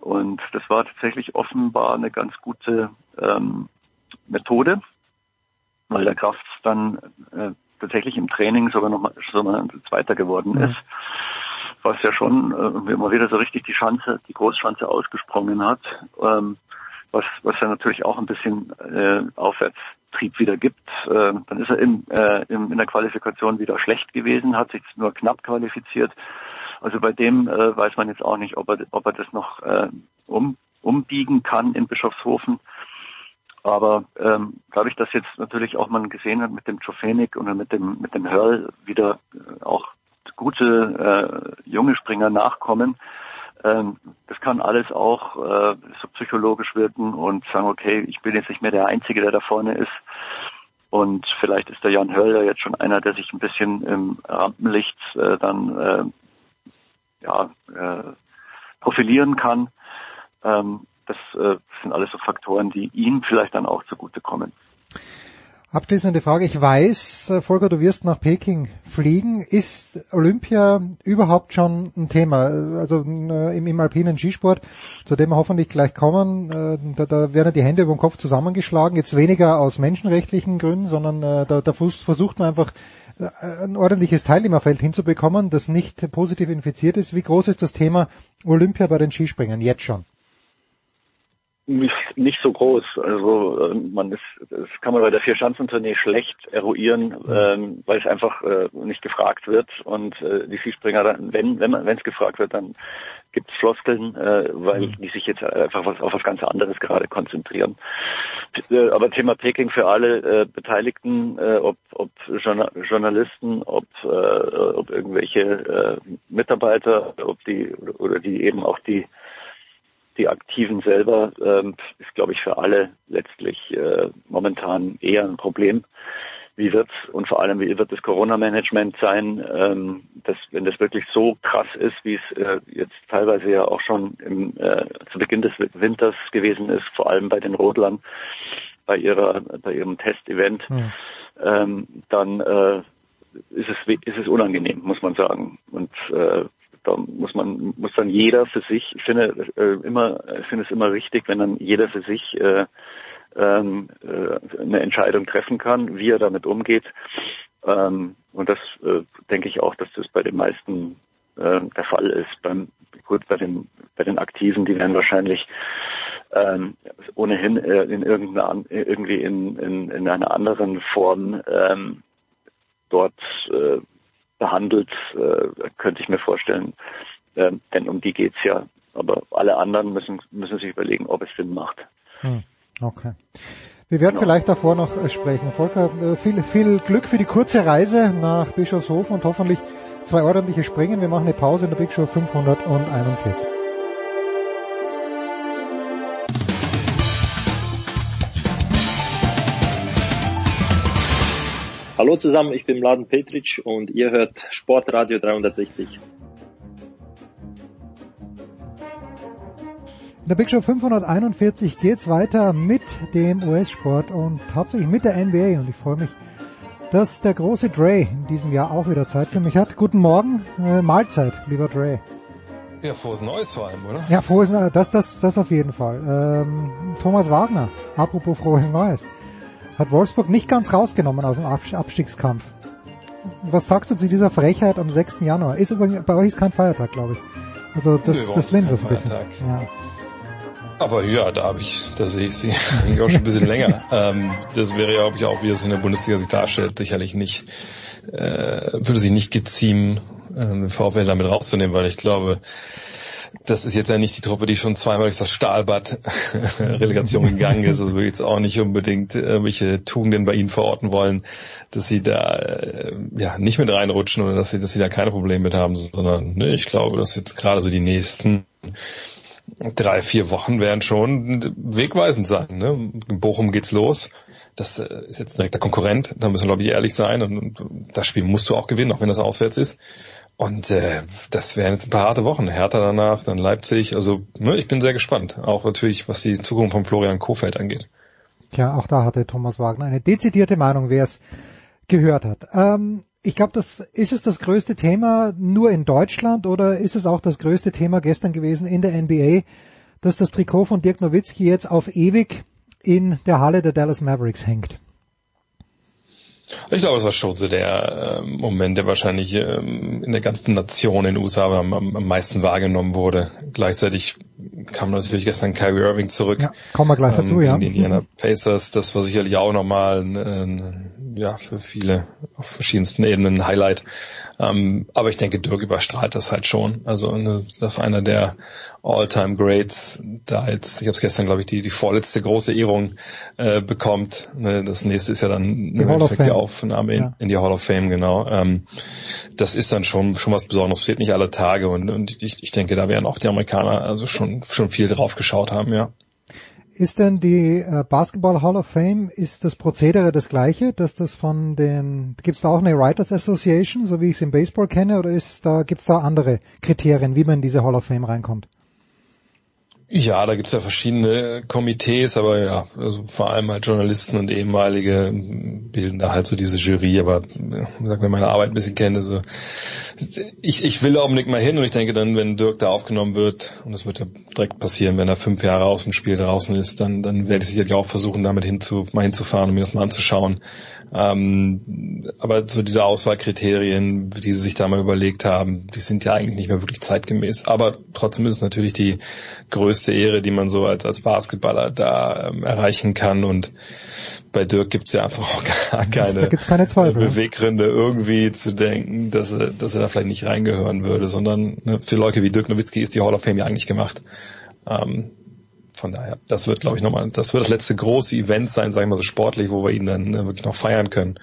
Und das war tatsächlich offenbar eine ganz gute ähm, Methode, weil der Kraft dann äh, tatsächlich im Training sogar noch mal, sogar noch Zweiter geworden ist was ja schon äh, immer wieder so richtig die Chance, die Großschanze ausgesprungen hat, ähm, was, was ja natürlich auch ein bisschen äh, Aufwärtstrieb wieder gibt. Äh, dann ist er im, äh, im, in der Qualifikation wieder schlecht gewesen, hat sich nur knapp qualifiziert. Also bei dem äh, weiß man jetzt auch nicht, ob er, ob er das noch äh, um, umbiegen kann in Bischofshofen. Aber ähm, dadurch, dass jetzt natürlich auch man gesehen hat mit dem Jofenik und mit dem mit dem Hörl wieder äh, auch gute äh, junge Springer nachkommen, ähm, das kann alles auch äh, so psychologisch wirken und sagen, okay, ich bin jetzt nicht mehr der Einzige, der da vorne ist. Und vielleicht ist der Jan Hörl ja jetzt schon einer, der sich ein bisschen im Rampenlicht äh, dann äh, ja, äh, profilieren kann. Ähm, das äh, sind alles so Faktoren, die ihm vielleicht dann auch zugutekommen. Abschließende Frage. Ich weiß, äh, Volker, du wirst nach Peking fliegen. Ist Olympia überhaupt schon ein Thema? Also äh, im, im alpinen Skisport, zu dem wir hoffentlich gleich kommen, äh, da, da werden die Hände über den Kopf zusammengeschlagen. Jetzt weniger aus menschenrechtlichen Gründen, sondern da, da vers- versucht man einfach ein ordentliches Teilnehmerfeld hinzubekommen, das nicht positiv infiziert ist. Wie groß ist das Thema Olympia bei den Skispringern jetzt schon? Nicht, nicht so groß. Also äh, man ist, das kann man bei der Vierschanzentournee schlecht eruieren, ähm, weil es einfach äh, nicht gefragt wird und äh, die Skispringer, dann, wenn wenn man wenn es gefragt wird, dann gibt es Floskeln, äh, weil die sich jetzt einfach was, auf was ganz anderes gerade konzentrieren. Äh, aber Thema Peking für alle äh, Beteiligten, äh, ob, ob Journa Journalisten, ob, äh, ob irgendwelche äh, Mitarbeiter, ob die oder die eben auch die die Aktiven selber ähm, ist, glaube ich, für alle letztlich äh, momentan eher ein Problem. Wie wird und vor allem wie wird das Corona-Management sein, ähm, dass, wenn das wirklich so krass ist, wie es äh, jetzt teilweise ja auch schon im, äh, zu Beginn des Winters gewesen ist, vor allem bei den Rodlern bei ihrer bei ihrem Testevent, ähm, dann äh, ist es ist es unangenehm, muss man sagen. Und äh, da muss man muss dann jeder für sich ich finde äh, immer ich finde es immer richtig wenn dann jeder für sich äh, ähm, äh, eine Entscheidung treffen kann wie er damit umgeht. Ähm, und das äh, denke ich auch dass das bei den meisten äh, der Fall ist. Beim gut bei den bei den Aktiven, die werden wahrscheinlich ähm, ohnehin äh, in irgendeiner irgendwie in, in, in einer anderen Form ähm, dort äh, behandelt, äh, könnte ich mir vorstellen. Äh, denn um die geht's ja. Aber alle anderen müssen müssen sich überlegen, ob es Sinn macht. Hm, okay. Wir werden vielleicht davor noch äh, sprechen. Volker, äh, viel, viel Glück für die kurze Reise nach Bischofshofen und hoffentlich zwei ordentliche Springen. Wir machen eine Pause in der Big Show 541. Hallo zusammen, ich bin Mladen Petric und ihr hört Sportradio 360. In der Big Show 541 geht's weiter mit dem US-Sport und hauptsächlich mit der NBA und ich freue mich, dass der große Dre in diesem Jahr auch wieder Zeit für mich hat. Guten Morgen, äh, Mahlzeit, lieber Dre. Ja, frohes Neues vor allem, oder? Ja, frohes Neues, das, das, das auf jeden Fall. Ähm, Thomas Wagner, apropos frohes Neues, hat Wolfsburg nicht ganz rausgenommen aus dem Abstiegskampf. Was sagst du zu dieser Frechheit am 6. Januar? Ist übrigens, bei euch ist kein Feiertag, glaube ich. Also das, Nee, das lehnt das ein bisschen. Ja. Aber ja, da habe ich, da sehe ich sie eigentlich auch schon ein bisschen länger. Ähm, das wäre ja, glaube ich, auch, wie es in der Bundesliga sich darstellt, sicherlich nicht, äh, würde sich nicht geziemen, äh, VfL damit rauszunehmen, weil ich glaube, das ist jetzt ja nicht die Truppe, die schon zweimal durch das Stahlbad Relegation gegangen ist. Also würde jetzt auch nicht unbedingt irgendwelche Tugenden bei ihnen verorten wollen, dass sie da äh, ja nicht mit reinrutschen oder dass sie, dass sie da keine Probleme mit haben, sondern ne, ich glaube, dass jetzt gerade so die nächsten drei, vier Wochen werden schon wegweisend sein. Ne? In Bochum geht's los. Das äh, ist jetzt direkt der Konkurrent. Da müssen wir, glaube ich, ehrlich sein. Und das Spiel musst du auch gewinnen, auch wenn das auswärts ist. Und äh, das wären jetzt ein paar harte Wochen. Hertha danach, dann Leipzig. Also ne, ich bin sehr gespannt. Auch natürlich, was die Zukunft von Florian Kofeld angeht. Tja, auch da hatte Thomas Wagner eine dezidierte Meinung, wer es gehört hat. Ähm, ich glaube, das ist es das größte Thema nur in Deutschland oder ist es auch das größte Thema gestern gewesen in der NBA, dass das Trikot von Dirk Nowitzki jetzt auf ewig in der Halle der Dallas Mavericks hängt? Ich glaube, das war schon so der äh, Moment, der wahrscheinlich ähm, in der ganzen Nation in den USA am, am, meisten wahrgenommen wurde. Gleichzeitig kam natürlich gestern Kyrie Irving zurück. Ja, kommen wir gleich dazu, ähm, ja. gegen Die Indiana Pacers, das war sicherlich auch nochmal ein, ein, ja, für viele auf verschiedensten Ebenen ein Highlight. Ähm, aber ich denke, Dirk überstrahlt das halt schon. Also eine, das ist einer der All-Time Greats, da jetzt, ich habe es gestern, glaube ich, die, die vorletzte große Ehrung äh, bekommt. Ne, das nächste ist ja dann Die im Endeffekt die. Aufnahme in, Ja. in die Hall of Fame, genau. Ähm, das ist dann schon schon was Besonderes, passiert nicht alle Tage und, und ich, ich denke, da werden auch die Amerikaner also schon schon viel drauf geschaut haben, ja. Ist denn die äh, Basketball Hall of Fame, ist das Prozedere das gleiche, dass das von den, gibt es da auch eine Writers Association, so wie ich es im Baseball kenne, oder ist da, gibt es da andere Kriterien, wie man in diese Hall of Fame reinkommt? Ja, da gibt's ja verschiedene Komitees, aber ja, also vor allem halt Journalisten und ehemalige bilden da halt so diese Jury, aber sag mir meine Arbeit ein bisschen kenne, so ich, ich will auch nicht mal hin und ich denke dann, wenn Dirk da aufgenommen wird, und das wird ja direkt passieren, wenn er fünf Jahre aus dem Spiel draußen ist, dann, dann werde ich sicherlich auch versuchen, damit hinzu, mal hinzufahren und mir das mal anzuschauen. Ähm, aber so diese Auswahlkriterien, die sie sich da mal überlegt haben, die sind ja eigentlich nicht mehr wirklich zeitgemäß. Aber trotzdem ist es natürlich die größte Ehre, die man so als, als Basketballer da ähm, erreichen kann. Und bei Dirk gibt's ja einfach auch gar keine, keine Zweifel? Beweggründe, irgendwie zu denken, dass er, dass er da vielleicht nicht reingehören würde, sondern ne, für Leute wie Dirk Nowitzki ist die Hall of Fame ja eigentlich gemacht. Ähm, von daher, das wird, glaube ich, nochmal, das wird das letzte große Event sein, sagen wir mal so sportlich, wo wir ihn dann äh, wirklich noch feiern können.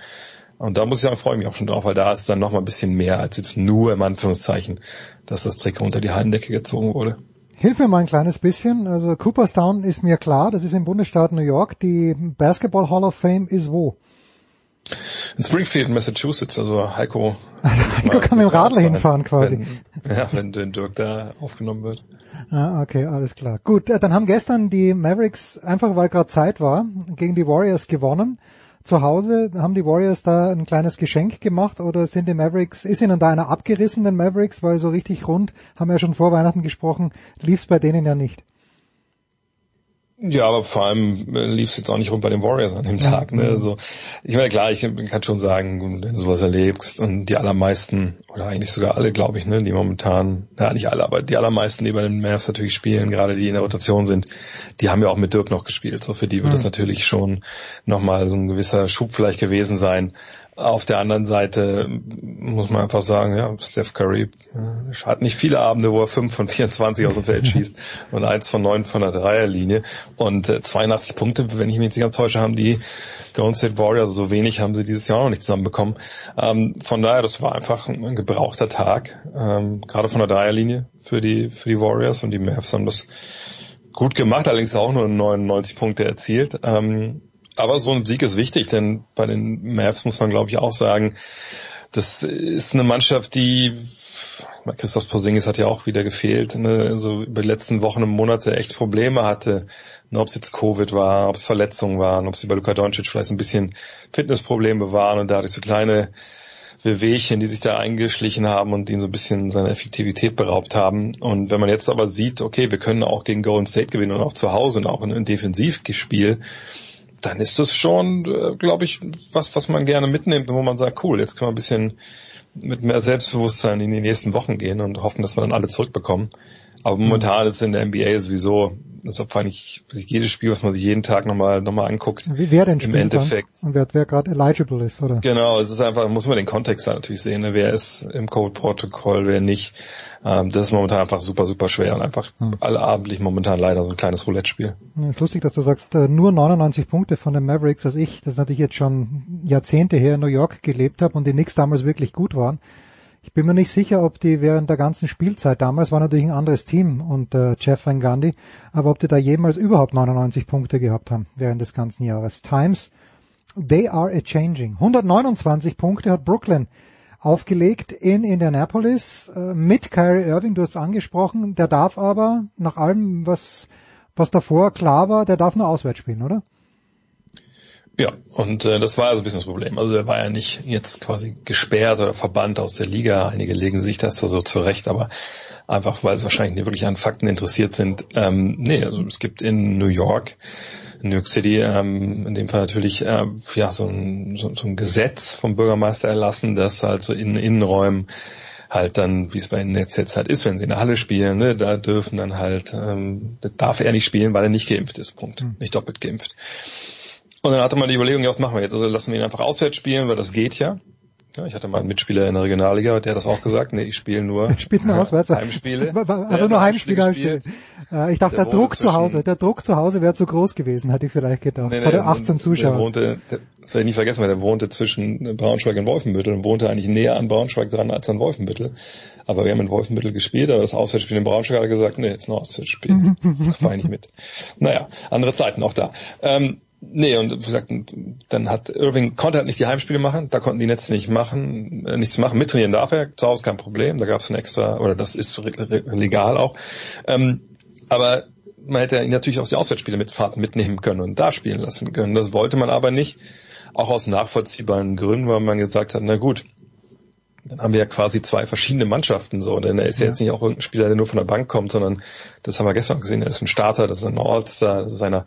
Und da muss ich sagen, freue ich mich auch schon drauf, weil da ist es dann nochmal ein bisschen mehr als jetzt nur im Anführungszeichen, dass das Trikot unter die Hallendecke gezogen wurde. Hilf mir mal ein kleines bisschen. Also Cooperstown ist mir klar, das ist im Bundesstaat New York. Die Basketball Hall of Fame ist wo? In Springfield, Massachusetts, also Heiko. Heiko kann mit dem Radler hinfahren quasi. Wenn, ja, wenn Dirk da aufgenommen wird. Ah, okay, alles klar. Gut, äh, dann haben gestern die Mavericks, einfach weil gerade Zeit war, gegen die Warriors gewonnen. Zu Hause haben die Warriors da ein kleines Geschenk gemacht oder sind die Mavericks, ist ihnen da einer abgerissen, den Mavericks, weil so richtig rund, haben wir ja schon vor Weihnachten gesprochen, lief's bei denen ja nicht. Ja, aber vor allem äh, lief es jetzt auch nicht rum bei den Warriors an dem ja. Tag. Ne? Also ich meine, klar, ich kann schon sagen, wenn du sowas erlebst und die allermeisten, oder eigentlich sogar alle, glaube ich, ne, die momentan, na nicht alle, aber die allermeisten, die bei den Mavs natürlich spielen, gerade die in der Rotation sind, die haben ja auch mit Dirk noch gespielt. So für die wird mhm. das natürlich schon nochmal so ein gewisser Schub vielleicht gewesen sein. Auf der anderen Seite muss man einfach sagen, ja, Steph Curry äh, hat nicht viele Abende, wo er 5 von 24 aus dem Feld schießt und 1 von 9 von der Dreierlinie. Und äh, 82 Punkte, wenn ich mich jetzt nicht ganz täusche, haben die Golden State Warriors, also so wenig haben sie dieses Jahr noch nicht zusammenbekommen. Ähm, von daher, das war einfach ein gebrauchter Tag, ähm, gerade von der Dreierlinie für die, für die Warriors und die Mavs haben das gut gemacht, allerdings auch nur 99 Punkte erzielt. Ähm, aber so ein Sieg ist wichtig, denn bei den Mavs muss man glaube ich auch sagen, das ist eine Mannschaft, die Christoph Porzingis hat ja auch wieder gefehlt, ne, also über die letzten Wochen und Monate echt Probleme hatte, ne, ob es jetzt Covid war, ob es Verletzungen waren, ob es über Luka Doncic vielleicht ein bisschen Fitnessprobleme waren und dadurch so kleine Wehwehchen, die sich da eingeschlichen haben und ihn so ein bisschen seine Effektivität beraubt haben. Und wenn man jetzt aber sieht, okay, wir können auch gegen Golden State gewinnen und auch zu Hause und auch in einem Defensivspiel, dann ist das schon, äh, glaube ich, was, was man gerne mitnimmt, wo man sagt, cool, jetzt können wir ein bisschen mit mehr Selbstbewusstsein in die nächsten Wochen gehen und hoffen, dass wir dann alle zurückbekommen. Aber momentan ist es in der NBA sowieso, als ob eigentlich jedes Spiel, was man sich jeden Tag nochmal nochmal anguckt. Wie wer denn spielt Im Endeffekt. Dann? Und wer, wer gerade eligible ist, oder? Genau, es ist einfach, muss man den Kontext natürlich sehen, ne? wer ist im Code-Protokoll, wer nicht. Ähm, das ist momentan einfach super, super schwer und einfach hm. allabendlich momentan leider so ein kleines Roulette-Spiel. Ist lustig, dass du sagst, äh, nur 99 Punkte von den Mavericks, als ich, das natürlich jetzt schon Jahrzehnte her in New York gelebt habe und die Knicks damals wirklich gut waren. Ich bin mir nicht sicher, ob die während der ganzen Spielzeit, damals war natürlich ein anderes Team und äh, Jeff Van Gundy, aber ob die da jemals überhaupt 99 Punkte gehabt haben während des ganzen Jahres. Times, they are a changing. 129 Punkte hat Brooklyn aufgelegt in Indianapolis äh, mit Kyrie Irving, du hast angesprochen, der darf aber nach allem, was, was davor klar war, der darf nur auswärts spielen, oder? Ja, und äh, das war also ein bisschen das Problem. Also er war ja nicht jetzt quasi gesperrt oder verbannt aus der Liga. Einige legen sich das da so zurecht, aber einfach weil sie wahrscheinlich nicht wirklich an Fakten interessiert sind. Ähm, nee, also es gibt in New York in New York City ähm, in dem Fall natürlich äh, ja so ein, so, so ein Gesetz vom Bürgermeister erlassen, dass halt so in Innenräumen halt dann, wie es bei ihnen jetzt, jetzt halt ist, wenn sie in der Halle spielen, ne, da dürfen dann halt, ähm, darf er nicht spielen, weil er nicht geimpft ist, Punkt. Mhm. Nicht doppelt geimpft. Und dann hatte man die Überlegung, ja, was machen wir jetzt? Also lassen wir ihn einfach auswärts spielen, weil das geht ja. Ja, ich hatte mal einen Mitspieler in der Regionalliga, der hat das auch gesagt. Nee, ich spiele nur Spielt nur auswärts. Heimspiele. Also nur Heimspiele. Heimspiele. Äh, ich dachte, der, der Druck zu Hause, der Druck zu Hause wäre zu groß gewesen, hätte ich vielleicht gedacht. Nee, nee, Vor 18 Zuschauer. Der wohnte, der, das werde ich nie vergessen, weil der wohnte zwischen Braunschweig und Wolfenbüttel und wohnte eigentlich näher an Braunschweig dran als an Wolfenbüttel. Aber wir haben in Wolfenbüttel gespielt, aber das Auswärtsspiel in Braunschweig hat er gesagt, nee, ist nur Auswärtsspiel. Fahr ich nicht mit. Naja, andere Zeiten auch da. Ähm, Nee, und wie gesagt, dann hat Irving konnte halt nicht die Heimspiele machen, da konnten die Netze nicht machen, äh, nichts machen. Mittrainieren darf er, zu Hause kein Problem, da gab es ein extra, oder das ist legal auch. Ähm, aber man hätte ihn natürlich auch die Auswärtsspiele mitfahrten mitnehmen können und da spielen lassen können. Das wollte man aber nicht, auch aus nachvollziehbaren Gründen, weil man gesagt hat, na gut, dann haben wir ja quasi zwei verschiedene Mannschaften so, denn er ist ja, ja jetzt nicht auch irgendein Spieler, der nur von der Bank kommt, sondern das haben wir gestern gesehen, er ist ein Starter, das ist ein All-Star, das ist einer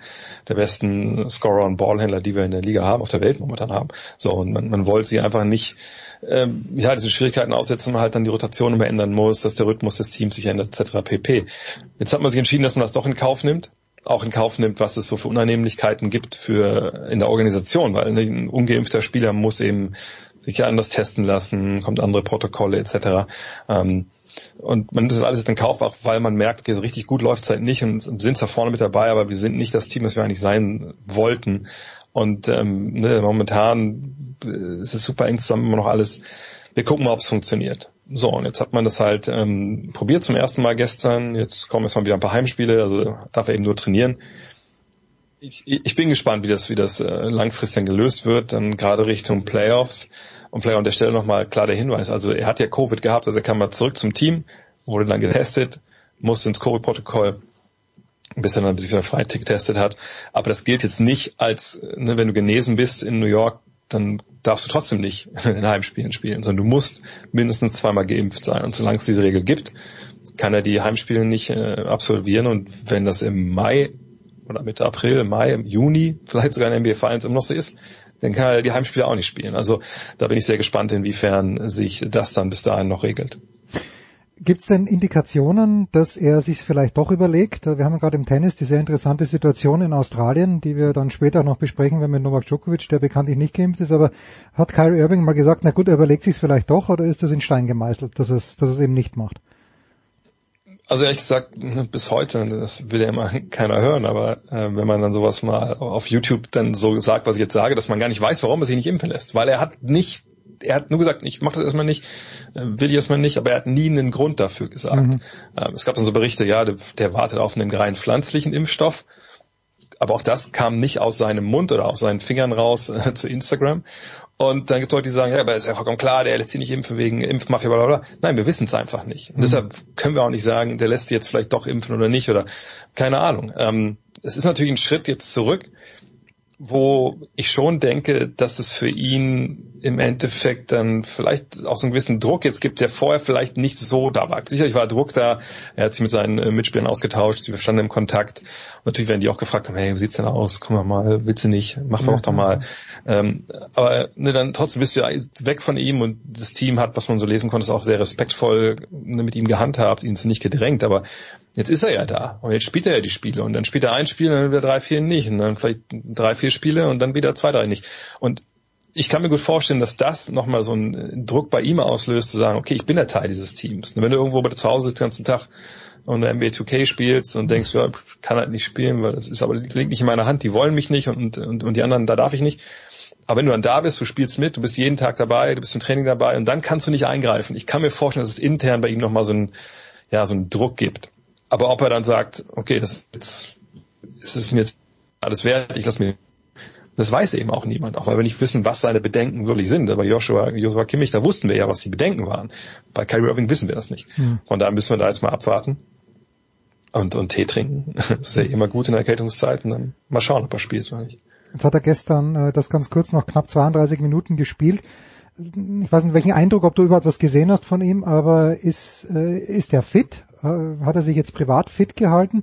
der besten Scorer und Ballhändler, die wir in der Liga haben, auf der Welt momentan haben. So, und man, man wollte sie einfach nicht, ähm, ja, diese Schwierigkeiten aussetzen, man halt dann die Rotation immer ändern muss, dass der Rhythmus des Teams sich ändert, etc. pp. Jetzt hat man sich entschieden, dass man das doch in Kauf nimmt auch in Kauf nimmt, was es so für Unannehmlichkeiten gibt für in der Organisation, weil ein ungeimpfter Spieler muss eben sich ja anders testen lassen, kommt andere Protokolle etc. Ähm, und man nimmt das alles in Kauf, auch weil man merkt, okay, so richtig gut läuft es halt nicht und sind zwar vorne mit dabei, aber wir sind nicht das Team, das wir eigentlich sein wollten. Und ähm, ne, momentan ist es super eng zusammen immer noch alles. Wir gucken mal, ob es funktioniert. So, und jetzt hat man das halt ähm, probiert zum ersten Mal gestern. Jetzt kommen jetzt mal wieder ein paar Heimspiele, also darf er eben nur trainieren. Ich, ich bin gespannt, wie das, wie das äh, langfristig gelöst wird, dann gerade Richtung Playoffs. Und vielleicht an der Stelle nochmal klar der Hinweis. Also er hat ja Covid gehabt, also er kam mal zurück zum Team, wurde dann getestet, musste ins Covid-Protokoll, bis er dann sich wieder frei getestet hat. Aber das gilt jetzt nicht als, ne, wenn du genesen bist in New York, dann darfst du trotzdem nicht in Heimspielen spielen, sondern du musst mindestens zweimal geimpft sein. Und solange es diese Regel gibt, kann er die Heimspiele nicht äh, absolvieren. Und wenn das im Mai oder Mitte April, Mai, Juni, vielleicht sogar in NBA Finals immer noch so ist, dann kann er die Heimspiele auch nicht spielen. Also da bin ich sehr gespannt, inwiefern sich das dann bis dahin noch regelt. Gibt es denn Indikationen, dass er sich vielleicht doch überlegt? Wir haben gerade im Tennis die sehr interessante Situation in Australien, die wir dann später noch besprechen, wenn wir Novak Djokovic, der bekanntlich nicht geimpft ist, aber hat Kyrie Irving mal gesagt, na gut, er überlegt sich vielleicht doch oder ist das in Stein gemeißelt, dass es, dass es eben nicht macht? Also ehrlich gesagt, bis heute, das will ja immer keiner hören, aber äh, wenn man dann sowas mal auf YouTube dann so sagt, was ich jetzt sage, dass man gar nicht weiß, warum er sich nicht impfen lässt, weil er hat nicht er hat nur gesagt, ich mache das erstmal nicht, äh, will ich erstmal nicht, aber er hat nie einen Grund dafür gesagt. Mhm. Ähm, es gab dann so Berichte, ja, der, der wartet auf einen rein pflanzlichen Impfstoff aber auch das kam nicht aus seinem Mund oder aus seinen Fingern raus äh, zu Instagram. Und dann gibt es Leute, die sagen, ja, aber ist ja vollkommen klar, der lässt sich nicht impfen wegen Impfmafia, bla bla bla. Nein, wir wissen es einfach nicht. Und mhm. deshalb können wir auch nicht sagen, der lässt sich jetzt vielleicht doch impfen oder nicht oder keine Ahnung. Ähm, es ist natürlich ein Schritt jetzt zurück, wo ich schon denke, dass es für ihn im Endeffekt dann vielleicht auch so einen gewissen Druck jetzt gibt, der vorher vielleicht nicht so da war. Sicherlich war Druck da, er hat sich mit seinen äh, Mitspielern ausgetauscht, wir standen im Kontakt. Und natürlich werden die auch gefragt haben, hey, wie sieht's denn aus? Komm doch mal, willst du nicht? Mach doch, ja, doch mal. Ähm, aber ne, dann trotzdem bist du ja weg von ihm und das Team hat, was man so lesen konnte, auch sehr respektvoll ne, mit ihm gehandhabt, ihn nicht gedrängt, aber jetzt ist er ja da und jetzt spielt er ja die Spiele und dann spielt er ein Spiel und dann wieder drei, vier nicht und dann vielleicht drei, vier Spiele und dann wieder zwei, drei nicht. Und ich kann mir gut vorstellen, dass das nochmal so einen Druck bei ihm auslöst, zu sagen, okay, ich bin der Teil dieses Teams. Und wenn du irgendwo bei zu Hause den ganzen Tag und NBA 2K spielst und denkst, ja, kann halt nicht spielen, weil das ist aber liegt nicht in meiner Hand, die wollen mich nicht und, und, und die anderen, da darf ich nicht. Aber wenn du dann da bist, du spielst mit, du bist jeden Tag dabei, du bist im Training dabei und dann kannst du nicht eingreifen. Ich kann mir vorstellen, dass es intern bei ihm nochmal so einen, ja, so einen Druck gibt. Aber ob er dann sagt, okay, das jetzt ist mir jetzt alles wert, ich lasse mir das weiß eben auch niemand, auch weil wir nicht wissen, was seine Bedenken wirklich sind. Aber Joshua, Joshua Kimmich, da wussten wir ja, was die Bedenken waren. Bei Kyrie Irving wissen wir das nicht. Hm. Von daher müssen wir da jetzt mal abwarten und, und Tee trinken. Das ist ja immer gut in Erkältungszeiten. Dann mal schauen, ob er spielt oder nicht. Jetzt hat er gestern äh, das ganz kurz noch knapp 32 Minuten gespielt. Ich weiß nicht, welchen Eindruck, ob du überhaupt was gesehen hast von ihm, aber ist, äh, ist er fit? Äh, hat er sich jetzt privat fit gehalten?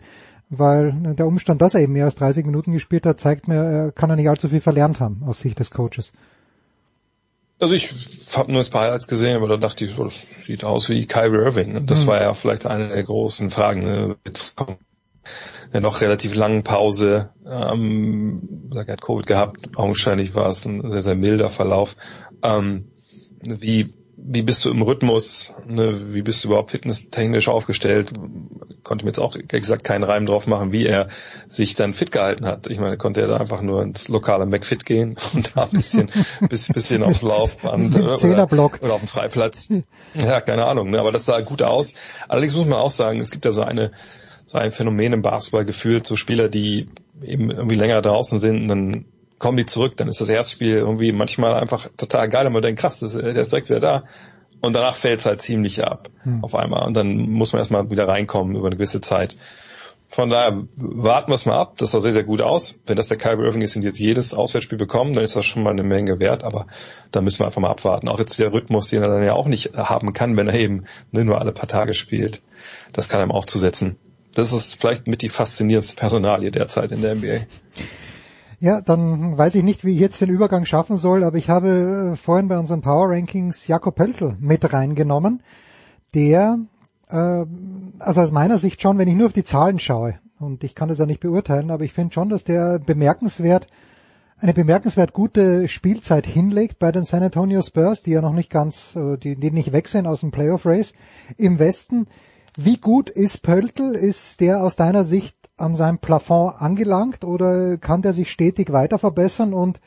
Weil der Umstand, dass er eben mehr als 30 Minuten gespielt hat, zeigt mir, er kann er nicht allzu viel verlernt haben aus Sicht des Coaches. Also ich habe nur ein paar Highlights gesehen, aber da dachte ich, so, das sieht aus wie Kyrie Irving. Das mhm. war ja vielleicht eine der großen Fragen. Ne? Jetzt kommt ja noch relativ langen Pause. Ähm, er hat Covid gehabt. Augenscheinlich war es ein sehr, sehr milder Verlauf. Ähm, wie wie bist du im Rhythmus, ne, wie bist du überhaupt fitnesstechnisch aufgestellt, konnte mir jetzt auch gesagt keinen Reim drauf machen, wie er sich dann fit gehalten hat. Ich meine, konnte er da einfach nur ins lokale McFit gehen und da ein bisschen, bisschen, bisschen aufs Laufband oder, oder, auf dem Freiplatz. Ja, keine Ahnung, ne, aber das sah gut aus. Allerdings muss man auch sagen, es gibt ja so eine, so ein Phänomen im Basketball gefühlt, so Spieler, die eben irgendwie länger draußen sind und dann kommen die zurück, dann ist das erste Spiel irgendwie manchmal einfach total geil und man denkt, krass, das, der ist direkt wieder da. Und danach fällt es halt ziemlich ab hm. auf einmal. Und dann muss man erstmal wieder reinkommen über eine gewisse Zeit. Von daher warten wir es mal ab. Das sah sehr, sehr gut aus. Wenn das der Kyrie Irving ist und jetzt jedes Auswärtsspiel bekommen, dann ist das schon mal eine Menge wert. Aber da müssen wir einfach mal abwarten. Auch jetzt der Rhythmus, den er dann ja auch nicht haben kann, wenn er eben nur alle paar Tage spielt. Das kann einem auch zusetzen. Das ist vielleicht mit die faszinierendste Personalie derzeit in der NBA. Ja, dann weiß ich nicht, wie ich jetzt den Übergang schaffen soll, aber ich habe äh, vorhin bei unseren Power Rankings Jakob Pöltl mit reingenommen, der, äh, also aus meiner Sicht schon, wenn ich nur auf die Zahlen schaue, und ich kann das ja nicht beurteilen, aber ich finde schon, dass der bemerkenswert, eine bemerkenswert gute Spielzeit hinlegt bei den San Antonio Spurs, die ja noch nicht ganz, äh, die, die nicht weg sind aus dem Playoff Race im Westen. Wie gut ist Pöltl? Ist der aus deiner Sicht an seinem Plafond angelangt oder kann der sich stetig weiter verbessern? Und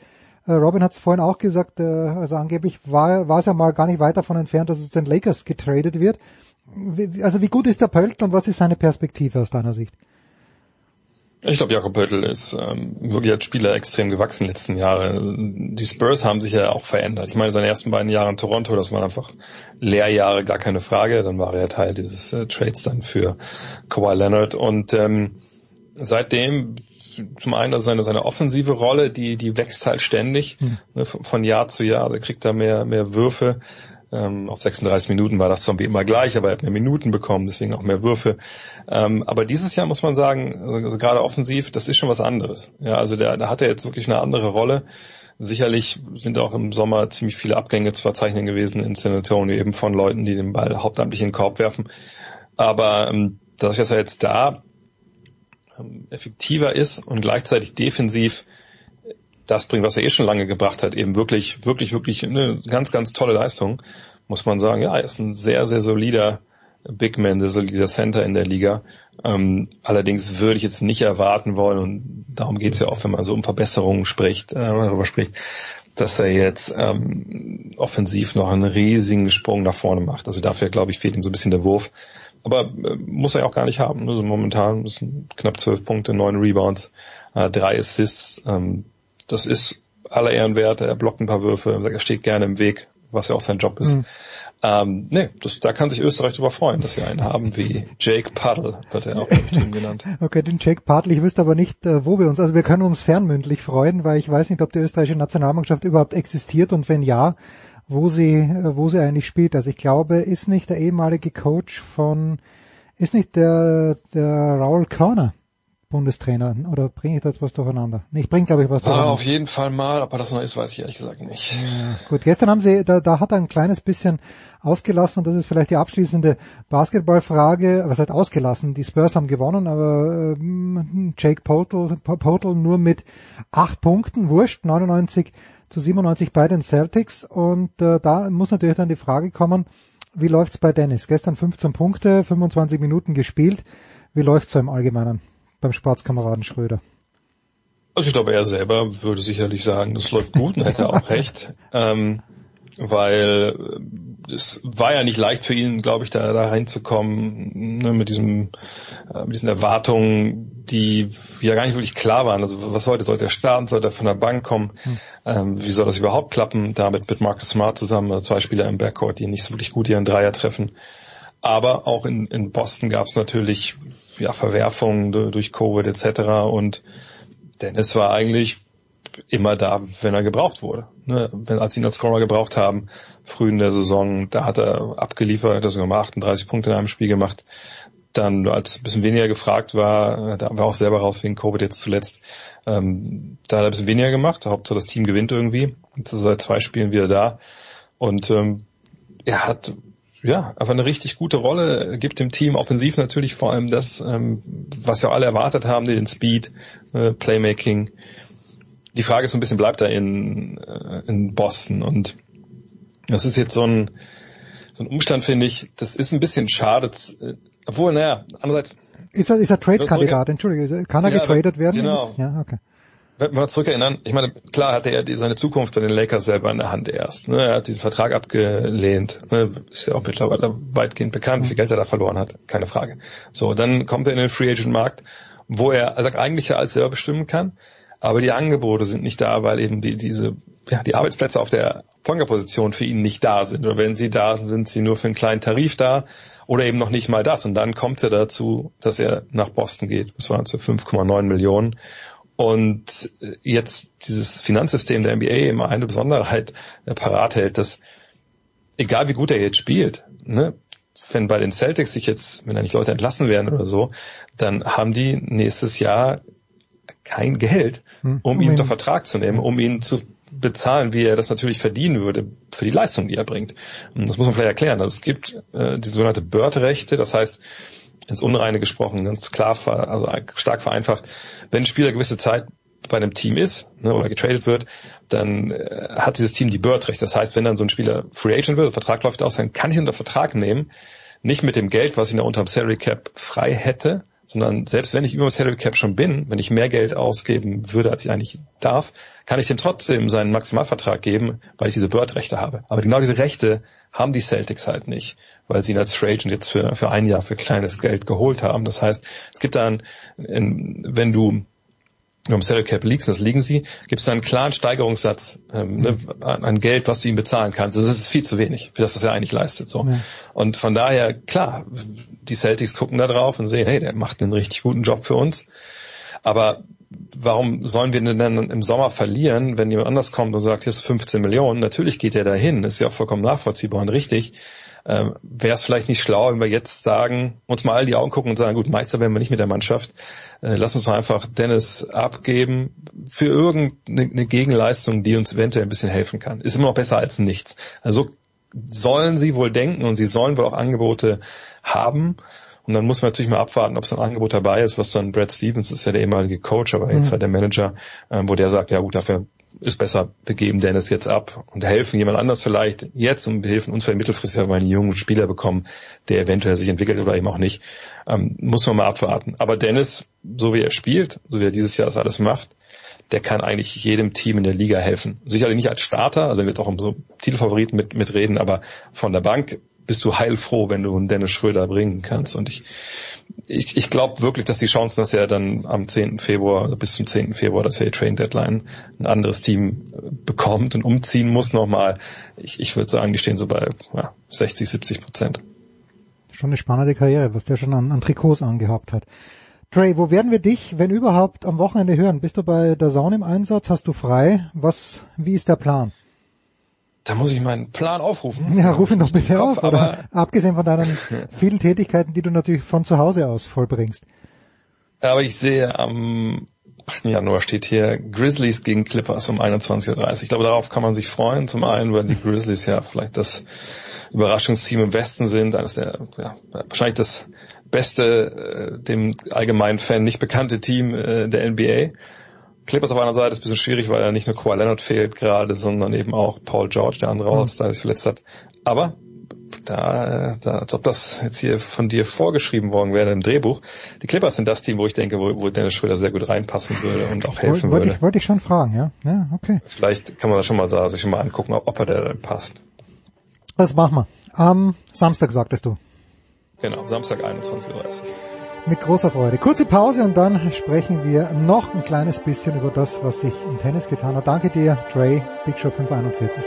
äh, Robin hat es vorhin auch gesagt, äh, also angeblich war, es ja mal gar nicht weit davon entfernt, dass es den Lakers getradet wird. Wie, also wie gut ist der Pöltl und was ist seine Perspektive aus deiner Sicht? Ich glaube, Jakob Pöltl ist ähm, wirklich als Spieler extrem gewachsen in den letzten Jahren. Die Spurs haben sich ja auch verändert. Ich meine, seine ersten beiden Jahre in Toronto, das waren einfach Lehrjahre, gar keine Frage. Dann war er Teil dieses äh, Trades dann für Kawhi Leonard und ähm, seitdem zum einen also seine, seine offensive Rolle, die, die wächst halt ständig hm. ne, von Jahr zu Jahr. Er kriegt da mehr, mehr Würfe. Ähm, auf 36 Minuten war das wie immer gleich, aber er hat mehr Minuten bekommen, deswegen auch mehr Würfe. Ähm, aber dieses Jahr muss man sagen, also, also gerade offensiv, das ist schon was anderes. Ja, also da, da hat er jetzt wirklich eine andere Rolle. Sicherlich sind auch im Sommer ziemlich viele Abgänge zu verzeichnen gewesen in San Antonio, eben von Leuten, die den Ball hauptamtlich in den Korb werfen. Aber ähm, dadurch, dass er jetzt da effektiver ist und gleichzeitig defensiv das bringt, was er eh schon lange gebracht hat, eben wirklich, wirklich, wirklich eine ganz, ganz tolle Leistung, muss man sagen, ja, er ist ein sehr, sehr solider Big Man, sehr solider Center in der Liga. Ähm, allerdings würde ich jetzt nicht erwarten wollen, und darum geht es ja auch, wenn man so um Verbesserungen spricht, äh, darüber spricht, dass er jetzt ähm, offensiv noch einen riesigen Sprung nach vorne macht. Also dafür, glaube ich, fehlt ihm so ein bisschen der Wurf. Aber äh, muss er ja auch gar nicht haben. Also momentan sind knapp zwölf Punkte, neun Rebounds, äh, drei Assists. Ähm, das ist aller Ehren wert. Er blockt ein paar Würfe, er steht gerne im Weg, was ja auch sein Job ist. Mhm. Ähm, nee, das, da kann sich Österreich darüber freuen, dass sie einen haben wie Jake Puddle, wird er auch im Team genannt. Okay, den Jake Puddle, ich wüsste aber nicht, äh, wo wir uns, also wir können uns fernmündlich freuen, weil ich weiß nicht, ob die österreichische Nationalmannschaft überhaupt existiert und wenn ja, wo sie, wo sie eigentlich spielt. Also ich glaube, ist nicht der ehemalige Coach von, ist nicht der, der Raul Körner Bundestrainer oder bringe ich das was durcheinander? Ich bringe, glaube ich, was durcheinander. Ah, auf jeden Fall mal, aber das noch ist, weiß ich ehrlich gesagt nicht. Ja, gut, gestern haben sie, da, da hat er ein kleines bisschen ausgelassen und das ist vielleicht die abschließende Basketballfrage. Was heißt ausgelassen? Die Spurs haben gewonnen, aber ähm, Jake Potel, Potel nur mit acht Punkten, wurscht, 99 zu 97 bei den Celtics und äh, da muss natürlich dann die Frage kommen, wie läuft's bei Dennis? Gestern 15 Punkte, 25 Minuten gespielt. Wie läuft's so im Allgemeinen? beim Sportskameraden Schröder? Also ich glaube, er selber würde sicherlich sagen, das läuft gut und hätte auch recht. Ähm, weil es war ja nicht leicht für ihn, glaube ich, da, da reinzukommen, ne, mit diesem, äh, mit diesen Erwartungen, die ja gar nicht wirklich klar waren. Also was sollte, sollte er starten, sollte er von der Bank kommen, hm. ähm, wie soll das überhaupt klappen, damit mit Marcus Smart zusammen, also zwei Spieler im Backcourt, die nicht so wirklich gut ihren Dreier treffen. Aber auch in, in Boston gab es natürlich ja, Verwerfungen durch Covid etc. Und Dennis war eigentlich immer da, wenn er gebraucht wurde. Ne? Wenn, als sie ihn als Scorer gebraucht haben, früh in der Saison, da hat er abgeliefert, hat er sogar mal 38 Punkte in einem Spiel gemacht. Dann, als ein bisschen weniger gefragt war, da war auch selber raus wegen Covid jetzt zuletzt, ähm, da hat er ein bisschen weniger gemacht. Hauptsache das Team gewinnt irgendwie. Jetzt ist er seit zwei Spielen wieder da. Und ähm, er hat ja, einfach eine richtig gute Rolle, gibt dem Team offensiv natürlich vor allem das, ähm, was ja alle erwartet haben, den Speed, äh, Playmaking. Die Frage ist so ein bisschen, bleibt er in, äh, in Boston? Und das ist jetzt so ein, so ein Umstand, finde ich, das ist ein bisschen schade, äh, obwohl, naja, andererseits. Ist er, ist er Trade-Kandidat, entschuldige, kann er ja, getradet werden? Genau. Ja, okay wenn wir zurückerinnern, ich meine, klar hatte er die, seine Zukunft bei den Lakers selber in der Hand erst. Ne? Er hat diesen Vertrag abgelehnt. Ne? Ist ja auch mittlerweile weitgehend bekannt, wie viel Geld er da verloren hat. Keine Frage. So, dann kommt er in den Free Agent Markt, wo er, er sagt, eigentlich ja alles selber bestimmen kann. Aber die Angebote sind nicht da, weil eben die, diese, ja, die Arbeitsplätze auf der Ponga-Position für ihn nicht da sind. Oder wenn sie da sind, sind sie nur für einen kleinen Tarif da oder eben noch nicht mal das. Und dann kommt er dazu, dass er nach Boston geht. Das waren zu 5,9 Millionen und jetzt dieses Finanzsystem der NBA immer eine Besonderheit äh, parat hält, dass egal wie gut er jetzt spielt, ne, wenn bei den Celtics sich jetzt, wenn da nicht Leute entlassen werden oder so, dann haben die nächstes Jahr kein Geld, hm. um, um ihn unter Vertrag zu nehmen, um ihn zu bezahlen, wie er das natürlich verdienen würde für die Leistung, die er bringt. Und das muss man vielleicht erklären. Also es gibt äh, die sogenannte Bird-Rechte, das heißt, ins Unreine gesprochen, ganz klar, also stark vereinfacht, wenn ein Spieler gewisse Zeit bei einem Team ist ne, oder getradet wird, dann äh, hat dieses Team die Bird-Recht. Das heißt, wenn dann so ein Spieler Free Agent wird, der Vertrag läuft aus, dann kann ich ihn unter Vertrag nehmen, nicht mit dem Geld, was ich noch unter dem Salary Cap frei hätte, sondern selbst wenn ich über dem Salary Cap schon bin, wenn ich mehr Geld ausgeben würde, als ich eigentlich darf, kann ich dem trotzdem seinen Maximalvertrag geben, weil ich diese Bird-Rechte habe. Aber genau diese Rechte haben die Celtics halt nicht, weil sie ihn als Free Agent jetzt für, für ein Jahr für kleines Geld geholt haben. Das heißt, es gibt dann, wenn du um Salary Cap liegst, das liegen sie, gibt es einen klaren Steigerungssatz ähm, ne, an Geld, was du ihm bezahlen kannst. Das ist viel zu wenig für das, was er eigentlich leistet. So. Ja. Und von daher, klar, die Celtics gucken da drauf und sehen, hey, der macht einen richtig guten Job für uns. Aber warum sollen wir denn dann im Sommer verlieren, wenn jemand anders kommt und sagt, hier ist 15 Millionen? Natürlich geht er dahin, ist ja auch vollkommen nachvollziehbar und richtig. Ähm, Wäre es vielleicht nicht schlau, wenn wir jetzt sagen, uns mal all die Augen gucken und sagen, gut, Meister werden wir nicht mit der Mannschaft. Äh, lass uns doch einfach Dennis abgeben für irgendeine Gegenleistung, die uns eventuell ein bisschen helfen kann. Ist immer noch besser als nichts. Also sollen sie wohl denken und sie sollen wohl auch Angebote haben. Und dann muss man natürlich mal abwarten, ob es ein Angebot dabei ist, was dann Brad Stevens ist ja der ehemalige Coach, aber jetzt mhm. halt der Manager, ähm, wo der sagt, ja gut, dafür ist besser, wir geben Dennis jetzt ab und helfen jemand anders vielleicht jetzt und helfen uns für mittelfristig, weil wir einen jungen Spieler bekommen, der eventuell sich entwickelt oder eben auch nicht. Ähm, muss man mal abwarten. Aber Dennis, so wie er spielt, so wie er dieses Jahr das alles macht, der kann eigentlich jedem Team in der Liga helfen. Sicherlich nicht als Starter, also er wird auch um so Titelfavoriten mit, mitreden, aber von der Bank bist du heilfroh, wenn du einen Dennis Schröder bringen kannst. Und ich, ich, ich glaube wirklich, dass die Chancen, dass er dann am 10. Februar, bis zum 10. Februar, dass er Train Deadline ein anderes Team äh, bekommt und umziehen muss nochmal, ich, ich würde sagen, die stehen so bei ja, 60, 70 Prozent. Schon eine spannende Karriere, was der schon an, an Trikots angehabt hat. Trey, wo werden wir dich, wenn überhaupt, am Wochenende hören? Bist du bei der Saun im Einsatz? Hast du frei? Was, wie ist der Plan? Da muss ich meinen Plan aufrufen. Ja, ruf ihn doch bitte auf. Oder abgesehen von deinen vielen Tätigkeiten, die du natürlich von zu Hause aus vollbringst. Aber ich sehe am 8. Januar steht hier Grizzlies gegen Clippers um 21.30 Uhr. Ich glaube, darauf kann man sich freuen. Zum einen, weil die Grizzlies ja vielleicht das Überraschungsteam im Westen sind, eines der, ja, wahrscheinlich das beste, äh, dem allgemeinen Fan nicht bekannte Team äh, der NBA. Clippers auf einer Seite ist ein bisschen schwierig, weil er nicht nur Kawhi Leonard fehlt gerade, sondern eben auch Paul George, der andere mhm. All-Star, sich verletzt hat. Aber da, da, als ob das jetzt hier von dir vorgeschrieben worden wäre im Drehbuch. Die Clippers sind das Team, wo ich denke, wo, wo Dennis Schröder sehr gut reinpassen würde und auch helfen wollte würde. Ich, wollte ich schon fragen, ja. Ja, okay. Vielleicht kann man das schon mal da sich schon mal angucken, ob, er da passt. Das machen wir. Am Samstag sagtest du. Genau, Samstag 21.30 Uhr. Mit großer Freude. Kurze Pause und dann sprechen wir noch ein kleines bisschen über das, was sich im Tennis getan hat. Danke dir, Trey, Big Show 541.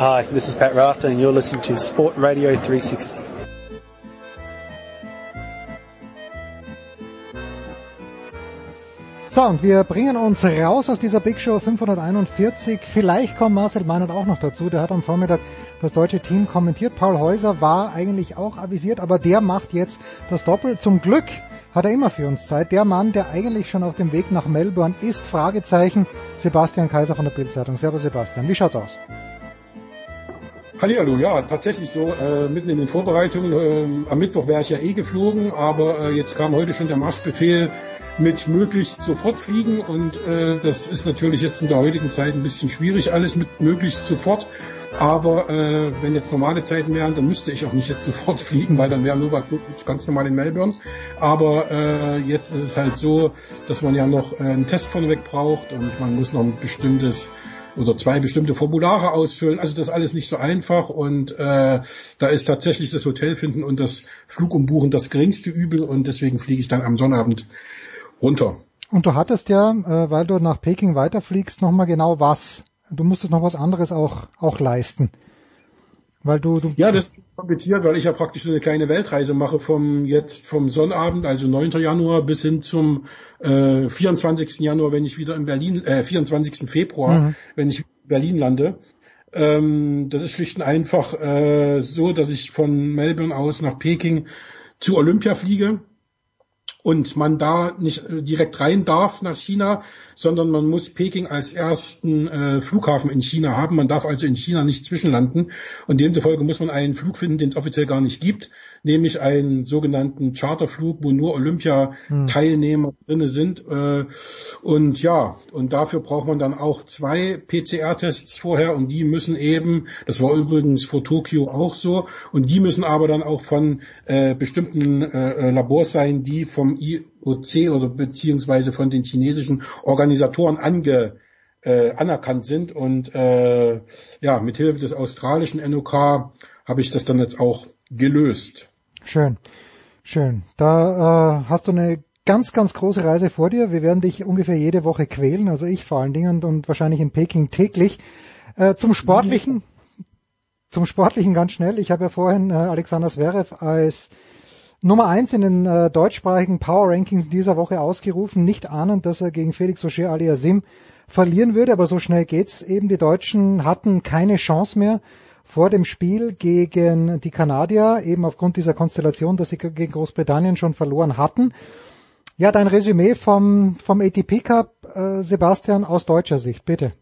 Hi, this is Pat Rafter and you're listening to Sport Radio 360. So, und wir bringen uns raus aus dieser Big Show 541. Vielleicht kommt Marcel Meinert auch noch dazu. Der hat am Vormittag das deutsche Team kommentiert. Paul Häuser war eigentlich auch avisiert, aber der macht jetzt das Doppel. Zum Glück hat er immer für uns Zeit. Der Mann, der eigentlich schon auf dem Weg nach Melbourne ist, Fragezeichen, Sebastian Kaiser von der Bildzeitung. Servus Sebastian, wie schaut's aus? Hallihallo, ja, tatsächlich so, äh, mitten in den Vorbereitungen. Äh, am Mittwoch wäre ich ja eh geflogen, aber äh, jetzt kam heute schon der Marschbefehl, mit möglichst sofort fliegen und äh, das ist natürlich jetzt in der heutigen Zeit ein bisschen schwierig, alles mit möglichst sofort. Aber äh, wenn jetzt normale Zeiten wären, dann müsste ich auch nicht jetzt sofort fliegen, weil dann wäre Novak Djokovic ganz normal in Melbourne. Aber äh, jetzt ist es halt so, dass man ja noch äh, einen Test vorneweg braucht und man muss noch ein bestimmtes oder zwei bestimmte Formulare ausfüllen. Also das ist alles nicht so einfach und äh, da ist tatsächlich das Hotel finden und das Flugumbuchen das geringste Übel und deswegen fliege ich dann am Sonnabend runter. Und du hattest ja, äh, weil du nach Peking weiterfliegst, nochmal genau was. Du musstest noch was anderes auch, auch leisten. Weil du, du ja, das ist kompliziert, weil ich ja praktisch so eine kleine Weltreise mache vom jetzt vom Sonnabend, also 9. Januar bis hin zum äh, 24. Januar, wenn ich wieder in Berlin, äh, 24. Februar, mhm. wenn ich in Berlin lande. Ähm, das ist schlicht und einfach äh, so, dass ich von Melbourne aus nach Peking zu Olympia fliege und man da nicht äh, direkt rein darf nach China, sondern man muss Peking als ersten äh, Flughafen in China haben. Man darf also in China nicht zwischenlanden und demzufolge muss man einen Flug finden, den es offiziell gar nicht gibt, nämlich einen sogenannten Charterflug, wo nur Olympia-Teilnehmer hm. drinne sind. Äh, und ja, und dafür braucht man dann auch zwei PCR-Tests vorher und die müssen eben, das war übrigens vor Tokio auch so, und die müssen aber dann auch von äh, bestimmten äh, Labors sein, die vom IOC oder beziehungsweise von den chinesischen Organisatoren ange, äh, anerkannt sind. Und äh, ja, mit Hilfe des australischen NOK habe ich das dann jetzt auch gelöst. Schön, schön. Da äh, hast du eine ganz, ganz große Reise vor dir. Wir werden dich ungefähr jede Woche quälen, also ich vor allen Dingen und, und wahrscheinlich in Peking täglich. Äh, zum Sportlichen zum Sportlichen ganz schnell. Ich habe ja vorhin äh, Alexander Zverev als Nummer eins in den äh, deutschsprachigen Power Rankings dieser Woche ausgerufen, nicht ahnend, dass er gegen Felix Auger aliasim verlieren würde, aber so schnell geht's eben. Die Deutschen hatten keine Chance mehr vor dem Spiel gegen die Kanadier, eben aufgrund dieser Konstellation, dass sie gegen Großbritannien schon verloren hatten. Ja, dein Resümee vom, vom ATP Cup, äh, Sebastian, aus deutscher Sicht, bitte.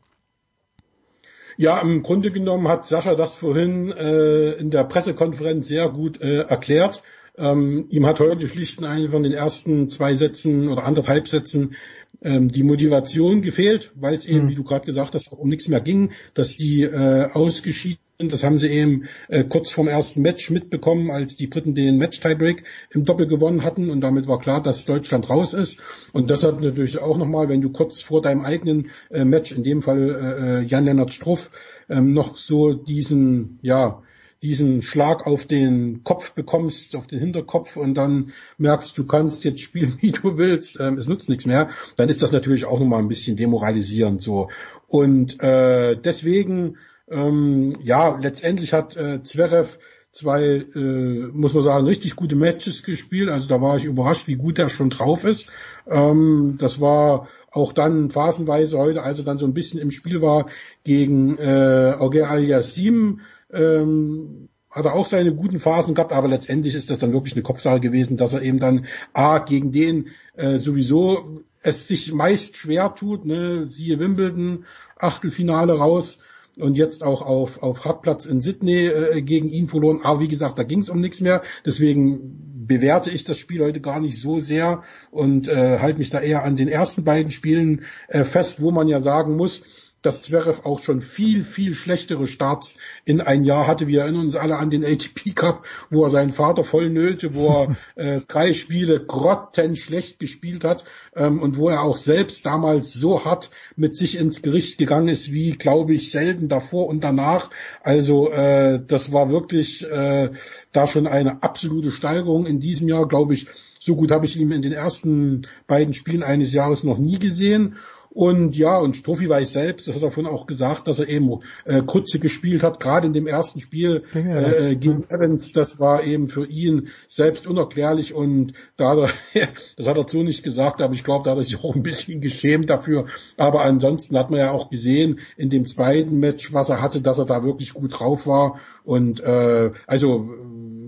Ja, im Grunde genommen hat Sascha das vorhin äh, in der Pressekonferenz sehr gut äh, erklärt. Ähm, ihm hat heute schlicht und einfach in den ersten zwei Sätzen oder anderthalb Sätzen ähm, die Motivation gefehlt, weil es eben, mhm. wie du gerade gesagt hast, um nichts mehr ging, dass die äh, ausgeschieden sind. Das haben sie eben äh, kurz vorm ersten Match mitbekommen, als die Briten den Match-Tiebreak im Doppel gewonnen hatten und damit war klar, dass Deutschland raus ist. Und das hat natürlich auch nochmal, wenn du kurz vor deinem eigenen äh, Match, in dem Fall äh, äh Jan-Lennart Struff, ähm, noch so diesen, ja, diesen Schlag auf den Kopf bekommst, auf den Hinterkopf und dann merkst, du kannst jetzt spielen, wie du willst, ähm, es nutzt nichts mehr, dann ist das natürlich auch nochmal ein bisschen demoralisierend so. Und äh, deswegen, ähm, ja, letztendlich hat äh, Zverev zwei, äh, muss man sagen, richtig gute Matches gespielt. Also da war ich überrascht, wie gut er schon drauf ist. Ähm, das war auch dann phasenweise heute, als er dann so ein bisschen im Spiel war gegen äh, Auger Aliassim, ähm, hat er auch seine guten Phasen gehabt, aber letztendlich ist das dann wirklich eine Kopfsache gewesen, dass er eben dann A, gegen den äh, sowieso es sich meist schwer tut, ne, siehe Wimbledon, Achtelfinale raus und jetzt auch auf, auf Hartplatz in Sydney äh, gegen ihn verloren. Aber wie gesagt, da ging es um nichts mehr. Deswegen bewerte ich das Spiel heute gar nicht so sehr und äh, halte mich da eher an den ersten beiden Spielen äh, fest, wo man ja sagen muss, dass Zverev auch schon viel, viel schlechtere Starts in ein Jahr hatte. Wir erinnern uns alle an den ATP Cup, wo er seinen Vater voll nölte, wo er äh, drei Spiele grottenschlecht gespielt hat ähm, und wo er auch selbst damals so hart mit sich ins Gericht gegangen ist, wie, glaube ich, selten davor und danach. Also äh, das war wirklich äh, da schon eine absolute Steigerung in diesem Jahr, glaube ich. So gut habe ich ihn in den ersten beiden Spielen eines Jahres noch nie gesehen. Und ja, und Strophi weiß selbst, das hat er davon auch gesagt, dass er eben äh, Kutze gespielt hat, gerade in dem ersten Spiel äh, gegen Evans, das war eben für ihn selbst unerklärlich und da hat er, das hat er so nicht gesagt, aber ich glaube, da hat er sich auch ein bisschen geschämt dafür. Aber ansonsten hat man ja auch gesehen in dem zweiten Match, was er hatte, dass er da wirklich gut drauf war. Und äh, also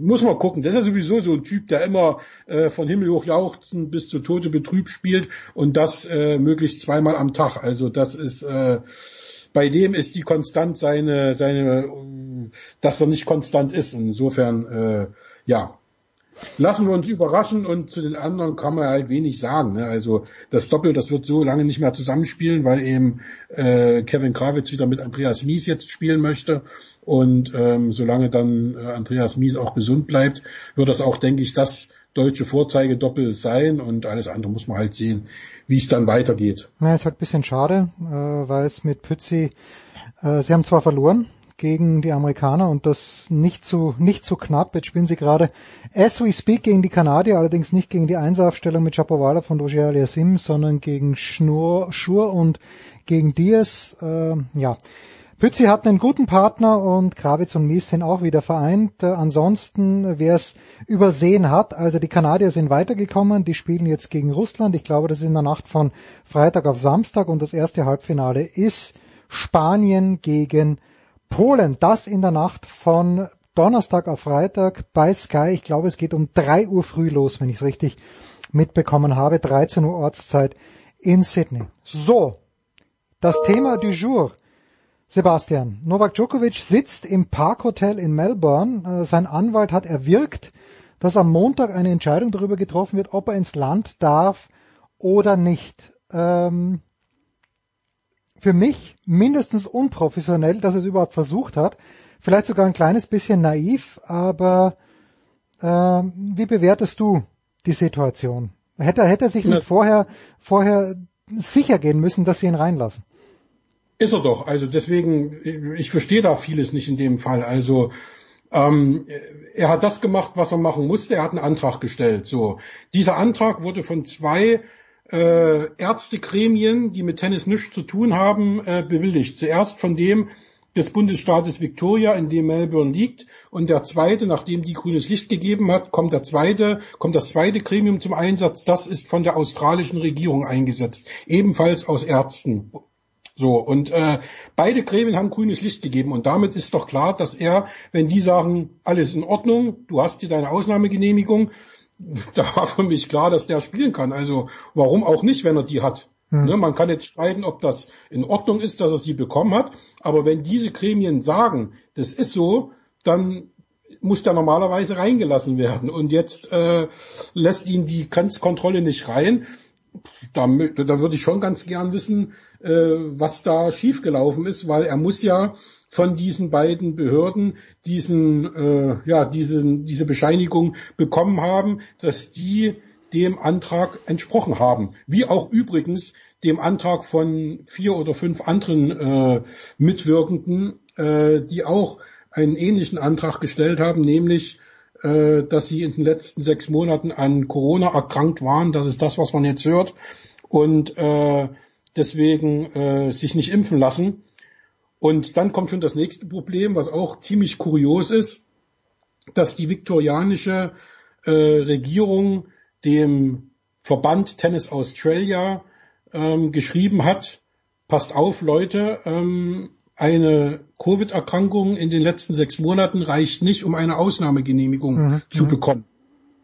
muss man gucken. Das ist ja sowieso so ein Typ, der immer äh, von Himmel hoch jauchzen bis zu Tote betrübt spielt und das äh, möglichst zweimal am Tag. Also das ist äh, bei dem ist die konstant seine seine, dass er nicht konstant ist. Und insofern äh, ja, lassen wir uns überraschen und zu den anderen kann man halt wenig sagen. Ne? Also das Doppel, das wird so lange nicht mehr zusammenspielen, weil eben äh, Kevin Krawitz wieder mit Andreas Mies jetzt spielen möchte. Und ähm, solange dann äh, Andreas Mies auch gesund bleibt, wird das auch, denke ich, das deutsche Vorzeigedoppel sein und alles andere muss man halt sehen, wie es dann weitergeht. Ja, ist halt ein bisschen schade, äh, weil es mit Pützi, äh, sie haben zwar verloren, gegen die Amerikaner und das nicht so nicht so knapp. Jetzt spielen sie gerade as we speak gegen die Kanadier, allerdings nicht gegen die Einsaufstellung mit Chapovala von Roger Aliasim, sondern gegen Schnur, Schur und gegen Diaz. Äh, ja. Pützi hat einen guten Partner und Krawitz und Mies sind auch wieder vereint. Äh, ansonsten, wer es übersehen hat, also die Kanadier sind weitergekommen, die spielen jetzt gegen Russland. Ich glaube, das ist in der Nacht von Freitag auf Samstag und das erste Halbfinale ist Spanien gegen Polen, das in der Nacht von Donnerstag auf Freitag bei Sky. Ich glaube, es geht um drei Uhr früh los, wenn ich es richtig mitbekommen habe. 13 Uhr Ortszeit in Sydney. So, das Thema du jour. Sebastian, Novak Djokovic sitzt im Parkhotel in Melbourne. Äh, sein Anwalt hat erwirkt, dass am Montag eine Entscheidung darüber getroffen wird, ob er ins Land darf oder nicht. Ähm, für mich mindestens unprofessionell, dass er es überhaupt versucht hat. Vielleicht sogar ein kleines bisschen naiv, aber äh, wie bewertest du die Situation? Hätte, hätte er sich nicht vorher, vorher sicher gehen müssen, dass sie ihn reinlassen? Ist er doch. Also deswegen, ich verstehe da vieles nicht in dem Fall. Also ähm, er hat das gemacht, was er machen musste. Er hat einen Antrag gestellt. So, dieser Antrag wurde von zwei äh, Ärztegremien, die mit Tennis nichts zu tun haben, äh, bewilligt. Zuerst von dem, des Bundesstaates Victoria, in dem Melbourne liegt. Und der zweite, nachdem die grünes Licht gegeben hat, kommt der zweite, kommt das zweite Gremium zum Einsatz. Das ist von der australischen Regierung eingesetzt. Ebenfalls aus Ärzten. So, und äh, beide Gremien haben grünes Licht gegeben und damit ist doch klar, dass er, wenn die sagen, alles in Ordnung, du hast hier deine Ausnahmegenehmigung, da war für mich klar, dass der spielen kann. Also warum auch nicht, wenn er die hat? Hm. Ne, man kann jetzt streiten, ob das in Ordnung ist, dass er sie bekommen hat, aber wenn diese Gremien sagen, das ist so, dann muss der normalerweise reingelassen werden. Und jetzt äh, lässt ihn die Grenzkontrolle nicht rein da, da würde ich schon ganz gern wissen, äh, was da schiefgelaufen ist, weil er muss ja von diesen beiden Behörden diesen, äh, ja, diesen, diese Bescheinigung bekommen haben, dass die dem Antrag entsprochen haben. Wie auch übrigens dem Antrag von vier oder fünf anderen äh, Mitwirkenden, äh, die auch einen ähnlichen Antrag gestellt haben, nämlich äh, dass sie in den letzten sechs Monaten an Corona erkrankt waren. Das ist das, was man jetzt hört. Und äh, deswegen äh, sich nicht impfen lassen. Und dann kommt schon das nächste Problem, was auch ziemlich kurios ist, dass die viktorianische äh, Regierung dem Verband Tennis Australia ähm, geschrieben hat, passt auf Leute, ähm, eine Covid-Erkrankung in den letzten sechs Monaten reicht nicht, um eine Ausnahmegenehmigung mhm. zu bekommen.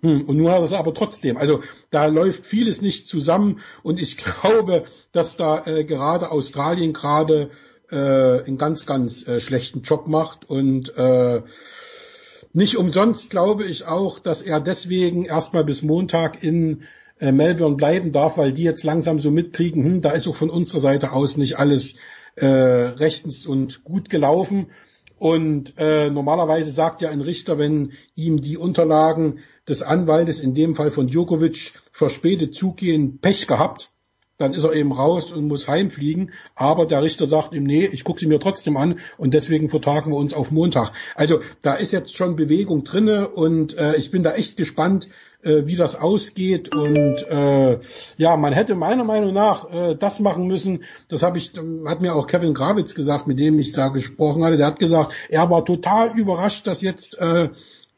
Hm, und nun hat es aber trotzdem. Also da läuft vieles nicht zusammen und ich glaube, dass da äh, gerade Australien gerade äh, einen ganz, ganz äh, schlechten Job macht und äh, nicht umsonst glaube ich auch, dass er deswegen erstmal bis Montag in äh, Melbourne bleiben darf, weil die jetzt langsam so mitkriegen, hm, da ist auch von unserer Seite aus nicht alles äh, rechtens und gut gelaufen. Und äh, normalerweise sagt ja ein Richter, wenn ihm die Unterlagen des Anwaltes, in dem Fall von Djokovic, verspätet zugehen, Pech gehabt, dann ist er eben raus und muss heimfliegen. Aber der Richter sagt ihm, nee, ich gucke sie mir trotzdem an und deswegen vertagen wir uns auf Montag. Also da ist jetzt schon Bewegung drinne und äh, ich bin da echt gespannt, äh, wie das ausgeht. Und äh, ja, man hätte meiner Meinung nach äh, das machen müssen. Das habe ich, hat mir auch Kevin Gravitz gesagt, mit dem ich da gesprochen hatte. Der hat gesagt, er war total überrascht, dass jetzt äh,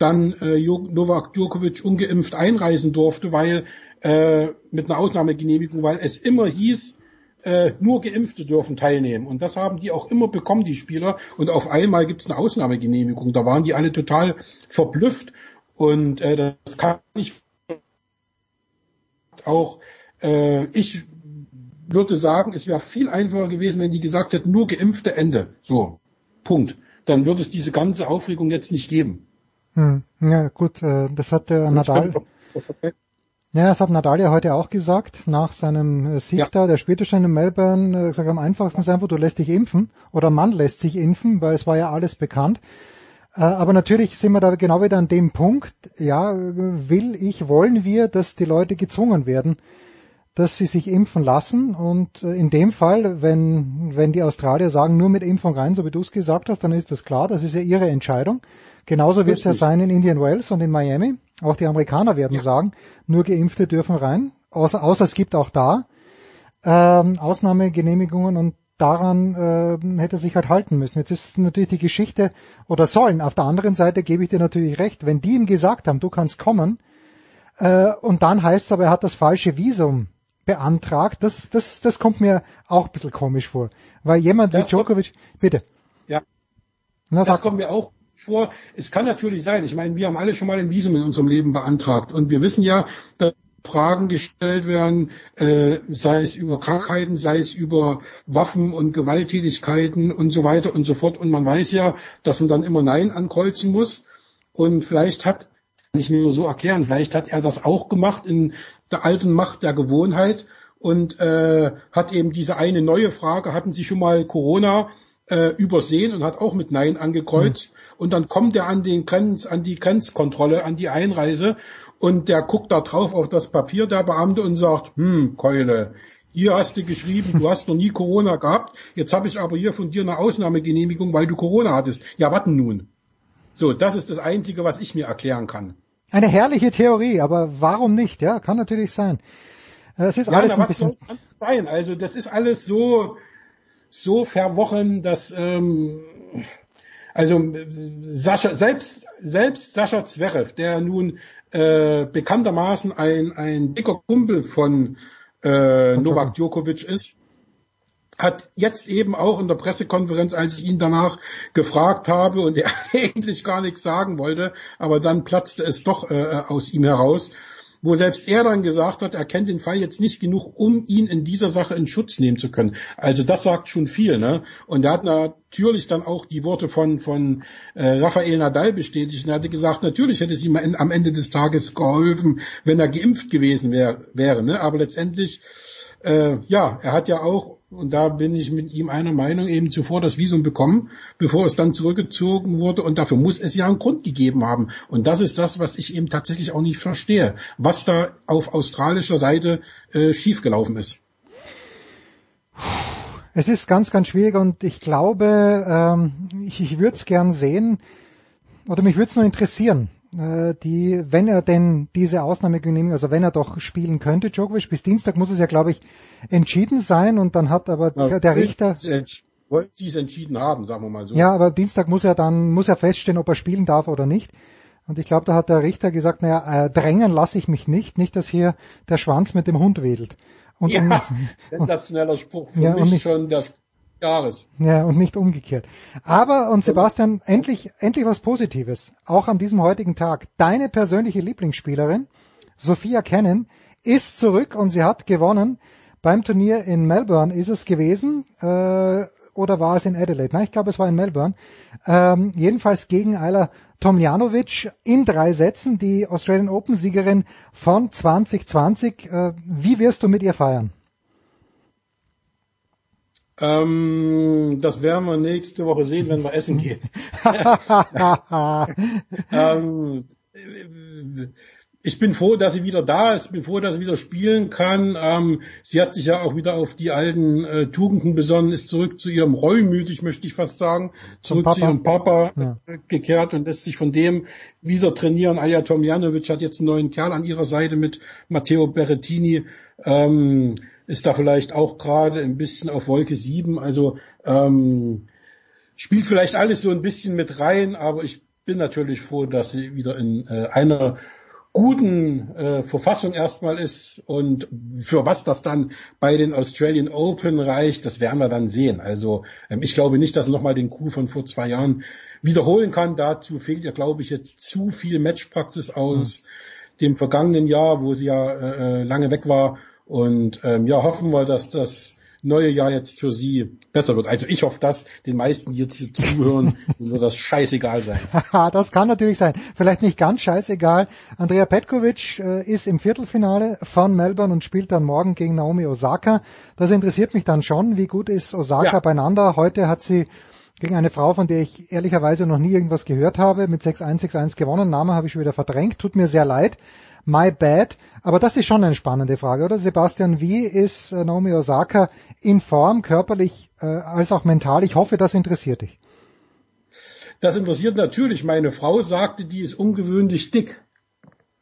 dann äh, Novak Djokovic ungeimpft einreisen durfte, weil äh, mit einer Ausnahmegenehmigung, weil es immer hieß, äh, nur Geimpfte dürfen teilnehmen. Und das haben die auch immer bekommen, die Spieler. Und auf einmal gibt es eine Ausnahmegenehmigung. Da waren die alle total verblüfft. Und äh, das kann ich auch, äh, ich würde sagen, es wäre viel einfacher gewesen, wenn die gesagt hätten, nur geimpfte Ende. So, Punkt. Dann würde es diese ganze Aufregung jetzt nicht geben. Hm, ja, gut, äh, das hat der Nadal. Ja, das hat Nadal ja heute auch gesagt, nach seinem äh, Sieg ja. da, der spielte schon in Melbourne, äh, gesagt, am einfachsten ist einfach, du lässt dich impfen, oder man lässt sich impfen, weil es war ja alles bekannt. Äh, aber natürlich sind wir da genau wieder an dem Punkt, ja, will ich, wollen wir, dass die Leute gezwungen werden, dass sie sich impfen lassen. Und äh, in dem Fall, wenn, wenn die Australier sagen, nur mit Impfung rein, so wie du es gesagt hast, dann ist das klar, das ist ja ihre Entscheidung. Genauso wird es ja sein in Indian Wells und in Miami. Auch die Amerikaner werden ja. sagen, nur Geimpfte dürfen rein, außer, außer es gibt auch da ähm, Ausnahmegenehmigungen und daran äh, hätte er sich halt halten müssen. Jetzt ist natürlich die Geschichte oder sollen. Auf der anderen Seite gebe ich dir natürlich recht, wenn die ihm gesagt haben, du kannst kommen, äh, und dann heißt es aber, er hat das falsche Visum beantragt, das, das, das kommt mir auch ein bisschen komisch vor. Weil jemand das wie Djokovic, bitte. Ja. Na, das kommt mir auch vor. Es kann natürlich sein. Ich meine, wir haben alle schon mal ein Visum in unserem Leben beantragt und wir wissen ja, dass Fragen gestellt werden, äh, sei es über Krankheiten, sei es über Waffen und Gewalttätigkeiten und so weiter und so fort. Und man weiß ja, dass man dann immer Nein ankreuzen muss. Und vielleicht hat, kann ich mir nur so erklären, vielleicht hat er das auch gemacht in der alten Macht der Gewohnheit und äh, hat eben diese eine neue Frage, hatten Sie schon mal Corona äh, übersehen und hat auch mit Nein angekreuzt. Mhm. Und dann kommt er an den Grenz, an die Grenzkontrolle, an die Einreise und der guckt da drauf auf das Papier, der Beamte, und sagt, hm, Keule, hier hast du geschrieben, du hast noch nie Corona gehabt, jetzt habe ich aber hier von dir eine Ausnahmegenehmigung, weil du Corona hattest. Ja, warten nun. So, das ist das Einzige, was ich mir erklären kann. Eine herrliche Theorie, aber warum nicht? Ja, kann natürlich sein. Es ist ja, alles ein bisschen. Sein. Also das ist alles so, so verwochen, dass ähm, also Sascha, selbst selbst Sascha Zverev, der nun äh, bekanntermaßen ein ein dicker Kumpel von äh, Novak Djokovic ist, hat jetzt eben auch in der Pressekonferenz, als ich ihn danach gefragt habe und er eigentlich gar nichts sagen wollte, aber dann platzte es doch äh, aus ihm heraus, wo selbst er dann gesagt hat, er kennt den Fall jetzt nicht genug, um ihn in dieser Sache in Schutz nehmen zu können. Also das sagt schon viel, ne? Und er hat natürlich dann auch die Worte von von äh, Rafael Nadal bestätigt. Und er hatte gesagt, natürlich hätte es ihm am Ende des Tages geholfen, wenn er geimpft gewesen wär, wäre, ne? Aber letztendlich äh, ja, er hat ja auch und da bin ich mit ihm einer Meinung, eben zuvor das Visum bekommen, bevor es dann zurückgezogen wurde. Und dafür muss es ja einen Grund gegeben haben. Und das ist das, was ich eben tatsächlich auch nicht verstehe, was da auf australischer Seite äh, schiefgelaufen ist. Es ist ganz, ganz schwierig und ich glaube, ähm, ich, ich würde es gern sehen oder mich würde es nur interessieren, die, wenn er denn diese Ausnahmegenehmigung, also wenn er doch spielen könnte, Djokovic, bis Dienstag muss es ja, glaube ich, entschieden sein und dann hat aber ja, der Richter... Wollen Sie es entschieden haben, sagen wir mal so. Ja, aber Dienstag muss er dann, muss er feststellen, ob er spielen darf oder nicht. Und ich glaube, da hat der Richter gesagt, naja, äh, drängen lasse ich mich nicht, nicht, dass hier der Schwanz mit dem Hund wedelt. Und, ja, sensationeller Spruch. Für ja, mich schon der Jahres. Ja, und nicht umgekehrt. Aber, und Sebastian, endlich, endlich was Positives. Auch an diesem heutigen Tag. Deine persönliche Lieblingsspielerin, Sophia Cannon, ist zurück und sie hat gewonnen. Beim Turnier in Melbourne ist es gewesen. Äh, oder war es in Adelaide? Nein, ich glaube, es war in Melbourne. Ähm, jedenfalls gegen Ayla Tomljanovic in drei Sätzen, die Australian Open Siegerin von 2020. Äh, wie wirst du mit ihr feiern? Ähm, das werden wir nächste Woche sehen, wenn wir essen gehen. ähm, ich bin froh, dass sie wieder da ist. Ich bin froh, dass sie wieder spielen kann. Ähm, sie hat sich ja auch wieder auf die alten äh, Tugenden besonnen, ist zurück zu ihrem Reumütig, möchte ich fast sagen, zurück zu ihrem Papa ja. gekehrt und lässt sich von dem wieder trainieren. Aja Tomjanovic hat jetzt einen neuen Kerl an ihrer Seite mit Matteo Berrettini. Ähm, ist da vielleicht auch gerade ein bisschen auf Wolke 7. Also ähm, spielt vielleicht alles so ein bisschen mit rein, aber ich bin natürlich froh, dass sie wieder in äh, einer guten äh, Verfassung erstmal ist und für was das dann bei den Australian Open reicht, das werden wir dann sehen. Also ähm, ich glaube nicht, dass er nochmal den Coup von vor zwei Jahren wiederholen kann. Dazu fehlt ja, glaube ich, jetzt zu viel Matchpraxis aus mhm. dem vergangenen Jahr, wo sie ja äh, äh lange weg war. Und ähm, ja, hoffen wir, dass das neue Jahr jetzt für Sie besser wird. Also ich hoffe, dass den meisten, die jetzt hier zuhören, wird das scheißegal sein. das kann natürlich sein. Vielleicht nicht ganz scheißegal. Andrea Petkovic äh, ist im Viertelfinale von Melbourne und spielt dann morgen gegen Naomi Osaka. Das interessiert mich dann schon. Wie gut ist Osaka ja. beieinander? Heute hat sie gegen eine Frau, von der ich ehrlicherweise noch nie irgendwas gehört habe, mit 6-1, 6-1 gewonnen. Name habe ich schon wieder verdrängt. Tut mir sehr leid. My bad. Aber das ist schon eine spannende Frage, oder Sebastian? Wie ist äh, Naomi Osaka in Form, körperlich äh, als auch mental? Ich hoffe, das interessiert dich. Das interessiert natürlich. Meine Frau sagte, die ist ungewöhnlich dick.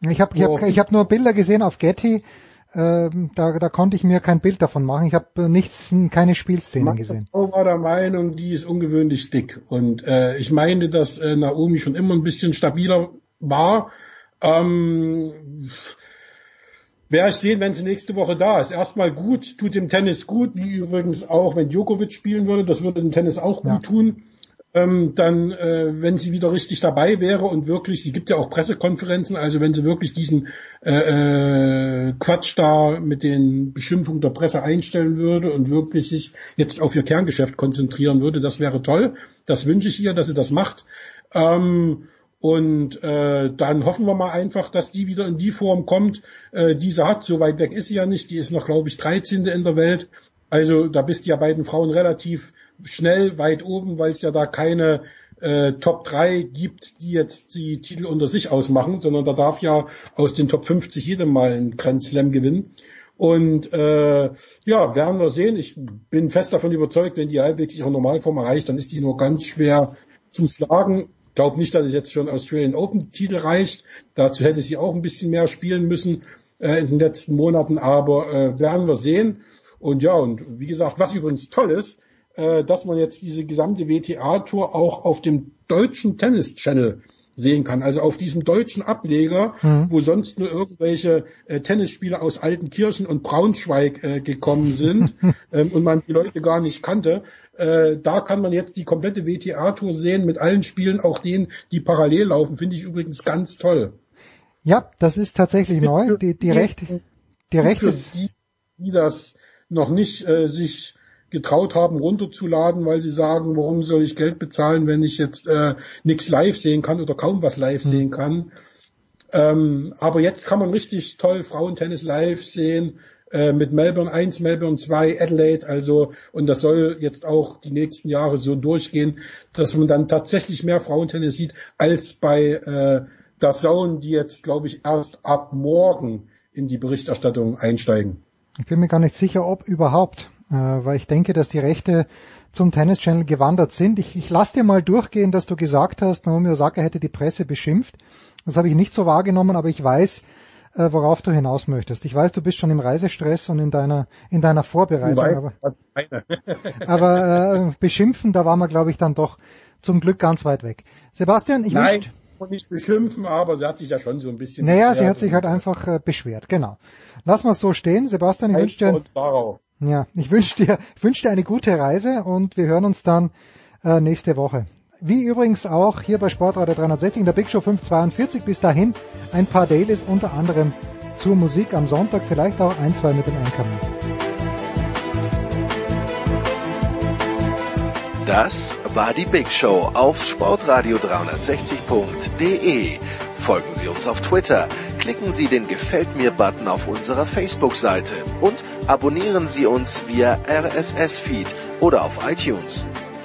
Ich habe ich hab, ich hab nur Bilder gesehen auf Getty. Ähm, da, da konnte ich mir kein Bild davon machen. Ich habe äh, nichts, keine Spielszenen gesehen. Ich war der Meinung, die ist ungewöhnlich dick. Und äh, ich meine, dass äh, Naomi schon immer ein bisschen stabiler war ähm, werde ich sehen, wenn sie nächste Woche da ist. Erstmal gut, tut dem Tennis gut, wie übrigens auch, wenn Djokovic spielen würde, das würde dem Tennis auch gut ja. tun. Ähm, dann, äh, wenn sie wieder richtig dabei wäre und wirklich, sie gibt ja auch Pressekonferenzen, also wenn sie wirklich diesen äh, äh, Quatsch da mit den Beschimpfungen der Presse einstellen würde und wirklich sich jetzt auf ihr Kerngeschäft konzentrieren würde, das wäre toll. Das wünsche ich ihr, dass sie das macht. Ähm, und äh, dann hoffen wir mal einfach, dass die wieder in die Form kommt, äh, die sie hat. So weit weg ist sie ja nicht. Die ist noch, glaube ich, 13. in der Welt. Also da bist du ja beiden Frauen relativ schnell weit oben, weil es ja da keine äh, Top 3 gibt, die jetzt die Titel unter sich ausmachen, sondern da darf ja aus den Top 50 jedem mal ein Grand Slam gewinnen. Und äh, ja, werden wir sehen. Ich bin fest davon überzeugt, wenn die halbwegs ihre Normalform erreicht, dann ist die nur ganz schwer zu schlagen glaube nicht, dass es jetzt für einen Australian Open Titel reicht. Dazu hätte sie auch ein bisschen mehr spielen müssen äh, in den letzten Monaten, aber äh, werden wir sehen. Und ja, und wie gesagt, was übrigens toll ist, äh, dass man jetzt diese gesamte WTA-Tour auch auf dem deutschen Tennis-Channel sehen kann. Also auf diesem deutschen Ableger, mhm. wo sonst nur irgendwelche äh, Tennisspieler aus Altenkirchen und Braunschweig äh, gekommen sind ähm, und man die Leute gar nicht kannte, äh, da kann man jetzt die komplette WTA-Tour sehen mit allen Spielen, auch denen, die parallel laufen. Finde ich übrigens ganz toll. Ja, das ist tatsächlich neu. Die, die Rechte, die Rechte, die, die das noch nicht äh, sich getraut haben, runterzuladen, weil sie sagen, warum soll ich Geld bezahlen, wenn ich jetzt äh, nichts live sehen kann oder kaum was live mhm. sehen kann. Ähm, aber jetzt kann man richtig toll Frauentennis live sehen äh, mit Melbourne 1, Melbourne 2, Adelaide, also und das soll jetzt auch die nächsten Jahre so durchgehen, dass man dann tatsächlich mehr Frauentennis sieht als bei äh, der Zone, die jetzt, glaube ich, erst ab morgen in die Berichterstattung einsteigen. Ich bin mir gar nicht sicher, ob überhaupt äh, weil ich denke, dass die Rechte zum Tennis Channel gewandert sind. Ich, ich lasse dir mal durchgehen, dass du gesagt hast, Naomi Osaka hätte die Presse beschimpft. Das habe ich nicht so wahrgenommen, aber ich weiß, äh, worauf du hinaus möchtest. Ich weiß, du bist schon im Reisestress und in deiner in deiner Vorbereitung. aber aber äh, beschimpfen, da waren wir, glaube ich, dann doch zum Glück ganz weit weg. Sebastian, ich Nein. Wünscht, nicht beschimpfen, aber sie hat sich ja schon so ein bisschen Naja, sie hat sich halt einfach äh, beschwert, genau. Lass mal so stehen. Sebastian, ich wünsche dir... Ja, ich wünsche dir, ich wünsche dir eine gute Reise und wir hören uns dann äh, nächste Woche. Wie übrigens auch hier bei Sportradio 360 in der Big Show 542. Bis dahin ein paar Dailies, unter anderem zur Musik am Sonntag, vielleicht auch ein, zwei mit dem Einkommen. Das war die Big Show auf sportradio360.de. Folgen Sie uns auf Twitter, klicken Sie den Gefällt mir-Button auf unserer Facebook-Seite und abonnieren Sie uns via RSS-Feed oder auf iTunes.